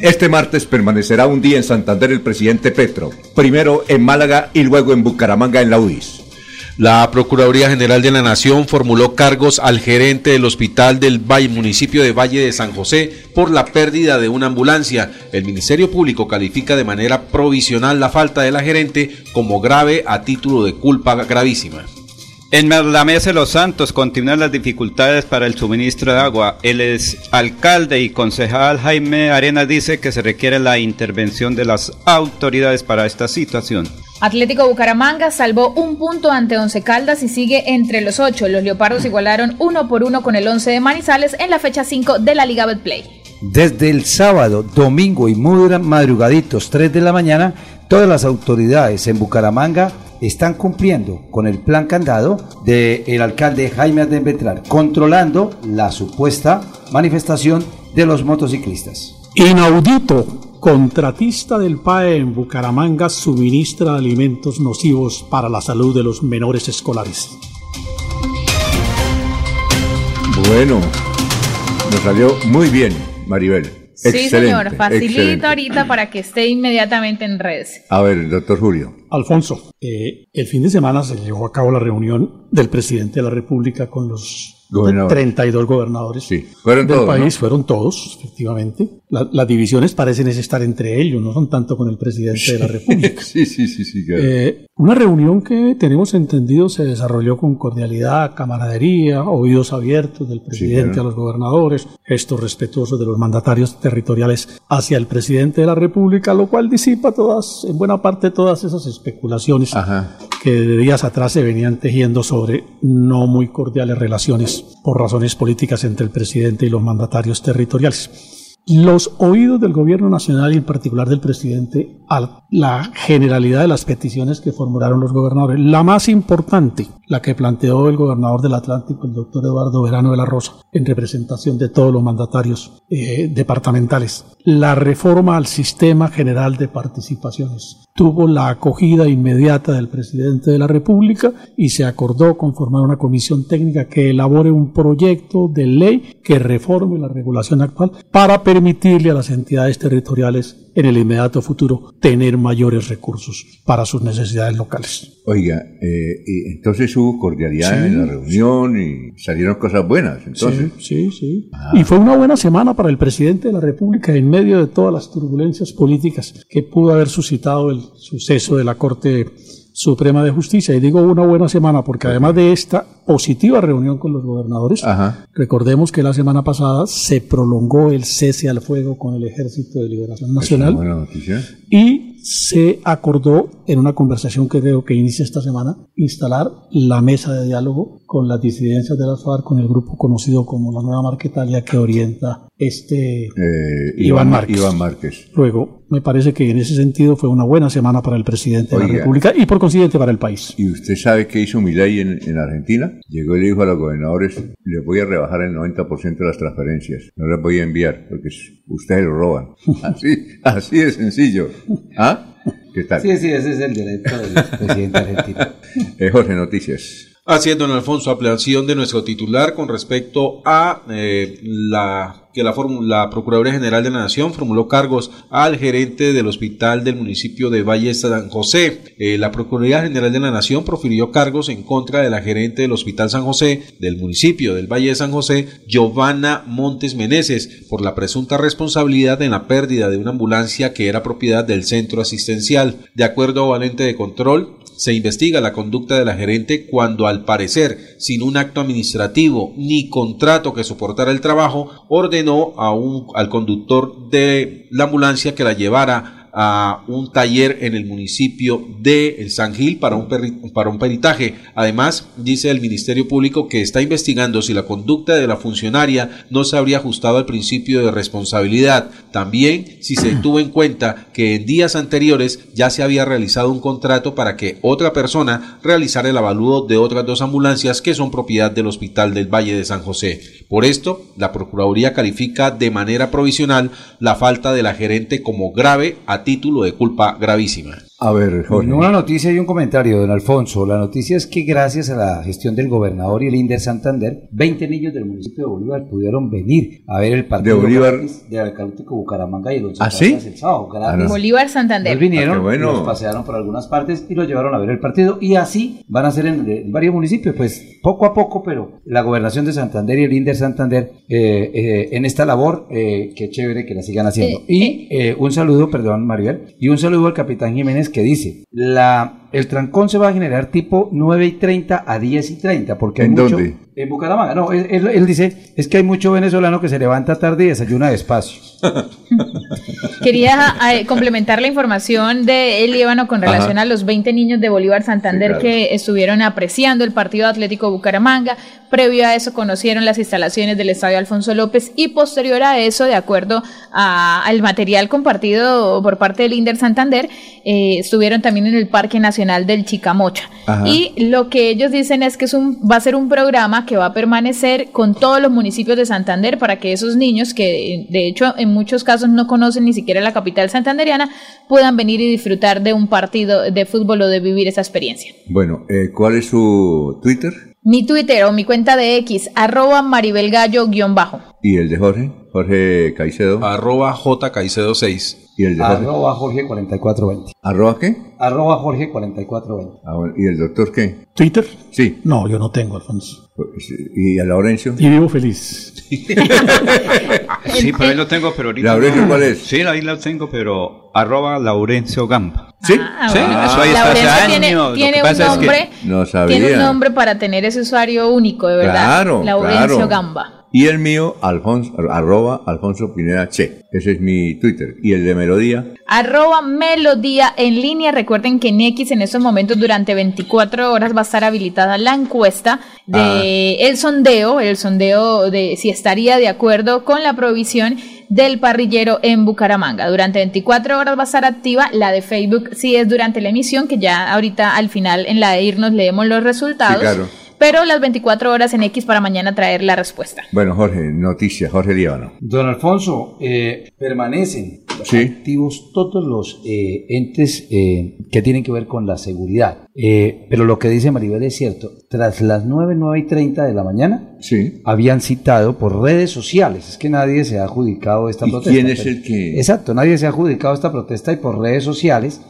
Este martes permanecerá un día en Santander el presidente Petro, primero en Málaga y luego en Bucaramanga en la UIS.
La Procuraduría General de la Nación formuló cargos al gerente del hospital del Valle, municipio de Valle de San José por la pérdida de una ambulancia. El Ministerio Público califica de manera provisional la falta de la gerente como grave a título de culpa gravísima.
En la Mesa de los Santos continúan las dificultades para el suministro de agua. El alcalde y concejal Jaime Arena dice que se requiere la intervención de las autoridades para esta situación.
Atlético Bucaramanga salvó un punto ante Once Caldas y sigue entre los ocho. Los Leopardos igualaron uno por uno con el Once de Manizales en la fecha 5 de la Liga Betplay.
Desde el sábado, domingo y muy madrugaditos 3 de la mañana, todas las autoridades en Bucaramanga están cumpliendo con el plan candado del alcalde Jaime Adenbetrar, controlando la supuesta manifestación de los motociclistas.
Inaudito, contratista del PAE en Bucaramanga suministra alimentos nocivos para la salud de los menores escolares.
Bueno, nos salió muy bien, Maribel.
Sí, señor, facilita ahorita para que esté inmediatamente en redes.
A ver, doctor Julio.
Alfonso, eh, el fin de semana se llevó a cabo la reunión del presidente de la República con los 32 gobernadores sí. ¿Fueron del país, fueron todos, efectivamente. las divisiones parecen estar entre ellos, no son tanto con el presidente de la [LAUGHS] República.
sí, sí, sí, sí.
Eh, una reunión que tenemos entendido se desarrolló con cordialidad, camaradería, oídos abiertos del presidente a los gobernadores, gestos respetuosos de los mandatarios territoriales hacia el presidente de la República, lo cual disipa todas, en buena parte, todas esas especulaciones que de días atrás se venían tejiendo sobre no muy cordiales relaciones por razones políticas entre el presidente y los mandatarios territoriales los oídos del gobierno nacional y en particular del presidente a la generalidad de las peticiones que formularon los gobernadores. La más importante, la que planteó el gobernador del Atlántico, el doctor Eduardo Verano de la Rosa, en representación de todos los mandatarios eh, departamentales. La reforma al sistema general de participaciones tuvo la acogida inmediata del presidente de la República y se acordó conformar una comisión técnica que elabore un proyecto de ley que reforme la regulación actual para permitirle a las entidades territoriales en el inmediato futuro tener mayores recursos para sus necesidades locales.
Oiga, eh, y entonces hubo cordialidad en la reunión y salieron cosas buenas. Entonces.
Sí, sí, ah. Y fue una buena semana para el presidente de la República en medio de todas las turbulencias políticas que pudo haber suscitado el suceso de la Corte Suprema de Justicia. Y digo una buena semana porque además de esta positiva reunión con los gobernadores, recordemos que la semana pasada se prolongó el cese al fuego con el Ejército de Liberación Nacional y se acordó en una conversación que creo que inicia esta semana instalar la mesa de diálogo con las disidencias de la FARC, con el grupo conocido como la Nueva Marquetalia que orienta este
eh, Iván, Márquez.
Luego, me parece que en ese sentido fue una buena semana para el presidente de la República y por consiguiente para el país.
¿Y usted sabe qué hizo Milei en, en Argentina? Llegó y le dijo a los gobernadores, le voy a rebajar el 90% de las transferencias, no las voy a enviar porque ustedes lo roban. [LAUGHS] Así, así de sencillo. ¿Ah? ¿Qué tal?
Sí, sí, ese es el derecho del presidente argentino. [LAUGHS]
Eh, Jorge, noticias.
Es, don Alfonso, ampliación de nuestro titular con respecto a eh, la que la, la, Procuraduría General de la Nación formuló cargos al gerente del hospital del municipio de Valle San José. Eh, la Procuraduría General de la Nación profirió cargos en contra de la gerente del Hospital San José del municipio del Valle de San José, Giovanna Montes Meneses, por la presunta responsabilidad en la pérdida de una ambulancia que era propiedad del centro asistencial. De acuerdo a Valente de Control, se investiga la conducta de la gerente cuando al parecer, sin un acto administrativo ni contrato que soportara el trabajo, ordenó a un, al conductor de la ambulancia que la llevara a un taller en el municipio de San Gil para un, para un peritaje. Además, dice el Ministerio Público que está investigando si la conducta de la funcionaria no se habría ajustado al principio de responsabilidad. También si se [CLEARS THROAT] tuvo en cuenta que en días anteriores ya se había realizado un contrato para que otra persona realizara el avalúo de otras dos ambulancias que son propiedad del Hospital del Valle de San José. Por esto, la Procuraduría califica de manera provisional la falta de la gerente como grave a título de culpa gravísima.
A ver, Jorge. Una noticia y un comentario, don Alfonso. La noticia es que gracias a la gestión del gobernador y el INDER Santander, 20 niños del municipio de Bolívar pudieron venir a ver el partido
de Bolívar
de Alcalútico Bucaramanga y el
¿Ah, sí?
el sábado.
Ah, Bolívar Santander.
Ellos vinieron, ah, los pasearon por algunas partes y los llevaron a ver el partido y así van a ser en, varios municipios, pues poco a poco, pero la gobernación de Santander y el INDER Santander eh, eh, en esta labor, eh, qué chévere que la sigan haciendo. y un saludo, perdón, Maribel, y un saludo al capitán Jiménez que dice, la, el trancón se va a generar tipo 9 y 30 a 10 y 30, porque hay
¿En
mucho... En Bucaramanga, no, él, dice, es que hay mucho venezolano que se levanta tarde y desayuna despacio. [LAUGHS]
Quería eh, complementar la información de El Líbano con relación a los 20 niños de Bolívar Santander que estuvieron apreciando el partido Atlético Bucaramanga. Previo a eso conocieron las instalaciones del Estadio Alfonso López y posterior a eso, de acuerdo al material compartido por parte del Inder Santander, eh, estuvieron también en el Parque Nacional del Chicamocha. Y lo que ellos dicen es que es un, va a ser un programa que va a permanecer con todos los municipios de Santander para que esos niños, que de hecho en muchos casos no conocen ni siquiera la capital santanderiana, puedan venir y disfrutar de un partido de fútbol o de vivir esa experiencia.
Bueno, eh, ¿cuál es su Twitter?
Mi Twitter o mi cuenta de X, arroba maribelgallo-bajo.
¿Y el de Jorge? Jorge Caicedo.
Arroba J Caicedo 6.
¿Y el de Jorge? Arroba Jorge 4420.
¿Arroba qué?
Arroba Jorge 4420.
Ah, ¿Y el doctor qué?
¿Twitter?
Sí.
No, yo no tengo, Alfonso.
Pues, ¿Y a Laurencio?
Y vivo feliz. [LAUGHS]
sí, pero ahí lo tengo, pero ahorita.
¿Laurencio cuál es?
Sí, ahí lo tengo, pero arroba Laurencio Gamba.
¿Sí?
Ah, sí, eso ahí está hace años. Tiene, un nombre, no sabía. tiene un nombre para tener ese usuario único, de verdad. Claro, Laurencio Gamba.
Y el mío, Alfonso, arroba Alfonso Pineda Che. Ese es mi Twitter. ¿Y el de Melodía?
Arroba Melodía en línea. Recuerden que en X en estos momentos durante 24 horas va a estar habilitada la encuesta de ah. el sondeo, el sondeo de si estaría de acuerdo con la provisión del parrillero en Bucaramanga. Durante 24 horas va a estar activa la de Facebook si es durante la emisión, que ya ahorita al final en la de irnos leemos los resultados. claro pero las 24 horas en X para mañana traer la respuesta.
Bueno, Jorge, noticias, Jorge Líbano.
Don Alfonso, eh, permanecen activos todos los eh, entes eh, que tienen que ver con la seguridad. pero lo que dice Maribel es cierto, tras las 9, 9 y 30 de la mañana,
sí.
habían citado por redes sociales, es que nadie se ha adjudicado esta protesta.
¿Quién es el que...?
Exacto, nadie se ha adjudicado esta protesta y por redes sociales,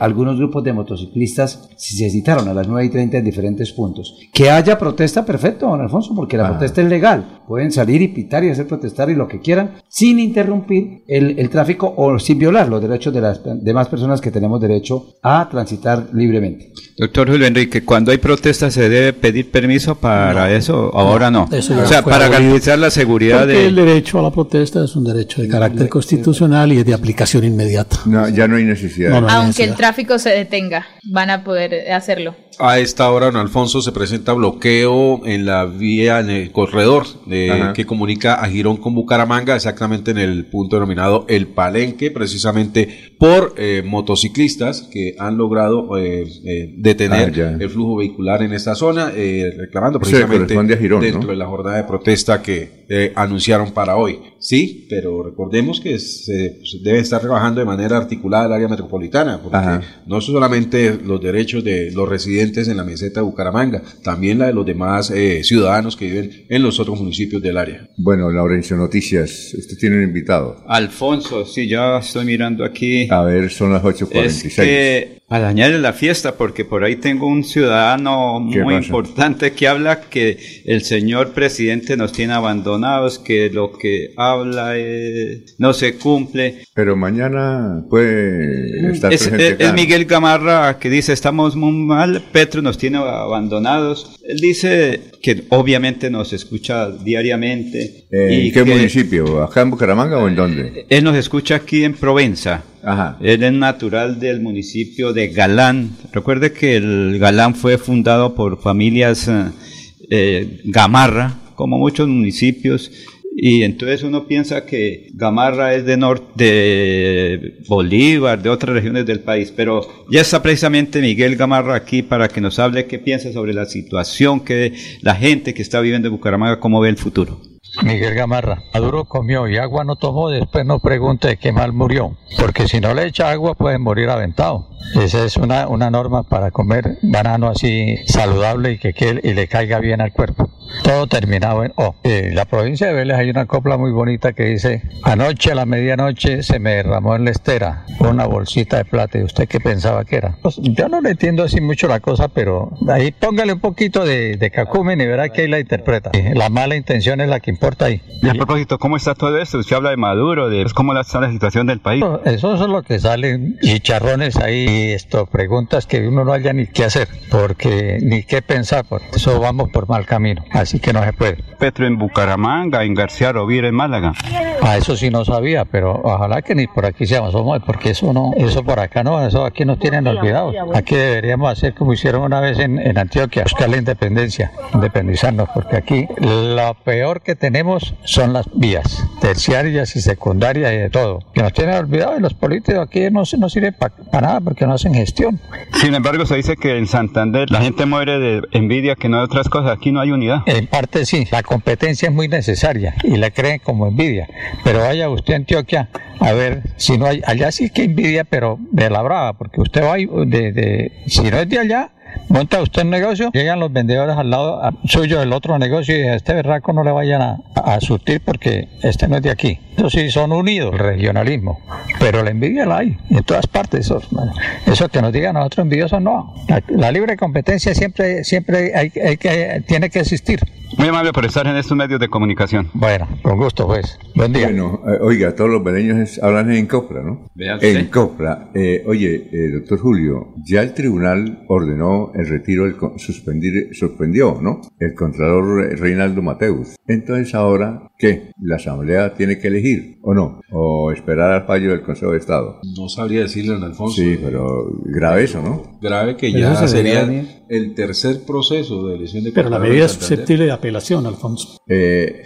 algunos grupos de motociclistas se citaron a las 9 y 30 en diferentes puntos. Que haya protesta, perfecto, don Alfonso, porque la protesta es legal. Pueden salir y pitar y hacer protestar y lo que quieran, sin interrumpir el, tráfico o sin violar los derechos de las demás personas que tenemos derecho a transitar libremente.
Doctor Julio Enrique, cuando hay protesta se debe pedir permiso para eso, ahora no. o sea, para garantizar la seguridad
de... El derecho a la protesta es un derecho de carácter constitucional y es de aplicación inmediata.
No, ya no hay necesidad.
Aunque el tráfico se detenga, van a poder hacerlo.
A esta hora, don Alfonso, se presenta bloqueo en la vía, en el corredor que comunica a Girón con Bucaramanga, exactamente en el punto denominado El Palenque, precisamente por eh, motociclistas que han logrado eh, eh, detener ah, el flujo vehicular en esta zona, reclamando precisamente dentro de la jornada de protesta que eh, anunciaron para hoy. Sí, pero recordemos que se, pues, debe estar trabajando de manera articulada el área metropolitana, porque no solamente los derechos de los residentes en la meseta de Bucaramanga, también la de los demás eh, ciudadanos que viven en los otros municipios del área.
Bueno, Laurencio, noticias. Usted tiene un invitado.
Alfonso, sí, ya estoy mirando aquí.
A ver, son las 8.46. Es
que a dañarle la fiesta, porque por ahí tengo un ciudadano muy importante que habla que el señor presidente nos tiene abandonados, que lo que habla no se cumple.
Pero mañana puede estar
es, presente es, Miguel Gamarra que dice estamos muy mal, Petro nos tiene abandonados. Él dice que obviamente nos escucha diariamente.
¿En qué municipio? ¿Acá en Bucaramanga o en dónde?
Él nos escucha aquí en Provenza. Él es natural del municipio de Galán. Recuerde que el Galán fue fundado por familias eh, eh, Gamarra, como muchos municipios, y entonces uno piensa que Gamarra es de norte, de Bolívar, de otras regiones del país, pero ya está precisamente Miguel Gamarra aquí para que nos hable qué piensa sobre la situación que la gente que está viviendo en Bucaramanga, cómo ve el futuro.
Miguel Gamarra, Maduro comió y agua no tomó, después no pregunte qué mal murió, porque si no le echa agua puede morir aventado. Esa es una, una norma para comer banano así saludable y que, que y le caiga bien al cuerpo. Todo terminado en O. En la provincia de Vélez hay una copla muy bonita que dice, anoche a la medianoche se me derramó en la estera una bolsita de plata. ¿Y usted qué pensaba que era? Pues, yo no le entiendo así mucho la cosa, pero ahí póngale un poquito de, de cacumen y verá que ahí la interpreta. La mala intención es la que importa ahí.
Y a propósito, ¿cómo está todo esto? Usted habla de Maduro, de cómo está la situación del país.
Eso es lo que salen chicharrones ahí esto, preguntas que uno no haya ni qué hacer, porque ni qué pensar, por eso vamos por mal camino, así que no se puede.
Petro en Bucaramanga, en García Rovira, en Málaga.
A eso sí no sabía, pero ojalá que ni por aquí seamos, porque eso no, eso por acá no, eso aquí nos tienen olvidados. Aquí deberíamos hacer como hicieron una vez en, en Antioquia, buscar la independencia, independizarnos, porque aquí lo peor que tenemos son las vías terciarias y secundarias y de todo, que nos tienen olvidados y los políticos aquí no, no sirven para nada porque no hacen gestión.
Sin embargo, se dice que en Santander la gente muere de envidia, que no hay otras cosas, aquí no hay unidad.
En parte sí, la competencia es muy necesaria y la creen como envidia, pero vaya usted a Antioquia a ver si no hay, allá sí que envidia, pero de la brava, porque usted va de, de si no es de allá, monta usted un negocio, llegan los vendedores al lado suyo del otro negocio y a este berraco no le vayan a, a, surtir porque este no es de aquí. Eso sí, son unidos, el regionalismo. Pero la envidia la hay en todas partes. Eso, eso que nos digan a nosotros envidiosos, no. La, libre competencia siempre, siempre hay, hay que, tiene que existir.
Muy amable por estar en estos medios de comunicación.
Bueno, con gusto, pues. Buen día.
Bueno, eh, oiga, todos los beleños hablan en Copla, ¿no? En Copla. Eh, oye, eh, doctor Julio, ya el tribunal ordenó el retiro, el suspendir, suspendió, ¿no? El contralor Reinaldo Mateus. Entonces ahora, ¿qué? ¿La Asamblea tiene que elegir o no? ¿O esperar al fallo del Consejo de Estado?
No sabría decirle, don Alfonso.
Sí, pero grave eso, ¿no?
Grave que ya sería el tercer proceso de elección de
Pero la medida es susceptible de apelación, Alfonso.
Eh,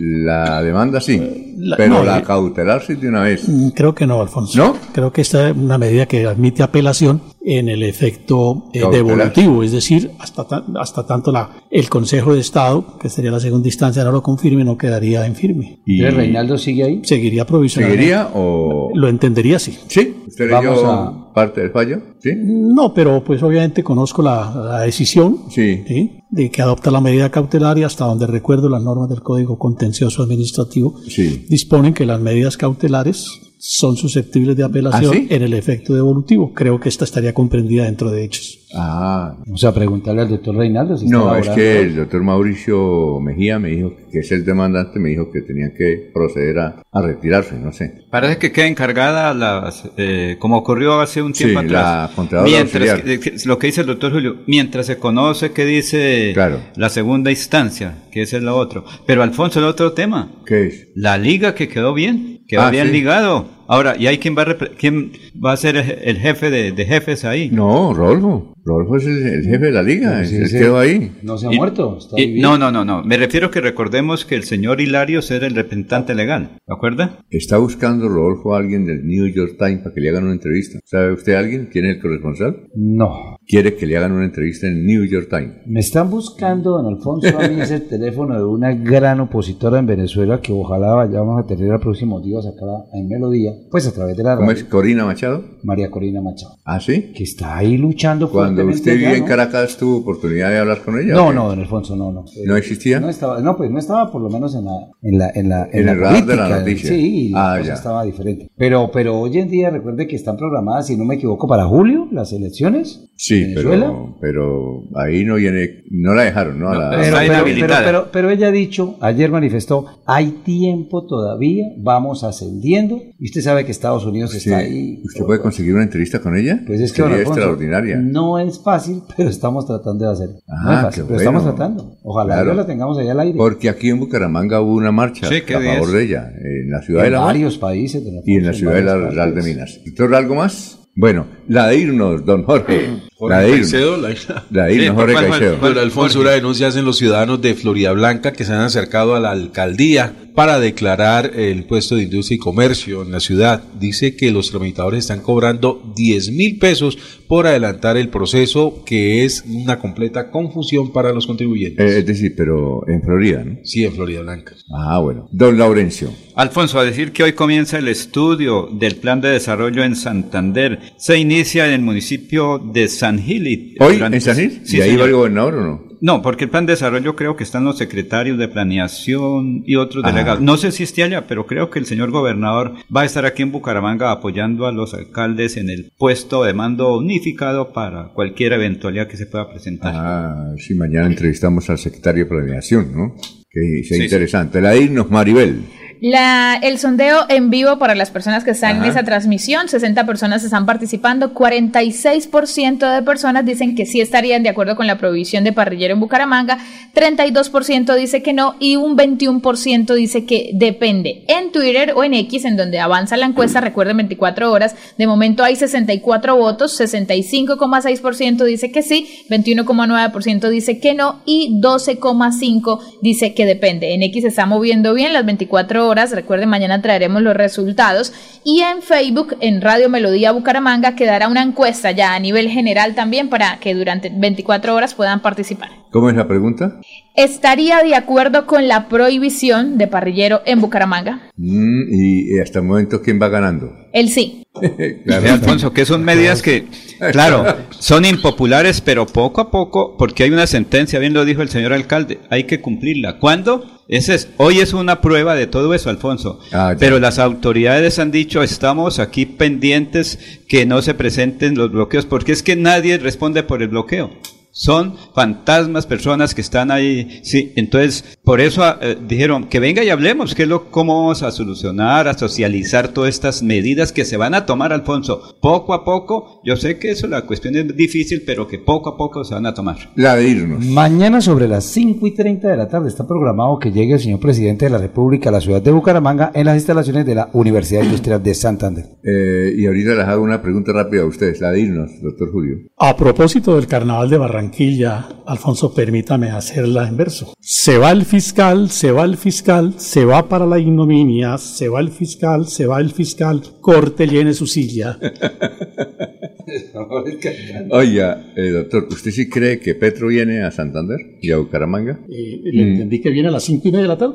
la demanda sí, eh, pero la cautelar sí de una vez.
Mm, creo que no, Alfonso. ¿No? Creo que esta es una medida que admite apelación en el efecto eh, devolutivo, es decir, hasta, hasta tanto la, el Consejo de Estado, que sería la segunda instancia, no lo confirme, no quedaría en firme.
¿Y Reinaldo sigue ahí?
Seguiría provisionalmente.
¿Seguiría o...?
Lo entendería, sí.
¿Sí? ¿Usted Vamos a... parte del fallo? ¿Sí?
No, pero pues obviamente conozco la, la decisión
sí.
de que adopta la medida cautelar y hasta donde recuerdo las normas del Código Contencioso Administrativo
sí.
disponen que las medidas cautelares son susceptibles de apelación
¿Ah,
en el efecto devolutivo. Creo que esta estaría comprendida dentro de hechos.
Ah.
O sea, preguntarle al doctor Reinaldo. Si
no, es que el doctor Mauricio Mejía me dijo que es el demandante, me dijo que tenía que proceder a, a retirarse, no sé.
Parece que queda encargada, las, eh, como ocurrió hace un tiempo
sí,
atrás.
La
mientras, que, lo que dice el doctor Julio, mientras se conoce que dice
claro.
la segunda instancia, que ese es lo otro. Pero Alfonso, el otro tema.
¿Qué es?
La liga que quedó bien, quedó
Ah,
bien
sí.
ligado. Ahora, ¿y hay quién va a, quién va a ser el jefe de, jefes ahí?
No, Rolfo. Rolfo es el, jefe de la liga, sí, quedó ahí.
No se ha muerto.
no, no, no, no. Me refiero que recordemos que el señor Hilario era el representante legal, ¿de acuerdo?
Está buscando Rodolfo a alguien del New York Times para que le hagan una entrevista. ¿Sabe usted alguien? ¿Quién es el corresponsal?
No.
Quiere que le hagan una entrevista en el New York Times.
Me están buscando, don Alfonso, a mí es el teléfono de una gran opositora en Venezuela que ojalá vayamos a tener el próximo día acá en Melodía, pues a través de la
¿Cómo es Corina Machado?
María Corina Machado.
¿Ah, sí?
Que está ahí luchando
Cuando usted vivía en Caracas, ¿tuvo oportunidad de hablar con ella?
No, no, don Alfonso, no, no.
¿No existía?
No estaba, no, pues no estaba por lo menos en la, en la, en la,
en, el radar de la noticia.
Sí, ah, ya. estaba diferente. Pero, pero hoy en día recuerde que están programadas, si no me equivoco, para julio las elecciones.
Sí, pero, pero ahí no viene, no la dejaron, ¿no?
pero, pero, ella ha dicho, ayer manifestó, hay tiempo todavía, vamos ascendiendo. Y usted sabe que Estados Unidos está ahí.
¿Usted puede conseguir una entrevista con ella?
Pues es que
Sería extraordinaria.
No es fácil, [LAUGHS] pero estamos tratando de hacer. no es ah, fácil, pero estamos tratando. Ojalá la tengamos allá al aire.
Porque aquí en Bucaramanga hubo una marcha a favor de ella, en la ciudad de la
varios países.
y en la ciudad de la Real de Minas. ¿Doctor, algo más? Bueno, la de irnos, don Jorge. [CLEARS THROAT]
la de irnos. la, de Jorge Caicedo. Alfonso, una denuncia hacen los ciudadanos de Florida Blanca que se han acercado a la alcaldía para declarar el puesto de industria y comercio en la ciudad. Dice que los tramitadores están cobrando 10 mil pesos por adelantar el proceso, que es una completa confusión para los contribuyentes.
Eh, es decir, pero en Florida, ¿no?
Sí, en Florida Blanca.
Ah, bueno. Don Laurencio.
Alfonso, a decir que hoy comienza el estudio del plan de desarrollo en Santander. Se inicia en el municipio de San Gil.
¿Hoy en San Gil? ¿Y ahí va el gobernador o no?
No, porque el plan de desarrollo creo que están los secretarios de planeación y otros delegados. No sé si esté allá, pero creo que el señor gobernador va a estar aquí en Bucaramanga apoyando a los alcaldes en el puesto de mando unificado para cualquier eventualidad que se pueda presentar.
Ah, sí, mañana entrevistamos al secretario de planeación, ¿no? Que sea interesante. La irnos, Maribel.
La, el sondeo en vivo para las personas que están en esa transmisión, 60 personas están participando, 46% de personas dicen que sí estarían de acuerdo con la prohibición de parrillero en Bucaramanga, 32% dice que no y un 21% dice que depende. En Twitter o en X, en donde avanza la encuesta, [CLEARS THROAT] recuerden 24 horas, de momento hay 64 votos, 65,6% dice que sí, 21,9% dice que no y 12,5% dice que depende. En X se está moviendo bien las 24 horas horas. Recuerden, mañana traeremos los resultados. Y en Facebook, en Radio Melodía Bucaramanga, quedará una encuesta ya a nivel general también para que durante 24 horas puedan participar.
¿Cómo es la pregunta?
¿Estaría de acuerdo con la prohibición de parrillero en Bucaramanga?
Mm, y hasta el momento, ¿quién va ganando?
El sí. [LAUGHS]
claro. Alfonso, que son medidas que, claro, son impopulares, pero poco a poco, porque hay una sentencia, bien lo dijo el señor alcalde, hay que cumplirla. ¿Cuándo? Ese es, hoy es una prueba de todo eso, Alfonso. Ah, pero las autoridades han dicho, estamos aquí pendientes que no se presenten los bloqueos, porque es que nadie responde por el bloqueo son fantasmas, personas que están ahí. Sí, entonces, por eso eh, dijeron que venga y hablemos, que es lo, cómo vamos a solucionar, a socializar todas estas medidas que se van a tomar, Alfonso. Poco a poco, yo sé que eso la cuestión es difícil, pero que poco a poco se van a tomar.
La de irnos.
Mañana sobre las 5 y 30 de la tarde está programado que llegue el señor presidente de la República a la ciudad de Bucaramanga en las instalaciones de la Universidad Industrial de Santander.
Eh, y ahorita les hago una pregunta rápida a ustedes, la de irnos, doctor Julio.
A propósito del carnaval de Barranquilla, Tranquilla, Alfonso, permítame hacerla en verso. Se va el fiscal, se va el fiscal, se va para la ignominia, se va el fiscal, se va el fiscal, corte llene su silla. [LAUGHS]
Oiga, eh, doctor, ¿usted sí cree que Petro viene a Santander y a Bucaramanga?
Eh, le mm. entendí que viene a las cinco y media de la tarde.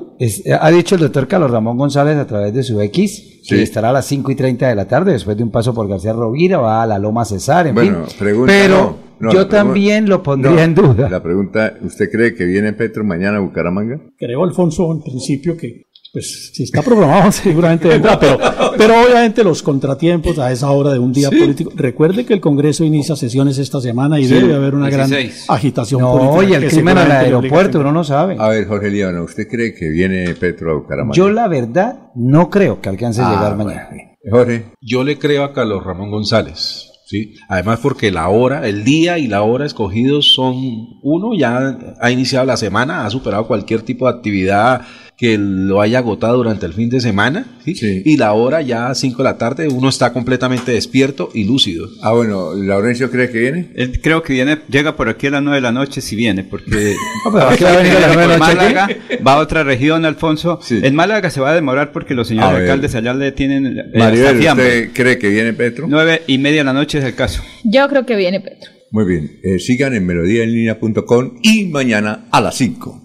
ha dicho el doctor Carlos Ramón González a través de su X que estará a las 5 y 30 de la tarde, después de un paso por García Rovira, va a la Loma Cesar, en
bueno,
fin.
Pregunta,
Pero yo también lo pondría en duda.
La pregunta, ¿usted cree que viene Petro mañana a Bucaramanga?
Creo, Alfonso, en principio que pues si está programado [LAUGHS] seguramente vendrá, pero, pero obviamente los contratiempos a esa hora de un día político. Recuerde que el Congreso inicia sesiones esta semana y debe haber una gran agitación
política. Oye, el crimen al aeropuerto, uno no sabe.
A ver, Jorge Líbano, ¿usted cree que viene Petro a Bucaramanga?
Yo la verdad no creo que alcance a llegar ah, mañana.
Jorge.
Yo le creo a Carlos Ramón González. ¿Sí? Además porque la hora, el día y la hora escogidos son uno, ya ha iniciado la semana, ha superado cualquier tipo de actividad que lo haya agotado durante el fin de semana, ¿sí? Y la hora ya a 5 de la tarde uno está completamente despierto y lúcido.
Ah, bueno, ¿Laurencio cree que viene?
Él creo que viene, llega por aquí a las 9 de la noche si viene, porque [LAUGHS]
Málaga,
va a otra región, Alfonso. En Málaga se va a demorar porque los señores alcaldes allá le tienen...
Eh, Maribel, ¿usted cree que viene Petro?
9 y media de la noche es el caso.
Yo creo que viene Petro.
Muy bien, eh, sigan en melodíaenlínea.com y mañana a las 5.